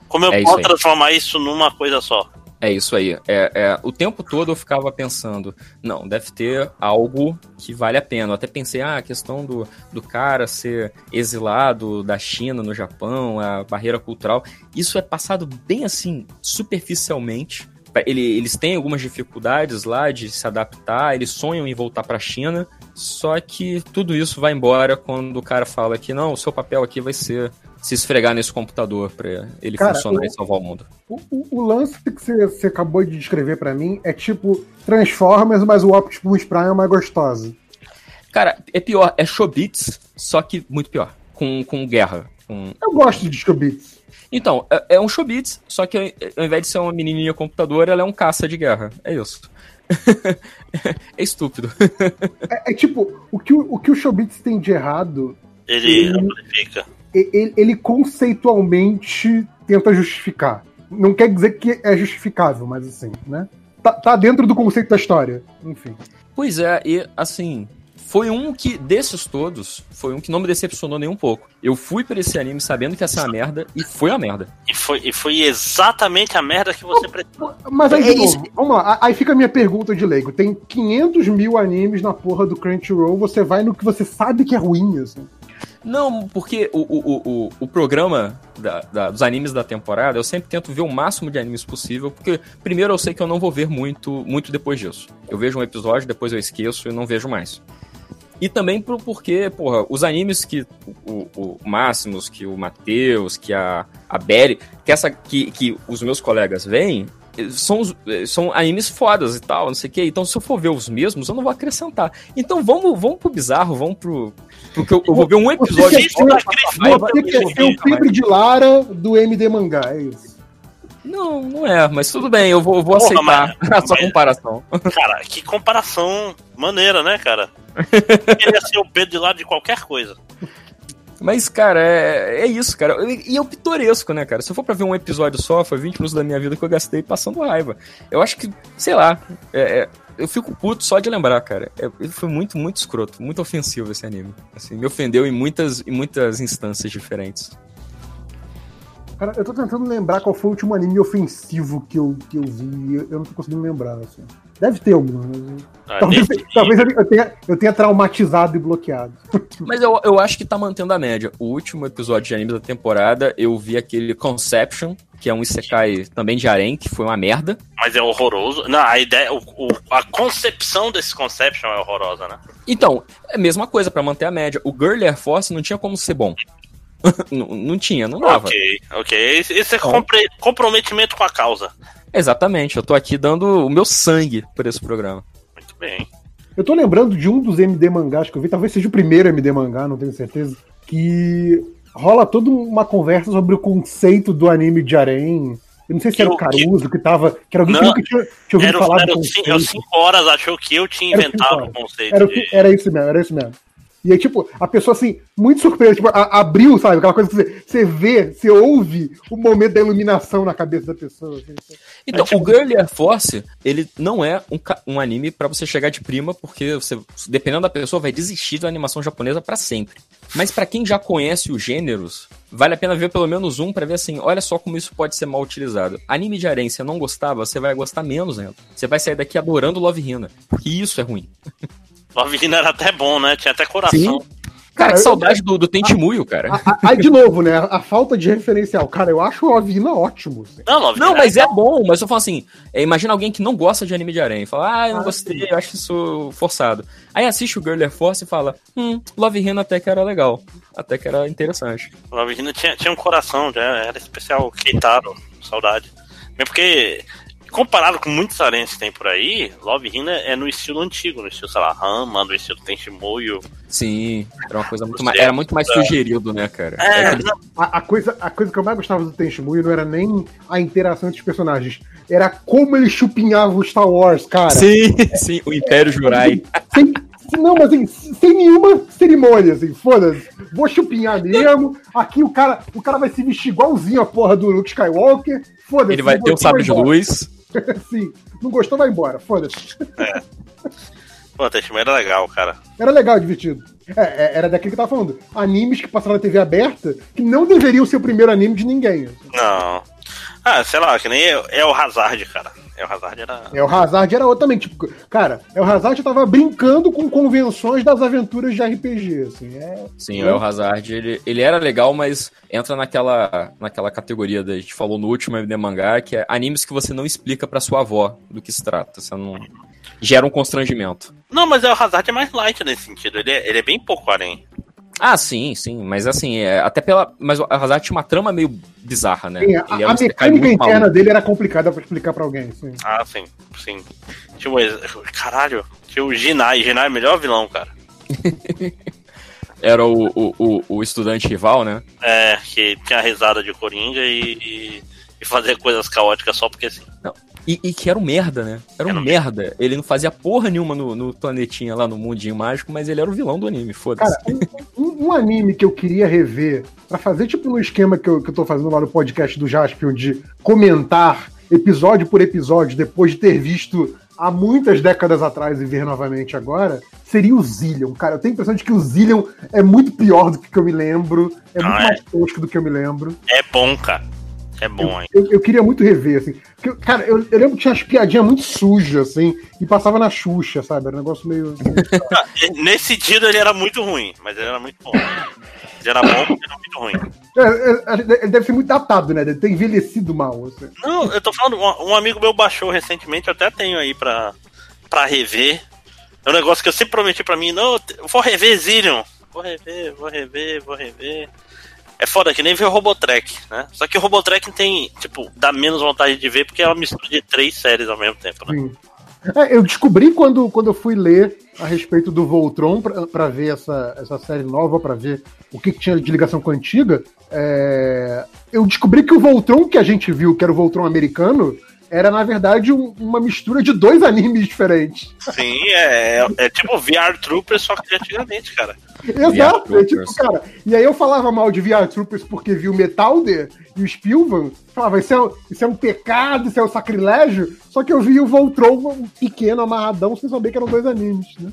Como eu É posso transformar isso numa coisa só? É isso aí. É, é, o tempo todo eu ficava pensando, não, deve ter algo que vale a pena. Eu até pensei, ah, a questão do, do cara ser exilado da China no Japão, a barreira cultural. Isso é passado bem assim, superficialmente. Ele- eles têm algumas dificuldades lá de se adaptar, eles sonham em voltar para a China, só que tudo isso vai embora quando o cara fala que não, o seu papel aqui vai ser se esfregar nesse computador para ele Cara, funcionar eu- e salvar o mundo. O, o- o lance que você, você acabou de descrever pra mim é tipo Transformers, mas o Optimus Prime é mais gostosa. Cara, é pior, é Showbiz, só que muito pior. Com, com guerra. Com... Eu gosto de Scobits. Então, é, é um Showbiz, só que ao invés de ser uma menininha computador, ela é um caça de guerra. É isso. é estúpido. É, é tipo, o que o, o que o Showbiz tem de errado, Ele Sim. amplifica. Ele, ele conceitualmente tenta justificar. Não quer dizer que é justificável, mas assim, né? Tá, tá dentro do conceito da história. Enfim. Pois é, e assim, foi um que, desses todos, foi um que não me decepcionou nem um pouco. Eu fui pra esse anime sabendo que ia ser uma merda, e foi uma merda. E foi, e foi exatamente a merda que você pretende. Mas aí, É de novo, vamos lá. Aí fica a minha pergunta de leigo. Tem 500 mil animes na porra do Crunchyroll, você vai no que você sabe que é ruim, assim. Não, porque o, o, o, o, programa da- da- dos animes da temporada, eu sempre tento ver o máximo de animes possível, porque primeiro eu sei que eu não vou ver muito, muito depois disso. Eu vejo um episódio, depois eu esqueço e não vejo mais. E também porque, porra, os animes que o, o, Máximos, que o Matheus, que a, a Berry, que, essa, que, que os meus colegas veem, eh, são, eh, são animes fodas e tal, não sei o quê. Então, se eu for ver os mesmos, eu não vou acrescentar. Então, vamos, vamos pro bizarro, vamos pro. Porque eu, eu vou ver um episódio. Você só, quer Você eu quer ser o. Febre de Lara do MD Mangá, é isso. Não, não é, mas tudo bem, eu vou, eu vou Porra, aceitar mas- a sua mas- comparação. Cara, que comparação maneira, né, cara? Queria ser o Pedro de lado de qualquer coisa. Mas, cara, é, é isso, cara. E e é o pitoresco, né, cara? Se eu for pra ver um episódio só, foi 20 minutos da minha vida que eu gastei passando raiva. Eu acho que, sei lá, é- é- eu fico puto só de lembrar, cara. É, ele foi muito, muito escroto, muito ofensivo esse anime. Assim, me ofendeu em muitas, em muitas instâncias diferentes. Cara, eu tô tentando lembrar qual foi o último anime ofensivo que eu, que eu vi. Eu não tô conseguindo lembrar, assim. Deve ter algum, mas... Ah, Talvez, talvez eu, tenha, eu tenha traumatizado e bloqueado. Mas eu, eu acho que tá mantendo a média. O último episódio de anime da temporada, eu vi aquele Conception, que é um Isekai também de harem, que foi uma merda. Mas é horroroso. Não, a ideia, o, o- a concepção desse Conception é horrorosa, né? Então, é a mesma coisa pra manter a média. O Girl Air Force não tinha como ser bom. não, não tinha, não dava. Ok, ok. Esse, esse é compre- comprometimento com a causa. Exatamente, eu tô aqui dando o meu sangue por esse programa. Muito bem. Eu tô lembrando de um dos MD mangás que eu vi, talvez seja o primeiro MD mangá, não tenho certeza, que rola toda uma conversa sobre o conceito do anime de harem. Eu não sei se era o Que o- que- Caruso que tava. Que era alguém que Não, nunca tinha, tinha ouvido Era, falar era, do conceito. era os cinco horas, achou que eu tinha inventado o conceito Era, de. que- era isso mesmo, era isso mesmo. E aí, tipo, a pessoa, assim, muito surpresa, tipo, a- abriu, sabe? Aquela coisa que você, você vê, você ouve o momento da iluminação na cabeça da pessoa. assim. Então, o Girl Air Force, ele não é um, um anime pra você chegar de prima, porque você, dependendo da pessoa, vai desistir da animação japonesa pra sempre. Mas pra quem já conhece os gêneros, vale a pena ver pelo menos um pra ver assim, olha só como isso pode ser mal utilizado. Anime de harem, você não gostava, você vai gostar menos ainda. Você vai sair daqui adorando Love Hina, porque isso é ruim. Love Hina era até bom, né? Tinha até coração. Cara, Cara, que saudade do, do Tentimuyo, cara. Aí, de novo, né? A falta de referencial. Cara, eu acho o Avina ótimo. assim. Não, Love Não, mas é bom, mas eu falo assim, é, imagina alguém que não gosta de anime de harem, fala, ah, eu não Ah, gostei, eu acho isso forçado. Aí assiste o Girl Air Force e fala, hum, Love Hina até que era legal, até que era interessante. Love Hina tinha, tinha um coração, já era especial. Keitaro, saudade. Mesmo porque, comparado com muitos arenses que tem por aí, Love Hina é no estilo antigo, no estilo, sei lá, Rama, no estilo Tenshimoyo. Sim, era uma coisa muito mais, é era muito mais sugerido, né, cara? É, aquele- não, A, a coisa, a coisa que eu mais gostava do Tenshimuyo não era nem a interação entre os personagens. Era como ele chupinhava o Star Wars, cara. Sim, sim, o Império Jurai. Sem, não, mas assim, sem nenhuma cerimônia, assim, foda-se. Vou chupinhar mesmo. Aqui o cara, o cara vai se vestir igualzinho a porra do Luke Skywalker. Foda-se. Ele vai ter um sabre de luz. Sim. Não gostou, vai embora. Foda-se. pô, Tenshimoyo era legal, cara. Era legal, divertido. É, é, era daquilo que eu tava falando. Animes que passaram na TV aberta que não deveriam ser o primeiro anime de ninguém. Não. Ah, sei lá, que nem é, é o Hazard, cara. É o Hazard era. É, o Hazard era outro também. Tipo, cara, é, o Hazard tava brincando com convenções das aventuras de RPG. Assim, é, Sim, o El Hazard, ele, ele era legal, mas entra naquela, naquela categoria da a gente falou no último MD Mangá, que é animes que você não explica pra sua avó do que se trata. Você não. Gera um constrangimento. Não, mas é o Hazard é mais light nesse sentido. Ele é, ele é bem pouco harém. Ah, sim, sim, mas assim, é, até pela. Mas o Hazard tinha uma trama meio bizarra, né? Sim, a, é a mecânica interna maluco. dele era complicada pra explicar pra alguém. Assim. Ah, sim, sim. Tinha o. Caralho, tinha o Jinai. Jinai é o melhor vilão, cara. Era o, o, o, o estudante rival, né? É, que tinha a risada de Coringa e, e, e fazer coisas caóticas só porque sim. E, e que era um merda, né? Era um Era merda. Ele não fazia porra nenhuma no, no planetinha lá no mundinho mágico, mas ele era o vilão do anime, foda-se. Cara, um, um- um anime que eu queria rever, pra fazer tipo no esquema que eu, que eu tô fazendo lá no podcast do Jaspion, de comentar episódio por episódio, depois de ter visto há muitas décadas atrás e ver novamente agora, seria o Zillion. Cara, eu tenho a impressão de que o Zillion é muito pior do que eu me lembro, é muito é? mais tosco do que eu me lembro. É bom, cara. É bom, hein? Eu, eu queria muito rever, assim. Cara, eu, eu lembro que tinha umas piadinhas muito sujas, assim, e passava na Xuxa, sabe? Era um negócio meio. Ah, e- Nesse sentido ele era muito ruim, mas ele era muito bom. Ele era bom, mas era muito ruim. É, é, ele deve ser muito datado, né? Deve ter envelhecido mal. Assim. Não, eu tô falando, um, um amigo meu baixou recentemente, eu até tenho aí pra, pra rever. É um negócio que eu sempre prometi pra mim, não, eu vou rever Zillion. Vou rever, vou rever, vou rever. É foda que nem ver o Robotrek, né? Só que o Robotrek tem, tipo, dá menos vontade de ver porque é uma mistura de três séries ao mesmo tempo, né? Sim. É, eu descobri quando, quando eu fui ler a respeito do Voltron pra ver essa, essa série nova, pra ver o que, que tinha de ligação com a antiga. é, eu descobri que o Voltron que a gente viu, que era o Voltron americano, era na verdade um- uma mistura de dois animes diferentes. Sim, é, é tipo VR Troopers, só que antigamente, cara. Exato, é tipo, cara. E aí eu falava mal de VR Troopers porque vi o Metalder e o Spielvan. Falava, isso é, um- isso é um pecado, isso é um sacrilégio. Só que eu vi o Voltron um pequeno, amarradão, sem saber que eram dois animes, né?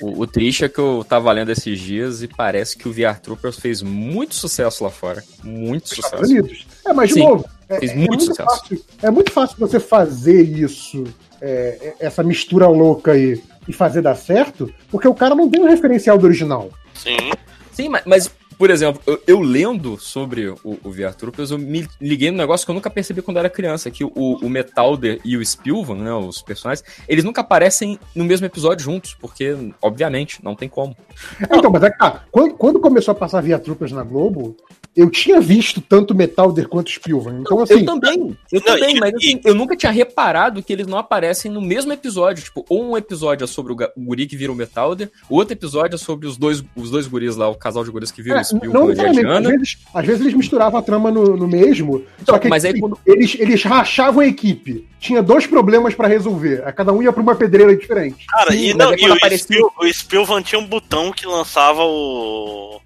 O, o- o triste é que eu tava lendo esses dias e parece que o VR Troopers fez muito sucesso lá fora. Muito Estados sucesso. Unidos. É, mas de Sim, novo, é, fez é muito muito sucesso. fácil, é muito fácil você fazer isso, é, é, essa mistura louca aí, e fazer dar certo, porque o cara não tem um referencial do original. Sim. Sim, mas, mas, por exemplo, eu, eu lendo sobre o, o VR Troopers, eu me liguei num negócio que eu nunca percebi quando era criança, que o, o Metalder e o Spilvan, né, os personagens, eles nunca aparecem no mesmo episódio juntos, porque, obviamente, não tem como. Então, mas é que tá, quando, quando começou a passar Via Troopers na Globo, eu tinha visto tanto Metalder quanto Spielvan. Então, assim, eu também, eu Não, também, e- mas assim, eu nunca tinha reparado que eles não aparecem no mesmo episódio. Tipo, ou um episódio é sobre o, o guri que vira o Metalder, o outro episódio é sobre os dois, os dois guris lá, o casal de guris que vira é, não a necessariamente. Às Diana. vezes, às vezes eles misturavam a trama no, no mesmo, só que mas aí assim, quando- eles, eles rachavam a equipe. Tinha dois problemas pra resolver. Cada um ia pra uma pedreira diferente. Cara, Sim, e, não, é e o, aparecia- Spiel, o Spielvan tinha um botão que lançava o,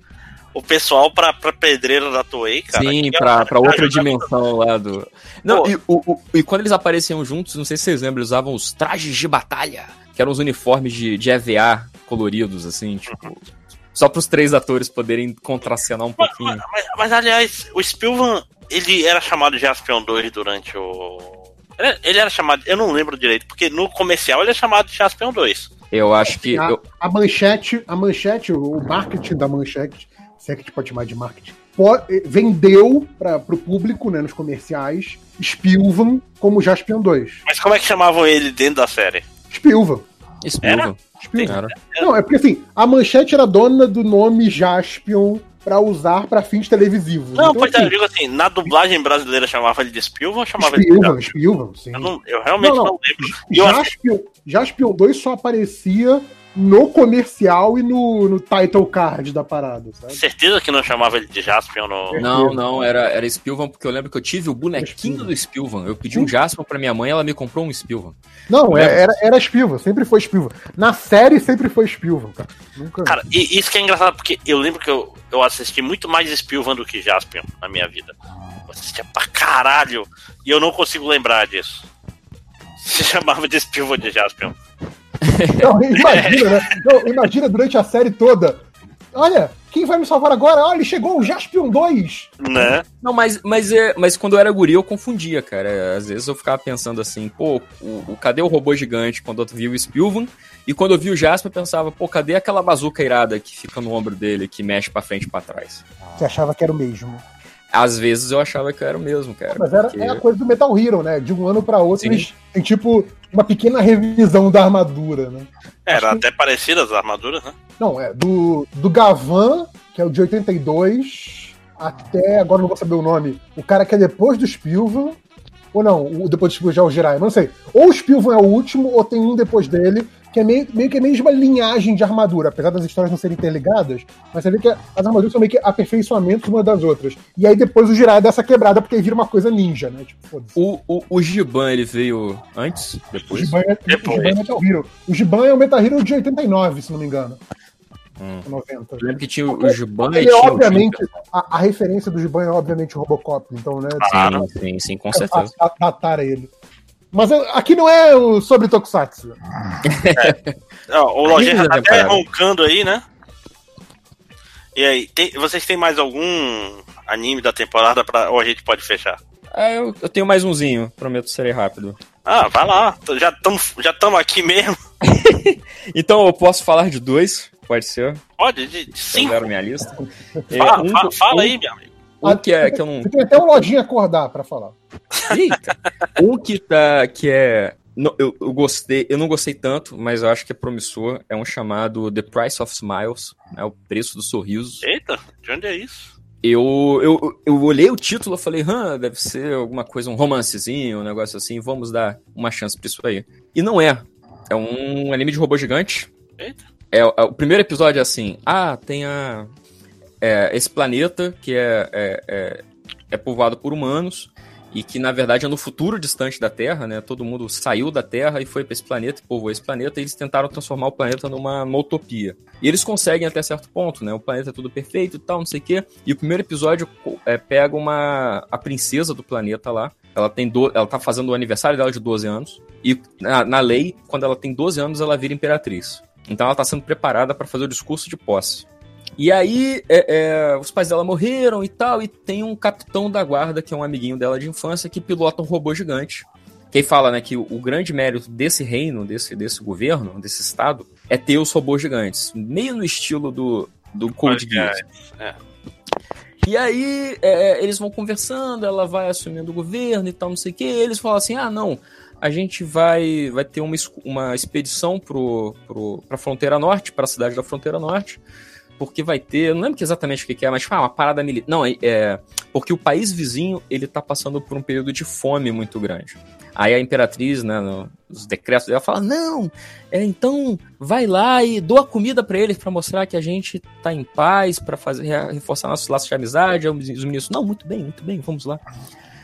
o pessoal pra, pra pedreira da Toei, cara. Sim, que pra, pra outra dimensão lá do. Não, e, o- o- e quando eles apareciam juntos, não sei se vocês lembram, eles usavam os trajes de batalha, que eram os uniformes de, de EVA coloridos, assim, tipo. Só pros três atores poderem contracenar um pouquinho. Mas, mas, aliás, o Spielvan, ele era chamado de Jaspion 2 durante o. Ele, ele era chamado. Eu não lembro direito, porque no comercial ele é chamado de Jaspion 2. Eu acho que. A, eu- a manchete, a manchete, o marketing da manchete, se é que a gente pode chamar de marketing, vendeu para o público, né, nos comerciais, Spielvan como Jaspion 2. Mas como é que chamavam ele dentro da série? Spielvan. Spielvan. Não, é porque assim, a manchete era dona do nome Jaspion para usar para fins televisivos. Não, então, pois é, assim, eu digo assim, na dublagem brasileira chamava ele de Spielvan ou chamava ele de Spielvan, sim. Eu, não- eu realmente Não, não, não. lembro. Jaspion, Jaspion 2 só aparecia no comercial e no, no title card da parada, sabe? certeza que não chamava ele de Jaspion no. Não, não, era, era Spielvan, porque eu lembro que eu tive o bonequinho Spielvan. do Spielvan. Eu pedi um Jasper pra minha mãe, ela me comprou um Spielvan. Não, É. era, era Spielvan, sempre foi Spielvan. Na série sempre foi Spielvan, cara. Nunca. Cara, e isso que é engraçado, porque eu lembro que eu, eu assisti muito mais Spielvan do que Jaspion na minha vida. Eu assistia pra caralho. E eu não consigo lembrar disso. Se chamava de Spielvan de Jaspion. Não, imagina, né? Não, imagina durante a série toda. Olha, quem vai me salvar agora? Olha, chegou o Jaspion 2. Né? Não, mas, mas, é, mas quando eu era guri eu confundia, cara. Às vezes eu ficava pensando assim, pô, o, o- cadê o robô gigante quando eu vi o Spielvan? E quando eu vi o Jasper eu pensava, pô, cadê aquela bazuca irada que fica no ombro dele, que mexe pra frente e pra trás? Você achava que era o mesmo. Às vezes eu achava que eu era o mesmo, cara. Mas era, porque- é a coisa do Metal Hero, né? De um ano pra outro, Sim. eles têm tipo uma pequena revisão da armadura, né? Era até parecidas as armaduras, né? Não, é do, do Gavan, que é o de 82, até agora não vou saber o nome. O cara que é depois do Spielvan. Ou não, o depois do Spielvan já é o Jirai, mas não sei. Ou o Spielvan é o último, ou tem um depois dele, que é meio, meio que a mesma linhagem de armadura, apesar das histórias não serem interligadas, mas você vê que as armaduras são meio que aperfeiçoamentos uma das outras. E aí depois o Jirai dá essa quebrada, porque aí vira uma coisa ninja, né? Tipo, foda-se. O, o, o Giban, ele veio antes? O Depois? Giban, é, Depois. o Giban é Metal Hero. O Giban é o Metal Hero de 89, se não me engano. Hum. 90. Eu lembro que tinha o Giban e é, tinha o obviamente, a, a referência do Giban é obviamente o Robocop, então, né? Giban. Sim, sim, sim, com certeza. a- a- Datar ele. Mas eu- aqui não é o sobre Tokusatsu. Ó, o Lojinha já tá até roncando aí, né? E aí, tem- vocês têm mais algum anime da temporada pra, ou a gente pode fechar? Ah, eu, eu tenho mais umzinho, prometo ser rápido. Ah, vai lá, já estamos já tamo aqui mesmo. Então eu posso falar de dois, pode ser? Pode, de, de cinco. minha lista. É, Fala, um- fala, fala um- aí, meu amigo. Um que é que eu não. Você tem até o Lojinha acordar pra falar. Eita. Um que tá. que é. não, eu, eu gostei, eu não gostei tanto, mas eu acho que é promissor. É um chamado The Price of Smiles, né, o preço dos sorrisos. Eita, de onde é isso? eu, eu, eu olhei o título e falei, hã, deve ser alguma coisa, um romancezinho, um negócio assim, vamos dar uma chance pra isso aí. E não é. É um anime de robô gigante. Eita. É, é- o primeiro episódio é assim: ah, tem a, é, esse planeta que é, é, é, é povoado por humanos e que na verdade é no futuro distante da Terra, né? Todo mundo saiu da Terra e foi para esse planeta e povoou esse planeta e eles tentaram transformar o planeta numa, numa utopia. E eles conseguem até certo ponto, né? O planeta é tudo perfeito e tal, não sei o quê. E o primeiro episódio é, pega uma a princesa do planeta lá. Ela tem do, ela tá fazendo o aniversário dela de 12 anos e na, na lei, quando ela tem 12 anos, ela vira imperatriz. Então ela tá sendo preparada para fazer o discurso de posse. E aí, é, é, os pais dela morreram e tal, e tem um capitão da guarda, que é um amiguinho dela de infância, que pilota um robô gigante. Quem fala, né, que o, o grande mérito desse reino, desse, desse governo, desse estado, é ter os robôs gigantes. Meio no estilo do, do Code Geass. É. E aí, é, eles vão conversando, ela vai assumindo o governo e tal, não sei o que. eles falam assim: ah, não, a gente vai, vai ter uma, uma expedição pro, pro, pra fronteira norte, pra cidade da fronteira norte, porque vai ter, eu não lembro exatamente o que, que é, mas tipo, ah, uma parada militar. Não, é, é porque o país vizinho ele tá passando por um período de fome muito grande. Aí a imperatriz, né, no- nos decretos dela, fala: não, é, então vai lá e doa comida pra eles pra mostrar que a gente tá em paz, pra fazer re- reforçar nossos laços de amizade. Aí Os ministros, não, muito bem, muito bem, vamos lá.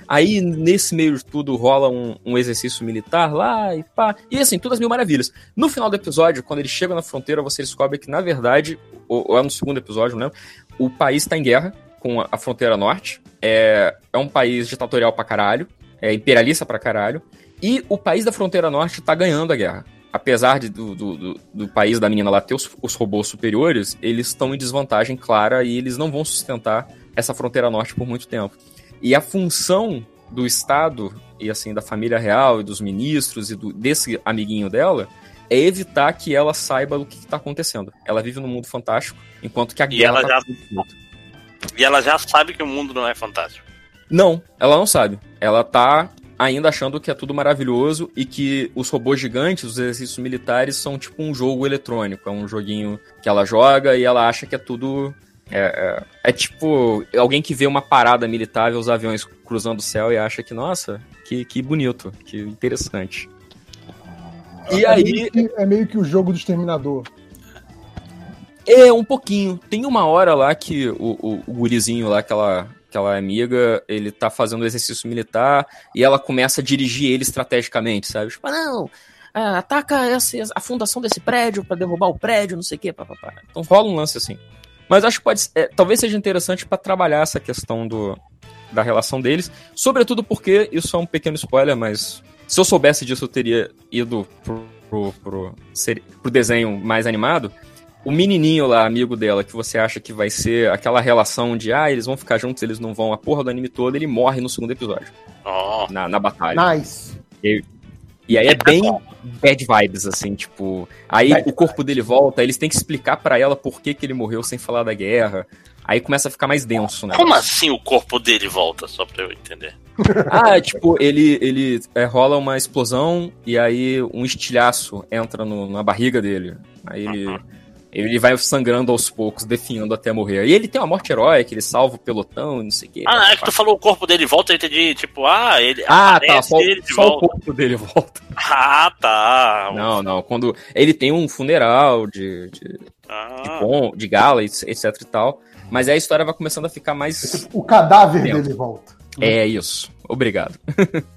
Aí, nesse meio de tudo, rola um, um exercício militar lá e pá. E assim, todas mil maravilhas. No final do episódio, quando eles chegam na fronteira, você descobre que, na verdade, ou, ou é no segundo episódio, não lembro, o país está em guerra com a, a fronteira norte. É, é um país ditatorial pra caralho, é imperialista pra caralho. E o país da fronteira norte tá ganhando a guerra. Apesar de, do, do, do- do país da menina lá ter os, os robôs superiores, eles estão em desvantagem clara e eles não vão sustentar essa fronteira norte por muito tempo. E a função do Estado e assim da família real e dos ministros e do- desse amiguinho dela é evitar que ela saiba o que está acontecendo. Ela vive num mundo fantástico, enquanto que a E guerra ela tá já-. E ela já sabe que o mundo não é fantástico. Não, ela não sabe. Ela tá ainda achando que é tudo maravilhoso e que os robôs gigantes, os exercícios militares, são tipo um jogo eletrônico. É um joguinho que ela joga e ela acha que é tudo. É, é- é tipo alguém que vê uma parada militar, vê os aviões cruzando o céu e acha que, nossa, que, que bonito, que interessante. E é, aí, meio que, é meio que o jogo do exterminador. É, um pouquinho. Tem uma hora lá que o, o, o gurizinho lá, aquela, aquela amiga, ele tá fazendo exercício militar e ela começa a dirigir ele estrategicamente, sabe? Tipo, não, ah, ataca essa, a fundação desse prédio pra derrubar o prédio, não sei o quê, papapá. Então rola um lance assim. Mas acho que pode, é, talvez seja interessante pra trabalhar essa questão do, da relação deles, sobretudo porque, isso é um pequeno spoiler, mas se eu soubesse disso eu teria ido pro, pro, pro, seri- pro desenho mais animado, o menininho lá, amigo dela, que você acha que vai ser aquela relação de, ah, eles vão ficar juntos, eles não vão, a porra do anime todo, ele morre no segundo episódio, Ó, na, na batalha. Nice. E aí é bem bad vibes, assim, tipo. Aí o corpo dele volta, eles têm que explicar pra ela por que, que ele morreu sem falar da guerra. Aí começa a ficar mais denso, né? como assim o corpo dele volta? Só pra eu entender. Ah, tipo, ele, ele é, rola uma explosão e aí um estilhaço entra no- na barriga dele. Aí ele, ele vai sangrando aos poucos, definhando até morrer. E ele tem uma morte heróica, ele salva o pelotão e não sei o quê. Ah, é que tu falou o corpo dele volta, eu entendi. Tipo, ah, ele. Ah, tá, só, ele de só o corpo dele volta. Ah, tá. Não, não, quando ele tem um funeral de, de, de, Ah, pom- de gala, etc e tal. Mas aí a história vai começando a ficar mais... O cadáver Tempo. dele volta. É isso, obrigado.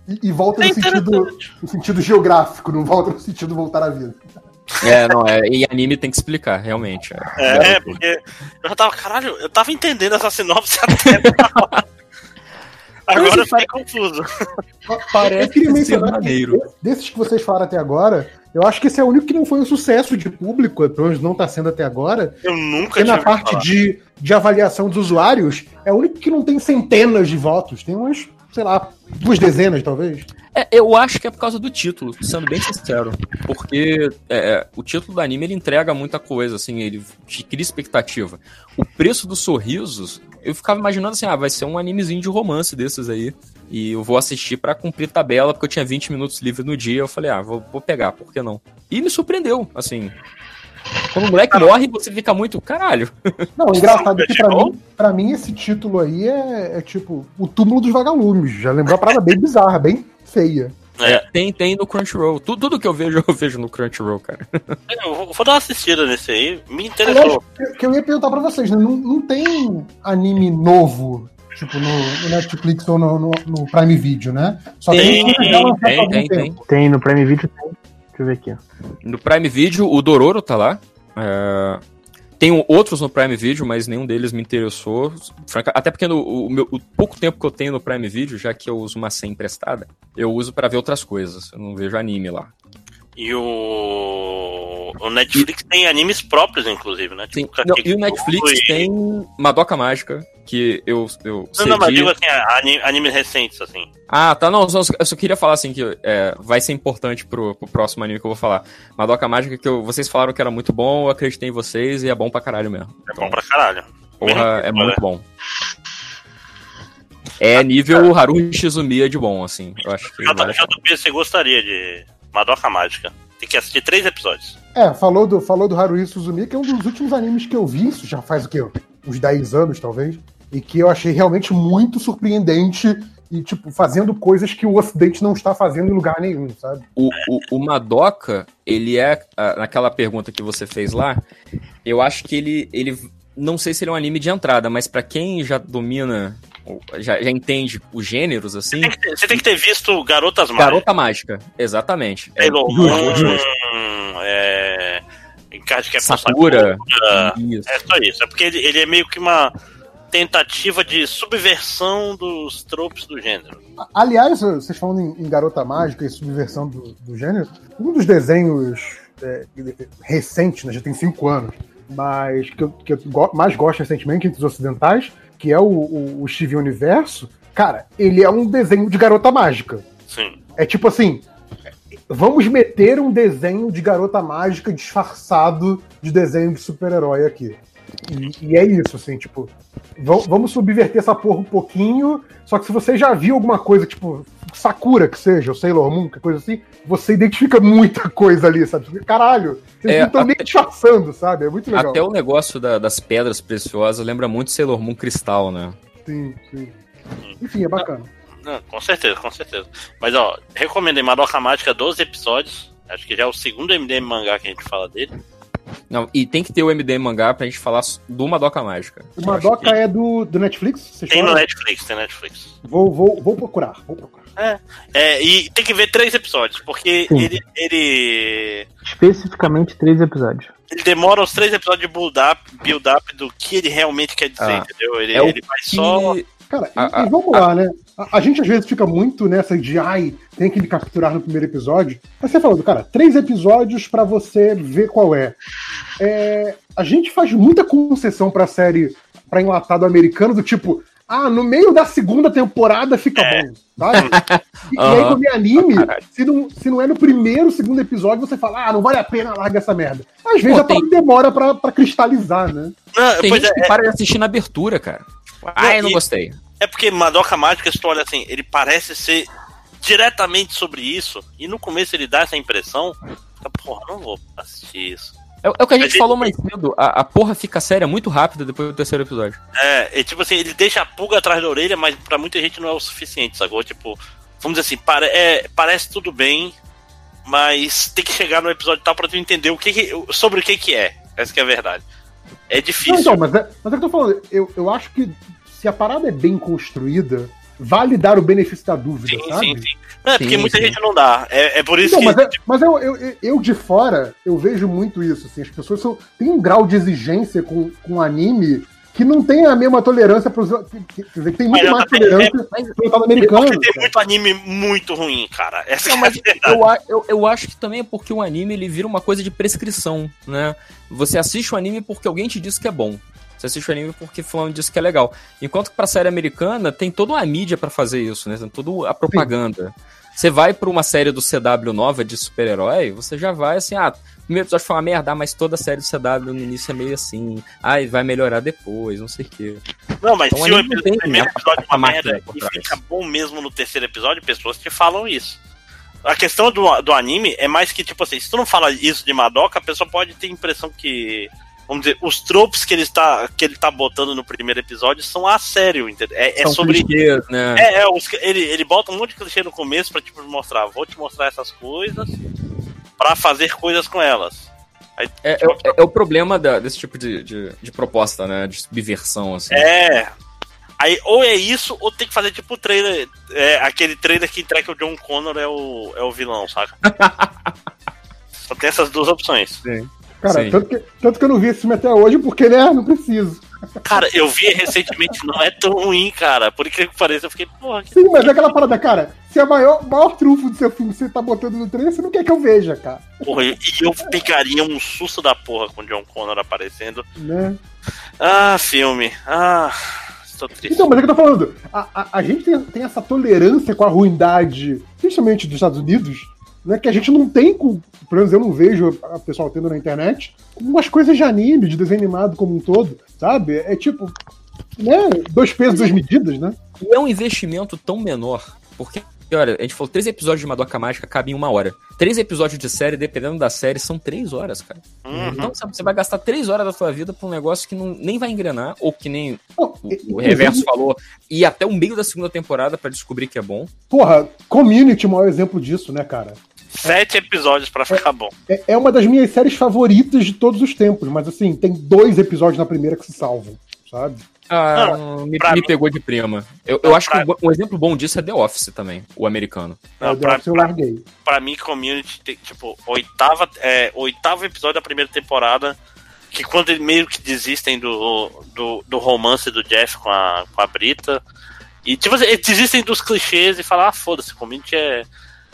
E, e volta É no sentido, no sentido geográfico, não volta no sentido voltar à vida. É, não, é, e anime tem que explicar, realmente. é, é, porque eu já tava, caralho, eu tava entendendo essa sinopse até. Agora eu fiquei confuso. Parece Eu queria ser mencionar maneiro. Desses que vocês falaram até agora, eu acho que esse é o único que não foi um sucesso de público, pelo menos não está sendo até agora. Eu nunca Porque tinha na parte falar. de, de avaliação dos usuários, é o único que não tem centenas de votos. Tem umas, sei lá, duas dezenas, talvez. É, eu acho que é por causa do título, sendo bem sincero. Porque é, o título do anime ele entrega muita coisa, assim, ele te cria expectativa. O preço dos sorrisos, eu ficava imaginando assim, ah, vai ser um animezinho de romance desses aí. E eu vou assistir pra cumprir tabela, porque eu tinha 20 minutos livre no dia. Eu falei, ah, vou, vou pegar, por que não? E me surpreendeu, assim. Quando o moleque morre, você fica muito, caralho. Não, o engraçado é que pra mim, pra mim esse título aí é, é tipo o túmulo dos vagalumes. Já lembrou uma parada bem bizarra, bem feia. É. Tem, tem no Crunchyroll. Tudo, tudo que eu vejo, eu vejo no Crunchyroll, cara. Eu vou, vou dar uma assistida nesse aí. Me Aliás, interessou. que- que eu ia perguntar pra vocês, né? Não, não tem anime novo, tipo, no, no Netflix ou no, no- no Prime Video, né? Só Tem, Tem, algum tem, tem. tempo. Tem no Prime Video, tem. Deixa eu ver aqui. No Prime Video, o Dororo tá lá. É, Tem outros no Prime Video, mas nenhum deles me interessou. Até porque no, o, meu- o pouco tempo que eu tenho no Prime Video, já que eu uso uma senha emprestada, eu uso pra ver outras coisas. Eu não vejo anime lá. E o. O Netflix tem animes próprios, inclusive, né? Tipo, não, e o Netflix e- tem Madoka Mágica, que eu, eu Não, não, mas cedi. digo assim, ani- animes recentes, assim. Ah, tá, não, só- eu só queria falar assim que é, vai ser importante pro, pro próximo anime que eu vou falar. Madoka Mágica, que eu- vocês falaram que era muito bom, eu acreditei em vocês e é bom pra caralho mesmo. É bom pra caralho. Porra, é muito bom. É nível Haruhi Shizumiya de bom, assim. Eu acho que. J- vale. JP, você gostaria de Madoka Mágica? Tem que assistir três episódios. É, falou do, falou do Haruhi Suzumi, que é um dos últimos animes que eu vi, isso já faz o quê? Uns 10 anos, talvez. E que eu achei realmente muito surpreendente e, tipo, fazendo coisas que o Ocidente não está fazendo em lugar nenhum, sabe? O, o, o Madoka, ele é. Naquela pergunta que você fez lá, eu acho que ele. ele não sei se ele é um anime de entrada, mas pra quem já domina, já, já entende os gêneros, assim. Tem ter- você tem que ter visto Garotas Mágicas. Garota Mágica, exatamente. É, Sailor Moon, justo. é... É Sakura. Sakura. Isso. É só isso. É porque ele, ele é meio que uma tentativa de subversão dos tropes do gênero. Aliás, vocês falando em, em Garota Mágica e subversão do, do gênero, um dos desenhos é, recentes, né, já tem cinco anos, mas que eu, que eu go- mais gosto recentemente entre os ocidentais, que é o, o, o Steven Universo, cara, ele é um desenho de Garota Mágica. Sim. É tipo assim, vamos meter um desenho de Garota Mágica disfarçado de desenho de super-herói aqui. E, e é isso, assim, tipo, va- vamos subverter essa porra um pouquinho. Só que se você já viu alguma coisa, tipo, Sakura que seja, ou Sailor Moon, que coisa assim, você identifica muita coisa ali, sabe? Caralho, vocês É, não estão nem até- disfarçando, sabe? É muito legal. Até o negócio da- das pedras preciosas lembra muito Sailor Moon Cristal, né? Sim, sim. Enfim, é bacana. Não, com certeza, com certeza. Mas, ó, recomendo em Madoka Mágica 12 episódios. Acho que já é o segundo MDM mangá que a gente fala dele. Não, e tem que ter o MD mangá pra gente falar do Madoka Mágica. O Madoka é do, do Netflix? Vocês Tem no? Netflix, tem Netflix. Vou, vou, vou procurar, vou procurar. É, e tem que ver três episódios, porque Sim. ele, ele. Especificamente três episódios. Ele demora os três episódios de build-up build up do que ele realmente quer dizer, Ah. entendeu? Ele, É o ele vai só. Cara, e, A- a- e vamos lá, né? A, a gente às vezes fica muito nessa de, ai, tem que me capturar no primeiro episódio. Mas você falando, cara, três episódios pra você ver qual é. É, A gente faz muita concessão pra série, pra enlatado americano, do tipo, ah, no meio da segunda temporada fica É. bom, sabe? E, e aí quando é anime, Caralho. se não, se não é no primeiro, segundo episódio, você fala, ah, não vale a pena, larga essa merda. Às vezes Pô, a parada tem- demora pra, pra cristalizar, né? Não, Tem gente é, que para de assistir na abertura, cara. Tipo, Ai, não e- gostei. é porque Madoka Mágica, se tu olha assim, ele parece ser diretamente sobre isso, e no começo ele dá essa impressão, porra, não vou assistir isso. É, é o que a Mas gente ele- falou mais cedo. A, a porra fica séria muito rápido depois do terceiro episódio. É, é tipo assim, ele deixa a pulga atrás da orelha, mas pra muita gente não é o suficiente, sacou? Tipo, vamos dizer assim, pare- é, parece tudo bem, mas tem que chegar no episódio tal pra tu entender o que, que- sobre o que que é. Essa que é a verdade. É Não, difícil. então, mas é, mas é que eu tô falando, eu, eu acho que se a parada é bem construída, vale dar o benefício da dúvida, sim, sabe? sim, sim. Não, é porque Sim, muita sim. gente não dá. É, é por isso Então, mas, que. é- mas eu, eu, eu- eu de fora, eu vejo muito isso, assim, as pessoas são, têm um grau de exigência com, com anime que não tem a mesma tolerância para Quer dizer, que tem muito Mas eu mais também- tolerância pro mercado americano. Porque tem cara. muito anime muito ruim, cara. Essa Não, é a mas verdade. eu, a- eu, eu acho que também é porque o anime ele vira uma coisa de prescrição, né? Você assiste o anime porque alguém te disse que é bom. Você assiste o anime porque fulano disse que é legal. Enquanto que pra série americana tem toda uma mídia pra fazer isso, né? Tem toda a propaganda. Você vai pra uma série do CW nova de super-herói, você já vai assim, ah, o primeiro episódio foi uma merda, ah, mas toda a série do CW no início é meio assim. Ai, vai melhorar depois, não sei o quê. Não, mas Então, se o anime não epi- tem, primeiro né, episódio é uma merda e fica bom mesmo no terceiro episódio, pessoas te falam isso. A questão do, do anime é mais que, tipo assim, se tu não fala isso de Madoka, a pessoa pode ter a impressão que. Vamos dizer, os tropos que ele está, que ele tá botando no primeiro episódio são a sério, entendeu? É, é sobre. clichês, né? É, é ele, ele bota um monte de clichê no começo pra tipo mostrar, vou te mostrar essas coisas pra fazer coisas com elas. Aí, É, é, é- é o problema da- desse tipo de, de, de proposta, né? De subversão, assim. É. Aí, ou é isso, ou tem que fazer tipo o trailer. É, aquele trailer que entrega que o John Connor é o, é o vilão, saca? Só tem essas duas opções. Cara, Sim. tanto que, tanto que eu não vi esse filme até hoje, porque, né, não preciso. Cara, eu vi recentemente, não é tão ruim, cara. Por incrível que pareça, eu fiquei, porra. Sim, mas é aquela parada, cara. Se é o maior, maior trunfo do seu filme você tá botando no trailer, você não quer que eu veja, cara. porra. E eu pegaria um susto da porra com o John Connor aparecendo. Né? Ah, filme. Ah, estou triste. Então, mas é que eu tô falando. A, a, a gente tem, tem essa tolerância com a ruindade, principalmente dos Estados Unidos, né? Que a gente não tem com. Pelo menos eu não vejo a pessoal tendo na internet, umas coisas de anime, de desenho animado como um todo, sabe? É tipo. Né? Dois pesos, duas medidas, né? E é um investimento tão menor, porque, olha, a gente falou, três episódios de Madoka Mágica cabem em uma hora. Três episódios de série, dependendo da série, são três horas, cara. Uhum. Então, sabe, você vai gastar três horas da sua vida pra um negócio que não, nem vai engrenar, ou que nem Não, o, o Reverso falou, e até o meio da segunda temporada pra descobrir que é bom. Porra, Community é o maior exemplo disso, né, cara? Sete episódios pra ficar bom. É, é uma das minhas séries favoritas de todos os tempos, mas assim, tem dois episódios na primeira que se salvam, sabe? Ah, me, pra me mim- pegou de prima. Eu, eu Não, acho pra- que um exemplo bom disso é The Office também, o americano. Não, Aí pra, pra, eu pra, larguei. pra mim, Community, tem, tipo, oitava, é, oitavo episódio da primeira temporada, que quando eles meio que desistem do, do, do romance do Jeff com a, com a Brita, e tipo, assim, eles desistem dos clichês e falam, ah, foda-se, Community é,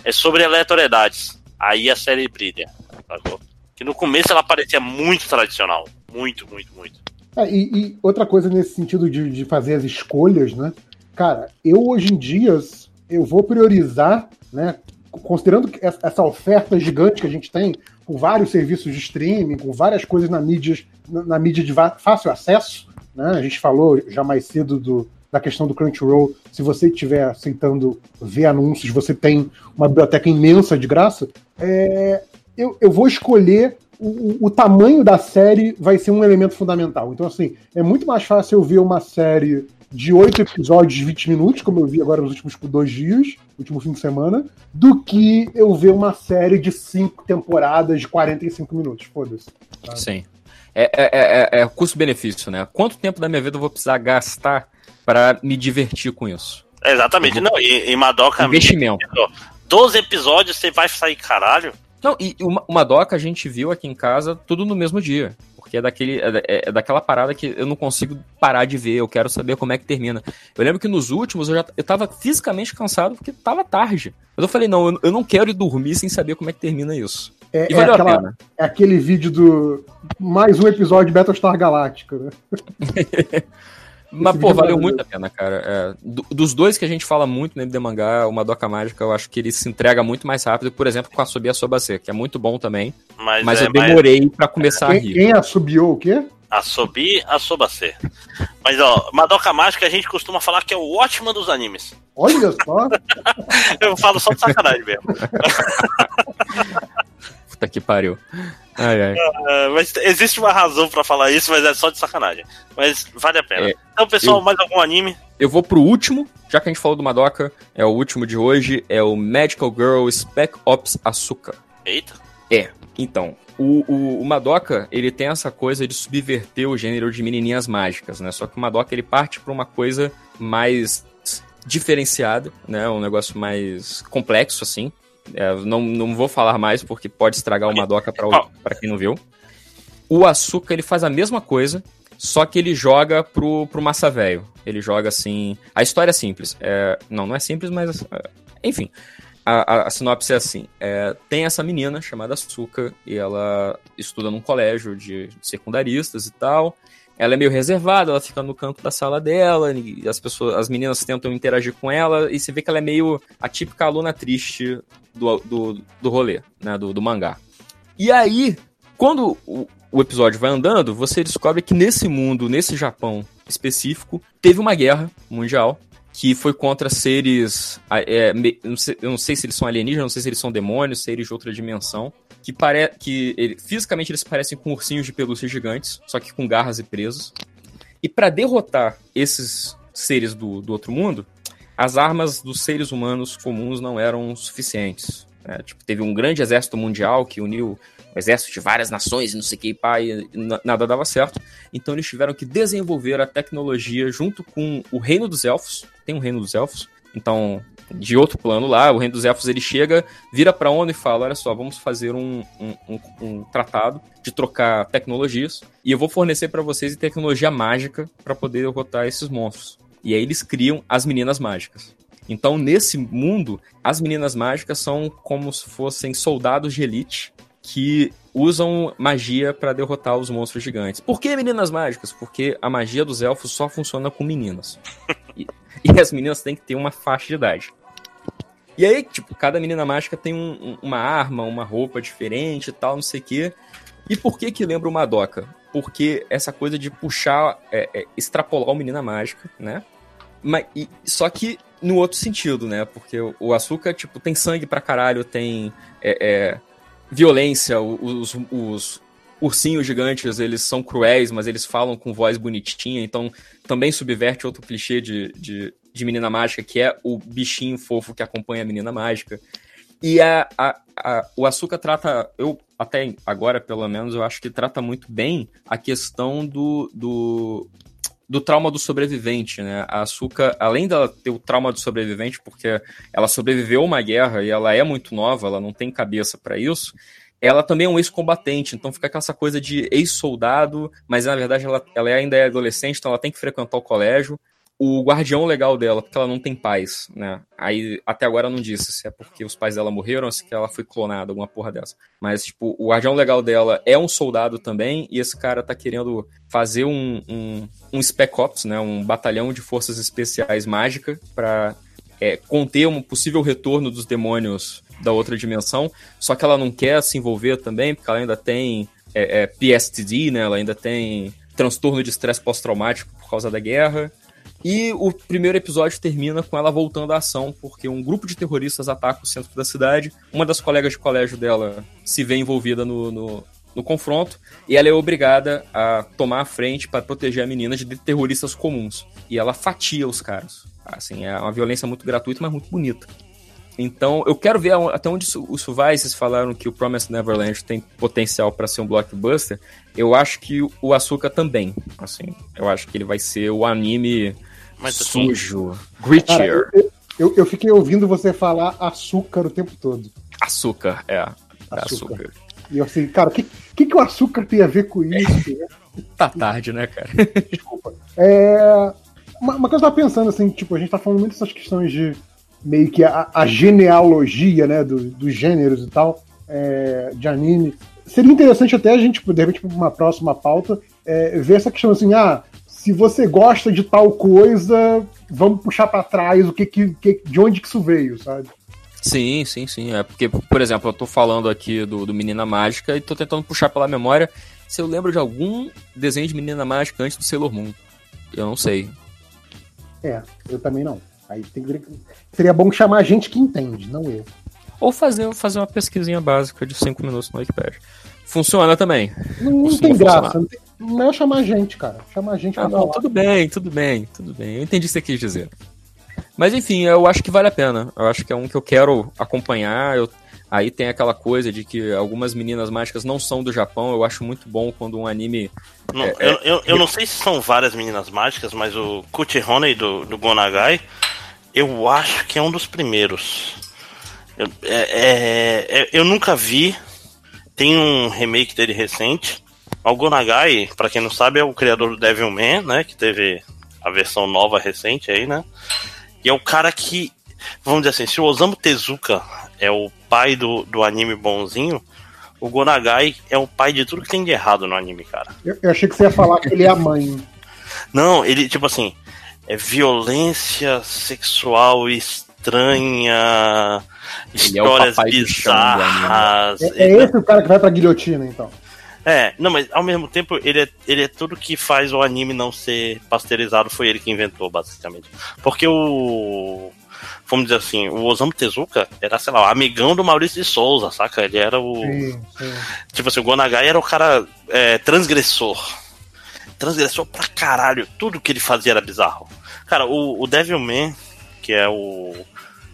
é sobre aleatoriedades. Aí a série brilha, sacou? Que no começo ela parecia muito tradicional. Muito, muito, muito. É, e, e outra coisa nesse sentido de, de fazer as escolhas, né? Cara, eu hoje em dia eu vou priorizar, né? Considerando essa oferta gigante que a gente tem, com vários serviços de streaming, com várias coisas na mídia, na, na mídia de fácil acesso, né? A gente falou já mais cedo do, da questão do Crunchyroll. Se você estiver aceitando ver anúncios, você tem uma biblioteca imensa de graça. É, eu, eu vou escolher o, o- tamanho da série vai ser um elemento fundamental. Então, assim, é muito mais fácil eu ver uma série de oito episódios de 20 minutos, como eu vi agora nos últimos tipo, dois dias, último fim de semana, do que eu ver uma série de cinco temporadas de 45 minutos. Foda-se. Sim. É, é, é, é custo-benefício, né? Quanto tempo da minha vida eu vou precisar gastar pra me divertir com isso? Exatamente. Não, e, e Madoka. Investimento. 12 episódios, você vai sair caralho? Não, e uma, uma doca a gente viu aqui em casa tudo no mesmo dia. Porque é, daquele, é, é- é daquela parada que eu não consigo parar de ver, eu quero saber como é que termina. Eu lembro que nos últimos eu já eu tava fisicamente cansado porque tava tarde. Mas eu falei, não, eu, eu não quero ir dormir sem saber como é que termina isso. É, E é valeu a aquela- pena. é aquele vídeo do mais um episódio de Battlestar Galactica, né? Mas, pô, é valeu muito a pena, cara. É, do- dos dois que a gente fala muito no MD Mangá, o Madoka Mágica, eu acho que ele se entrega muito mais rápido, por exemplo, com a Sobi Asobase, que é muito bom também. Mas, Mas é eu demorei pra começar a Quem, rir. quem assobiou o quê? A Sobi, a Sobacê. Mas, ó, Madoka Mágica a gente costuma falar que é o ótimo dos animes. Olha só. Eu falo só de sacanagem mesmo. Puta que pariu. Ai, ai. É, mas existe uma razão pra falar isso, mas é só de sacanagem. Mas vale a pena. É, então, pessoal, eu- mais algum anime? Eu vou pro último, já que a gente falou do Madoka, é o último de hoje, é o Magical Girl Spec Ops Asuka. Eita. Então, o, o, o Madoka, ele tem essa coisa de subverter o gênero de menininhas mágicas, né? Só que o Madoka, ele parte pra uma coisa mais diferenciada, né? Um negócio mais complexo, assim. É, não, não vou falar mais porque pode estragar pra, o- pra quem não viu. O Asuka, ele faz a mesma coisa, só que ele joga pro, pro massa velho. Ele joga assim... A história é simples. É, não, não é simples, mas... é, enfim, a, a- a sinopse é assim: é, tem essa menina chamada Asuka e ela estuda num colégio de, de secundaristas e tal. Ela é meio reservada, ela fica no canto da sala dela, e as pessoas, as meninas tentam interagir com ela, e você vê que ela é meio a típica aluna triste do, do, do rolê, né? Do, do mangá. E aí, quando o, o episódio vai andando, você descobre que nesse mundo, nesse Japão específico, teve uma guerra mundial que foi contra seres. É, não sei, eu não sei se eles são alienígenas, não sei se eles são demônios, seres de outra dimensão. Que, pare, que ele, fisicamente eles parecem com ursinhos de pelúcia gigantes, só que com garras e presos. E para derrotar esses seres do, do outro mundo, as armas dos seres humanos comuns não eram suficientes. Né? Tipo, teve um grande exército mundial que uniu o exército de várias nações e não sei o que, pá, e nada dava certo. Então eles tiveram que desenvolver a tecnologia junto com o Reino dos Elfos. Tem um Reino dos Elfos. Então, de outro plano lá, o Reino dos Elfos ele chega, vira pra ONU e fala: olha só, vamos fazer um, um, um, um tratado de trocar tecnologias e eu vou fornecer para vocês tecnologia mágica para poder derrotar esses monstros. E aí eles criam as meninas mágicas. Então, nesse mundo, as meninas mágicas são como se fossem soldados de elite que usam magia para derrotar os monstros gigantes. Por que meninas mágicas? Porque a magia dos elfos só funciona com meninas. E, e as meninas têm que ter uma faixa de idade. E aí, tipo, cada menina mágica tem um, uma arma, uma roupa diferente e tal, não sei o quê. E por que que lembra uma doca? Porque essa coisa de puxar, é, é, extrapolar o Menina Mágica, né? Mas, e, só que no outro sentido, né? Porque o, o açúcar, tipo, tem sangue pra caralho, tem é, é violência, os, os ursinhos gigantes, eles são cruéis, mas eles falam com voz bonitinha, então também subverte outro clichê de, de, de menina mágica, que é o bichinho fofo que acompanha a menina mágica. E a, a, a, o Açúcar trata, eu até agora pelo menos, eu acho que trata muito bem a questão do, do, do trauma do sobrevivente, né? A Asuka, além dela ter o trauma do sobrevivente, porque ela sobreviveu uma guerra e ela é muito nova, ela não tem cabeça para isso, ela também é um ex-combatente, então fica aquela coisa de ex-soldado, mas na verdade ela, ela ainda é adolescente, então ela tem que frequentar o colégio o guardião legal dela, porque ela não tem pais, né? Aí até agora não disse se é porque os pais dela morreram ou se ela foi clonada, alguma porra dessa. Mas, tipo, o guardião legal dela é um soldado também, e esse cara tá querendo fazer um, um, um Spec Ops, né? Um batalhão de forças especiais mágica para é, conter um possível retorno dos demônios da outra dimensão. Só que ela não quer se envolver também, porque ela ainda tem é, é, PSTD, né? Ela ainda tem transtorno de estresse pós-traumático por causa da guerra. E o primeiro episódio termina com ela voltando à ação, porque um grupo de terroristas ataca o centro da cidade. Uma das colegas de colégio dela se vê envolvida no, no, no confronto e ela é obrigada a tomar a frente para proteger a menina de terroristas comuns. E ela fatia os caras. Assim, é uma violência muito gratuita, mas muito bonita. Então, eu quero ver até onde isso vai. Vocês falaram que o Promised Neverland tem potencial para ser um blockbuster. Eu acho que o Açúcar também. Assim, eu acho que ele vai ser o anime mas, assim, sujo, grittier. eu, eu, eu, fiquei ouvindo você falar açúcar o tempo todo. Açúcar, é. é açúcar. açúcar. E eu assim, cara, o que, que, que o açúcar tem a ver com isso? tá tarde, né, cara? Desculpa. É, uma, uma coisa eu tava pensando, assim, tipo, a gente tá falando muito dessas questões de meio que a, a genealogia, né, do, dos gêneros e tal, é, de anime. Seria interessante até a gente, de repente, para uma próxima pauta, é, ver essa questão assim, ah, se você gosta de tal coisa, vamos puxar para trás o que, que, de onde que isso veio, sabe? Sim, sim, sim. É porque, por exemplo, eu tô falando aqui do, do Menina Mágica e tô tentando puxar pela memória se eu lembro de algum desenho de Menina Mágica antes do Sailor Moon. Eu não sei. É, eu também não. Aí tem, seria bom chamar gente que entende, não eu. Ou fazer, fazer uma pesquisinha básica de 5 minutos no Wikipedia. Funciona também. Não, não tem graça. Não tem, não é chamar gente, cara. Chamar gente ah, não, Tudo bem, tudo bem, tudo bem. Eu entendi o que você quis dizer. Mas enfim, eu acho que vale a pena. Eu acho que é um que eu quero acompanhar. Eu... Aí tem aquela coisa de que algumas meninas mágicas não são do Japão. Eu acho muito bom quando um anime. Não, é, eu, eu, eu, não sei se são várias meninas mágicas, mas o Kuti Honey do, do Gonagai, eu acho que é um dos primeiros. Eu, é, é, é eu nunca vi. Tem um remake dele recente. O Gonagai, pra quem não sabe, é o criador do Devilman, né? Que teve a versão nova recente aí, né? E é o cara que, vamos dizer assim, se o Osamu Tezuka é o pai do, do anime bonzinho, o Gonagai é o pai de tudo que tem de errado no anime, cara. Eu, eu achei que você ia falar que ele é a mãe. Não, ele, tipo assim, é violência sexual estranha, ele histórias é bizarras. É, é, esse o cara que vai pra guilhotina, então. É, não, mas ao mesmo tempo ele é, ele é tudo que faz o anime não ser pasteurizado, foi ele que inventou, basicamente. Porque o. Vamos dizer assim, o Osamu Tezuka era, sei lá, o amigão do Maurício de Souza, saca? Ele era o. Sim, sim. Tipo assim, o Gonagai era o cara é, transgressor. Transgressor pra caralho. Tudo que ele fazia era bizarro. Cara, o, o Devilman, que é o.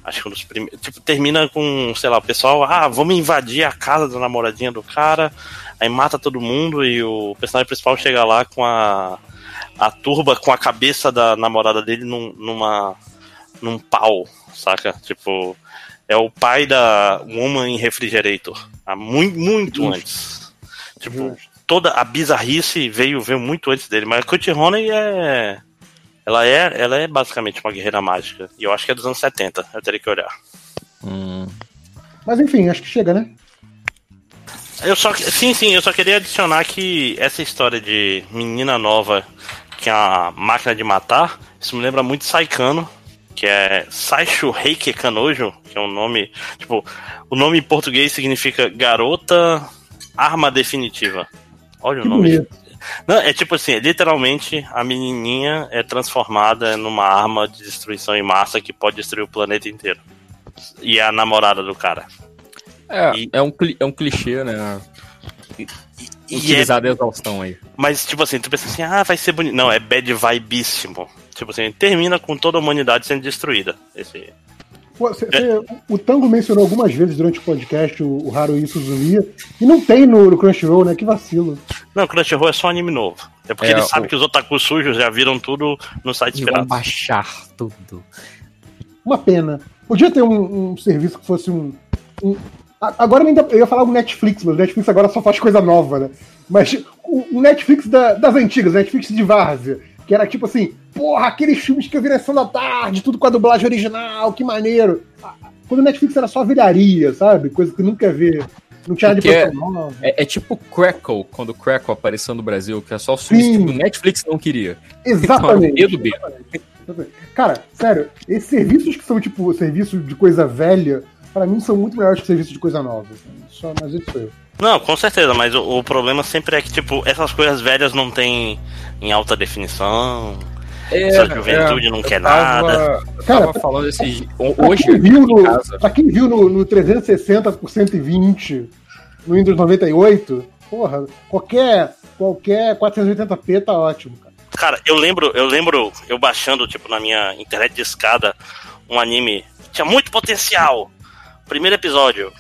Acho que um dos primeiros. Tipo, termina com, sei lá, o pessoal, ah, vamos invadir a casa da namoradinha do cara. Aí mata todo mundo e o personagem principal chega lá com a. A turba com a cabeça da namorada dele num, numa. num pau, saca? Tipo. É o pai da Woman in Refrigerator. Há muito, muito antes. Tipo, toda a bizarrice veio, veio muito antes dele. Mas a Kurt Honey é. Ela é, ela é basicamente uma guerreira mágica. E eu acho que é dos anos 70. Eu teria que olhar. Hum. Mas enfim, acho que chega, né? Eu só, sim, sim, eu só queria adicionar que essa história de menina nova que é a máquina de matar, isso me lembra muito Saikano, que é Saishu Heike Kanojo, que é um nome, tipo, o nome em português significa garota arma definitiva. Olha o Que nome. bonito. Não, é tipo assim, literalmente a menininha é transformada numa arma de destruição em massa que pode destruir o planeta inteiro. E é a namorada do cara. É, E- é, um, é um clichê, né? E é Utilizado a exaustão aí. Mas, tipo assim, tu pensa assim, ah, vai ser bonito. Não, é bad vibíssimo. Tipo assim, termina com toda a humanidade sendo destruída. Esse... Pô, cê- cê- o Tango mencionou algumas vezes durante o podcast o, o Haruhi Suzumiya, e não tem no, no Crunchyroll, né? Que vacilo. Não, Crunchyroll é só anime novo. É porque É, ele sabe o- que os otakus sujos já viram tudo no site E vão pirata. baixar tudo. Uma pena. Podia ter um, um serviço que fosse um. um- agora ainda, eu ia falar o Netflix, mas o Netflix agora só faz coisa nova, né? Mas o, Netflix da- das antigas, o Netflix de Várzea, que era tipo assim, porra, aqueles filmes que eu vi na sessão da tarde, tudo com a dublagem original, que maneiro. Quando o Netflix era só vilharia, sabe? Coisa que nunca vê. Não tinha nada de produção nova. É, é tipo Crackle, quando o Crackle apareceu no Brasil, que é só o que o Netflix não queria. Exatamente. Então, B do B. Cara, sério, esses serviços que são tipo serviço de coisa velha, pra mim são muito melhores que serviço de coisa nova. Só, mas isso sou eu. Não, com certeza, mas o, o problema sempre é que, tipo, essas coisas velhas não tem em alta definição. Essa juventude não eu quer tava- Cara, Eu tava falando esse. Pra Hoje, quem viu no, casa. pra quem viu no, no 360 por 120 no Windows 98, porra, qualquer, qualquer 480p tá ótimo, cara. Cara, eu lembro, eu lembro eu baixando, tipo, na minha internet de escada, um anime que tinha muito potencial. Primeiro episódio,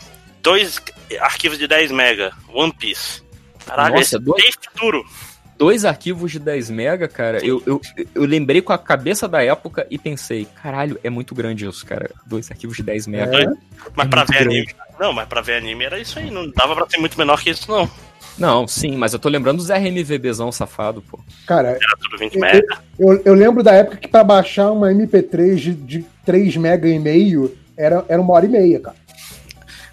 dois arquivos de 10 mega, One Piece. Caralho, Nossa, esse dois- tem futuro. Dois arquivos de 10 mega, cara. Eu, eu, eu lembrei com a cabeça da época e pensei, caralho, é muito grande isso, cara. Dois arquivos de 10 mega. É. Mas É pra ver grande. anime. Não, mas pra ver anime era isso aí. Não dava pra ser muito menor que isso, não. Não, sim, mas eu tô lembrando dos RMVBzão safado, pô. Cara, Era tudo 20 Eu- mega. eu, eu lembro da época que pra baixar uma MP3 de, de 3 mega e meio era, era uma hora e meia, cara.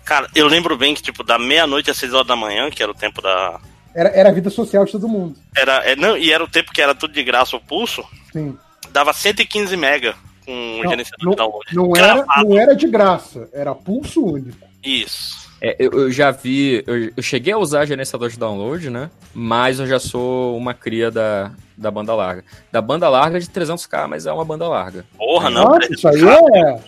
Cara, eu lembro bem que, tipo, da meia-noite às 6 horas da manhã, que era o tempo da. Era, era a vida social de todo mundo. Era, é, não, e era o tempo que era tudo de graça o pulso, Sim. dava 115 mega com o Não, gerenciador não, de download. não era, não era de graça, era pulso único. Isso. É, eu, eu já vi. Eu, eu cheguei a usar gerenciador de download, né? Mas eu já sou uma cria da, da banda larga. Da banda larga de 300k, mas é uma banda larga. Porra, não. Nossa, isso aí é.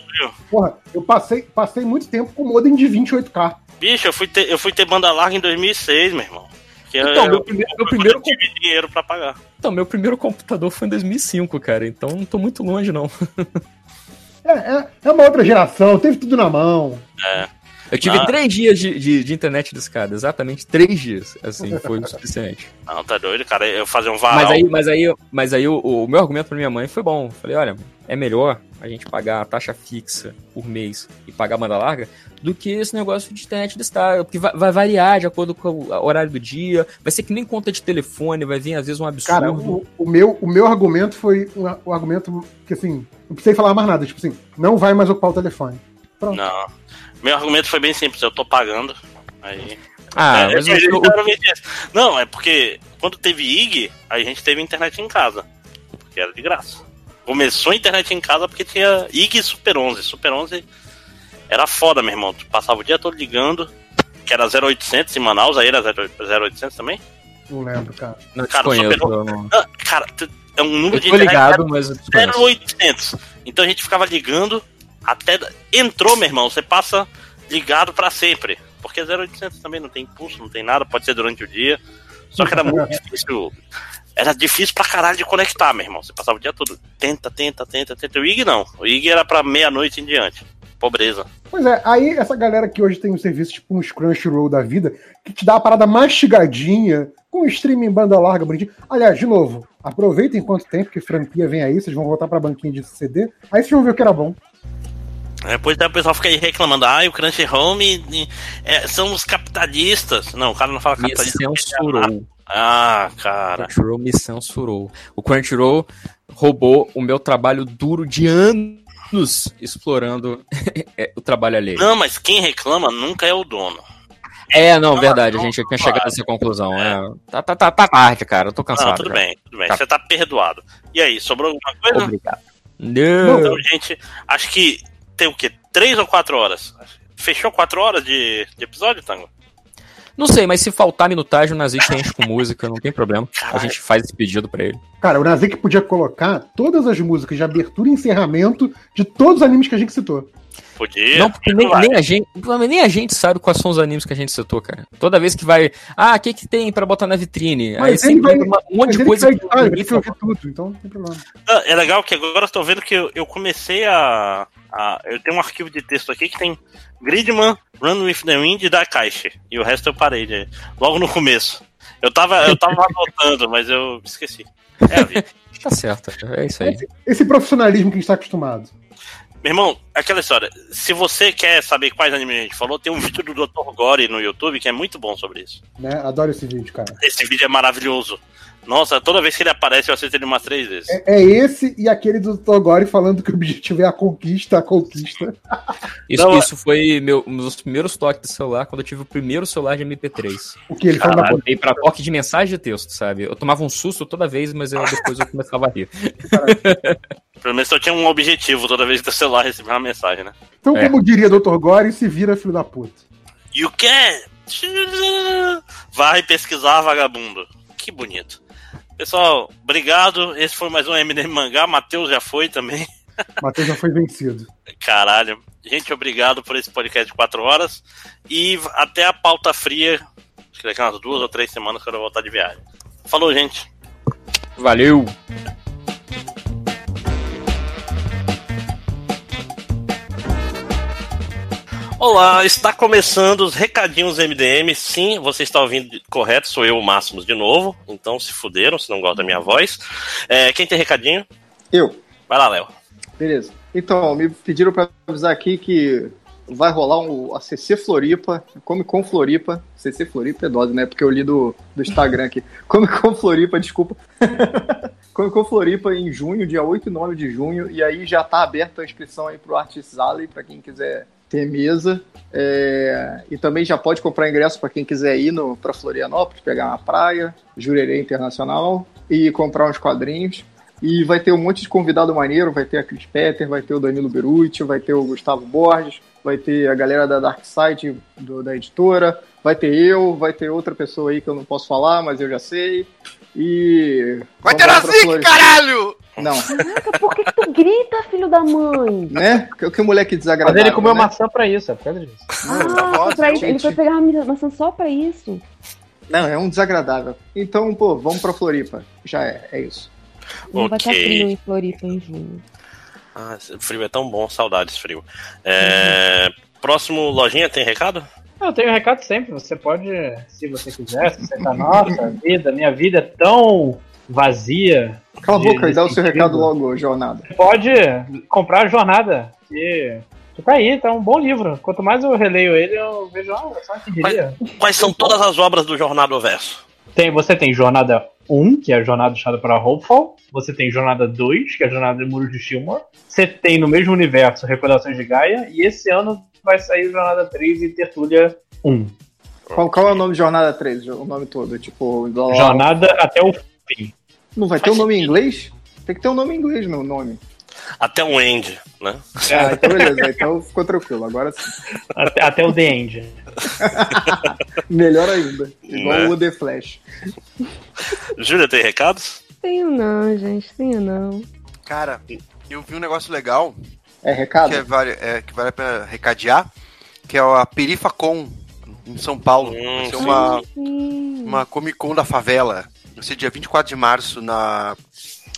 Porra, eu passei, passei muito tempo com modem de 28k. Bicho, eu fui, ter, eu fui ter banda larga em 2006, meu irmão. Então, eu, meu primeiro- eu, meu eu primeiro- tive dinheiro pra pagar. Então, meu primeiro computador foi em 2005, cara. Então não tô muito longe, não. É, é, é uma outra geração, teve tudo na mão. Eu tive Ah. três dias de, de, de internet de escada, exatamente três dias. Assim, foi o suficiente. Não, tá doido, cara. Eu fazer um varal. Mas aí, mas aí, mas aí o, o meu argumento pra minha mãe foi bom. Falei, olha, é melhor a gente pagar a taxa fixa por mês e pagar a banda larga do que esse negócio de internet de estado, porque vai, vai variar de acordo com o horário do dia, vai ser que nem conta de telefone, vai vir às vezes um absurdo. Cara, o, o meu, o meu argumento foi um, um argumento que, assim, não precisei falar mais nada. Tipo assim, não vai mais ocupar o telefone. Pronto. Não. Meu argumento foi bem simples. Eu tô pagando. Aí. ah, É, mas o- o- literalmente isso. Não, é porque quando teve IG, a gente teve internet em casa. Porque era de graça. Começou a internet em casa porque tinha IG e Super 11. Super 11 era foda, meu irmão. Tu passava o dia todo ligando. que era 0800 em Manaus, aí era 0800 também? Não lembro, cara. Não Cara, desconheço. só eu não- Ah, cara, é um número Eu de ligado, mas eu desconheço. 0800. Então a gente ficava ligando até. Entrou, meu irmão, você passa ligado pra sempre. Porque 0800 também não tem impulso, não tem nada, pode ser durante o dia. Só que era muito difícil. Era difícil pra caralho de conectar, meu irmão. Você passava o dia todo. Tenta, tenta, tenta, tenta. O IG não. O IG era pra meia-noite em diante. Pobreza. Pois é, aí essa galera que hoje tem um serviço tipo uns Crunchyroll da vida, que te dá uma parada mastigadinha, com streaming em banda larga, bonitinho. Aliás, de novo, aproveitem enquanto tem, porque franquia vem aí, vocês vão voltar pra banquinha de CD, aí vocês vão ver o que era bom. É, Depois daí o pessoal fica aí reclamando, ah, o Crunchyroll me- me- é, são os capitalistas. Não, o cara não fala Me capitalista. censurou. Ah, O cara. Crunchyroll me censurou. O Crunchyroll roubou o meu trabalho duro de anos explorando é, o trabalho alheio. Não, mas quem reclama nunca é o dono. É, não, verdade, a não, gente tinha claro. chegado a essa conclusão. É. Tá, tá, tá, tá tarde, cara, eu tô cansado. Não, tudo já. bem, tudo bem. Tá. Você tá perdoado. E aí, sobrou alguma coisa? Obrigado. Não. Então, gente, acho que tem o quê? Três ou quatro horas? Fechou quatro horas de, de episódio, Tango? Não sei, mas se faltar minutagem, o Nazik enche com música, não tem problema. A gente faz esse pedido pra ele. Cara, o Nazik podia colocar todas as músicas de abertura e encerramento de todos os animes que a gente citou. Podia. Não, porque nem, nem a gente, nem a gente sabe quais são os animes que a gente citou, cara. Toda vez que vai, ah, o que que tem pra botar na vitrine? Aí Mas ele sempre vai- uma- um monte de coisa vai que tudo, então não tem problema. Ah, É legal que agora eu tô vendo que eu, eu comecei a, a- Eu tenho um arquivo de texto aqui que tem Gridman, Run with the Wind e Daikaishi. E o resto eu parei de, logo no começo. Eu tava, eu tava anotando, mas eu esqueci. É a vida. Tá certo, é isso aí. Esse, esse profissionalismo que a gente tá acostumado. Meu irmão, aquela história. Se você quer saber quais animes a gente falou, tem um vídeo do Dr. Gore no YouTube que é muito bom sobre isso. Né? Adoro esse vídeo, cara. Esse vídeo é maravilhoso. Nossa, toda vez que ele aparece, eu assisto ele umas três vezes. É, é esse e aquele do Togori falando que o objetivo é a conquista, a conquista. Isso, Não, isso foi meu, um dos primeiros toques de celular quando eu tive o primeiro celular de MP3. O que ele da Eu botei pra toque de mensagem de texto, sabe? Eu tomava um susto toda vez, mas eu, depois eu começava a rir. Pelo menos eu tinha um objetivo toda vez que o celular recebia uma mensagem, né? Então, É. como diria Dr. Gore, se vira filho da puta. You can! Vai pesquisar, vagabundo. Que bonito. Pessoal, obrigado. Esse foi mais um MDM Mangá. Matheus já foi também. Matheus já foi vencido. Caralho. Gente, obrigado por esse podcast de quatro horas. E até a pauta fria. Acho que daqui a umas duas ou três semanas que eu vou voltar de viagem. Falou, gente. Valeu! Olá, está começando os recadinhos MDM. Sim, você está ouvindo correto, sou eu, o Máximos, de novo. Então se fuderam, se não gostam da minha voz. É, quem tem recadinho? Eu. Vai lá, Léo. Beleza. Então, me pediram pra avisar aqui que vai rolar um, a CC Floripa, Come Com Floripa. CC Floripa é dose, né? Porque eu li do, do Instagram aqui. Come Com Floripa, desculpa. Come Com Floripa em junho, dia 8 e 9 de junho. E aí já tá aberta a inscrição aí pro Artist Alley, pra quem quiser ter mesa. É, e também já pode comprar ingresso para quem quiser ir no, pra Florianópolis, pegar uma praia, Jurerê Internacional e comprar uns quadrinhos. E vai ter um monte de convidado maneiro, vai ter a Chris Petter, vai ter o Danilo Beruti, vai ter o Gustavo Borges, vai ter a galera da Dark Side do- da editora, vai ter eu, vai ter outra pessoa aí que eu não posso falar, mas eu já sei. E. Vai ter a Zic, caralho! Não, Caraca, por que, que tu grita, filho da mãe? né? Que, que moleque Mas desagradável. ele comeu né? maçã pra isso, é por causa disso. Ah, nossa, pra isso, ele foi pegar uma maçã só pra isso. Não, é um desagradável. Então, pô, vamos pra Floripa. Já é, é isso. Não vai estar frio em Floripa em junho. Ah, frio é tão bom, saudades frio. É, Próximo lojinha tem recado? Eu tenho um recado sempre, você pode, se você quiser, se você tá, nossa, vida, minha vida é tão vazia. Cala a boca e dá o seu recado logo, jornada. Você pode comprar a jornada, que, tá aí, tá um bom livro. Quanto mais eu releio ele, eu vejo, ah, só que diria. Quais são todas as obras do Jornada do Verso? Tem, você tem Jornada 1, que é a jornada deixada para Hopeful. Você tem Jornada 2, que é a jornada de Muros de Shilmore. Você tem no mesmo universo Recordações de Gaia. E esse ano vai sair Jornada 3 e Tertúlia 1. Qual, qual é o nome de Jornada 3? O nome todo? Tipo, do- Jornada até o fim. Não vai ter o nome em inglês? Tem que ter um nome em inglês no nome. Até o end, né? Ah, então beleza, então ficou tranquilo. Agora sim. Até, até o The End. Melhor ainda. Igual Né? o The Flash. Júlia, tem recados? Tenho não, gente, tenho não. Cara, eu vi um negócio legal É recado? que, é, vale, é, que vale a pena recadear, que é a Perifacon em São Paulo. Hum, Vai ser uma, Sim. uma Comic Con da favela. Vai ser dia 24 de março na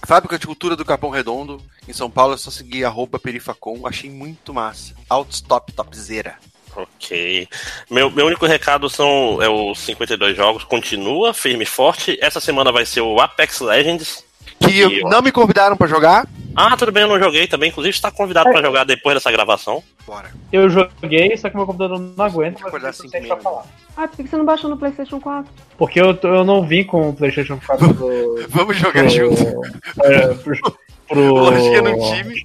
Fábrica de Cultura do Capão Redondo, em São Paulo. É só seguir arroba Perifacon. Achei muito massa. Outstop topzera. Ok. Meu, meu único recado são é os 52 jogos. Continua firme e forte. Essa semana vai ser o Apex Legends. Que E, ó. não me convidaram pra jogar. Ah, tudo bem, eu não joguei também. Inclusive, está convidado pra jogar depois dessa gravação. Bora. Eu joguei, só que meu computador não aguenta, mas Acordar pra falar. Ah, por que você não baixou no PlayStation 4? Porque eu, eu não vim com o PlayStation 4 do. Vamos jogar pro, junto. é, pro, pro no time.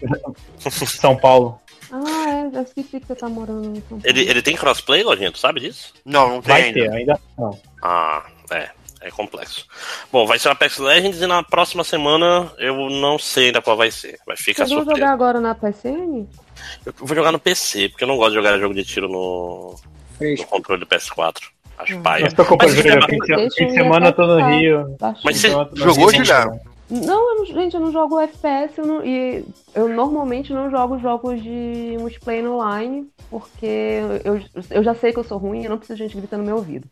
São Paulo. Ah, é, eu esqueci que você tá morando em São Paulo. Ele, ele tem crossplay, Lojinha? Tu sabe disso? Não, não tem Vai ainda. ter, ainda não. Ah, é. É complexo. Bom, vai ser o Apex Legends e na próxima semana eu não sei ainda qual vai ser. Vai ficar Vocês vão surpresa. jogar agora na PSN? Eu vou jogar no PC, porque eu não gosto de jogar jogo de tiro no, no controle do PS4. Acho Hum. paia. Mas Júlia. isso é Fim fim de eu semana eu tô no. Rio. Baixou. Mas você jogou, Rio. Julia? Não, eu não, gente, eu não jogo FPS eu não- e eu normalmente não jogo jogos de multiplayer online, porque eu, eu já sei que eu sou ruim e eu não preciso de gente gritando no meu ouvido.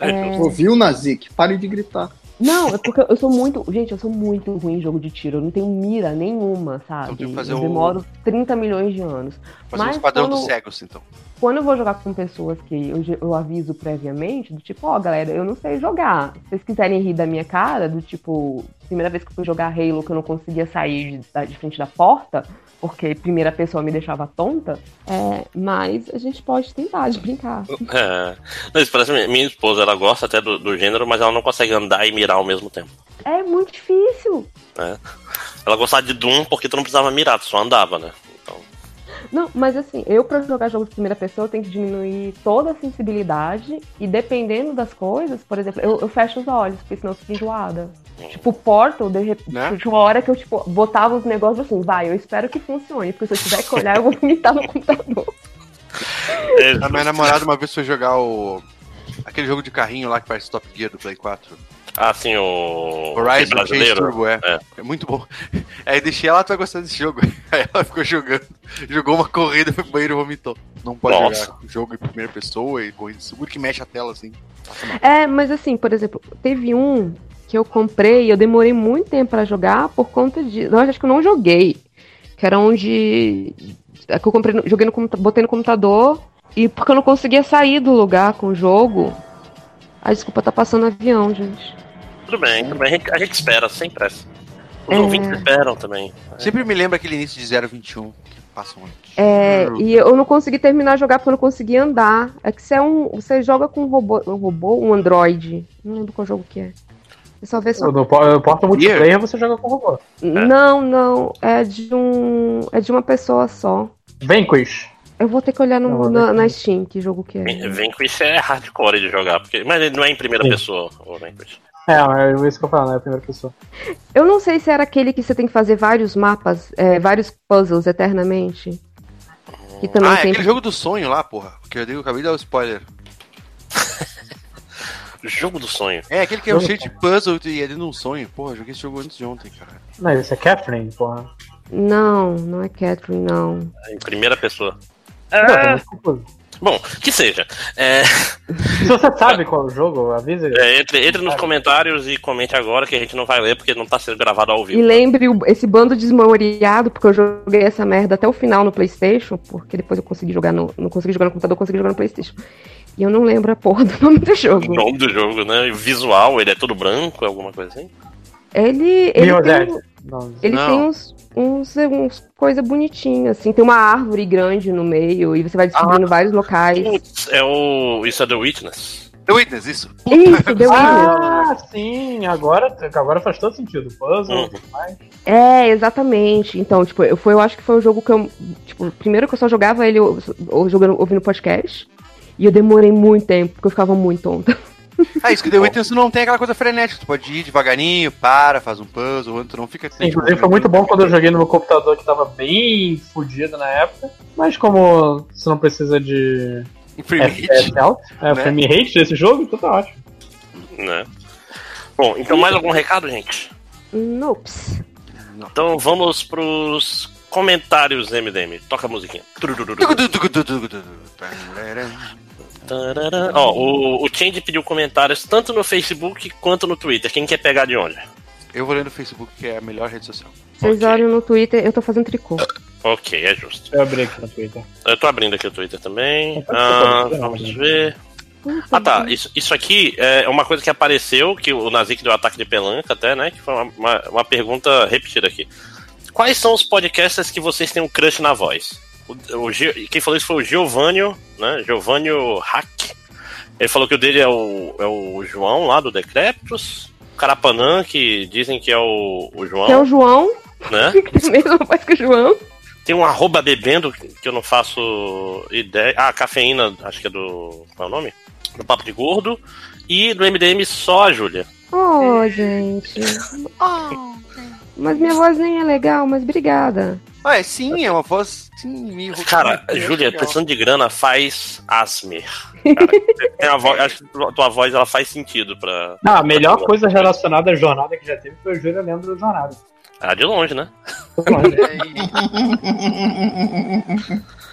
É, Ouviu, Nazik? Pare de gritar. Não, é porque eu sou muito. Gente, eu sou muito ruim em jogo de tiro. Eu não tenho mira nenhuma, sabe? Então fazer eu o- demoro 30 milhões de anos. Fazer Mas uns padrão quando- dos cegos, então. Quando eu vou jogar com pessoas que eu, eu aviso previamente, do tipo, ó, galera, eu não sei jogar. Se vocês quiserem rir da minha cara, do tipo, primeira vez que eu fui jogar Halo que eu não conseguia sair de, da- de frente da porta, porque primeira pessoa me deixava tonta, é, mas a gente pode tentar de brincar. É. Parece minha esposa, ela gosta até do, do gênero, mas ela não consegue andar e mirar ao mesmo tempo. É muito difícil. Ela gostava de Doom porque tu não precisava mirar, tu só andava, né? Então, Não, mas assim, eu pra jogar jogos de primeira pessoa eu tenho que diminuir toda a sensibilidade e dependendo das coisas, por exemplo, eu, eu fecho os olhos, porque senão eu fico enjoada. Tipo, Portal, de repente, Né? tinha uma hora que eu, tipo, botava os negócios assim, vai, eu espero que funcione, porque se eu tiver que olhar, eu vou vomitar no computador. é, A minha namorada uma vez foi jogar o. Aquele jogo de carrinho lá que parece Top Gear do Play 4. ah, sim, o. Horizon Chase brasileiro. Turbo, é. É. é. muito bom. Aí deixei ela, tu vai gostar desse jogo. Aí ela ficou jogando. Jogou uma corrida, foi pro banheiro e vomitou. Não pode Nossa. jogar jogo em primeira pessoa e corrida seguro que mexe a tela assim. É, mas assim, por exemplo, teve um que eu comprei e eu demorei muito tempo pra jogar por conta de. Não, acho que eu não joguei. Que era onde. É que eu comprei, joguei no botei no computador e porque eu não conseguia sair do lugar com o jogo. Ai, desculpa, tá passando avião, gente. Tudo bem, tudo bem. A gente, espera, sem pressa. Os É. ouvintes esperam também. Sempre me lembra aquele início de 021 que passam antes. É, e eu não consegui terminar de jogar porque eu não conseguia andar. É que você é um. Você joga com um robô, um robô, um android. Não lembro qual jogo que é. Só vê só. No no Portal Multiplayer você joga com robô. Não, não. É de um. É de uma pessoa só. Vanquish. Eu vou ter que olhar no- Não, na, na. Steam que jogo que é. Vem, vem com isso é hardcore de jogar, porque, mas ele não é em primeira Sim. pessoa, o Vanquish. É, é isso que eu falo, né? A primeira pessoa. Eu não sei se era aquele que você tem que fazer vários mapas, é, vários puzzles eternamente. Que também Ah, é tem. aquele jogo do sonho lá, porra. Que eu, digo, eu acabei de dar o spoiler. Jogo do sonho. É, aquele que é um Jogo cheio de puzzle e é dentro de um sonho. Porra, eu joguei esse jogo antes de ontem, cara. Não, esse é Catherine, porra. Não, não é Catherine, não. Em primeira pessoa. Não, confuso. Bom, que seja. É, Se você sabe qual é o jogo, avisa. é, entre, entre nos comentários e comente agora que a gente não vai ler porque não tá sendo gravado ao E vivo. lembre o- esse bando desmemoriado, porque eu joguei essa merda até o final no Playstation, porque depois eu consegui jogar no. Não consegui jogar no computador, eu consegui jogar no Playstation. E eu não lembro a porra do nome do O jogo. nome do jogo, né? E o visual, ele é todo branco, alguma coisa assim? Ele. Ele tem. Não, ele Não. tem uns, uns, uns coisa bonitinha, assim. Tem uma árvore grande no meio e você vai descobrindo vários locais. Putz, é o. Isso é The Witness. The Witness, isso. Isso, deu isso. Ah, sim, agora, agora faz todo sentido. Puzzle, Uhum. tudo mais. É, exatamente. Então, tipo, eu, foi, eu acho que foi um jogo que eu. Tipo, primeiro que eu só jogava ele ou- ou jogando, ouvindo podcast. E eu demorei muito tempo, porque eu ficava muito tonta. Ah, isso que The Witness tu não tem aquela coisa frenética. Tu pode ir devagarinho, para, faz um puzzle, tu não fica. tipo, Inclusive foi muito bom quando eu joguei no meu computador que tava bem fodido na época. Mas como você não precisa de frame rate. é, né? frame rate desse jogo, então tá ótimo. Né? Bom, então mais algum recado, gente? Nops. Então vamos pros comentários MDM. Toca a musiquinha. Tarará. Ó, o, o Change pediu comentários tanto no Facebook quanto no Twitter. Quem quer pegar de onde? Eu vou ler no Facebook, que é a melhor rede social. Vocês Ok. olham no Twitter, eu tô fazendo tricô. Ok, é justo. Eu abri aqui no Twitter. Eu tô abrindo aqui o Twitter também. Ah, vamos ver. Ah tá, isso, isso aqui é uma coisa que apareceu, que o Nazik deu ataque de pelanca até, né? Que foi uma, uma, uma pergunta repetida aqui. Quais são os podcasters que vocês têm um crush na voz? O, quem falou isso foi o Giovanni, né? Giovanni Hack. Ele falou que o dele é o, é o João lá do Decreptus. O Carapanã, que dizem que é o, o João, Que é o João, né? que tem a mesma voz que o João. Tem um arroba bebendo que eu não faço ideia. Ah, cafeína, acho que é do. Qual é o nome? Do Papo de Gordo. E do MDM só a Júlia. Oh, gente. Mas minha voz nem é legal, mas obrigada. Ué, sim, é uma voz. Sim, Cara, Júlia, precisando de grana, faz Asmer. Cara, voz, acho que tua- tua voz ela faz sentido pra. Não, a melhor coisa relacionada à jornada que já teve foi o Júlio lendo da jornada. Ah, de longe, né?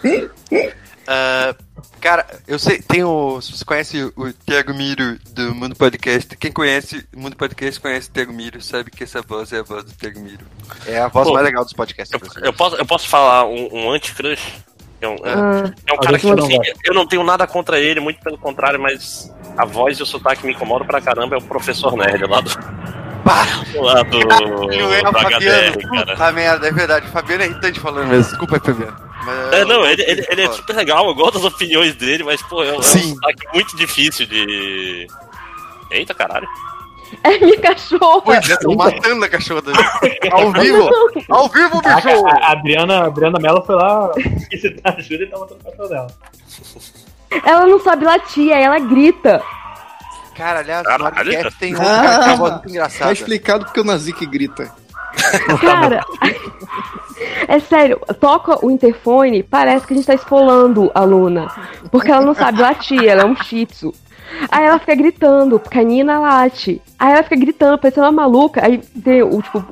Ah, cara, eu sei, tem o. Se você conhece o Thiago Miro do Mundo Podcast, quem conhece o Mundo Podcast conhece o Thiago Miro, sabe que essa voz é a voz do Thiago Miro. É a voz Pô, mais legal dos podcasts. Eu, eu posso, eu posso falar um, um anti-crush? É um, é- Ah, é um cara que, gente tipo não assim, eu não tenho nada contra ele, muito pelo contrário, mas a voz e o sotaque me incomodam pra caramba. É o professor Nerd lá do. lá do. Ele é o Fabiano. HDR, cara. Puta merda, é verdade. O Fabiano é irritante falando mesmo. Desculpa aí, Fabiano. Mas, É, não, ele, ele, ele é super legal, eu gosto das opiniões dele, mas, pô, é um, é muito difícil de. Eita, caralho. é minha cachorra. Pois é, tô matando a cachorra dele. Ao vivo! Ao vivo, A, bicho! a, a Adriana, a Adriana Mello foi lá visitar a Júlia e tá matando o cachorro dela. Ela não sabe latir, aí ela grita. Cara, aliás, o podcast tem um cara que voz muito Tá engraçada. explicado porque o Nazik grita. Cara, é sério, toca o interfone, parece que a gente tá esfolando a Luna. Porque ela não sabe latir, ela é um shih. Aí ela fica gritando, porque a Nina late. Aí ela fica gritando, parecendo uma maluca. Aí tem o, tipo,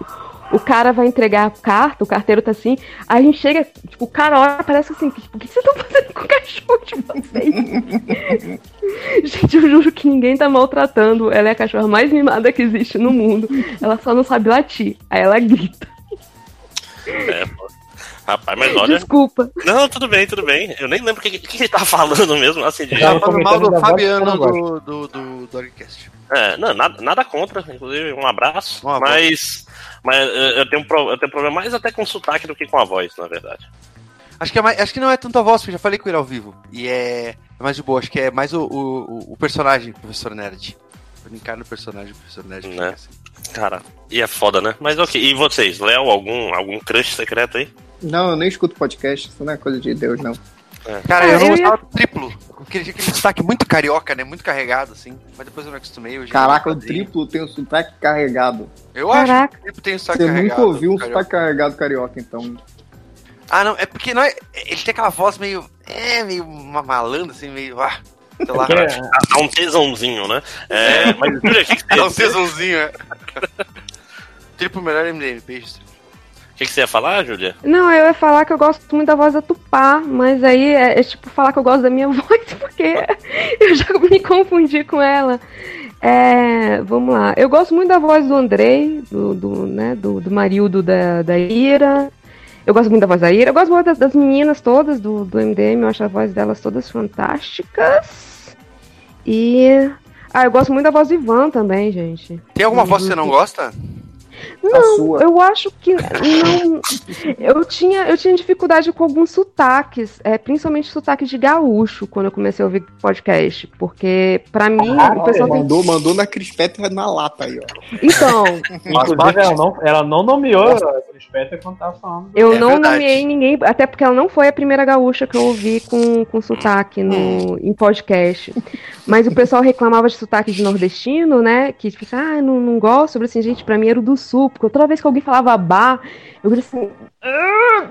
o cara vai entregar a carta, o carteiro tá assim. Aí a gente chega, tipo, o cara olha, parece assim, tipo, o que vocês estão fazendo com o cachorro de vocês? gente, eu juro que ninguém tá maltratando. Ela é a cachorra mais mimada que existe no mundo. Ela só não sabe latir. Aí ela grita. É, pô. Rapaz, mas olha. Desculpa. Não, tudo bem, tudo bem. Eu nem lembro o que, que ele tava falando mesmo, assim, de. Tava falando mal do Fabiano do, do, do, do. É, não, nada, nada contra, inclusive, um abraço. Um abraço. Mas. Mas eh, eu tenho, um eu tenho problema mais até com o sotaque do que com a voz, na verdade. Acho que, é mais- acho que não é tanto a voz, porque eu já falei com ele ao vivo. E é, é mais de boa, acho que é mais o, o, o personagem, professor Nerd. Brincar no personagem, professor Nerd. Né? fica assim. Cara, e é foda, né? Mas ok, e vocês? Léo, algum, algum crush secreto aí? Não, eu nem escuto podcast, isso não é coisa de Deus, não. Cara, Ah, eu não eu gostava do triplo. Porque ele tinha aquele sotaque muito carioca, né? Muito carregado, assim. Mas depois eu me acostumei. Hoje Caraca, o triplo tem um sotaque carregado. Eu acho Caraca. que o triplo tem um sotaque Você carregado. nunca ouviu um carioca. sotaque carregado carioca, então. Ah, não, é porque não é, ele tem aquela voz meio. É, meio uma malandra, assim, meio. Ah, sei lá. Porque, Dá dá um tesãozinho, né? É, mas o É um você- sesãozinho, é. Triplo melhor MDM, beijos. o que que você ia falar, Júlia? Não, eu ia falar que eu gosto muito da voz da Tupá, mas aí é, é tipo falar que eu gosto da minha voz, porque eu já me confundi com ela. É, vamos lá. Eu gosto muito da voz do Andrei, do, do, né, do, do Marildo da, da Ira. Eu gosto muito da voz da Ira. Eu gosto muito das, das meninas todas do, do MDM, eu acho a voz delas todas fantásticas. E. Ah, eu gosto muito da voz do Ivan também, gente. Tem alguma voz que você não gosta? Não, sua. eu acho que não. Eu tinha, eu tinha dificuldade com alguns sotaques, é, principalmente sotaques de gaúcho, quando eu comecei a ouvir podcast. Porque, pra mim, o pessoal tem. Mandou, mandou na crispeta na lata aí, ó. Então, Inclusive, ela não, ela não nomeou a Chris Petter quando tava falando. eu É não verdade. nomeei ninguém, até porque ela não foi a primeira gaúcha que eu ouvi com, com sotaque no, em podcast. Mas o pessoal reclamava de sotaque de nordestino, né? Que fica, ah, não, não gosto. Eu falei assim, gente, pra mim era o do sul, porque toda vez que alguém falava bar, eu falei assim,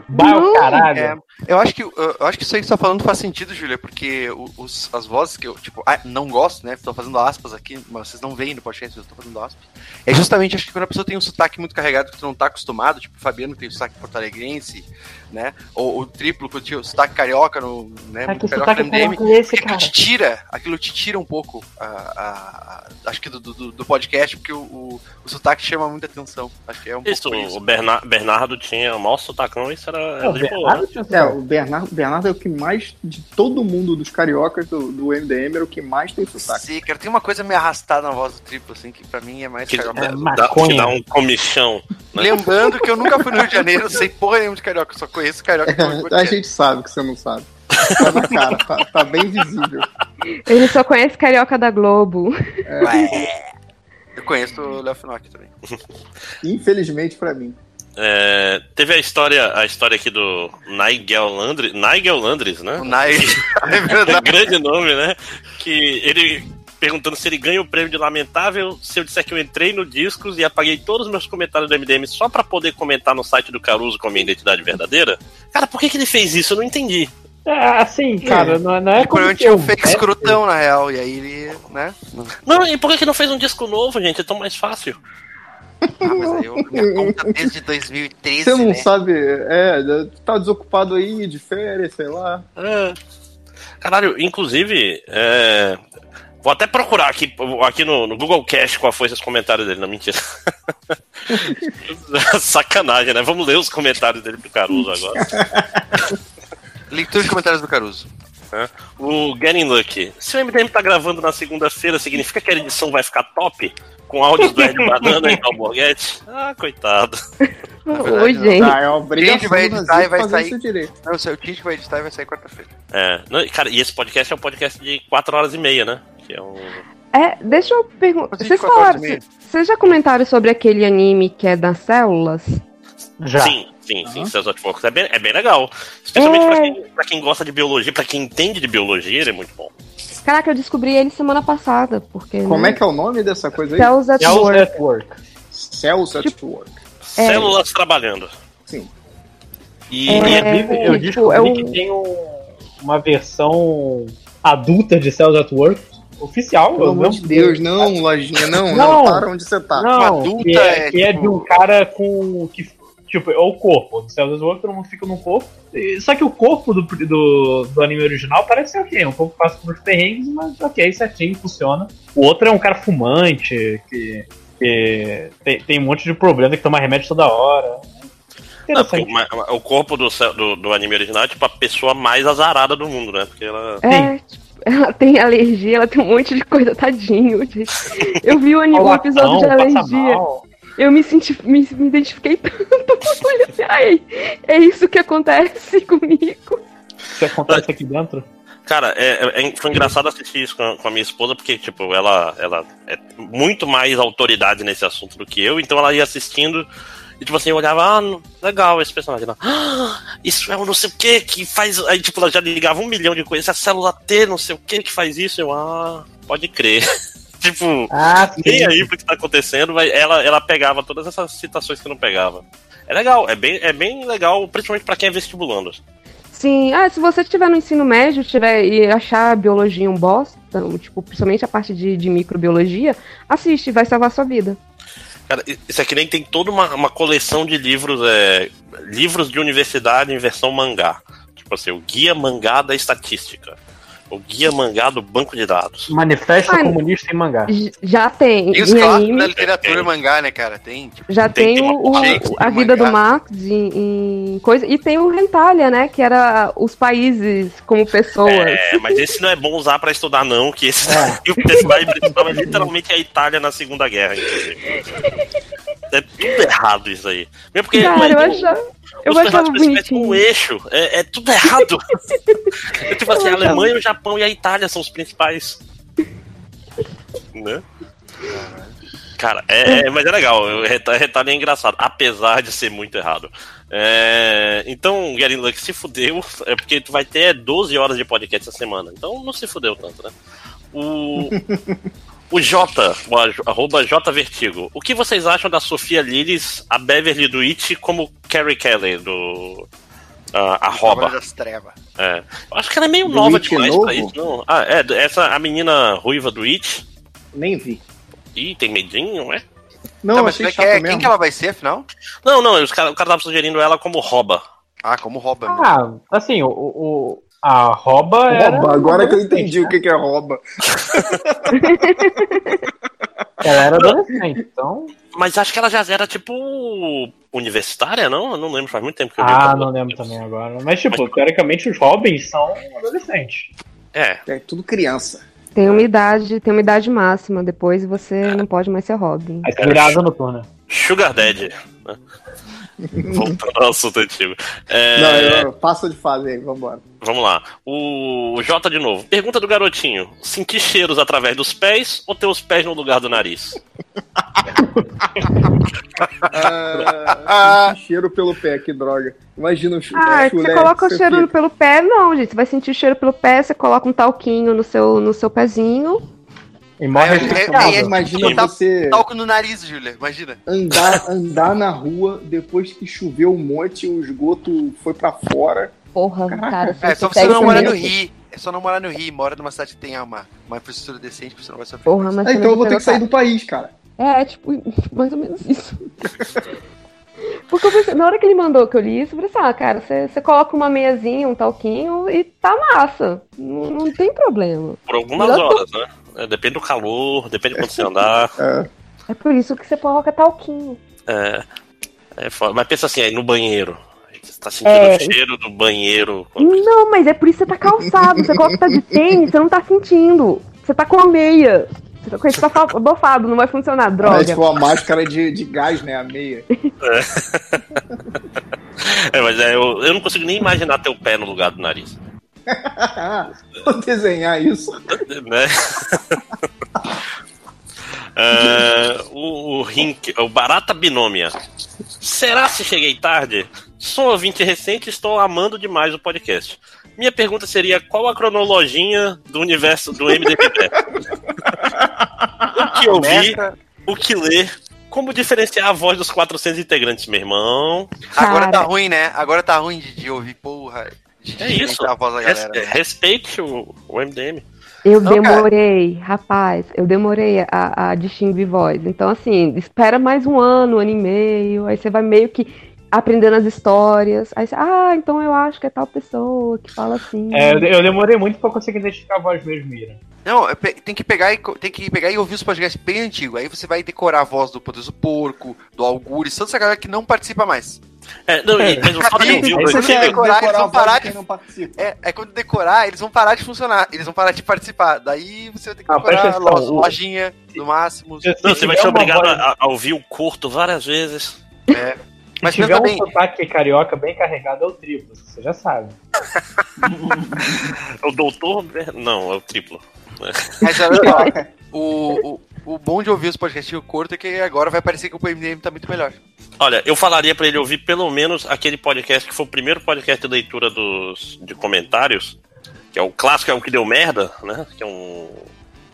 Vai Não. o caralho. É, eu acho que eu acho que isso aí que você tá falando faz sentido, Júlia, porque os, as vozes que eu, tipo, ah, não gosto, né? Tô fazendo aspas aqui, mas vocês não veem no podcast, eu tô fazendo aspas. É justamente, acho que quando a pessoa tem um sotaque muito carregado que tu não tá acostumado, tipo o Fabiano tem o sotaque porto-alegrense, né? Ou o triplo que tinha o sotaque carioca no, né? Ah, que carioca sotaque no MDM. é esse, aquilo cara? te tira, aquilo te tira um pouco, a, a- a- acho que do, do, do podcast, porque o, o, o sotaque chama muita atenção. Acho que é um Isso, pouco o isso. Bernar- Bernardo tinha o maior sotacão, isso era, era Não, de boa. Bernardo né? tinha É, o Bernardo, Bernardo é o que mais, de todo mundo dos cariocas do, do MDM, era o que mais tem sotaque. Sim, cara, tem uma coisa meio arrastada na voz do triplo, assim, que pra mim é mais Que carioca. dá, que dá um comichão. né? Lembrando que eu nunca fui no Rio de Janeiro, sei porra nenhuma de carioca, só conheço carioca que não A gente sabe que você não sabe. Tá na cara, tá, tá bem visível. ele só conhece Carioca da Globo. Eu conheço o Léo Finock também. Infelizmente pra mim. É, teve a história, a história aqui do Nigel Landry, Nigel Landris, né? O Nai. é verdade. grande nome, né? Que ele perguntando se ele ganha o prêmio de lamentável se eu disser que eu entrei no Discos e apaguei todos os meus comentários do MDM só pra poder comentar no site do Caruso com a minha identidade verdadeira. Cara, por que, que ele fez isso? Eu não entendi. É, assim, cara, não, não é Ele como é eu um fake escrotão, na real, e aí ele, né? Não, e por que, que não fez um disco novo, gente? É tão mais fácil. Ah, mas aí eu, minha conta desde 2013, Você não né? sabe, é, tá desocupado aí, de férias, sei lá. É. Caralho, inclusive, é, vou até procurar aqui, aqui no, no Google Cash qual foi os comentários dele, não mentira. Sacanagem, né? Vamos ler os comentários dele pro Caruso agora. Leitura de comentários do Caruso. né? O Getting Lucky. Se o MDM tá gravando na segunda-feira, significa que a edição vai ficar top? Com áudios do Ed Banana e Alborguete? Ah, coitado. Oi, gente. Tá, é obrigação vai editar e vai sair. Não, o seu Tite vai editar e vai sair quarta-feira. É, não, cara, e esse podcast é um podcast de 4 horas e meia, né? Que é um. É, deixa eu perguntar. Vocês 24 horas falaram. Vocês já comentaram sobre aquele anime que é das células? Já. Sim, sim, sim, Cells at Work. É bem, é bem legal. Especialmente É. pra, quem, pra quem gosta de biologia, pra quem entende de biologia, ele é muito bom. Caraca, eu descobri ele semana passada, porque. Como né? é que é o nome dessa coisa aí? Cells at Cells Work. at Work. Cells at Work. É. Células trabalhando. Sim. E, É. e- eu tipo, descobri é um- que tem um- uma versão adulta de Cells at Work oficial. Pelo eu amor não- de Deus, não, lojinha, não, não, Não. para onde você tá. Não, adulta que é, é, que é tipo- de um cara com. Que, tipo, é o corpo. Do Cells at Work, todo mundo fica num corpo. E- Só que o corpo do, do, do anime original parece ser ok. Um corpo passa por uns perrengues, mas ok, certinho, funciona. O outro é um cara fumante, que, que tem, tem um monte de problema, que toma remédio toda hora. Não, o, corpo do, do, do anime original é tipo a pessoa mais azarada do mundo, né? Porque ela. É, tipo, ela tem alergia, ela tem um monte de coisa, tadinho. gente. Eu vi o, anime, o episódio de alergia. Eu me senti, me, me identifiquei tanto. Assim, ai, é isso que acontece comigo. O que acontece aqui dentro? Cara, é, é- foi engraçado assistir isso com a, com a minha esposa, porque, tipo, ela, ela é muito mais autoridade nesse assunto do que eu, então ela ia assistindo e, tipo assim, eu olhava, ah, legal esse personagem. Ela, ah, isso é um não sei o que que faz. Aí, tipo, ela já ligava um milhão de coisas, essa célula T, não sei o que que faz isso. Eu, ah, pode crer. tipo, Ah, nem aí pro que tá acontecendo, mas ela, ela pegava todas essas citações que não pegava. É legal, é bem, é bem legal, principalmente pra quem é vestibulando. Sim, ah, se você estiver no ensino médio tiver, e achar a biologia um bosta, tipo, principalmente a parte de, de microbiologia, assiste, vai salvar sua vida. Cara, isso aqui nem tem toda uma, uma coleção de livros, é, livros de universidade em versão mangá. Tipo assim, o Guia Mangá da Estatística. O Guia Mangá do Banco de Dados. Manifesto Ai, Comunista em Mangá. Já tem, Tem os em clássicos da literatura Tem. mangá, né, cara? Tem, tipo, já tem- tem, tem o, a vida mangá. do Marx em, em coisa, e tem o Rentalia, né, que era os países como pessoas. É, mas esse não é bom usar pra estudar, não, que esse, o Testado é literalmente a Itália na Segunda Guerra, inclusive. É tudo errado isso aí. Mesmo porque Cara, eu achava, eu os achava bonitinho. um eixo. É, é tudo errado. é tipo assim, a Eu achava- Alemanha, o Japão e a Itália são os principais. Né? Cara, é, é- mas é legal. O reta- retalho é engraçado, apesar de ser muito errado. É, então, Gary Luck se fudeu, é porque tu vai ter 12 horas de podcast essa semana. Então não se fudeu tanto, né? O, o J, o arroba J Vertigo. O que vocês acham da Sofia Lillis, a Beverly do It, como Carrie Kelly do. a a Roba? Cavaleiro das Trevas. É. Eu acho que ela é meio Do nova It demais novo? pra isso, não. Ah, é, essa a menina ruiva do It. Nem vi. Ih, tem medinho, é? Não, Tá, mas achei é que é? mesmo. Quem que ela vai ser, afinal? Não, não, os cara, o cara tava sugerindo ela como Roba. Ah, como rouba mesmo. Ah, assim, o, o- a rouba era. Agora que eu entendi o que que é rouba. Ela era adolescente, então. Mas acho que ela já era tipo universitária, não? Eu não lembro, faz muito tempo que eu vi. Ah, não lembro também agora. Mas, tipo, teoricamente os Robins são adolescentes. É, É tudo criança. Tem uma idade, tem uma idade máxima, depois você não pode mais ser Robin. Aí você vira asa noturna. Sugar Daddy. Voltando ao assunto antigo. É, Não, eu passa de fase aí, vambora. Vamos lá. O Jota de novo. Pergunta do garotinho: sentir cheiros através dos pés ou ter os pés no lugar do nariz? Ah, sentir cheiro pelo pé, que droga. Imagina o chu- Ah, é, chulé, você coloca o cheiro fica- pelo pé, não, gente. Você vai sentir o cheiro pelo pé, você coloca um talquinho no seu, no seu pezinho. E morre É, é, é, Imagina Tá- você Talco no nariz, Júlia, imagina. andar, andar na rua depois que choveu um monte, o esgoto foi pra fora. Porra, Caraca. cara. Se É só você não morar no Rio. É só não morar no Rio. Mora numa cidade que tenha uma, uma infraestrutura decente, você não vai sofrer. Porra, mas Ah, então eu vou ter você que sair do país, cara. tá- É, tipo, mais ou menos isso. Porque eu pensei, na hora que ele mandou que eu li isso, eu falei assim, ah, cara, você, coloca uma meiazinha, um talquinho e tá massa. Não, não tem problema. Por algumas Melhor horas, né? É, depende do calor, depende de quando você andar. É. É por isso que você coloca talquinho. É, é foda. Mas pensa assim, aí no banheiro. Você tá sentindo É. o cheiro do banheiro. Não, mas é por isso que você tá calçado. Você coloca que tá de tênis, você não tá sentindo. Você tá com a meia. Você tá com esse tá bofado, não vai funcionar, Mas droga. foi a máscara de, de gás, né? A meia. É, mas é, eu, eu não consigo nem imaginar teu pé no lugar do nariz. Vou desenhar isso. né? É, o, o Rink, o Barata Binômia. Será se cheguei tarde? Sou ouvinte recente e estou amando demais o podcast. Minha pergunta seria: qual a cronologia do universo do MDB? o que ouvir, o que ler, como diferenciar a voz dos 400 integrantes, meu irmão? Agora tá Cara. ruim, né? Agora tá ruim de, de ouvir, porra. É isso. Res- né? respeite o, o MDM. Eu Não, cara. demorei, rapaz, eu demorei a, a distinguir voz. Então, assim, espera mais um ano, um ano e meio, aí você vai meio que aprendendo as histórias. Aí você, ah, então eu acho que é tal pessoa que fala assim. É, eu, demorei muito pra conseguir identificar a voz mesmo, Ira. Não, é tem que pegar e tem que pegar e ouvir os podcasts bem antigos. Aí você vai decorar a voz do Poderoso Porco, do Algures, toda essa galera que não participa mais. É, não, e, mas o fato de ouvir o Aí você antigo- quer decorar, eles vão parar de. É, é quando decorar, eles vão parar de funcionar, eles vão parar de participar. Daí você vai ter que Ah, decorar presta lo- atenção, o- lojinha, no máximo. Se- Não, se você vai ser obrigado voz- a, a ouvir o curto várias vezes. É. Se Mas tiver pensa um sotaque carioca bem carregado, é o triplo, você já sabe. O doutor. Não, é o triplo. mas olha só, o, o, o bom de ouvir os podcasts curto é que agora vai parecer que o MDM tá muito melhor. Olha, eu falaria pra ele ouvir pelo menos aquele podcast que foi o primeiro podcast de leitura dos, de comentários, que é o clássico, é um que deu merda, né? Que é um.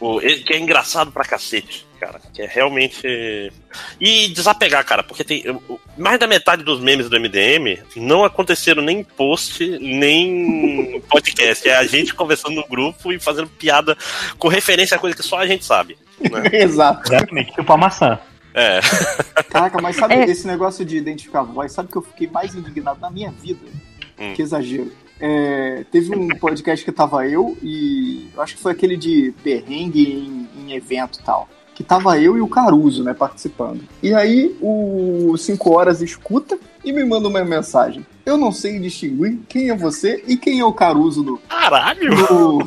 o- que é engraçado pra cacete, cara. Que é realmente. E desapegar, cara, porque tem. o- Mais da metade dos memes do MDM não aconteceram nem em post, nem em podcast. É a gente conversando no grupo e fazendo piada com referência a coisa que só a gente sabe. Né? Exato. Exatamente, tipo a maçã. É. Caraca, mas sabe É. esse negócio de identificar a voz? Sabe que eu fiquei mais indignado na minha vida? Hum. Que exagero. É, teve um podcast que tava eu e eu acho que foi aquele de perrengue em, em evento e tal. Que tava eu e o Caruso, né, participando. E aí o 5 Horas escuta e me manda uma mensagem. Eu não sei distinguir quem é você e quem é o Caruso do, Caralho! do,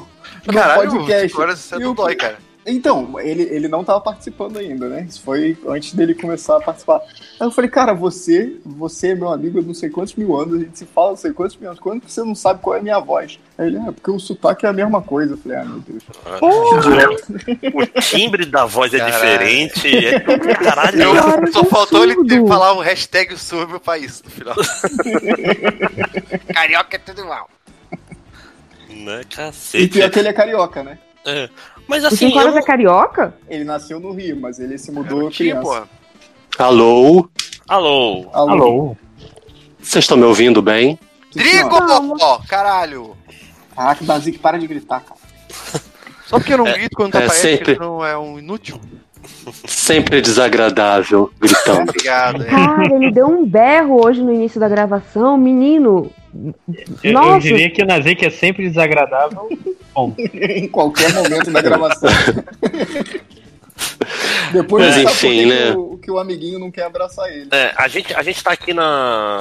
do Caralho, podcast. agora você não o- dói, cara. Então, ele, ele não tava participando ainda, né? Isso foi antes dele começar a participar. Aí eu falei, cara, você, você é meu amigo há não sei quantos mil anos, a gente se fala há não sei quantos mil anos, quando que você não sabe qual é a minha voz? Aí ele, é, porque o sotaque é a mesma coisa. Eu falei, ah, meu Deus. O timbre da voz é Caralho. diferente. É caralho. Cara, Só faltou ele absurdo. falar um hashtag sobre o país no final. Carioca é tudo mal. Né, E cacete. pior que ele é carioca, né? É. Mas O assim, Cinco eu Horas não- é carioca? Ele nasceu no Rio, mas ele se mudou Tinha, criança. porra. Alô? Alô. Alô? Alô? Vocês estão me ouvindo bem? Drigo! Ó, caralho! Caraca, Dazik, para de gritar, cara. Só porque eu não grito quando tu é aparece, sempre- não é um inútil. Sempre desagradável, gritando. Obrigado. é. Cara, ele deu um berro hoje no início da gravação. Menino, Eu, eu Nossa. diria que o Nazik é sempre desagradável. Bom, em qualquer momento da gravação. Depois Mas enfim, que né? que o, que o amiguinho não quer abraçar ele. É, a gente, a gente tá aqui na,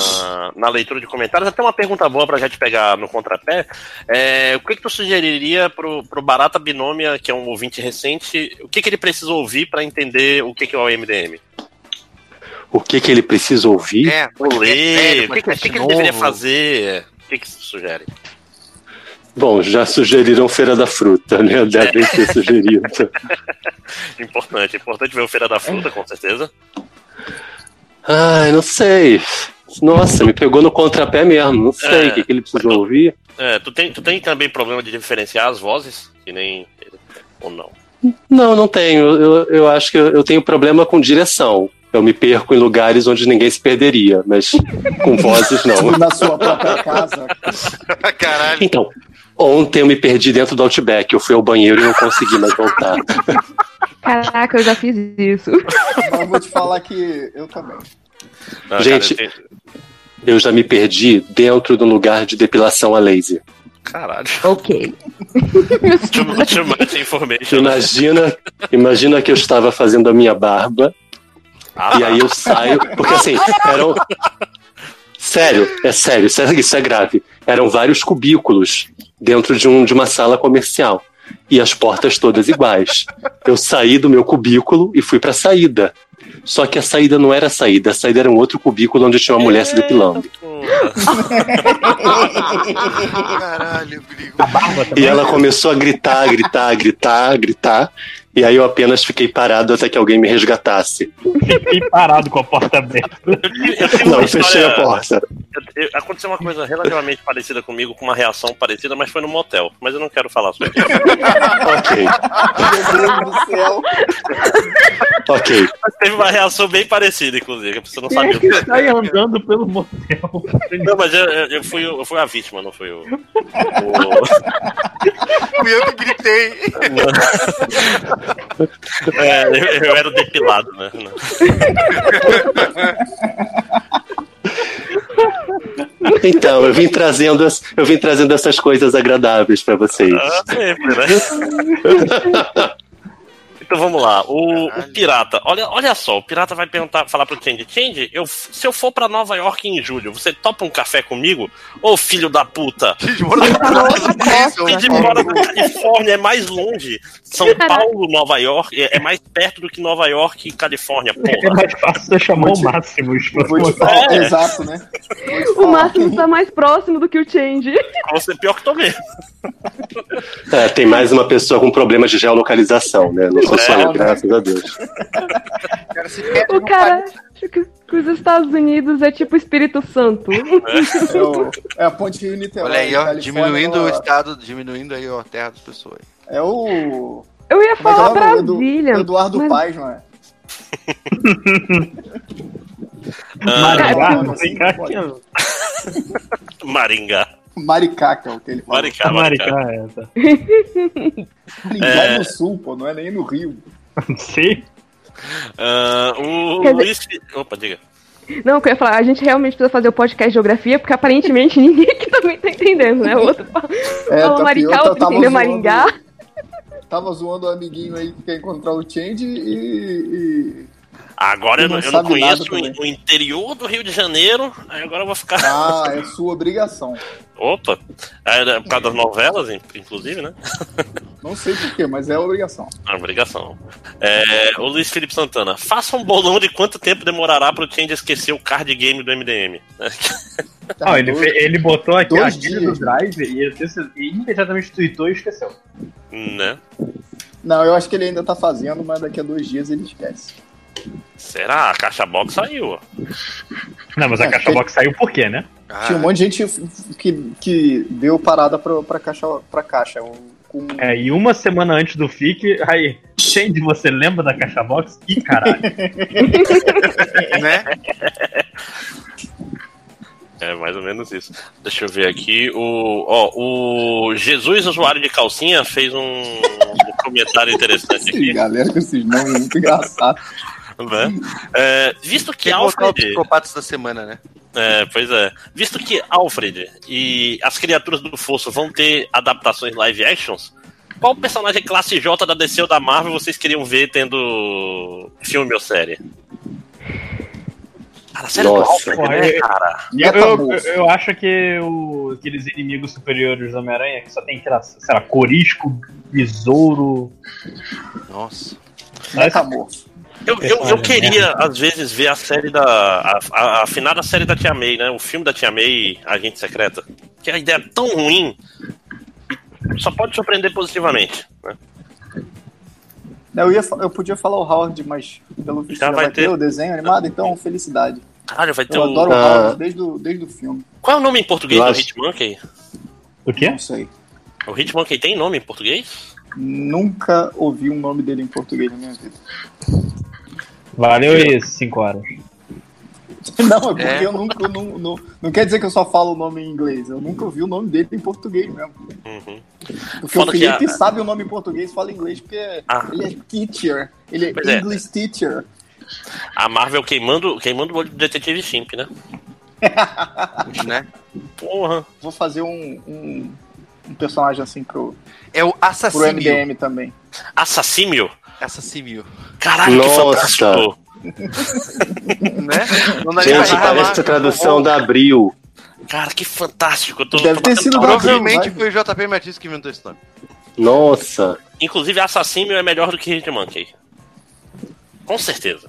na leitura de comentários. Até uma pergunta boa pra gente pegar no contrapé. É, o que, que tu sugeriria pro, pro Barata Binômia, que é um ouvinte recente, o que, que ele precisa ouvir pra entender o que, que é o MDM? O que, que ele precisa ouvir? É, Ou ler, o que, que, o que que ele deveria fazer? O que, que você sugere? Bom, já sugeriram Feira da Fruta, né? Devem ter sugerido. Importante, importante ver o Feira da Fruta, com certeza. Ai, não sei. Nossa, me pegou no contrapé mesmo. Não sei É. o que, que ele precisa ouvir. É, tu, tem, tu tem também problema de diferenciar as vozes? Que nem. Ou não? Não, não tenho. Eu, eu acho que eu, eu tenho problema com direção. Eu me perco em lugares onde ninguém se perderia, mas com vozes não. Na sua própria casa. Caralho. Então, ontem eu me perdi dentro do Outback. Eu fui ao banheiro e não consegui mais voltar. caraca, eu já fiz isso. Mas eu vou te falar que eu também. Ah, Gente- cara, eu tenho- Eu já me perdi dentro de um lugar de depilação a laser. Caralho. ok. Too, too much information. Imagina, imagina que eu estava fazendo a minha barba Ah, e aí eu saio, porque assim, eram. Sério, é sério, isso é, isso é grave. Eram vários cubículos dentro de, um, de uma sala comercial. E as portas todas iguais. Eu saí do meu cubículo e fui pra saída. Só que a saída não era a saída, a saída era um outro cubículo onde tinha uma mulher se depilando. Caralho, Brigo. a E ela começou a gritar, gritar, gritar, gritar. E aí eu apenas fiquei parado até que alguém me resgatasse. Fiquei parado com a porta aberta. Eu Não, eu fechei a história. porta. eu- eu- aconteceu uma coisa relativamente parecida comigo, com uma reação parecida, mas foi no motel. Mas eu não quero falar sobre isso. Ok, Meu Deus do céu. ok. Mas teve uma reação bem parecida, inclusive, que a pessoa não sabia o que Sai Tá andando pelo motel. Não, mas eu, eu- eu fui, eu fui a vítima, não fui o. o- Fui eu que gritei. é, eu, eu era depilado, né? Então, eu vim trazendo, eu vim trazendo essas coisas agradáveis pra vocês. Ah, sempre, né? Então vamos lá, o, o pirata, olha, olha só, o pirata vai perguntar, falar pro Change, Change, eu, se eu for pra Nova York em julho, você topa um café comigo? Ô filho da puta! Quem de mora na Califórnia é mais longe. São Paulo, Nova York, é é mais perto do que Nova York e Califórnia, É porra. mais fácil você chamar o máximo. É. exato, né? O. Máximo tá mais próximo do que o Change. Você é pior que tô mesmo. É, tem mais uma pessoa com problemas de geolocalização, né? Não sou só eu, graças a Deus. O cara que, os Estados Unidos é tipo Espírito Santo. É, o- é a ponte Rio-Niterói. Olha aí, ó, Califórnia, diminuindo o estado, diminuindo aí ó, a terra das pessoas. É o. Eu ia é é falar o nome? Edu- Brasília. Eduardo mas- Paz, não é? Ah, Maringá, não assim, é. Maringá. Maricá, que é o que ele fala. Maricá, Maricá. Maricá, é, tá. Maringá É. é no sul, pô, não é nem no Rio. Sei. Ah, o Quer dizer- Luiz. Opa, diga. Não, o que eu ia falar, a gente realmente precisa fazer o podcast de geografia, porque aparentemente ninguém aqui também tá entendendo, né? O outro fala, É, fala tá Maricá, pior, outro entendeu Maringá. Tava zoando o amiguinho aí que quer encontrar o Change e. e- Agora eu Não eu não conheço o, o interior do Rio de Janeiro, aí agora eu vou ficar. Ah, é sua obrigação. Opa! É, por causa das novelas, in- inclusive, né? Não sei porquê, mas é obrigação. É obrigação. É, o Luiz Felipe Santana, faça um bolão de quanto tempo demorará pro Change esquecer o card game do MDM. Tá Não, ele, ele botou aqui dois aquele dias. do Drive e, ele e imediatamente tweetou e esqueceu. né? Não, eu acho que ele ainda tá fazendo, mas daqui a dois dias ele esquece. Será? A caixa box saiu. Não, mas a É, caixa box saiu por quê, né? Ah, Tinha um monte de gente que, que deu parada pra, pra, caixa, pra caixa. Com... É, e uma semana antes do FIC, aí, Change, você lembra da caixa box? Ih, caralho. né? É mais ou menos isso. Deixa eu ver aqui. O, ó, o Jesus, usuário de calcinha, fez um, um comentário interessante aqui. galera com esses nomes muito engraçados. Né? É, visto que Alfred. psicopatas da semana, né? É, pois é. Visto que Alfred e as criaturas do Fosso vão ter adaptações live actions, qual personagem classe J da DC ou da Marvel vocês queriam ver tendo filme ou série? Cara, a série do Nossa. Alfred, né, cara? Eu, eu, eu acho que o- aqueles inimigos superiores do Homem-Aranha, que só tem aquela, sei lá, corisco, besouro. Nossa. Metamorfo. Eu, eu, eu queria, às vezes, ver a série da. A, a, a afinada série da Tia May, né? O filme da Tia May, Agente Secreta. Que a ideia é tão ruim. Só pode surpreender positivamente. Né? Eu, ia, eu podia falar o Howard, mas pelo visto Já já vai vai ter ter. o desenho animado, então felicidade. Caralho, vai ter Eu o. adoro o Ah. Howard desde o, desde o filme. Qual é o nome em português Eu do Hitmonkey? O quê? Não sei. O Hitmonkey tem nome em português? Nunca ouvi um nome dele em português na minha vida. Valeu aí, 5 horas. Não, é porque É. eu nunca. eu Não, não, não quer dizer que eu só falo o nome em inglês. Eu nunca ouvi o nome dele em português mesmo. Uhum. Porque Foda o que Felipe a- sabe o nome em português fala inglês, porque Ah. ele é teacher. Ele é Pois é. English teacher. A Marvel queimando, queimando o olho do Detetive Chimp, né? né? Porra. Vou fazer um, um, um personagem assim pro, É o pro assassínio. MDM também. Assassímio? Assassínio. Caralho, que Nossa. fantástico! Né? Não dá nem Gente, parece a tradução da Abril. Cara, que fantástico! Eu tô, Deve tô ter sido Provavelmente vai. foi o JP Martins que inventou esse nome. Nossa. Inclusive, Assassímio é melhor do que Hitmonkey. Com certeza.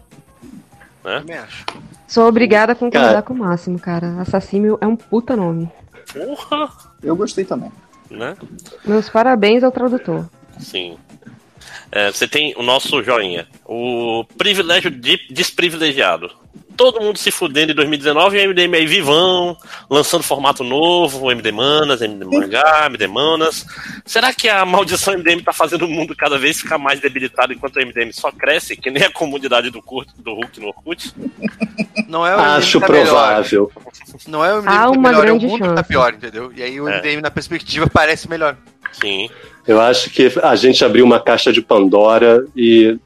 Né? Também acho. Sou obrigada a concordar Cara. com o Máximo, cara. Assassímio é um puta nome. Porra! Eu gostei também. Né? Meus parabéns ao tradutor. Sim. É, você tem o nosso joinha. O privilégio de- desprivilegiado. Todo mundo se fudendo em 2019 e o MDM aí vivão, lançando formato novo, MD Manas, MD Mangá, MD Manas. Será que a maldição MDM tá fazendo o mundo cada vez ficar mais debilitado enquanto o MDM só cresce, que nem a comunidade do, Kurt, do Hulk no Orkut? Não é o Acho MDM tá melhor. provável. Não é o MDM Há tá melhor, é o grande mundo que tá chance. pior, entendeu? E aí o É. MDM na perspectiva parece melhor. Sim. Eu acho que a gente abriu uma caixa de Pandora e.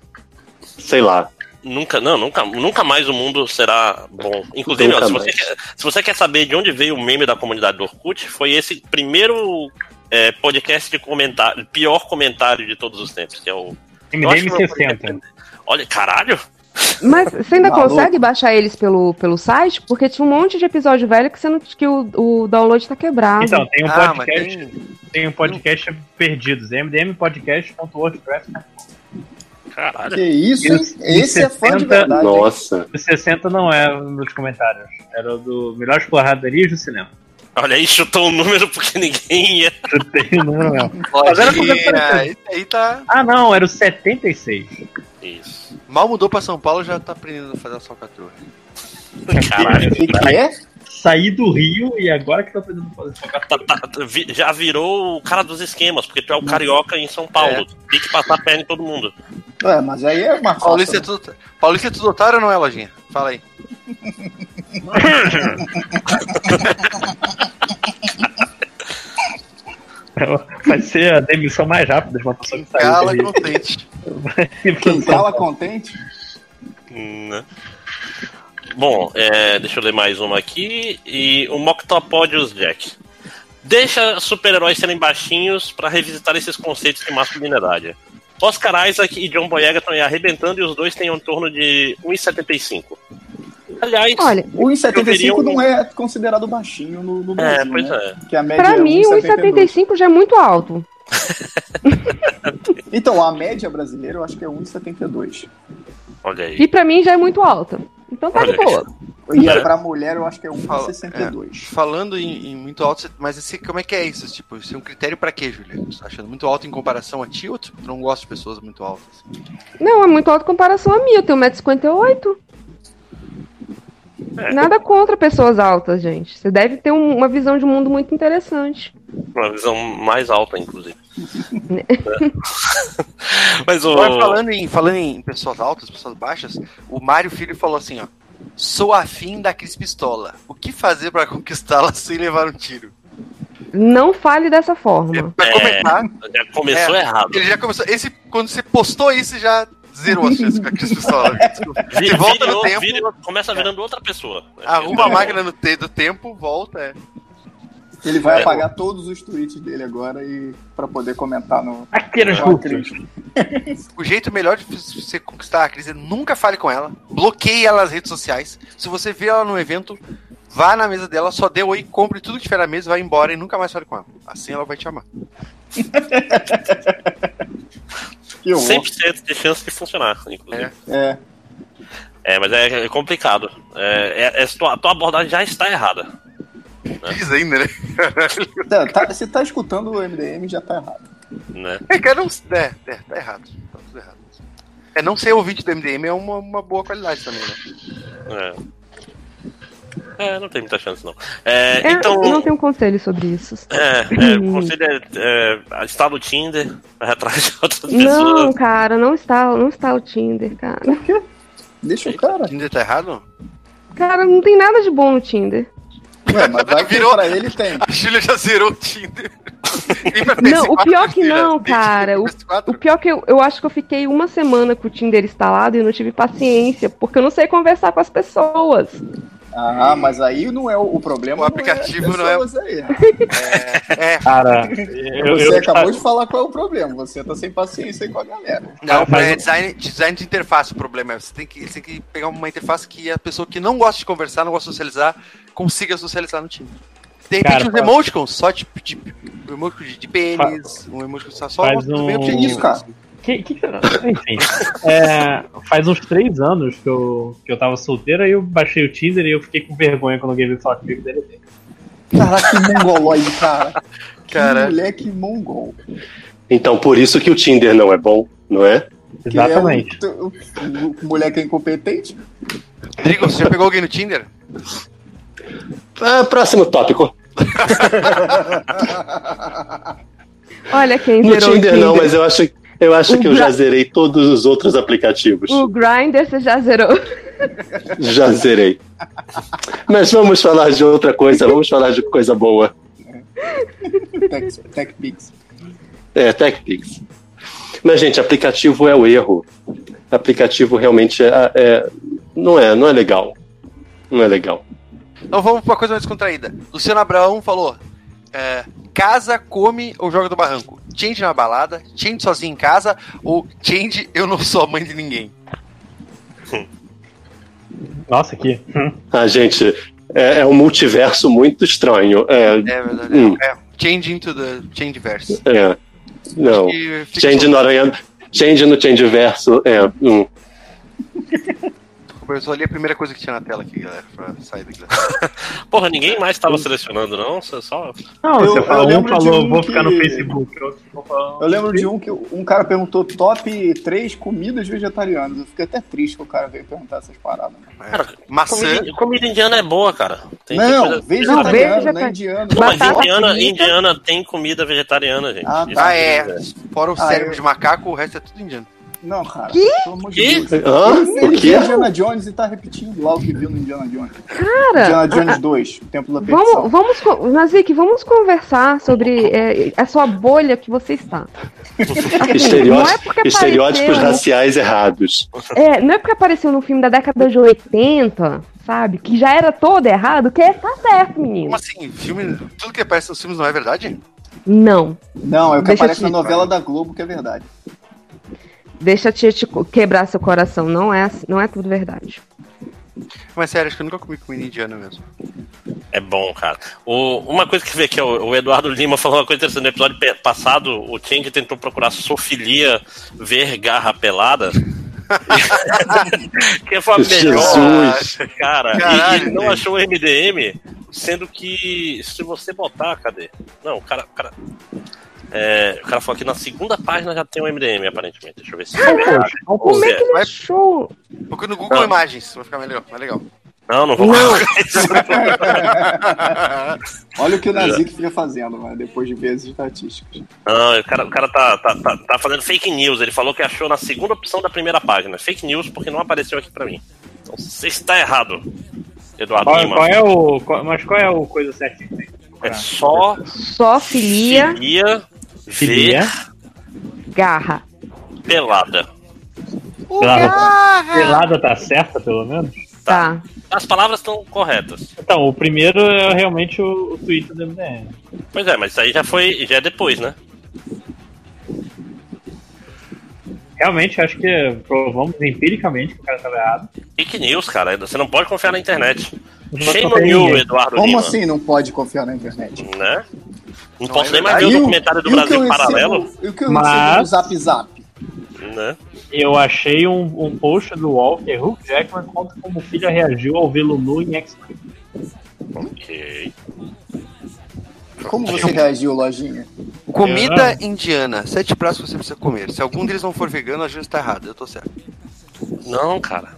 Sei lá. Nunca, não, nunca, nunca mais o mundo será bom. Inclusive, ó, se, você quer, se você quer saber de onde veio o meme da comunidade do Orkut, foi esse primeiro é, podcast de comentário, pior comentário de todos os tempos, que é o. MDM que 60. Olha, caralho! Mas você ainda Maluco. consegue baixar eles pelo, pelo site? Porque tinha um monte de episódio velho que, você não, que o, o download tá quebrado. Então, tem um Ah, podcast. tem... Tem um podcast perdidos. mdmpodcast.wordpress. Caralho. Que isso, hein? Esse é fã de 60 verdade. Nossa. O 60 não é nos comentários. Era o do Melhores Porradarias do Cinema. Olha aí, chutou um número porque ninguém ia. Chutei o número mesmo. Mas era pra- esse aí tá. Ah, não, era o 76. Isso. Mal mudou pra São Paulo, já tá aprendendo a fazer a falcatrua. Caralho. O que, que é? Saí do Rio e agora que tô aprendendo a fazer falcatrua. Tá- tá- vi- já virou o cara dos esquemas, porque tu é o carioca em São Paulo. Tem que passar a perna em todo mundo. É, mas aí é uma Paulista é falsa. tudo, Paulista é tudo otário ou não é, Lojinha? Fala aí. Vai ser a demissão mais rápida de uma pessoa que saiu Cala contente. Quem cala contente? Né? Bom, é, deixa eu ler mais uma aqui. E o Moctopodius Jack. Deixa super-heróis serem baixinhos pra revisitar esses conceitos de masculinidade. Oscar Isaac e John Boyega estão aí arrebentando e os dois têm um torno de 1,75. Aliás, Olha, eu 1,75 teria um- não é considerado baixinho no, no É, Brasil, pois né? é. Que a média pra é mim, 1,72. 1,75 já é muito alto. Então, a média brasileira eu acho que é 1,72. Olha aí. E pra mim já é muito alta. Então tá de Olha aí. boa. E É. pra mulher eu acho que é Fala- 1,62. Falando em, em muito alto, mas esse, como é que é isso? Tipo, isso é um critério pra quê, Julia? Você tá achando muito alto em comparação a ti ou tu não gosta de pessoas muito altas? Não, é muito alto em comparação a mim. Eu tenho 1,58m. É. Nada contra pessoas altas, gente. Você deve ter um- uma visão de mundo muito interessante. Uma visão mais alta, inclusive. Mas o. Agora, falando em, falando em pessoas altas, pessoas baixas, o Mário Filho falou assim, ó. Sou afim da Cris Pistola. O que fazer pra conquistá-la sem levar um tiro? Não fale dessa forma. Pra É, Já começou É. errado. ele já começou. Esse, quando você postou isso, já zerou as chances com a Cris Pistola. Vi- Você volta vira- no tempo, vira- começa virando outra pessoa. arruma a máquina no te, do tempo, volta. É. Ele vai É. apagar todos os tweets dele agora e para poder comentar no. Aqueles no russos. O jeito melhor de você conquistar a Cris é nunca fale com ela, bloqueie ela nas redes sociais. Se você vê ela no evento, vá na mesa dela, só dê oi, compre tudo que tiver na mesa, vai embora e nunca mais fale com ela. Assim ela vai te amar. Que horror. 100% de chance de funcionar, inclusive. É. É, mas é, é complicado. É, é, é- tua, tua abordagem já está errada. Diz ainda, né? Tá, tá- se tá escutando o MDM, já tá errado. Né? É, cara, não. É, é, tá errado. Tá tudo errado. É, não ser ouvinte do MDM é uma, uma boa qualidade também, né? É. É, não tem muita chance, não. É, É, então. eu não tenho conselho sobre isso. É, é, o conselho é, é está no Tinder, vai atrás de outras pessoas. Não, cara, não está, não está o Tinder, cara. Deixa o cara. O Tinder tá errado? Cara, não tem nada de bom no Tinder. Ué, mas vai Virou- pra ele tem. A Júlia já zerou o Tinder. Tem Não, o PS4, pior que não, Tem cara. O, pra PS4? o pior que eu, eu acho que eu fiquei uma semana com o Tinder instalado e não tive paciência, porque eu não sei conversar com as pessoas. Ah, mas aí não é o, o problema. O aplicativo não é- pessoas Aí. É, Cara, eu, Você eu, acabou de falar qual é o problema. Você tá sem paciência aí com a galera. Não, Mas é o- design, design de interface o problema. é Você tem, que, você tem que pegar uma interface que a pessoa que não gosta de conversar, não gosta de socializar, consiga socializar no time. De repente, Cara, uns faz- emoticons, só de, de, um emoticon de, de pênis, um emoticon só, só Faz do um- meio Que isso, cara? Que, que, enfim, é, faz uns três anos que eu, que eu tava solteiro, aí eu baixei o Tinder e eu fiquei com vergonha quando alguém veio falar comigo dele. Caraca, que mongoloide, cara. Que Cara. moleque mongol. Então, por isso que o Tinder não é bom, não é? Que Exatamente. É um, o, o moleque é incompetente. Rodrigo, você já pegou alguém no Tinder? Ah, próximo tópico. Olha quem No Tinder o Tinder. não, mas eu acho, eu acho O que eu já zerei todos os outros aplicativos. O Grindr você já zerou. Já zerei. Mas vamos falar de outra coisa, vamos falar de coisa boa. Tech, TechPix. É, TechPix. Mas, gente, aplicativo é o erro. Aplicativo realmente é, é- não é, não é legal. Não é legal. Então vamos pra uma coisa mais descontraída. Luciano Abraão falou: é, casa, come ou joga do barranco? Change na balada, change sozinho em casa ou change eu não sou a mãe de ninguém? Nossa, aqui. Ah, gente, é, é um multiverso muito estranho. É, É verdade. Hum. É, change into the change verse. é. Não. Change no aranha. Change no change verso. É. hum. Eu só li a primeira coisa que tinha na tela aqui, galera, pra sair daqui. Porra, ninguém mais estava selecionando, não? Você só. Não, Eu- você eu falou, um lembro de falou, um vou ficar no que- Facebook, outro. Eu lembro de um que um cara perguntou top 3 comidas vegetarianas. Eu fiquei até triste que o cara veio perguntar essas paradas. né? Cara, Maçã. comida, comida indiana é boa, cara. Tem, não, coisa- vegetariano, Não, não, é. Não, mas indiana, indiana tem comida vegetariana, gente. Ah, tá. Ah, é. Fora o Ah, cérebro eu- de macaco, o resto é tudo indiano. Não, cara. Que? Pelo amor de Que? Deus. Hã? Ele, O quê? Indiana Jones e tá repetindo lá o que viu no Indiana Jones. Cara, Indiana Jones 2, o Templo da Perdição. vamos, vamos, Nazik, vamos conversar sobre é, a sua bolha que você está. Assim, Estereótipos, não é porque estereótipos apareceu, raciais errados. é, não é porque apareceu no filme da década de 80, sabe? Que já era todo errado, que é, tá certo, menino. Como assim? Filme, tudo que aparece nos filmes não é verdade? Não. Não, é o que Deixa aparece eu na te- novela da Globo que é verdade. Deixa a tia te quebrar seu coração. Não é, assim- não é tudo verdade. Mas sério, acho que eu nunca comi comida indiana mesmo. É bom, cara. O- uma coisa que veio aqui, o, o Eduardo Lima falou uma coisa interessante. No episódio passado, o Chang tentou procurar sofilia ver garra pelada. que foi a melhor, Jesus. cara. E- Caralho, e ele não achou o MDM, sendo que se você botar, cadê? Não, o cara. O cara, é, o cara falou que na segunda página já tem o MDM, aparentemente. Deixa eu ver se é verdade. Como é que ele Vai- achou? Procura no Google Não. Imagens, vai ficar melhor, mais legal. Não, não vou Não. Olha o que o Nazik fica fazendo, mano, depois de ver as estatísticas. Não, o cara, o cara tá, tá, tá, tá fazendo fake news. Ele falou que achou na segunda opção da primeira página. Fake news porque não apareceu aqui pra mim. Então você está errado, Eduardo Qual, Lima. qual é o. qual- mas qual é o coisa certinha? É só Só filia, filia, Filia. Ver garra. pelada. Pelada, pelada tá certa, pelo menos? Tá. As palavras estão corretas. Então, o primeiro é realmente o, o Twitter do MDM. Pois é, mas isso aí já foi. já é depois, né? Realmente, acho que provamos empiricamente que o cara tava errado. Fake news, cara. Você não pode confiar na internet. Shame on you. Eduardo Como Lima. assim não pode confiar na internet? Né? Não, Não posso é nem mais ver o documentário do e eu Brasil recebo- Paralelo. E o que eu Mas- recebo no Zap Zap? Né? Eu achei um, um post do Walker, Hugh Jackman conta como o filho reagiu ao ver Lulu em X-Men. Ok. Como você reagiu, Lojinha? Comida indiana, sete pratos que você precisa comer. Se algum deles não for vegano, a gente está errado, eu tô certo. Não, cara.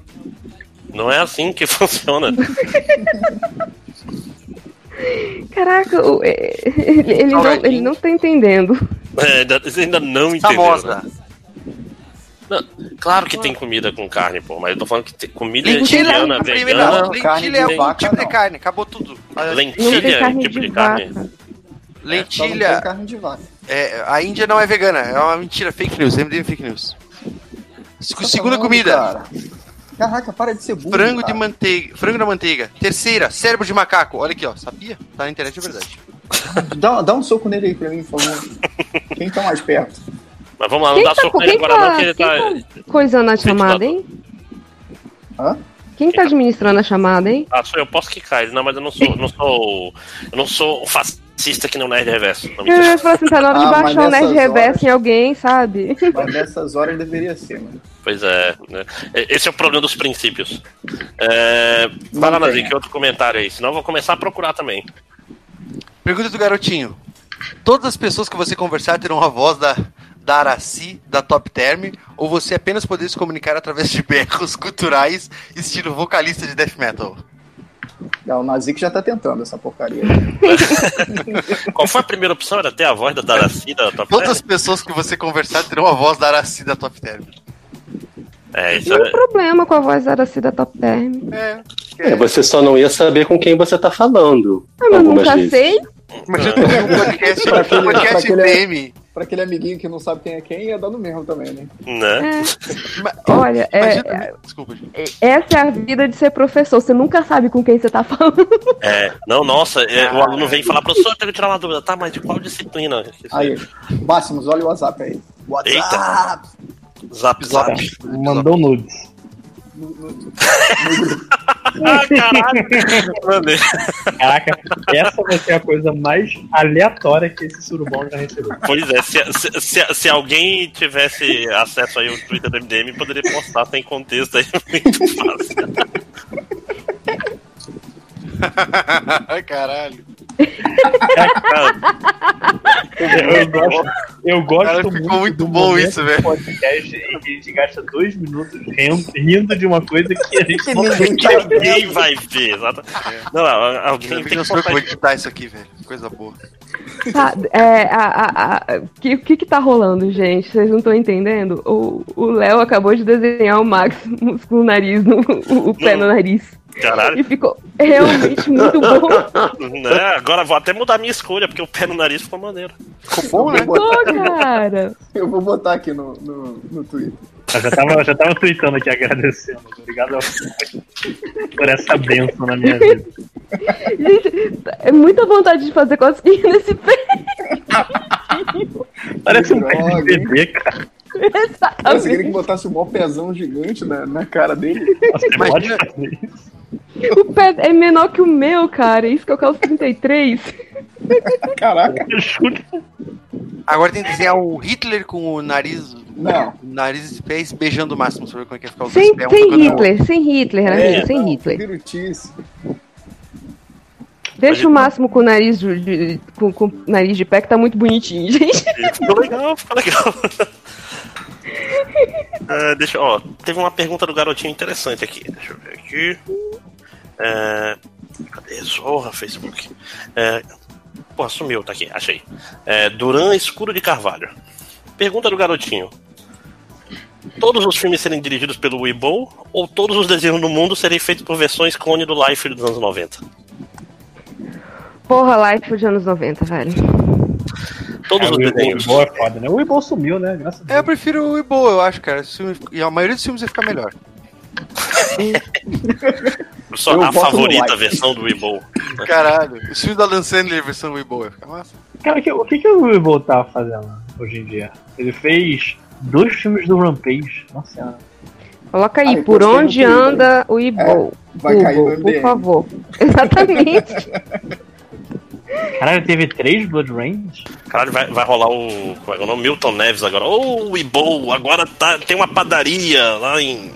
Não é assim que funciona. Caraca, é- ele, ele não, ele não tá entendendo. É, ainda, você ainda não entendeu. Famosa. né? Não, claro que tem comida com carne, pô, mas eu tô falando que tem comida Lentilha, indiana, vegana. Não, carne lentilha é de um vaca, tipo de não. carne, acabou tudo. Lentilha é um tipo de de carne. vaca. Lentilha, carne de vaca. é, a Índia não é vegana, é uma mentira, fake news, MDM fake news. Tá Segunda comida, cara? Caraca, para de ser burro. frango de cara. manteiga, frango na manteiga. Terceira, cérebro de macaco. Olha aqui, ó, sabia? Tá na internet, é verdade. Dá, dá um soco nele aí pra mim, por favor. Quem tá mais perto? Mas vamos lá, não Quem dá tá, soco nele agora não, tá, que ele tá... tá coisando a chamada, hein? Hã? Quem tá administrando a chamada, hein? Ah, sou eu, posso quicar ele. Não, mas eu não sou, não sou, eu não sou um fascista que não Nerd Reverso. Não, Eu mentira. ia falar assim, tá na hora de Ah, baixar o Nerd nessas Reverso horas- em alguém, sabe? Mas nessas horas deveria ser, mano. Pois é, né? Esse é o problema dos princípios. É... Vai lá. Nazik, outro comentário aí, senão eu vou começar a procurar também. Pergunta do garotinho. Todas as pessoas que você conversar terão a voz da, da Araci, da Top Term, ou você apenas poder se comunicar através de berros culturais, estilo vocalista de death metal? Não, o Nazik já tá tentando essa porcaria. Qual foi a primeira opção? Era ter a voz da Daraci da Top Todas as pessoas que você conversar terão a voz da Araci, da Top Term. É, isso Não é... tem problema com a voz da Araci da Top Term. É. É, você só não ia saber com quem você tá falando. Ah, mas algumas nunca vezes. sei. Mas eu tenho um podcast, Pra aquele- um podcast pra aquele-. Pra aquele amiguinho que não sabe quem é quem, ia dando mesmo também, né? Né? Ma- Olha, é, Imagina- Desculpa, gente. é- essa é a vida de ser professor. Você nunca sabe com quem você tá falando. É, não, nossa, é, o aluno vem falar, professor, eu tenho que tirar uma dúvida. Tá, mas de qual disciplina? Aí, Máximos, olha o WhatsApp aí. WhatsApp! Zap, zap. Mandou nudes. Ah, caralho. Mandei. Caraca, essa vai ser a coisa mais aleatória que esse surubão já recebeu. Pois é, se, se, se, se alguém tivesse acesso aí ao Twitter do MDM, poderia postar sem contexto aí, muito fácil. Caralho. Eu, eu gosto, eu gosto Cara, ficou muito, bom isso, velho. podcast em que a gente gasta dois minutos rindo, rindo de uma coisa que a gente não ninguém Que ninguém vai ver, exato. Não, não, alguém tem que eu editar isso aqui, velho. Coisa boa. Tá, é, a, a, a, que, o que que tá rolando, gente? Vocês não estão entendendo? O Léo acabou de desenhar o Maximus com o nariz, no, o, o pé no nariz. Caralho. E ficou realmente muito bom. Né? Agora vou até mudar minha escolha, porque o pé no nariz ficou maneiro. Ficou bom, né? Eu vou botar- Pô, cara. Eu vou botar aqui no, no, no Twitter. Eu já tava, já tava tweetando aqui agradecendo. Obrigado ao- por essa benção na minha vida. Gente, é muita vontade de fazer cosquinha nesse pé. Parece um pé de bebê, cara. Você queria que botasse um maior pezão gigante na, na cara dele? Você pode fazer isso. O pé é menor que o meu, cara. Isso que eu calço 33. Caraca. Agora tem que desenhar o Hitler com o nariz. Não. O nariz de pés beijando o máximo. Pra ver como é que ia ficar os Sem, um sem. Hitler, sem Hitler, É, amigo, sem não, Hitler. Virutice. Deixa o máximo com o nariz de, de- com, com o nariz de pé que tá muito bonitinho, gente. Ficou legal, ficou legal. Ah, deixa, ó, teve uma pergunta do garotinho interessante aqui. Deixa eu ver aqui. É, cadê? Zorra, Facebook. É, pô, sumiu, tá aqui, achei. É, Duran Escuro de Carvalho. Pergunta do garotinho. Todos os filmes serem dirigidos pelo Weeble ou todos os desenhos do mundo serem feitos por versões clone do Life dos anos 90? Porra, Life de anos 90, velho. Todos É, os o Ibo- desenhos. o Ibo é foda, né? O Ibo sumiu, né? Graças a É, Deus. eu prefiro o Ibo, eu acho, cara. E a maioria dos filmes ia ficar melhor. Só Eu a favorita Life. versão do Weeble. Caralho. O filme da Dan Sandler, versão Ibo, ia ficar massa. Cara, que- o que, que o Ibo tá fazendo hoje em dia? Ele fez dois filmes do Rampage. Nossa senhora. Coloca aí, Ah, por tem onde anda o Ibo? Vai cair no Google, por MDM. favor. Exatamente. Caralho, teve três Blood Rains? Caralho, vai, vai rolar o. Como é que é o nome? Milton Neves agora. Ô, Weeble, agora tá, tem uma padaria lá em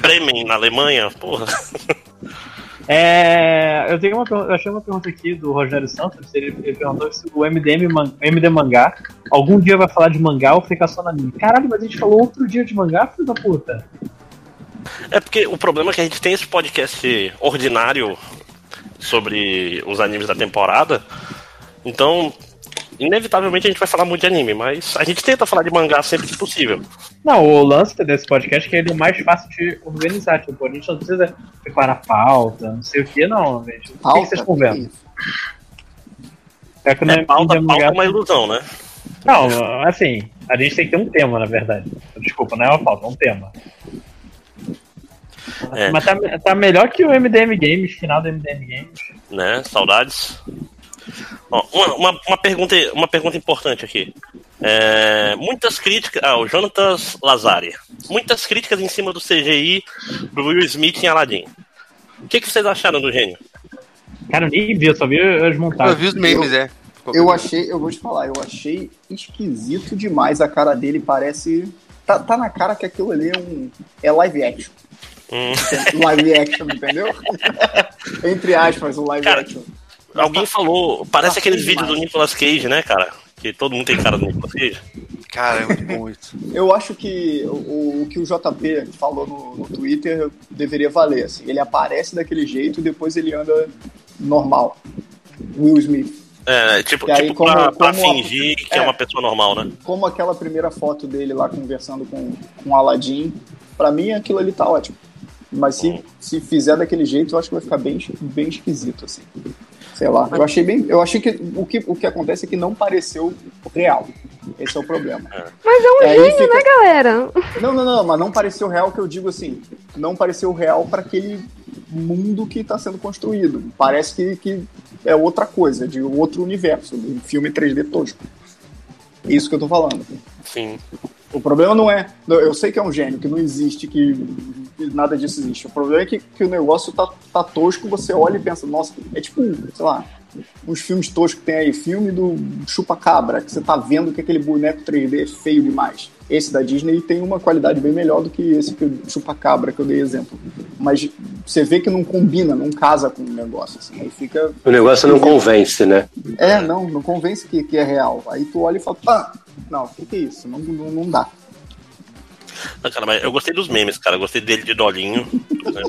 Bremen, na Alemanha. Porra. É, eu tenho uma eu achei uma pergunta aqui do Rogério Santos, ele, ele perguntou se o MDM, man- MD Mangá algum dia vai falar de mangá ou ficar só na anime. Caralho, mas a gente falou outro dia de mangá, filho da puta. É porque o problema é que a gente tem esse podcast ordinário sobre os animes da temporada. Então, inevitavelmente a gente vai falar muito de anime, mas a gente tenta falar de mangá sempre que possível. Não, o lance desse podcast é que ele é mais fácil de organizar, tipo, a gente não precisa preparar pauta, não sei o que, não, gente. O que, vocês vendo? É que no É, pauta, MD pauta é Mangá- uma ilusão, né? Não, assim, a gente tem que ter um tema, na verdade. Desculpa, não é uma pauta, é um tema. É. Mas tá, tá melhor que o MDM Games, final do MDM Games. né? Saudades. Ó, uma, uma, uma pergunta, uma pergunta importante aqui. É, muitas críticas. Ah, o Jonatas Lazari. Muitas críticas em cima do CGI do Will Smith em Aladdin. O que, que vocês acharam do gênio? Cara, eu nem vi, eu só vi as Eu montagens. vi os memes, é. Eu bem. achei, eu vou te falar, eu achei esquisito demais a cara dele, parece. Tá, tá na cara que aquilo ali é um. É live action. Hum, Live action, entendeu? Entre aspas, o live Cara, action. Alguém falou. Parece Tá aqueles vídeos do. Nicolas Cage, né, cara? Que todo mundo tem cara do Nicolas Cage. Cara, é muito bom isso. Eu acho que o, o que o JP falou no, no Twitter deveria valer. Assim. Ele aparece daquele jeito e depois ele anda normal. Will Smith. É, tipo, aí, tipo como- pra, pra como a- fingir que é. é. uma pessoa normal, né? Como aquela primeira foto dele lá conversando com, com o Aladdin. Pra mim, aquilo ali tá ótimo. Mas se, se fizer daquele jeito, eu acho que vai ficar bem, bem esquisito, assim. Sei lá. Eu achei bem. Eu achei que o, que o que acontece é que não pareceu real. Esse é o problema. Mas é um Aí gênio, fica- né, galera? Não, não, não, mas não pareceu real que eu digo assim. Não pareceu real para aquele mundo que está sendo construído. Parece que, que é outra coisa, de outro universo, de um filme 3D tosco. Isso que eu tô falando. Sim. O problema não é. Eu sei que é um gênio, que não existe, que nada disso existe. O problema é que, que o negócio tá, tá tosco, você olha e pensa, nossa, é tipo, sei lá, uns filmes toscos que tem aí, filme do Chupa-Cabra, que você tá vendo que aquele boneco 3D é feio demais. Esse da Disney tem uma qualidade bem melhor do que esse que Chupa-Cabra que eu dei exemplo. Mas você vê que não combina, não casa com o negócio, assim. Aí fica. O negócio não convence, né? É, não, não convence que, que é real. Aí tu olha e fala, pá, não, o que, que é isso? Não, não, não dá. Ah, cara, mas eu gostei dos memes, cara. Eu gostei dele de Dolinho. né?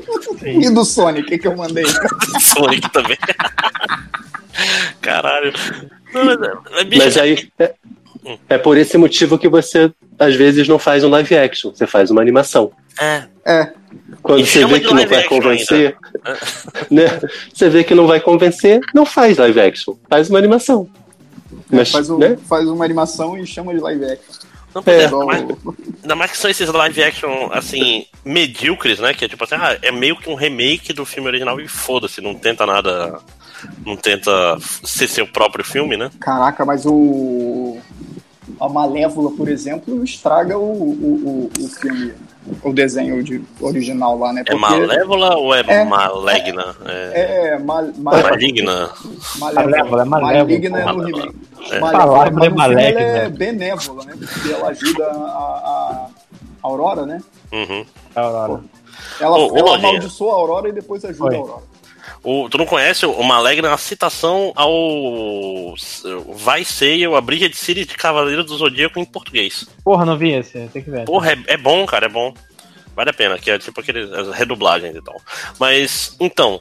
E do Sonic, que eu mandei? Sonic também. Caralho. Não, mas, é, Mas aí é, é por esse motivo que você às vezes não faz um live action, você faz uma animação. é, É, Quando E você vê que não vai convencer, né? Você vê que não vai convencer, não faz live action, faz uma animação. Mas, faz, um, né? faz uma animação e chama de live action. Não, é, É. ainda, mais, ainda mais que são esses live action, assim, medíocres, né? Que é tipo assim, ah, é meio que um remake do filme original e foda-se, não tenta nada. Não tenta ser seu próprio filme, né? Caraca, mas o. a Malévola, por exemplo, estraga o, o, o, o filme, o desenho de, original lá, né? É malévola ou é, É, maligna? É, É, mal, mal, maligna. Malévola, é malévola. Maligna é no Malévola. He-Man. É. Malévola, Palavra mas é no filme maligna. ela é benévola, né? Porque ela ajuda a, a Aurora, né? Uhum. Aurora. Ela, ô, ela amaldiçoa a Aurora e depois ajuda Oi. a Aurora. O, tu não conhece o Malegna é uma citação ao Vai Ser a Briga de Siri de Cavaleiro do Zodíaco em português. Porra, não vi esse, tem que ver. Porra, é, é bom, cara, é bom. Vale a pena, que é tipo aquele as redublagens e tal. Mas, então,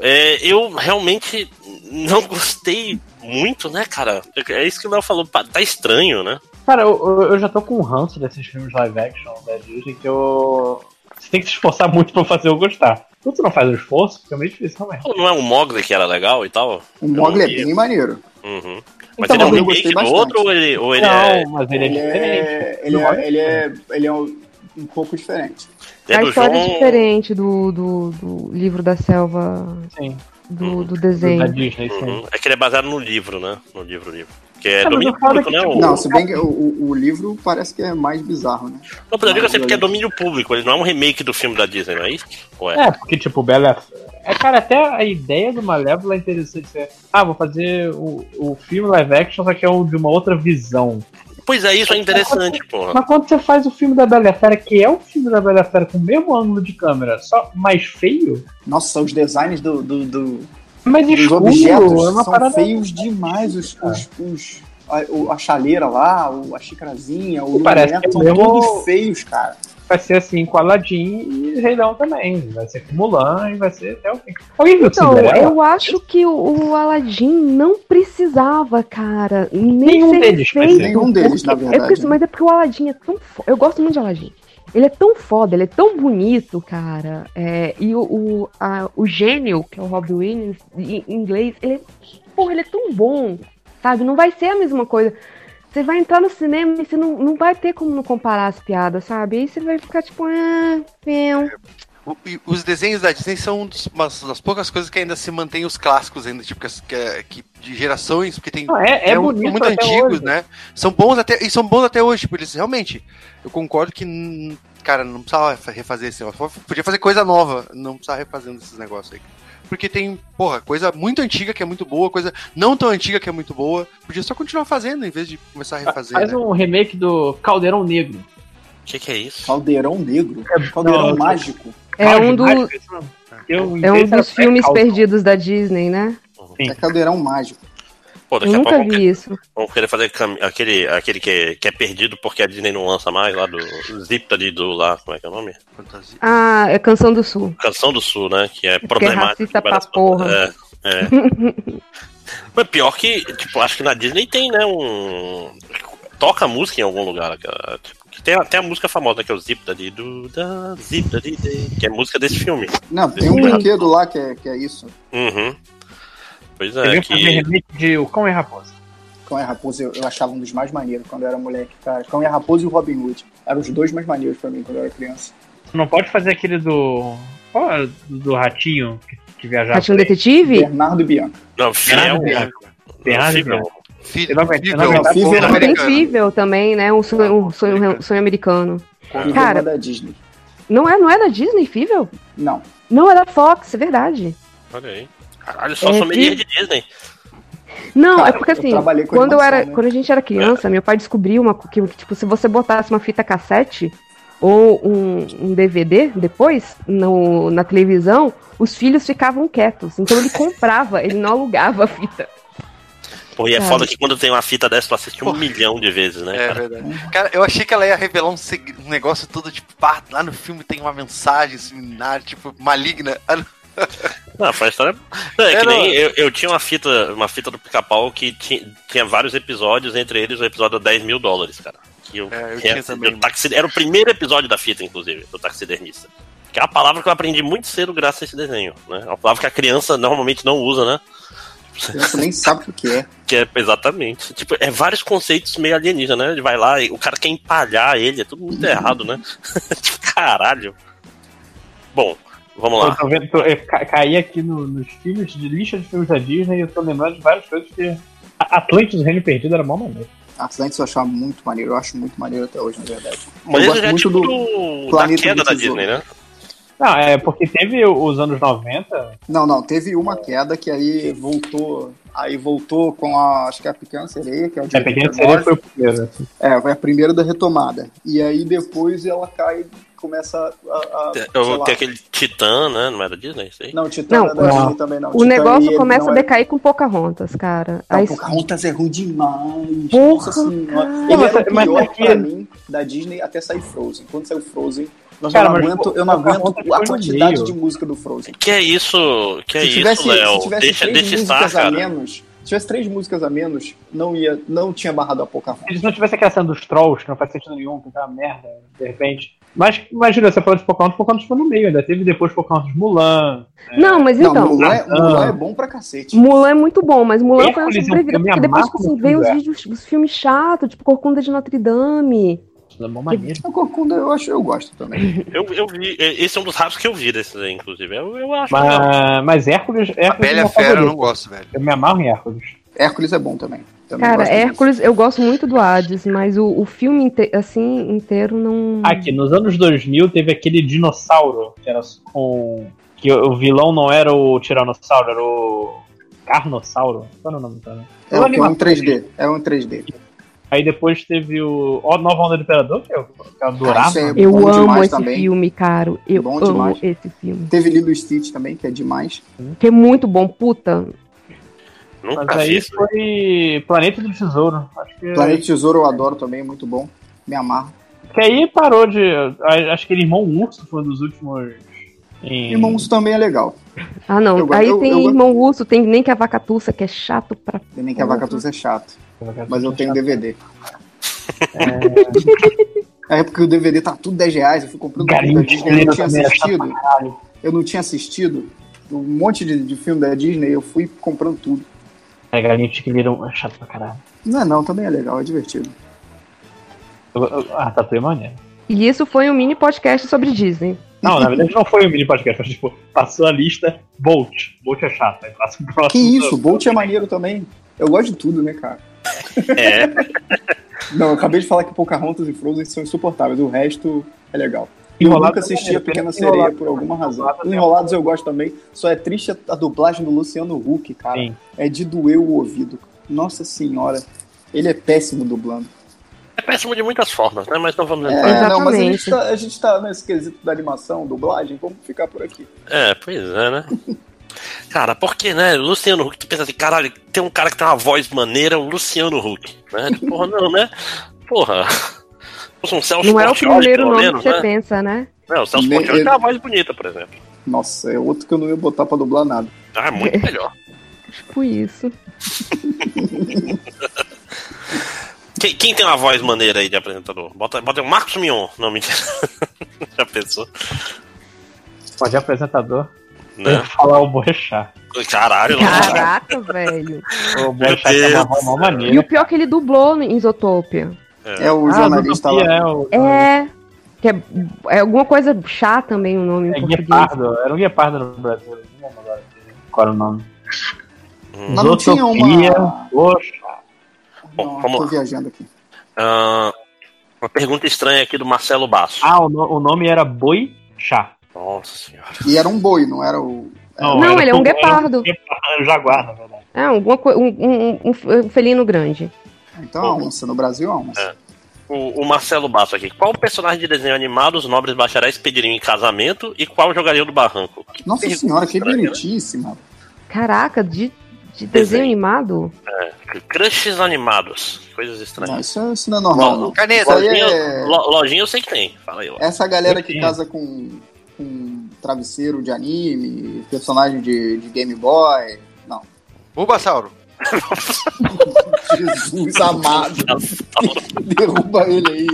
é, eu realmente não gostei muito, né, cara? É isso que o Léo falou, tá estranho, né? Cara, eu, eu- eu já tô com um ranço desses filmes live action da Disney que eu. Você tem que se esforçar muito pra fazer eu gostar. Quando você não faz o esforço, fica meio difícil. Pô, Não é o Mogli que era legal e tal? O Mogli é não bem maneiro. Uhum. Mas Então, ele é um mas eu gostei remake do outro ou ele, ou ele não, é, mas ele é Ele diferente. é, ele, é, ele, é, ele é um, um pouco diferente. é a história João... é diferente do, do, do livro da selva, Sim. do, do Da desenho. Disney, sim. Uhum. É que ele é baseado no livro, né? No livro, livro. Que é Ah, mas domínio falo público, né? tipo. Não, se bem que o, o, livro parece que é mais bizarro, né? Não, mas eu digo assim, porque é domínio público, ele não é um remake do filme da Disney, não é isso? Ou é? É, porque, tipo, Bela. É, cara, até a ideia do Malévola é interessante. Ser, ah, vou fazer o, o filme live action, só que é um, de uma outra visão. Pois é, isso é interessante, porra. Mas quando você faz o filme da Bela Fera, que é o filme da Bela Fera com o mesmo ângulo de câmera, só mais feio, Nossa, os designs do, do, do- mais dos escuro, objetos é uma são parada. feios demais. Os, os, os- a, o- a chaleira lá, o- a xicrazinha, o Parece que é são mesmo- todos feios, cara. Vai ser assim com Aladdin e Rei Leão também. Vai ser com Mulan e vai ser até o fim. Alguém viu Então, Cinderela? eu acho que o, o Aladdin não precisava, cara, nem Nenhum ser deles, mas feito. nenhum deles, na porque- é verdade, porque, né? Mas é porque o Aladdin é tão foda. Eu gosto muito de Aladdin. Ele é tão foda, ele é tão bonito, cara. É, e o, o, a- o gênio, que é o Robbie Williams, em inglês, ele é, porra, ele é tão bom, sabe? Não vai ser a mesma coisa. Você vai entrar no cinema e você não, não vai ter como não comparar as piadas, sabe? Aí você vai ficar tipo, ah, meu. Os desenhos da Disney são um umas das poucas coisas que ainda se mantêm os clássicos ainda, tipo, que, é- que- de gerações, porque tem. Não, é, é um- muito antigos, hoje. né? São bons até. E são bons até hoje, tipo, eles realmente. Eu concordo que. Cara, não precisava refazer esse negócio. Podia fazer coisa nova, não precisava refazendo esses negócios aí. Porque tem, porra, coisa muito antiga que é muito boa, coisa não tão antiga que é muito boa. Podia só continuar fazendo em vez de começar a refazer. Faz né? um remake do Caldeirão Negro. O que, que é isso? Caldeirão negro? Caldeirão não, mágico? É um, do, é um dos filmes perdidos da Disney, né? É caldeirão mágico. Pô, Eu daqui a nunca pouco vi isso. vamos querer fazer aquele, aquele que, que é perdido porque a Disney não lança mais, lá do Ziptali do lá, como é que é o nome? Fantasia. Ah, é Canção do Sul. Canção do Sul, né? Que é é problemático. racista de várias pra porra. É, é. Mas pior que, tipo, acho que na Disney tem, né, um... Toca música em algum lugar, aquela, tipo, que tem até a música famosa, que é o Ziptali do da Ziptali, que é música desse filme. Não, tem um brinquedo lá que é, que é isso. Uhum. Pois Eu é, ia fazer que... remake de O Cão e a Raposa. Cão e a Raposa eu, eu achava um dos mais maneiros quando eu era moleque, cara. Cão e a Raposa e o Robin Hood. Eram os dois mais maneiros pra mim quando eu era criança. Você não pode fazer aquele do. Qual é? Do ratinho que, que viajava. Ratinho Detetive? Bernardo e Bianca. Não, fiel... Bernardo Bianco. Bernardo. Bianco. Fi- Eu não aguento, eu não Fível, aguento. Fível porra não Tem americana. Fível também, né? Um sonho, um sonho, sonho americano. Fível Cara- não é da Disney. Não é, não é da Disney, Fível? Não. Não, é da Fox, é verdade. Olha aí. Caralho, só É, sommelier de Disney. Não, Cara, é porque eu assim, com quando eu era, né? quando a gente era criança, meu pai descobriu uma que, que, tipo, se você botasse uma fita cassete ou um, um DVD depois no, na televisão, os filhos ficavam quietos. Então ele comprava, ele não alugava a fita. Pô, e é Sabe? foda que quando tem uma fita dessa, tu assiste um milhão de vezes, né, É cara? verdade. Cara, eu achei que ela ia revelar um, seg- um negócio todo, tipo, pá, lá no filme tem uma mensagem subliminar, tipo, maligna. Não. Foi a história. Não, é, É, que nem eu, eu tinha uma fita, uma fita do pica-pau que tinha, tinha vários episódios, entre eles o episódio 10 mil dólares, cara. Que eu, É, eu tinha é- também. do taxi- era o primeiro episódio da fita, inclusive, do taxidermista. Que é uma palavra que eu aprendi muito cedo graças a esse desenho, né? É uma palavra que a criança normalmente não usa, né? Criança nem sabe o que é. Que é exatamente. Tipo, é vários conceitos meio alienígenas, né? Ele vai lá e o cara quer empalhar ele, é tudo muito errado, né? tipo, caralho. Bom, vamos Eu lá. tô vendo, tô, eu ca- caí aqui no- nos filmes de lista de filmes da Disney e eu tô lembrando de várias coisas que. Atlantis, Reino Perdido era mó maneiro. Atlantis eu achava muito maneiro, eu acho muito maneiro até hoje, na verdade. Mas eu isso já é tipo do, da Planeta queda do da. Disney, né? Não, é porque teve os anos 90. Não, não, teve uma queda que aí voltou. Aí voltou com a. Acho que é a Pequena Sereia, que é o de A Pequena 89. Sereia foi o primeiro. assim. É, foi a primeira da retomada. E aí depois ela cai começa a. a sei Eu lá. aquele Titã, né? Não era Disney isso aí? Não, Titã Não, não, é da não. Disney também não. O Titã, negócio começa a é- decair com Pocahontas, cara. Não, Aí- Pocahontas é ruim demais. Porra, Nossa senhora. cara. Ele Mas- era o mas pior aqui- pra mim da Disney até sair Frozen. Quando saiu Frozen, eu Cara, não mas aguento, eu não aguento a quantidade de música do Frozen. Que é isso, que é se isso, tivesse, se Léo? tivesse Deixa, três deixa estar, músicas a cara. menos, se tivesse três músicas a menos, não ia, não tinha barrado a Pocahontas. Se não tivesse aquela cena dos trolls, que não faz sentido nenhum, que tá uma merda, de repente. Mas imagina, você falou de Pocahontas, Pocahontas foi no meio, ainda teve depois Pocahontas Mulan. Não, mas Não, então. Mulan, é-. Mulan é bom pra cacete. Mulan é muito bom, mas Mulan foi uma é sobrevida, filme porque depois, tipo assim, veio os vídeos, os filmes chatos, tipo Corcunda de Notre Dame. É mó maneiro. A Corcunda eu acho, eu gosto também. Eu, eu vi, esse é um dos raros que eu vi desses aí, inclusive. Eu, eu acho. Mas, mas Hércules, Hércules A Bela é Fera eu não gosto, velho. Eu me amarro em Hércules. Hércules é bom também. Também Cara, gosto disso. Hércules, eu gosto muito do Hades, mas o, o filme inte- assim inteiro não. Aqui, nos anos 2000 teve aquele dinossauro, que era com. Que o vilão não era o Tiranossauro, era o. Carnossauro? Qual era o nome? É, o é um 3D. É um 3D. Aí depois teve o. Ó, Nova Onda do Imperador, que eu, que eu adorava. isso é Eu amo esse também. filme, cara. Eu Bom amo demais. esse filme. Teve Lilo e Stitch também, que é demais. Que é muito bom, puta. Mas Nunca vi aí isso. foi Planeta do Tesouro. Acho que. Planeta Tesouro eu adoro também, é muito bom. Me amarro. Que aí parou de. Acho que ele Irmão Urso foi um dos últimos. Em... Irmãos também é legal. Ah, não. Eu- Aí eu- tem eu- Irmão Russo, tem nem que a vaca tussa, que é chato pra. Tem nem que a vaca tussa é chato. Mas eu tenho DVD. É porque o DVD tá tudo 10 reais, eu fui comprando tudo da Disney, eu não tinha é chato assistido. Eu não tinha assistido um monte de, de filme da Disney, eu fui comprando tudo. É, galinha de chiquilheiro é chato pra caralho. Não é não, também é legal, é divertido. Ah, tá tudo maneiro. E isso foi um mini podcast sobre Disney. Não, na verdade não foi um mini podcast, mas tipo, passou a lista Bolt. Bolt é chato, aí passa o próximo. Que isso, Bolt é maneiro também. Eu gosto de tudo, né, cara? É, Não, eu acabei de falar que Pocahontas e Frozen são insuportáveis, o resto é legal. Eu Enrolados nunca é assisti a Pequena Sereia é por alguma razão. Enrolados é Enrolados eu gosto também, só é triste a, dublagem do Luciano Huck, cara. Sim. É de doer o ouvido. Nossa senhora, ele é péssimo dublando. é péssimo de muitas formas, né? Mas não vamos É, entrar. não, mas a gente, Exatamente. tá, a gente tá nesse quesito da animação, dublagem, vamos ficar por aqui. É, pois é, né? Cara, porque, né? Luciano Huck, tu pensa assim, caralho, tem um cara que tem uma voz maneira, o Luciano Huck, né? Porra, não, né? Porra. Um Celso Não é o primeiro nome menos, que você né? pensa, né? Não, o Celso ele- tem uma voz bonita, por exemplo. Nossa, é outro que eu não ia botar pra dublar nada. Ah, é muito melhor. Tipo isso. Quem, quem tem uma voz maneira aí de apresentador? Bota, bota o Marcos Mion. Não, mentira. Já pensou? Pode apresentador. Né? Eu falar o Boechat. Caralho, Caraca, velho. O Boechat é uma voz mó E maneira. o pior é que ele dublou em Isotopia. É o Ah, jornalista Zootopia lá. É, o, É. Que é, é alguma coisa chá também o nome em é português. Guepardo. Era um Guepardo no Brasil. Não lembro agora qual era o nome. Mas não tinha Zootopia, uma- Poxa. Bom, Não, vamos tô lá. viajando aqui. Ah, uma pergunta estranha aqui do Marcelo Basso. Ah, o, no- o nome era Boi Chá. Nossa senhora. E era um boi, não era o. Não, era ele é um guepardo. Era um guepardo, era um jaguar, na verdade. É, um, um, um- um felino grande. Então a onça, no Brasil a onça. É. O, o Marcelo Basso aqui. Qual personagem de desenho animado os nobres bacharéis pediriam em casamento e qual jogariam do barranco? Que Nossa senhora, que né? bonitíssima. Caraca, de, de Desenho. desenho animado? É, crushes animados. Coisas Não, estranhas. isso, isso não é normal, não. Caneta. Lojinha, é... lo- lojinha eu sei que tem. Fala aí, ó. Essa galera que casa com, com travesseiro de anime, personagem de, de Game Boy. Não. Bulbasauro. Jesus amado. Derruba ele aí.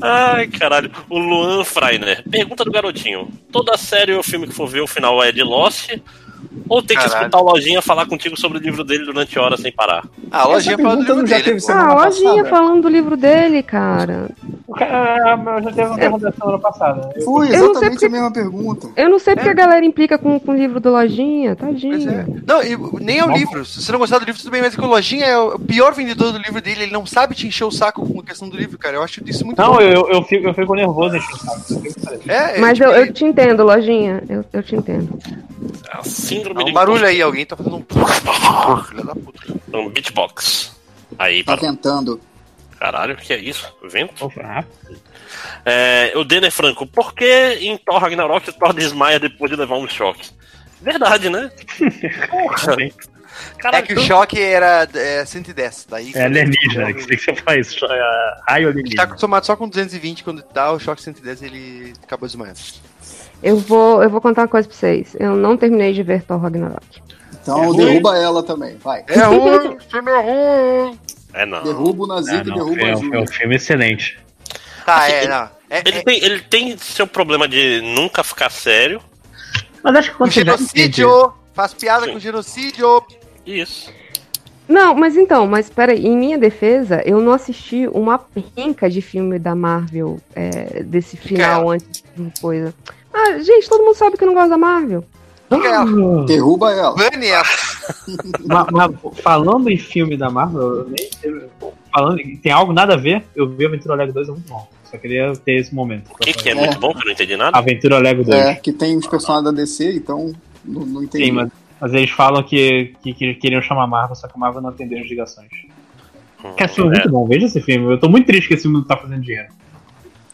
Ai, caralho. O Luan Freiner. Pergunta do garotinho. Toda série ou filme que for ver, o final é de Lost? Ou tem que Caralho. escutar o Lojinha falar contigo sobre o livro dele durante horas sem parar? Ah, a lojinha Essa fala do livro já dele, teve Ah, a lojinha passada. falando do livro dele, cara. Cara, eu já teve uma pergunta semana passada. Eu- Foi Eu não sei exatamente porque- a mesma pergunta. Eu não sei porque É. a galera implica com, com o livro do Lojinha, tadinho. É. Não, e nem é o livro. Se você não gostar do livro, tudo bem, mas que o Lojinha é o pior vendedor do livro dele. Ele não sabe te encher o saco com a questão do livro, cara. Eu acho isso muito Não, bom. eu, eu, fico, eu fico nervoso enchendo o saco. Eu fico parecendo. É, é, Mas tipo, eu, eu te entendo, Lojinha. Eu, eu te entendo. É a síndrome de um barulho aí, alguém tá fazendo um. Filha da puta. um beatbox. Aí, Tá parou. tentando. Caralho, o que é isso? Vento? Opa, É, o Denner Franco, por que em Thor Ragnarok o Thor desmaia depois de levar um choque? Verdade, né? Porra. Caralho, É que o choque era é, 110. Daí É alienígena, que você faz é, raio A gente tá alienígena. acostumado só com 220, quando dá o choque 110 ele acabou desmaiando. Eu vou, eu vou contar uma coisa pra vocês. Eu não terminei de ver Thor Ragnarok. Então É ruim. derruba ela também. Vai. É ruim, o filme é ruim. É, não. Derruba o Nazik Ah, e derruba é, a um, é um filme excelente. Tá, Assim, é, ele- não. É, Ele, é, tem, ele tem seu problema de nunca ficar sério. Mas acho que o quando já genocídio! Faz piada Sim. com genocídio! Isso. Não, mas então, mas peraí, em minha defesa, eu não assisti uma penca de filme da Marvel é, desse final antes de coisa. Ah, gente, todo mundo sabe que eu não gosto da Marvel. Ela. Derruba ela. Bane ela. Ma- ma- falando em filme da Marvel, eu nem, falando, em- tem algo nada a ver? Eu vi Aventura Lego 2 é muito bom. Só queria ter esse momento. O que, que é, É. muito bom, que eu não entendi nada? Aventura Lego 2. É, que tem os personagens da DC, então não, não entendi. Sim, mas, mas eles falam que, que, que queriam chamar a Marvel, só que a Marvel não atendeu as ligações. Hum, esse filme é é. muito bom, veja esse filme. Eu tô muito triste que esse filme não tá fazendo dinheiro.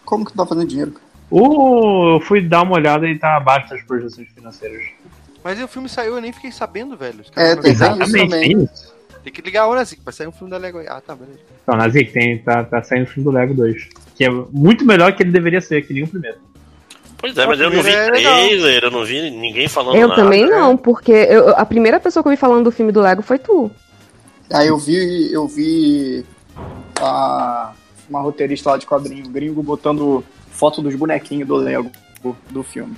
Como que tu tá fazendo dinheiro? cara? O, eu fui dar uma olhada e tá abaixo das projeções financeiras. Mas o filme saiu, eu nem fiquei sabendo, velho. Os É, caras tem também. tem isso. Tem que ligar a hora assim, vai sair um filme da Lego aí. Ah, tá, beleza. Então, Nazik, tem, tá, tá saindo o filme do Lego 2. Que é muito melhor que ele deveria ser, que nem o primeiro. Pois é, mas eu não vi É trailer, eu não vi ninguém falando eu nada. também não, porque eu- a primeira pessoa que eu vi falando do filme do Lego foi tu. Aí eu vi, eu vi a, uma roteirista lá de quadrinho gringo botando foto dos bonequinhos do Lego do filme.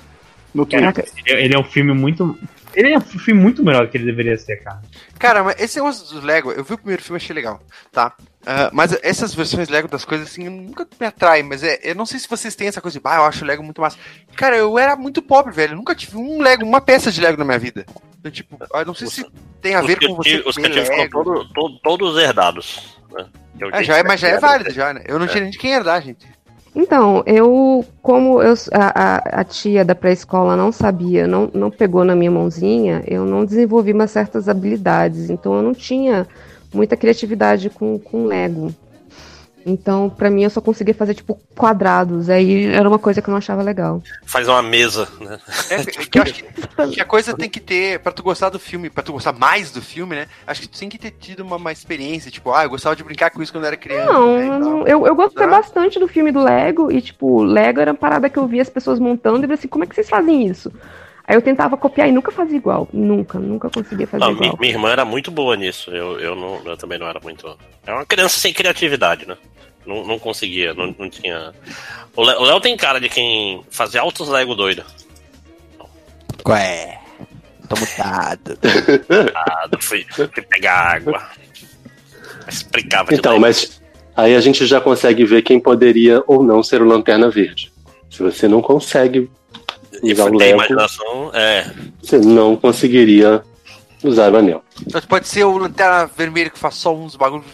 No. Caraca, ele, ele é um filme muito. Ele é um filme muito melhor que ele deveria ser, cara. Cara, mas esse negócio do Lego, eu vi o primeiro filme e achei legal, tá? Ah, mas essas versões Lego das coisas, assim, nunca me atraem, mas é, eu não sei se vocês têm essa coisa de, ah, eu acho o Lego muito massa. Cara, eu era muito pobre, velho, eu nunca tive um Lego, uma peça de Lego na minha vida. Então, tipo, eu não sei se tem a Os ver com eu você tive- os que eu tive todo- todo- todos herdados. Né? Eu É, tenho já é, mas já é válido, anos. já, né? Eu não tinha nem de quem herdar, gente. Então, eu, como eu, a, a- tia da pré-escola não sabia, não, não pegou na minha mãozinha, eu não desenvolvi umas certas habilidades, então eu não tinha muita criatividade com, com Lego. Então, pra mim, eu só conseguia fazer, tipo, quadrados, aí era uma coisa que eu não achava legal. Faz uma mesa, né? É, que eu acho que, que a coisa tem que ter, pra tu gostar do filme, pra tu gostar mais do filme, né? Acho que tu tem que ter tido uma, uma experiência, tipo, ah, eu gostava de brincar com isso quando eu era criança. Não, né, eu, não- eu, eu gostei bastante do filme do Lego, e, tipo, Lego era uma parada que eu via as pessoas montando, e eu falei assim, como é que vocês fazem isso? Aí eu tentava copiar e nunca fazia igual. Nunca, nunca conseguia fazer Não, igual. minha irmã era muito boa nisso. Eu, eu, não, eu também não era muito. É uma criança sem criatividade, né? Não, não conseguia, não, não tinha. O Léo tem cara de quem fazia altos Lego doido. Qual é? Tô mutado. Ah, fui, fui pegar água. Explicava de Então, mas aí a gente já consegue ver quem poderia ou não ser o Lanterna Verde. Se você não consegue usar o Lego, imaginação, é. você não conseguiria usar o anel. Mas pode ser o Lanterna Vermelha que faz só uns bagulhos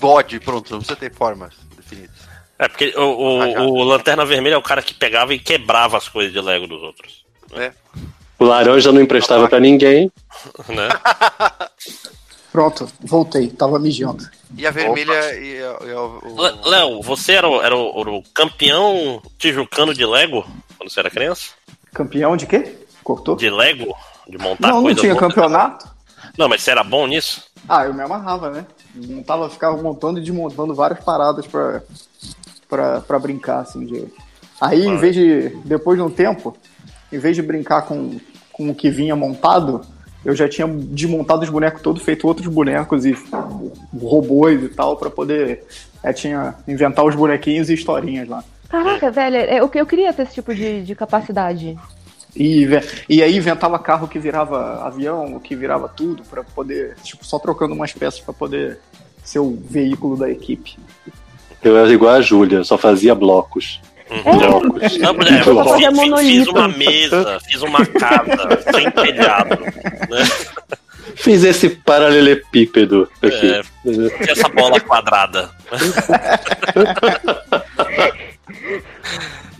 VOD, pronto, não precisa ter formas definidas. É, porque o, o, Ah, o Lanterna Vermelha é o cara que pegava e quebrava as coisas de Lego dos outros. O laranja não emprestava pra ninguém. Né? Pronto, voltei. Tava mijando. E a vermelha e, e o... Léo, você era, o, era o, o campeão tijucano de Lego quando você era criança? Campeão de quê? Cortou? De Lego? De montar Não, não tinha campeonato. Não, mas você era bom nisso? Ah, eu me amarrava, né? Montava, ficava montando e desmontando várias paradas pra, pra, pra brincar, assim. De... Aí, em vez de, depois de um tempo, em vez de brincar com, com o que vinha montado, eu já tinha desmontado os bonecos todos, feito outros bonecos e robôs e tal, pra poder é, tinha inventar os bonequinhos e historinhas lá. Caraca, velho, é, eu, eu queria ter esse tipo de, de capacidade. E, e aí inventava carro que virava avião, que virava tudo, pra poder, tipo, só trocando umas peças pra poder ser o veículo da equipe. Eu era igual a Júlia, eu só fazia blocos. Blocos. Não, mulher, eu Blocos. fiz, fiz- uma mesa, fiz uma casa sem telhado. Né? Fiz esse paralelepípedo aqui. É, essa bola quadrada.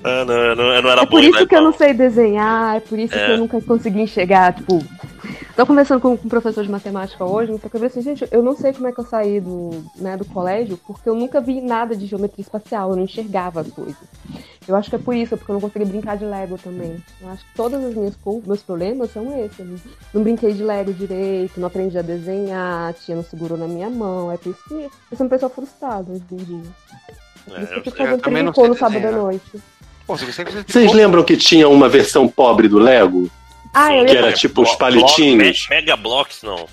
ah, não, eu não, eu não era É por isso que eu não sei desenhar, é por isso É. que eu nunca consegui enxergar, tipo. Tô conversando com, com um professor de matemática hoje, eu falei assim, gente, eu não sei como é que eu saí do, né, do colégio, porque eu nunca vi nada de geometria espacial, eu não enxergava as coisas. Eu acho que é por isso, porque eu não consegui brincar de Lego também. Eu acho que todas as minhas meus problemas são esses. Eu não- Não brinquei de Lego direito, não aprendi a desenhar, a tia não segurou na minha mão. É por isso que eu sou uma pessoa frustrada hoje em dia. Que eu fico eu fazendo tricô no sábado à noite. Pô, você Vocês lembram que tinha uma versão pobre do Lego? Ah, Que era tipo uns palitinhos? Me- Mega Blocks, não.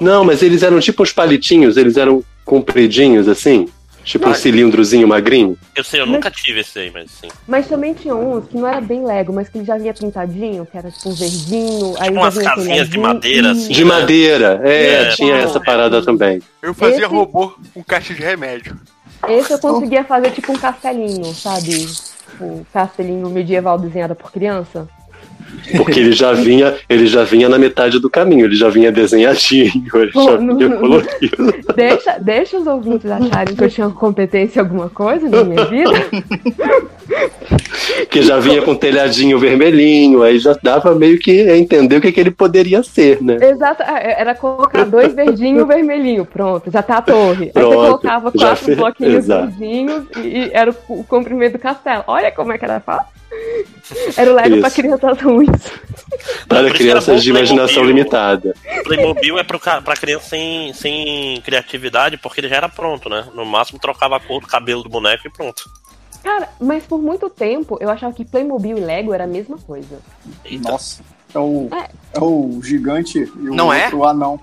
Não, mas eles eram tipo uns palitinhos, eles eram compridinhos assim. Tipo um Ah. cilindrozinho magrinho. Eu sei, eu nunca tive esse aí, mas sim. Mas também tinha uns que não era bem Lego, mas que ele já vinha pintadinho, que era tipo um verdinho. aí Tipo já umas casinhas de madeira, assim. De madeira, é, É. tinha essa parada também. Eu fazia Esse- robô com caixa de remédio. Esse eu conseguia fazer tipo um castelinho, sabe? O castelinho medieval desenhado por criança. Porque ele já vinha, ele já vinha na metade do caminho, ele já vinha desenhadinho, ele Pô, já não- vinha colorido. Deixa, deixa os ouvintes acharem que eu tinha competência em alguma coisa na minha vida. Que já vinha com telhadinho vermelhinho, aí já dava meio que entender o que, que ele poderia ser, né? Exato, é, era colocar dois verdinhos e um vermelhinho, pronto, já tá a torre. Aí você Pronto, colocava quatro fez- bloquinhos exato. verdinhos e, e era o, o comprimento do castelo. Olha como é que era fácil. Era o Lego Isso. pra crianças ruins. Para crianças de imaginação Playmobil. limitada. Playmobil é pro, pra criança sem, sem criatividade, porque ele já era pronto, né? No máximo trocava a cor do cabelo do boneco e pronto. Cara, mas por muito tempo eu achava que Playmobil e Lego era a mesma coisa. Nossa. É o, É. é o gigante e o Não é? outro anão.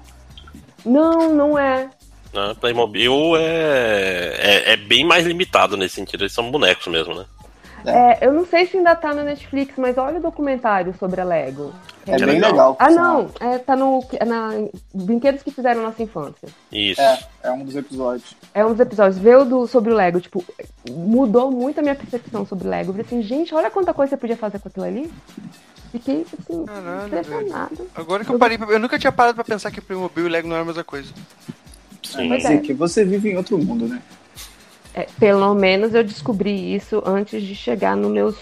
Não, não é. Né? Playmobil é, é, é bem mais limitado nesse sentido, eles são bonecos mesmo, né? É, eu não sei se ainda tá na Netflix, mas olha o documentário sobre a Lego. É bem legal. Ah, não. É, tá no. é Na, brinquedos que fizeram nossa infância. Isso. É, é um dos episódios. É um dos episódios. Vê o do, sobre o Lego. Tipo, mudou muito a minha percepção sobre o Lego. Eu falei assim, gente, olha quanta coisa você podia fazer com aquilo ali. Fiquei, assim, Caralho, impressionada. Agora que eu parei, eu nunca tinha parado pra pensar que Playmobil e Lego não era a mesma coisa. Sim. Quer é. que você vive em outro mundo, né? É, pelo menos eu descobri isso antes de chegar nos meus.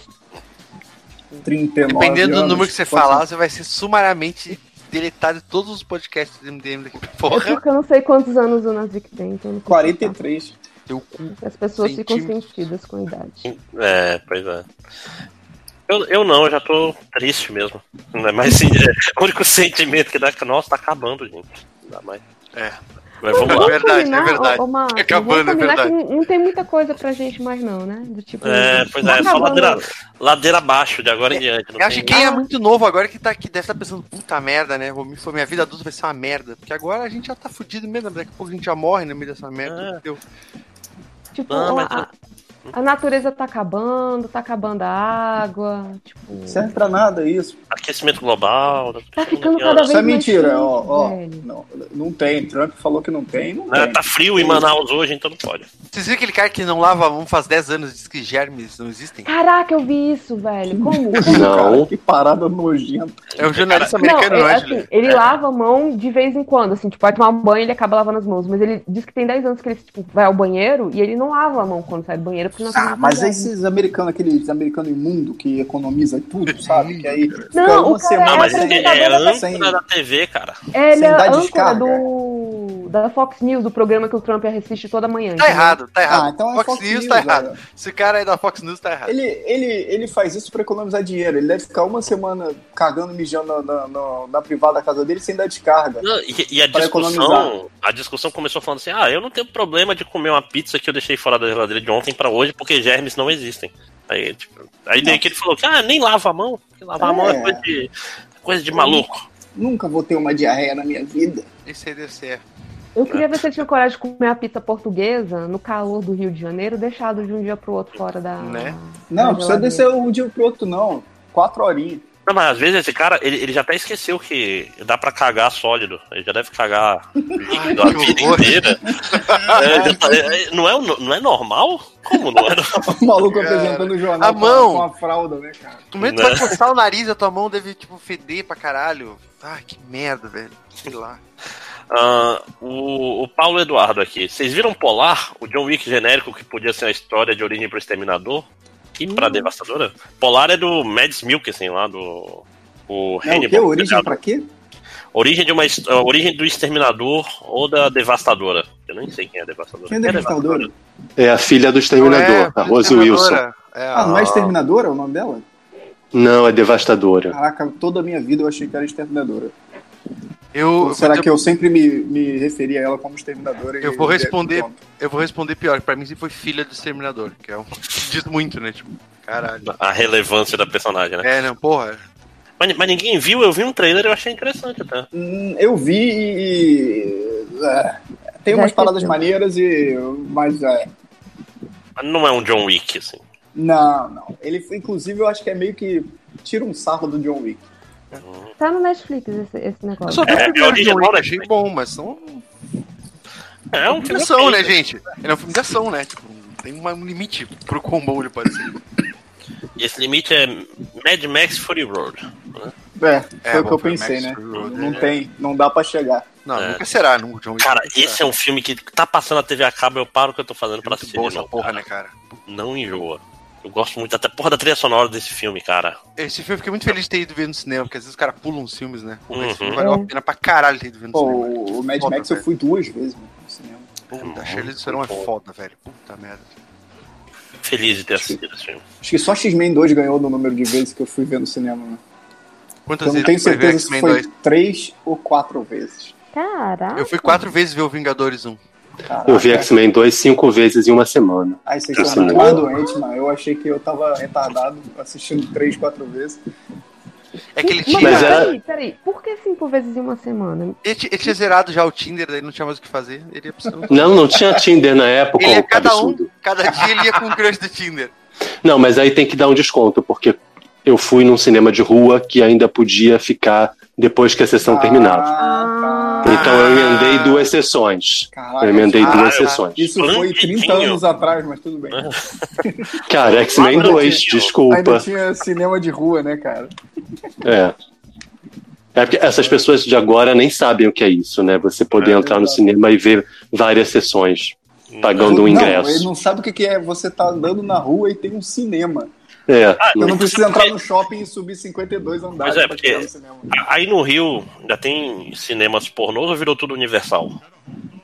39 Dependendo do anos, número que você falar, você vai ser sumariamente deletado de todos os podcasts do MDM daqui pra É porra. porque eu não sei quantos anos o Nazik tem, então eu não sei 43. Teu cu. As pessoas ficam sentidas com a idade. É, pois é. Eu, eu não, eu já tô triste mesmo. Não é mais assim, é, o único sentimento que dá é que, nossa, tá acabando, gente. Não dá mais. É. Mas vamos É lá. verdade, é verdade. ô, ô, Marcos, Acabando, vamos é combinar verdade. que não, tem muita coisa pra gente mais, não, né? Do tipo. É, pois tá é, só ladeira, ladeira abaixo de agora em diante. Eu acho que quem é muito novo agora que tá aqui deve estar pensando, puta merda, né? Vou me- Foi minha vida adulta vai ser uma merda. Porque agora a gente já tá fudido mesmo, daqui a pouco a gente já morre no meio dessa merda. É. entendeu? Tipo, Não, mas a, a natureza tá acabando, tá acabando a água. Tipo. Não serve pra nada isso. Aquecimento global. Tá ficando cada vez Isso é mais mentira, ó, ó. Não, não tem. Trump falou que não tem, não É, tem. tá frio em Manaus hoje, então não pode. Vocês viram aquele cara que não lava a mão faz 10 anos e diz que germes não existem? Caraca, eu vi isso, velho. Como? Não. Que parada nojenta. É um jornalista Não, americano, não é, assim, Juliano? ele lava a mão de vez em quando, assim, tipo, vai tomar um banho ele acaba lavando as mãos. Mas ele diz que tem 10 anos que ele tipo, vai ao banheiro e ele não lava a mão quando sai do banheiro, não Ah, mas esses americanos, aqueles americanos imundo que economiza tudo, sabe? Que aí fica Não, uma o cara semana Não, mas é ele é apresentador da- sem- âncora da TV, cara. É, ele sem é dar âncora do, da Fox News, do programa que o Trump assiste toda manhã. Tá entendeu? errado, tá errado. Ah, então é Fox, Fox News, News, tá errado. velho. Esse cara aí da Fox News tá errado. Ele, ele, ele faz isso pra economizar dinheiro. Ele deve ficar uma semana cagando, mijando na, na, na- privada da casa dele sem dar descarga. Não, E, e a discussão, economizar. a discussão começou falando assim: ah, eu não tenho problema de comer uma pizza que eu deixei fora da geladeira de ontem pra hoje, porque germes não existem. Aí, tipo, aí daí que ele falou que ah, nem lava a mão. porque Lavar a mão é É. coisa de, coisa de maluco. Nunca vou ter uma diarreia na minha vida. Esse aí deve ser. Eu queria ver se ele tinha coragem de comer a pizza portuguesa no calor do Rio de Janeiro, deixado de um dia pro outro fora da. Né? Não, da não precisa descer um dia pro outro, não. Quatro horinhas. Não, mas às vezes esse cara, ele, ele já até esqueceu que dá pra cagar sólido. Ele já deve cagar líquido a que vida horror. inteira. É, já tá- é, não, é, não é normal? Como não é normal? O maluco apresentando o jornal A com mão. com a fralda, né, cara? No momento que Né? tu vai coçar o nariz, a tua mão deve, tipo, feder pra caralho. Ah, que merda, velho. Sei lá. Ah, o, o Paulo Eduardo aqui. Vocês viram Polar, o John Wick genérico que podia ser uma história de origem pro Exterminador e pra Devastadora? Polar é do Mads Mikkelsen lá do. O Não, o Hannibal. quê? Origem pra quê? Origem de uma a origem do Exterminador ou da Devastadora. Eu nem sei quem é a Devastadora. Quem é Devastadora? É a filha do Exterminador, Não a Rose. Wilson. É Ah, a- não é Exterminadora o nome dela? Não, é devastadora. Caraca, toda a minha vida eu achei que era Exterminadora. Eu, Ou será eu, que eu sempre me, me referi a ela como Exterminadora? e- Eu vou e- responder. eu vou responder pior. Pra mim sempre foi filha do Exterminador, que é um. Diz muito, né? Tipo, caralho. A relevância da personagem, né? É, não, porra. Mas, mas ninguém viu, eu vi um trailer e eu achei interessante até. Hum, Eu vi e. é, tem umas paradas maneiras e. Mas é. Mas não é um John Wick, assim. Não, não. Ele, foi- inclusive, eu acho que é meio que. Tira um sarro do John Wick. Tá no Netflix esse, esse Eu negócio. só vi É, o é primeiro original, né? achei bom, mas são. É um filme de ação, ok. né, gente? Ele é um filme de ação, né? Tipo, tem uma- um limite pro quão bom ele pode ser. E esse limite é Mad Max Fury Road. né? É, foi É, o que eu foi pensei, Max né? Road, Não é. tem, não dá pra chegar. Não, É. nunca será. Cara, nunca será. esse é um filme que tá passando na TV a cabo, eu paro o que eu tô fazendo pra assistir. boa essa porra, cara. né, cara? Não enjoa. Eu gosto muito até porra da trilha sonora desse filme, cara. Esse filme eu fiquei muito feliz de ter ido ver no cinema, porque às vezes os caras pulam os filmes, né? Pô, Esse filme Uhum. valeu a pena pra caralho ter ido ver no Pô, cinema. o, Mad Foda, Max eu velho. fui duas vezes mano, no cinema. Puta, a É Charlize Theron é foda, velho. Puta merda. Feliz de ter assistido esse filme. Acho que só X-Men 2 ganhou no número de vezes que eu fui ver no cinema. Né? Quantas Eu não vezes tenho certeza se X-Men foi 2? três ou quatro vezes. Caraca. Eu fui quatro vezes ver o Vingadores 1. Caraca. Eu vi X-Men 2 cinco vezes em uma semana. Aí muito mais doentes, mano. Eu achei que eu tava retardado assistindo três, quatro vezes. É que ele tinha, Mas era- peraí, peraí. Por que cinco vezes em uma semana? ele, tinha- ele tinha zerado já o Tinder, daí não tinha mais o que fazer. Ele ia precisar... Não, não tinha Tinder na época, Ele é cada um, absurdo. cada dia ele ia com o crush do Tinder. Não, mas aí tem que dar um desconto, porque eu fui num cinema de rua que ainda podia ficar depois que a sessão terminava. Ah, tá. Então eu emendei duas sessões. Caraca, Eu emendei Ah, duas sessões. Isso foi 30 Planquinho. anos atrás, mas tudo bem. Cara, X-Men Quatro 2, dias. Ainda desculpa. tinha cinema de rua, né, cara? É. É porque essas pessoas de agora nem sabem o que é isso, né? Você poder É, entrar no cinema e ver várias sessões, pagando um Não, ingresso. ele não sabe o que que é você tá andando na rua e tem um cinema. É, Ah, Eu não- preciso entrar no shopping e subir 52 andares Mas é, pra porque- cinema. Aí no Rio já tem cinemas pornôs ou virou tudo universal?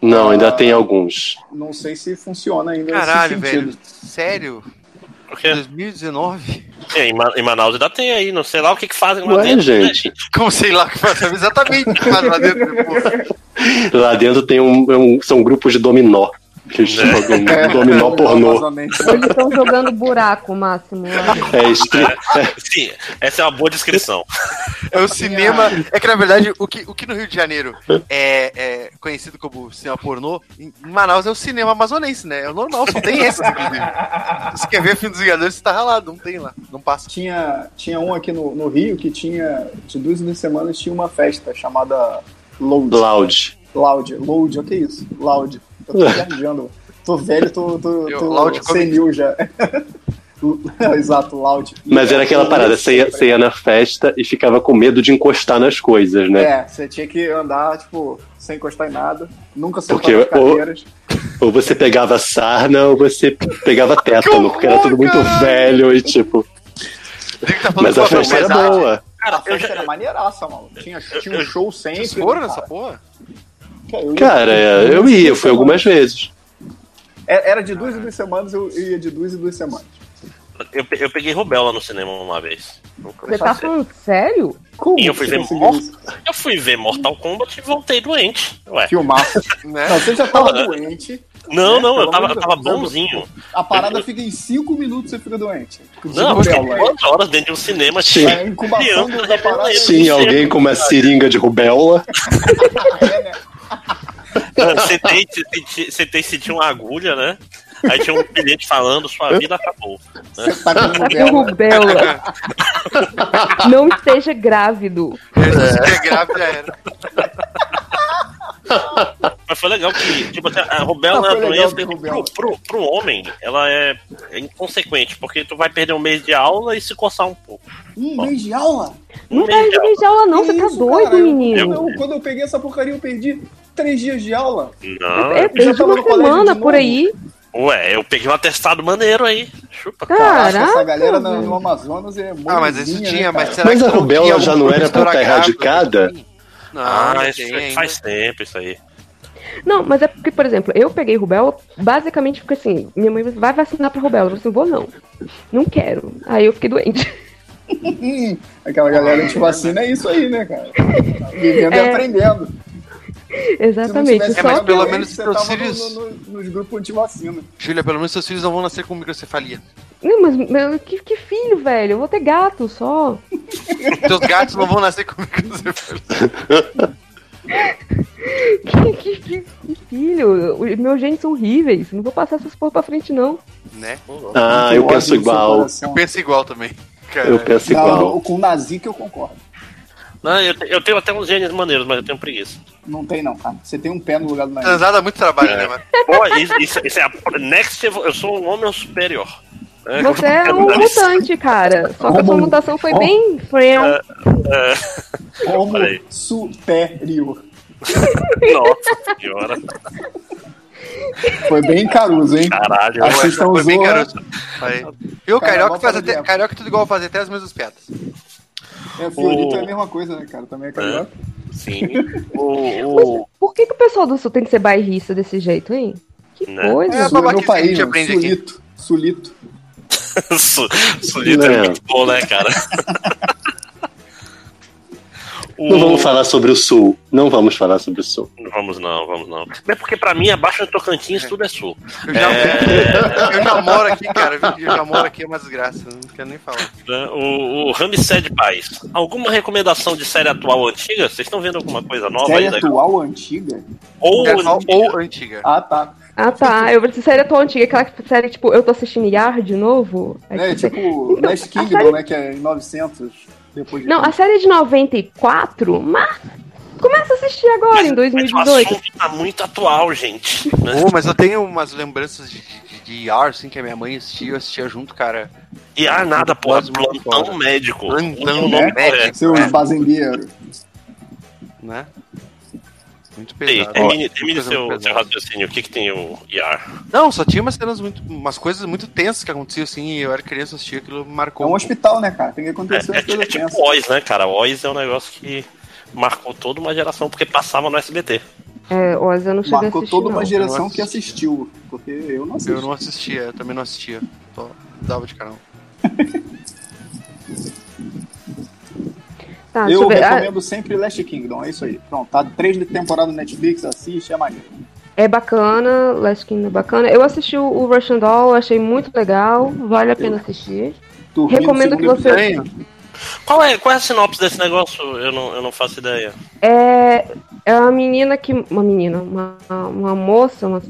não, ainda tem alguns. Não sei se funciona ainda Caralho, velho. Sério? Porque 2019? é, em, Ma- em Manaus ainda tem aí, não sei lá o que, que fazem lá Ué, dentro. né, gente. Como sei lá o que faz, sabe exatamente o que faz lá dentro. Lá dentro tem um, um- são grupos de dominó. Que eles É. jogam É, dominó pornô. Eles estão jogando buraco máximo. É, estri... Sim, essa é uma boa descrição. É o cinema. É que na verdade, o que, o que no Rio de Janeiro é, é conhecido como cinema pornô, em Manaus é o cinema amazonense, né? É o normal, só tem esses, inclusive. Você quer ver filme dos Vingadores, você tá ralado, não tem lá, não passa. Tinha, tinha um aqui no, no Rio que tinha, de duas em duas semanas, tinha uma festa chamada Load. Loud. Loud. Load, o que é isso? Loud. Eu tô viajando. Tô velho, tô, tô, Eu- tô já. Exato, Loud. Mas era aquela parada, você ia, você ia na festa e ficava com medo de encostar nas coisas, né? É, você tinha que andar, tipo, sem encostar em nada. Nunca sentar Porque nas o- cadeiras. Ou você pegava sarna ou você pegava tétano, porque era tudo muito velho e tipo. Tá Mas a festa era boa. Cara, a festa era maneiraça, mano. Tinha, tinha um show sempre. Vocês foram nessa cara? Eu ia- Cara, é, eu ia, eu fui algumas vezes. É- Era de duas em duas semanas, eu ia de duas em duas semanas. Eu, eu peguei rubéola no cinema uma vez. Você tá falando sério? Como E eu fui ver isso? eu fui ver Mortal Kombat e voltei doente. Ué. Filmaço. Né? Não, você já tava doente. Não, né? não, eu tava, eu tava bonzinho. A parada fica em cinco minutos você fica doente. Não, eu fiquei quantas horas dentro de um cinema Sim. cheio incubação da parada. Tinha isso alguém com uma seringa de rubéola. É, né? Sentei, senti, sentei sentir uma agulha, né? Aí tinha um bilhete falando, sua vida acabou. Você tá com. Não esteja grávido. Se é já era. Mas foi legal que, tipo, assim, a rubéola Não, na foi legal doença que pro, pro, pro homem, ela é, é inconsequente, porque tu vai perder um mês de aula e se coçar um pouco. Um mês de aula? Não Um perde mês de aula. não. Que Você tá isso, doido, cara? Eu- menino. eu- quando eu peguei essa porcaria, eu perdi três dias de aula. Não, É, já uma semana por aí. ué, eu peguei um atestado maneiro aí. Chupa. Caraca, Caraca, essa galera no, no Amazonas é muito. Ah, mas isso tinha, mas será Mas que a rubéola já não era pra estar grávida? erradicada? Não, Ah, não isso tem faz- ainda. faz tempo isso aí. Não, mas é porque, por exemplo, eu peguei rubéola basicamente porque assim, minha mãe vai vacinar pra rubéola. Eu falei assim, vou não. Não quero. Aí eu fiquei doente. Aquela galera de vacina é isso aí, né, cara? Vivendo e É. aprendendo. Exatamente. Se É, mas Só pelo menos seus filhos- no, no- no- nos grupos anti-vacina. Júlia, pelo menos seus filhos não vão nascer com microcefalia. Não, mas meu, que, que filho, velho? Eu vou ter gato só. Seus gatos não vão nascer com microcefalia. Que, que- que- que filho? Os meus genes são horríveis. Não vou passar essas porra pra frente, não. Né? Ah, eu penso seu igual. Eu penso igual também. Cara, Eu penso Não, igual. com o nazi que eu concordo. Não, eu, eu tenho até uns genes maneiros, mas eu tenho preguiça. Não tem não, cara. Você tem um pé no lugar do nazi. Transar dá muito trabalho, né, mano? Pô, isso, isso- isso é a next Eu sou um homem superior. É, Você é um mutante, cara. Só que a sua Homo- mutação foi Homo- bem friend. Como Peraí. superior. Nossa senhora. Foi bem caruso, hein? Caralho. Assistam Foi bem Zorra. garoto. Aí. E o Cara, Carioca faz até. Carioca é tudo igual fazer até as mesmas piadas. É, Fiorito O- é a mesma coisa, né, cara? Também é carioca. Sim. O, o, Por que, que o pessoal do sul tem que ser bairrista desse jeito, hein? Que Né? coisa. É, Sul é meu que a país, gente mano. aprende aqui. Sulito. Sulito. É muito bom, né, cara? Não vamos falar sobre o Sul. Não vamos falar sobre o Sul. Não Vamos não, vamos não. É porque pra mim, abaixo do Tocantins, tudo é sul. Eu já, É. eu já moro aqui, cara. Eu já moro aqui, é uma desgraça. Não quero nem falar. Né? O, o Ramsed Paz. Alguma recomendação de série atual ou antiga? Vocês estão vendo alguma coisa nova Série aí? legal? atual ou antiga? Ou, É, antiga? ou antiga. Ah, tá. Ah, tá. Eu vou dizer série atual antiga, aquela série, tipo, eu tô assistindo Yard de novo. Aí, É tipo, tipo Então, Last Kingdom, série- né? Que é em 900. Depois de Não, a série é de 94, mas começa a assistir agora, em Mas o 2018. tá muito atual, gente. né? Pô, mas eu tenho umas lembranças de, de, de assim, que a minha mãe assistia, eu assistia junto, cara. E ah, nada, muito Plantão médico. Plantão nome médico. Seus É. fazendeiros. Né? Muito Ei, pesado. termine, Ó, termine coisa seu, seu raciocínio. O que, que tem o IAR? Não, só tinha umas cenas muito. umas coisas muito tensas que aconteciam assim, e eu era criança, assistia aquilo, É marcou. um hospital, né, cara? Tem que É, acontecer é, é coisas tipo tensas. Oz, né, cara? Oz é um negócio que marcou toda uma geração, porque passava no SBT. É, Oz eu não cheguei Marcou assistir, toda não. uma geração Eu que assistiu. Porque eu não assisti. Eu não assistia, eu também não assistia. Só dava de canal. Tá, Eu. Ah, recomendo sempre Last Kingdom, é isso aí. Pronto, tá três de temporada no Netflix, assiste, é maneiro. é bacana, Last Kingdom é bacana. Eu assisti o, Russian Doll, achei muito legal, vale a pena assistir. Recomendo que você- episódio. Qual é, qual é a sinopse desse negócio? Eu não, eu não faço ideia. É, é uma menina que. Uma menina, uma, uma moça uma-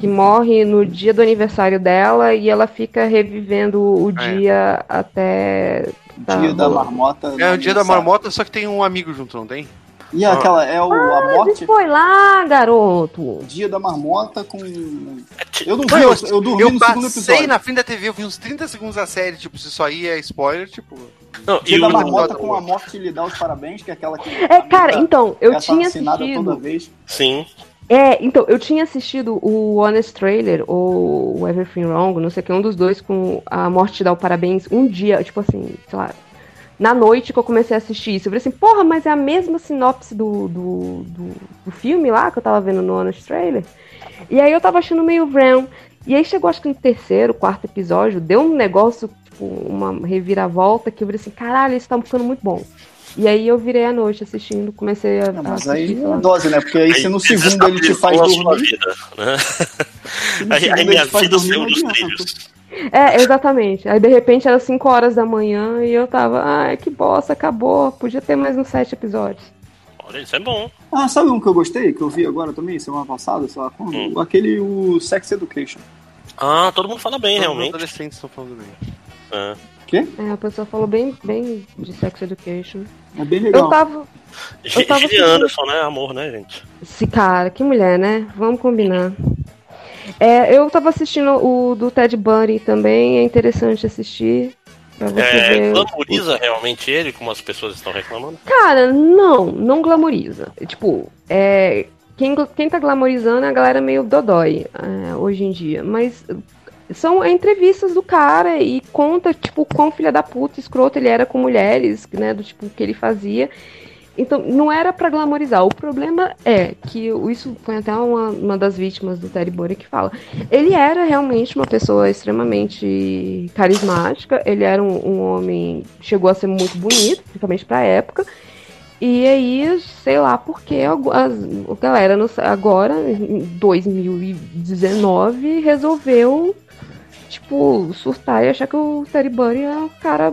que morre no dia do aniversário dela e ela fica revivendo o É. dia até. tá, Dia da marmota. É o dia da marmota, só que tem um amigo junto, não tem? E aquela é o, a Ah, morte. foi lá, garoto! Dia da marmota com. É Eu não vi, eu, eu, eu dormi eu no segundo passei episódio. na frente da TV, eu vi uns 30 segundos da série, tipo, se isso aí é spoiler, tipo. Não, e da marmota com a morte lhe dá os parabéns, que é aquela que. É, cara, então, eu tinha assassinada toda assistido. vez. sim. É, então, eu tinha assistido o Honest Trailer ou o Everything Wrong, não sei o que, um dos dois com a morte te dá o parabéns um dia, tipo assim, sei lá, na noite que eu comecei a assistir isso. Eu falei assim, porra, mas é a mesma sinopse do, do, do, do filme lá que eu tava vendo no Honest Trailer. E aí eu tava achando meio vroom. E aí chegou, acho que no terceiro, quarto episódio, deu um negócio, tipo, uma reviravolta que eu falei assim, caralho, isso tá ficando muito bom. E aí eu virei à noite assistindo, comecei a, Não, a mas assistir, aí é lá. dose, né? Porque aí se no segundo ele te faz dormir. vida, né? Aí, aí minha vida saiu dos trilhos. É, exatamente. Aí de repente era 5 horas da manhã e eu tava, ai, que bosta, acabou. Podia ter mais uns sete episódios. Olha, isso é bom. Ah, sabe um que eu gostei, que eu vi agora também, semana passada, sei lá, quando? Hum. Aquele, o Sex Education. Ah, todo mundo fala bem, Os realmente. adolescentes estão falando bem. É. É, a pessoa falou bem, bem de Sex Education. É bem Eu legal. tava. G- tava Gillian assistindo- Anderson, né? Amor, né, gente? Esse cara, que mulher, né? Vamos combinar. É, eu tava assistindo o do Ted Bundy também, é interessante assistir. É, glamoriza realmente ele, como as pessoas estão reclamando? Cara, não, não glamoriza. Tipo, é, quem, quem tá glamorizando é a galera meio dodói é, hoje em dia. Mas são entrevistas do cara e conta, tipo, quão filha da puta, escroto ele era com mulheres, né? Do tipo que ele fazia. Então, não era pra glamorizar. O problema é que isso foi até uma, uma das vítimas do Terry Bundy que fala. Ele era realmente uma pessoa extremamente carismática. Ele era um, um homem. Chegou a ser muito bonito, principalmente pra época. E aí, sei lá porque a, galera agora, em 2019, resolveu, tipo, surtar e achar que o Terry Bundy é um cara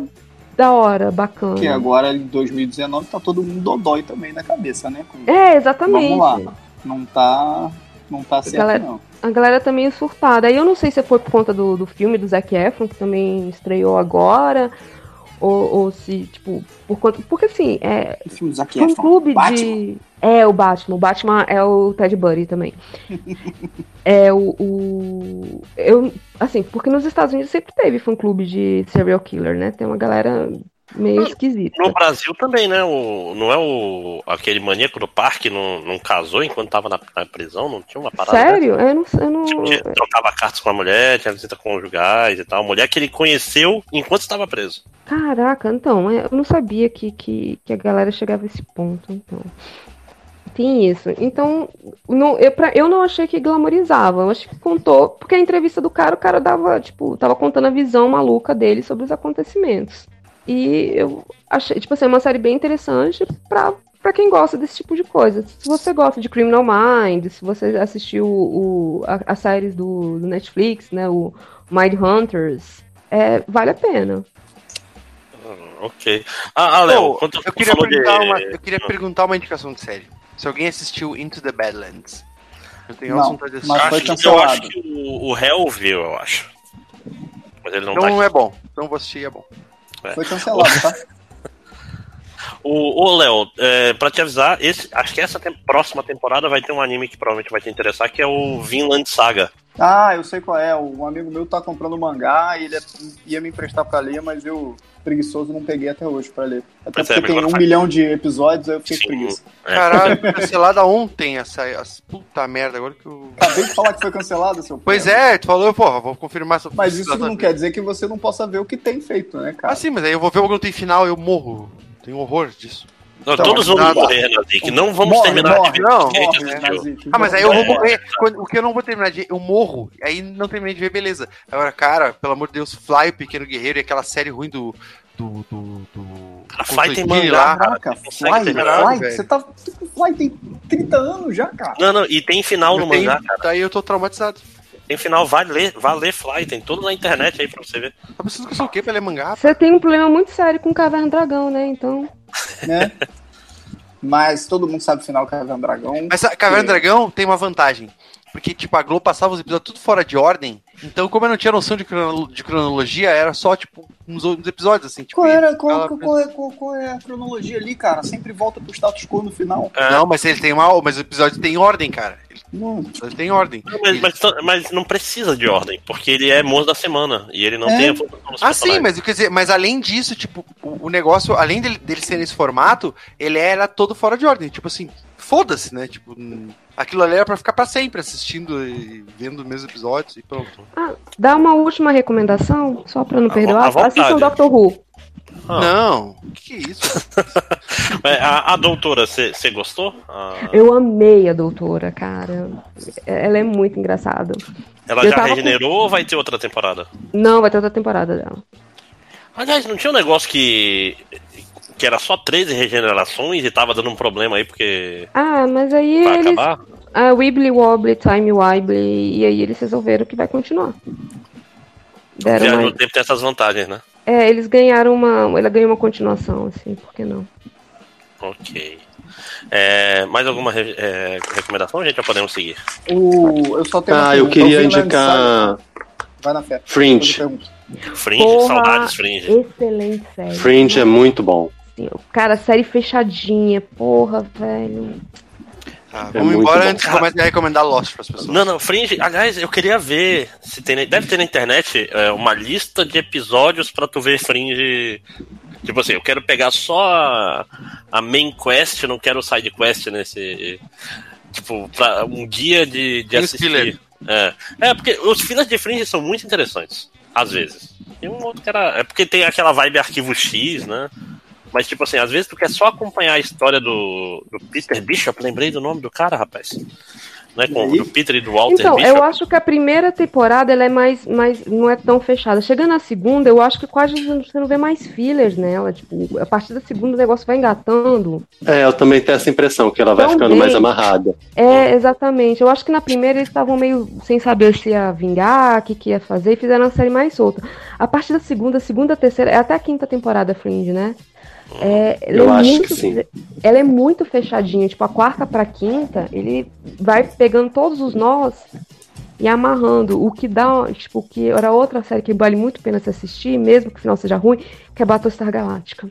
da hora, bacana. Que agora em 2019 tá todo mundo dodói também na cabeça, né? Com- É, exatamente. Vamos lá. Não tá. Não tá certo, Galera- não. A galera tá meio surtada. Aí eu não sei se foi por conta do, do filme do Zac Efron, que também estreou agora, ou, ou se, tipo, por conta. Porque assim, é. Foi um clube Batman? de. É, o Batman. O Batman é o Ted Bundy também. é o, o. Eu. Assim, porque nos Estados Unidos sempre teve fã clube de serial killer, né? Tem uma galera meio esquisita. No Brasil também, né? O, não é o aquele maníaco do parque não, não casou enquanto tava na, na prisão? Não tinha uma parada Sério? Eu não, eu não. dessa? Tinha- Trocava cartas com a mulher, tinha visita conjugais e tal. Mulher que ele conheceu enquanto estava preso. Caraca, então, é, eu não sabia que, que, que a galera chegava a esse ponto, então. Tem isso. Então, não, eu, pra- eu não achei que glamorizava. Eu acho que contou. Porque a entrevista do cara, o cara dava, tipo, tava contando a visão maluca dele sobre os acontecimentos. E eu achei, tipo assim, uma série bem interessante pra, pra quem gosta desse tipo de coisa. Se você gosta de Criminal Mind, se você assistiu o, a, as séries do, do Netflix, né? O Mind Hunters, é, vale a pena. Hum, ok. Ah, ah Léo, quando eu queria, falou de... perguntar uma, eu queria perguntar uma indicação de série. Se alguém assistiu Into the Badlands. Eu tenho Não, assunto a dizer. mas acho foi que- eu cancelado. acho que o, o Hell viu, eu acho. Mas ele não Então tá é bom. Então vou assistir, é bom. Foi cancelado, tá? O, ô, Léo, é, pra te avisar, esse, acho que essa tem- próxima temporada vai ter um anime que provavelmente vai te interessar, que é o Vinland Saga. Ah, eu sei qual é. Um amigo meu tá comprando mangá e ele é- ia me emprestar pra ler, mas eu, preguiçoso, não peguei até hoje pra ler. Até Pois é, porque tem agora um faz- milhão de episódios, aí eu fiquei Sim. preguiça. É. Caralho, cancelada ontem essa. essa puta merda, agora que eu. Acabei de falar que foi cancelado, seu Pois é, tu falou, porra, vou confirmar essa Mas isso não quer dizer que você não possa ver o que tem feito, né, cara? Ah, sim, mas aí eu vou ver o que não tem final eu morro. Tenho horror disso. Não, Então, todos vamos nada. morrer, Renazik. Não vamos Morre, terminar morre, de ver não, morre. Nazik. Ah, mas aí eu vou morrer. Quando- o que eu não vou terminar de. Eu morro. Aí não terminei de ver, beleza. Agora, cara, pelo amor de Deus, Fly, o Pequeno Guerreiro e aquela série ruim do. Do. Do. do Cara, Fly tem mangá, cara. Caraca, Você consegue Fly, terminar, Fly, você tá. Fly tem 30 anos já, cara. Não, não, e tem final no Eu tenho- mangá, cara. Daí eu tô traumatizado. Tem final, vai ler, vai ler Fly, tem tudo na internet aí pra você ver. Tá pensando que eu sou o quê pra ler mangá? Você tem um problema muito sério com Caverna Dragão, né? Então. Né? Mas todo mundo sabe o final é Caverna Dragão. Mas a Caverna do Dragão tem uma vantagem. Porque, tipo, a Globo passava os episódios tudo fora de ordem. Então, como eu não tinha noção de, crono- de cronologia, era só, tipo, uns, uns episódios, assim. Tipo, Qual, era, qual, qual, qual é, qual, qual é a cronologia ali, cara? Sempre volta pro status quo no final. É. Não, mas ele tem uma. Mas o episódio tem ordem, cara. Não, Ele tem ordem. Não, Mas, mas, mas não precisa de ordem, porque ele é moço da semana e ele não É. tem a Ah, sim, mas quer dizer, mas além disso, tipo, o, o negócio, além dele, dele ser nesse formato, ele era todo fora de ordem. Tipo assim, foda-se, né? Tipo, hum, aquilo ali era pra ficar pra sempre assistindo e vendo os mesmos episódios e pronto. Ah, dá uma última recomendação, só pra não perdoar. vo- à Assistam. Doctor Who. Ah. Não, que que é isso? É, A, a doutora, você gostou? Ah, Eu amei a doutora, cara. Ela é muito engraçada. ela eu já tava com- regenerou ou vai ter outra temporada? Não, vai ter outra temporada dela. Aliás, não tinha um negócio que. Que era só 13 regenerações e tava dando um problema aí porque. Ah, mas aí vai eles. acabar? A Wibbly Wobbly, Time Wibbly, e aí eles resolveram que vai continuar. Deram Viagem no tempo tem essas vantagens, né? É, eles ganharam uma. Ela ganhou uma continuação, assim, por que não? Ok. É, mais alguma re- é, recomendação, gente? Ou podemos seguir? o, eu só tenho Ah, eu queria indicar. Vai na fé. Fringe. Fringe, Porra, saudades Fringe. Excelente série. Fringe é muito bom. Cara, série fechadinha. Porra, velho. Ah, É vamos muito embora bom. antes de começar a recomendar Lost pras pessoas. Não, não, Fringe, aliás, eu queria ver se tem, deve ter na internet é, uma lista de episódios pra tu ver Fringe. Tipo assim, eu quero pegar só a, a main quest, não quero side quest nesse. Tipo, pra um guia de, de assistir. É. é, porque os fillers de Fringe são muito interessantes, às vezes. Tem um outro era. É porque tem aquela vibe arquivo X, né? Mas, tipo assim, às vezes tu quer só acompanhar a história do, do Peter Bishop, lembrei do nome do cara, rapaz. Não é com, do Peter e do Walter Então, Bishop. eu acho que a primeira temporada ela é mais, mais. não é tão fechada. Chegando na segunda, eu acho que quase você não vê mais fillers nela. Tipo, a partir da segunda o negócio vai engatando. É, eu também tenho essa impressão, que ela vai Também. ficando mais amarrada. É, exatamente. Eu acho que na primeira eles estavam meio sem saber se ia vingar, o que, que ia fazer, e fizeram a série mais solta. A partir da segunda, segunda, terceira, é até a quinta temporada Fringe, né? É, ela Eu é acho muito, que sim. Ela é muito fechadinha. Tipo, a quarta pra quinta, ele vai pegando todos os nós e amarrando. O que dá, tipo, que era outra série que vale muito a pena se assistir, mesmo que o final seja ruim, que é Battlestar Galáctica.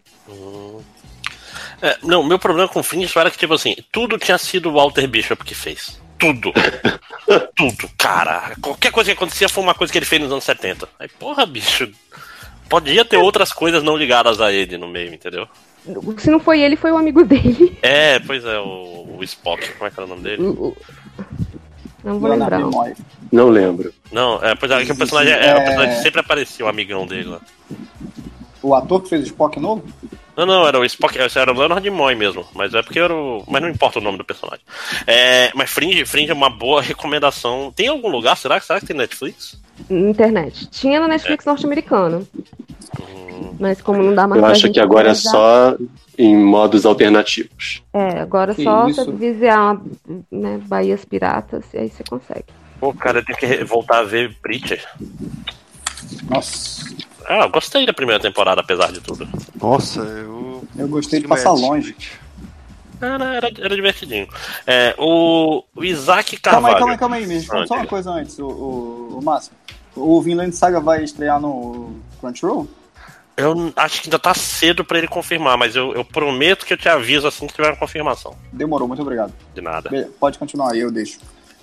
É, não, meu problema com o Fringe era que, tipo assim, tudo tinha sido o Walter Bishop que fez. Tudo. tudo, cara. Qualquer coisa que acontecia foi uma coisa que ele fez nos anos 70. Aí, porra, bicho. Podia ter outras coisas não ligadas a ele no meio, entendeu? Se não foi ele, foi o amigo dele. É, pois é, o, o Spock, como é que era o nome dele? Não vou Leonardo lembrar. Não lembro. Não, é, pois é, que o personagem, é, o personagem que sempre aparecia, o amigão dele lá. O ator que fez o Spock novo? Não, não, era o Spock, era o Leonard Nimoy mesmo, mas é porque era o. Mas não importa o nome do personagem. É, mas Fringe, Fringe é uma boa recomendação. Tem algum lugar, será? Será que tem Netflix? Internet. Tinha na Netflix norte-americana. Mas como não dá mais Eu acho que agora é usar- só em modos alternativos. É, agora Que só isso? você vigiar né, Bahias Piratas e aí você consegue. Pô, cara, eu tenho que voltar a ver Preacher. Nossa, Ah, eu gostei da primeira temporada, apesar de tudo. Nossa, eu. eu gostei de passar longe. Era, era, era divertidinho. É, o, o Isaac Calma aí, Carvalho. calma aí, calma aí, me responde Ah, só uma coisa antes, o, o, o Márcio. O Vinland Saga vai estrear no Crunchyroll? Eu acho que ainda tá cedo pra ele confirmar, mas eu, eu prometo que eu te aviso assim que tiver uma confirmação. Demorou, muito obrigado. De nada. Be- Pode continuar aí, eu deixo.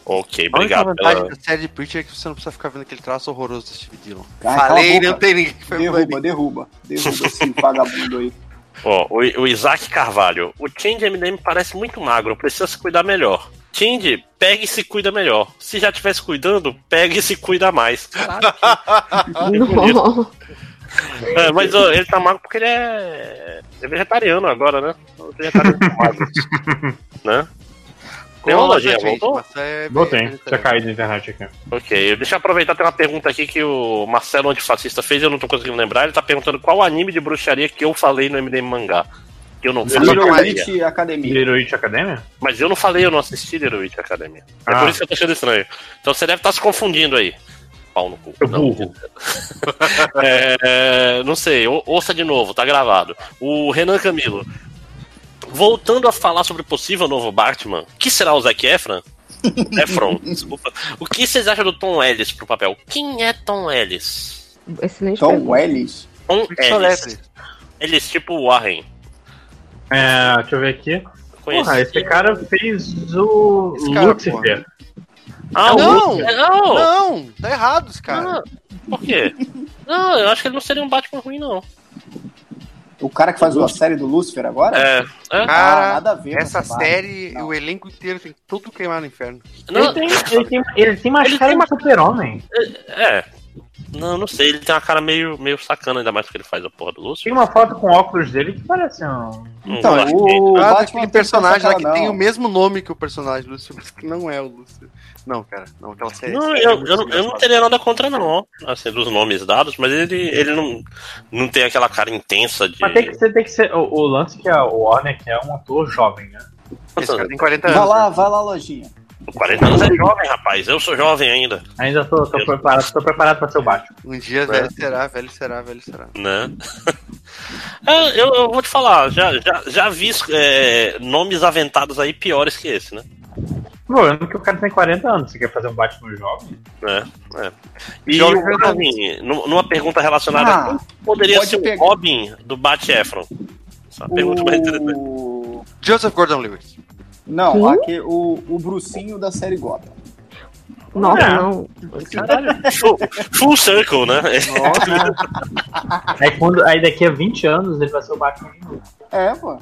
Ok, A única obrigado vantagem pela. da série de Preacher é que você não precisa ficar vendo aquele traço horroroso do Steve Dillon. Ai, Falei, não tem ninguém que foi Derruba, derruba. Derruba esse vagabundo aí. Ó, o, o Isaac Carvalho. O Change MDM parece muito magro, precisa se cuidar melhor. Change, pega e se cuida melhor. Se já estivesse cuidando, pega e se cuida mais. Que-. Não. É, mas ó, ele tá magro porque ele é, é vegetariano agora, né? Vegetariano com magro. né? Tem uma lojinha, voltou? Voltei, tinha caído na internet aqui. Ok, deixa eu aproveitar, tem uma pergunta aqui que o Marcelo Antifascista fez, eu não tô conseguindo lembrar. Ele tá perguntando qual anime de bruxaria que eu falei no MDM Mangá. Eu não. Little Witch Academia. Little Witch Academia? Mas eu não falei, eu não assisti Little Witch Academia. É Ah. por isso que eu tô achando estranho. Então você deve estar se confundindo aí. Pau no cu. Eu Não, burro. é, não sei, ou- ouça de novo, tá gravado. O Renan Camilo. Voltando a falar sobre o possível novo Batman, o que será o Zac Efron? Efron, desculpa. O que vocês acham do Tom Ellis pro papel? Quem é Tom Ellis? Excelente Tom pergunta. Ellis? Tom Ellis. Ellis, tipo Warren. É, deixa eu ver aqui. Conheci. Porra, esse cara fez o Esse cara, Lucifer. Ah, Não! Lucifer. não! Não, tá errado esse cara. Ah, por quê? Não, eu acho que ele não seria um Batman ruim, não. O cara que faz a série do Lucifer agora? É. é. Ah, Cara, nada a ver. essa série, Não. o elenco inteiro tem tudo queimado no inferno. Não, Ele tem, ele tem, ele tem mais Ele cara tem de super-homem. É. Não, não sei, ele tem uma cara meio, meio sacana, ainda mais que ele faz a porra do Lúcio. Tem uma foto com óculos dele que parece um. Então, Não, acho o Ah, Batman aquele tem personagem lá que cara, tem não. o mesmo nome que o personagem Lúcio, mas que não é o Lúcio. Não, cara, não, aquela série. Não, eu, é eu, não- eu não teria nada contra, não, assim, dos nomes dados, mas ele, ele não, não tem aquela cara intensa de. Mas tem que ser, tem que ser. O, o lance que é o Warner, que é um ator jovem, né? Esse cara tem 40 anos. Vai lá, né? vai lá, lojinha. 40 anos é jovem, rapaz. Eu sou jovem ainda, Ainda tô, tô preparado, tô preparado pra ser o Batman. Um dia velho será, velho será, velho será. né? É, eu, eu vou te falar, já, já, já vi é, nomes aventados aí piores que esse, né? O problema é que o cara tem 40 anos. Você quer fazer um Batman jovem? É, é. E Jovem o Robin, nu- numa pergunta relacionada Ah, quem poderia pode ser pegar. o Robin do Bat Efron? Essa é uma pergunta mais interessante. O... Joseph Gordon-Lewis. Não, Quem? aqui, o, o Brucinho da série Gotham. Nossa, É. não. Full, full circle, né? Aí, quando, aí daqui a 20 anos ele vai ser o Batman de novo. É, pô.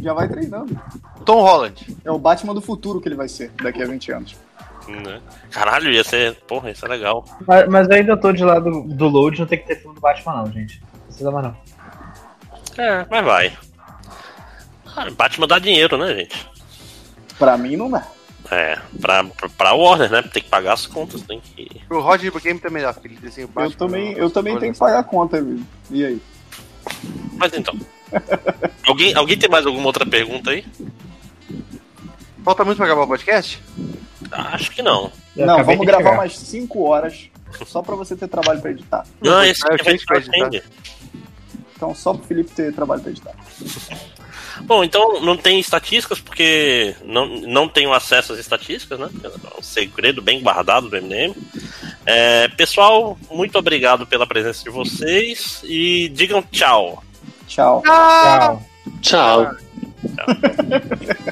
Já vai treinando. Tom Holland. É o Batman do futuro que ele vai ser daqui a 20 anos. Né? Caralho, ia ser. Porra, isso é legal. Mas, mas eu ainda tô de lado do load, não tem que ter filme do Batman, não, gente. Não precisa mais não. É, mas vai. Ah, Batman dá dinheiro, né, gente? Pra mim não dá. É, pra, pra, pra Warner, né? Tem que pagar as contas, tem que. O Roger Game também dá, porque ele desenha o Eu também, eu também tenho que pagar a conta, viu? E aí? Mas então. alguém, alguém tem mais alguma outra pergunta aí? Falta muito pra acabar o podcast? Acho que não. Eu não, vamos gravar chegar. mais 5 horas só pra você ter trabalho pra editar. Não, esse Ah, vai tinha que editar. atende. Então só pro Felipe ter trabalho pra editar. Bom, então não tem estatísticas, porque não, não tenho acesso às estatísticas, né? É um segredo bem guardado do MDM. É, pessoal, muito obrigado pela presença de vocês e digam tchau. Tchau. Tchau. Tchau.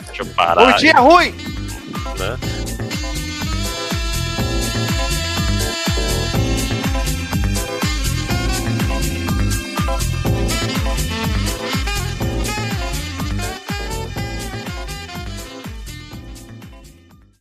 Deixa eu parar. O dia é ruim! né?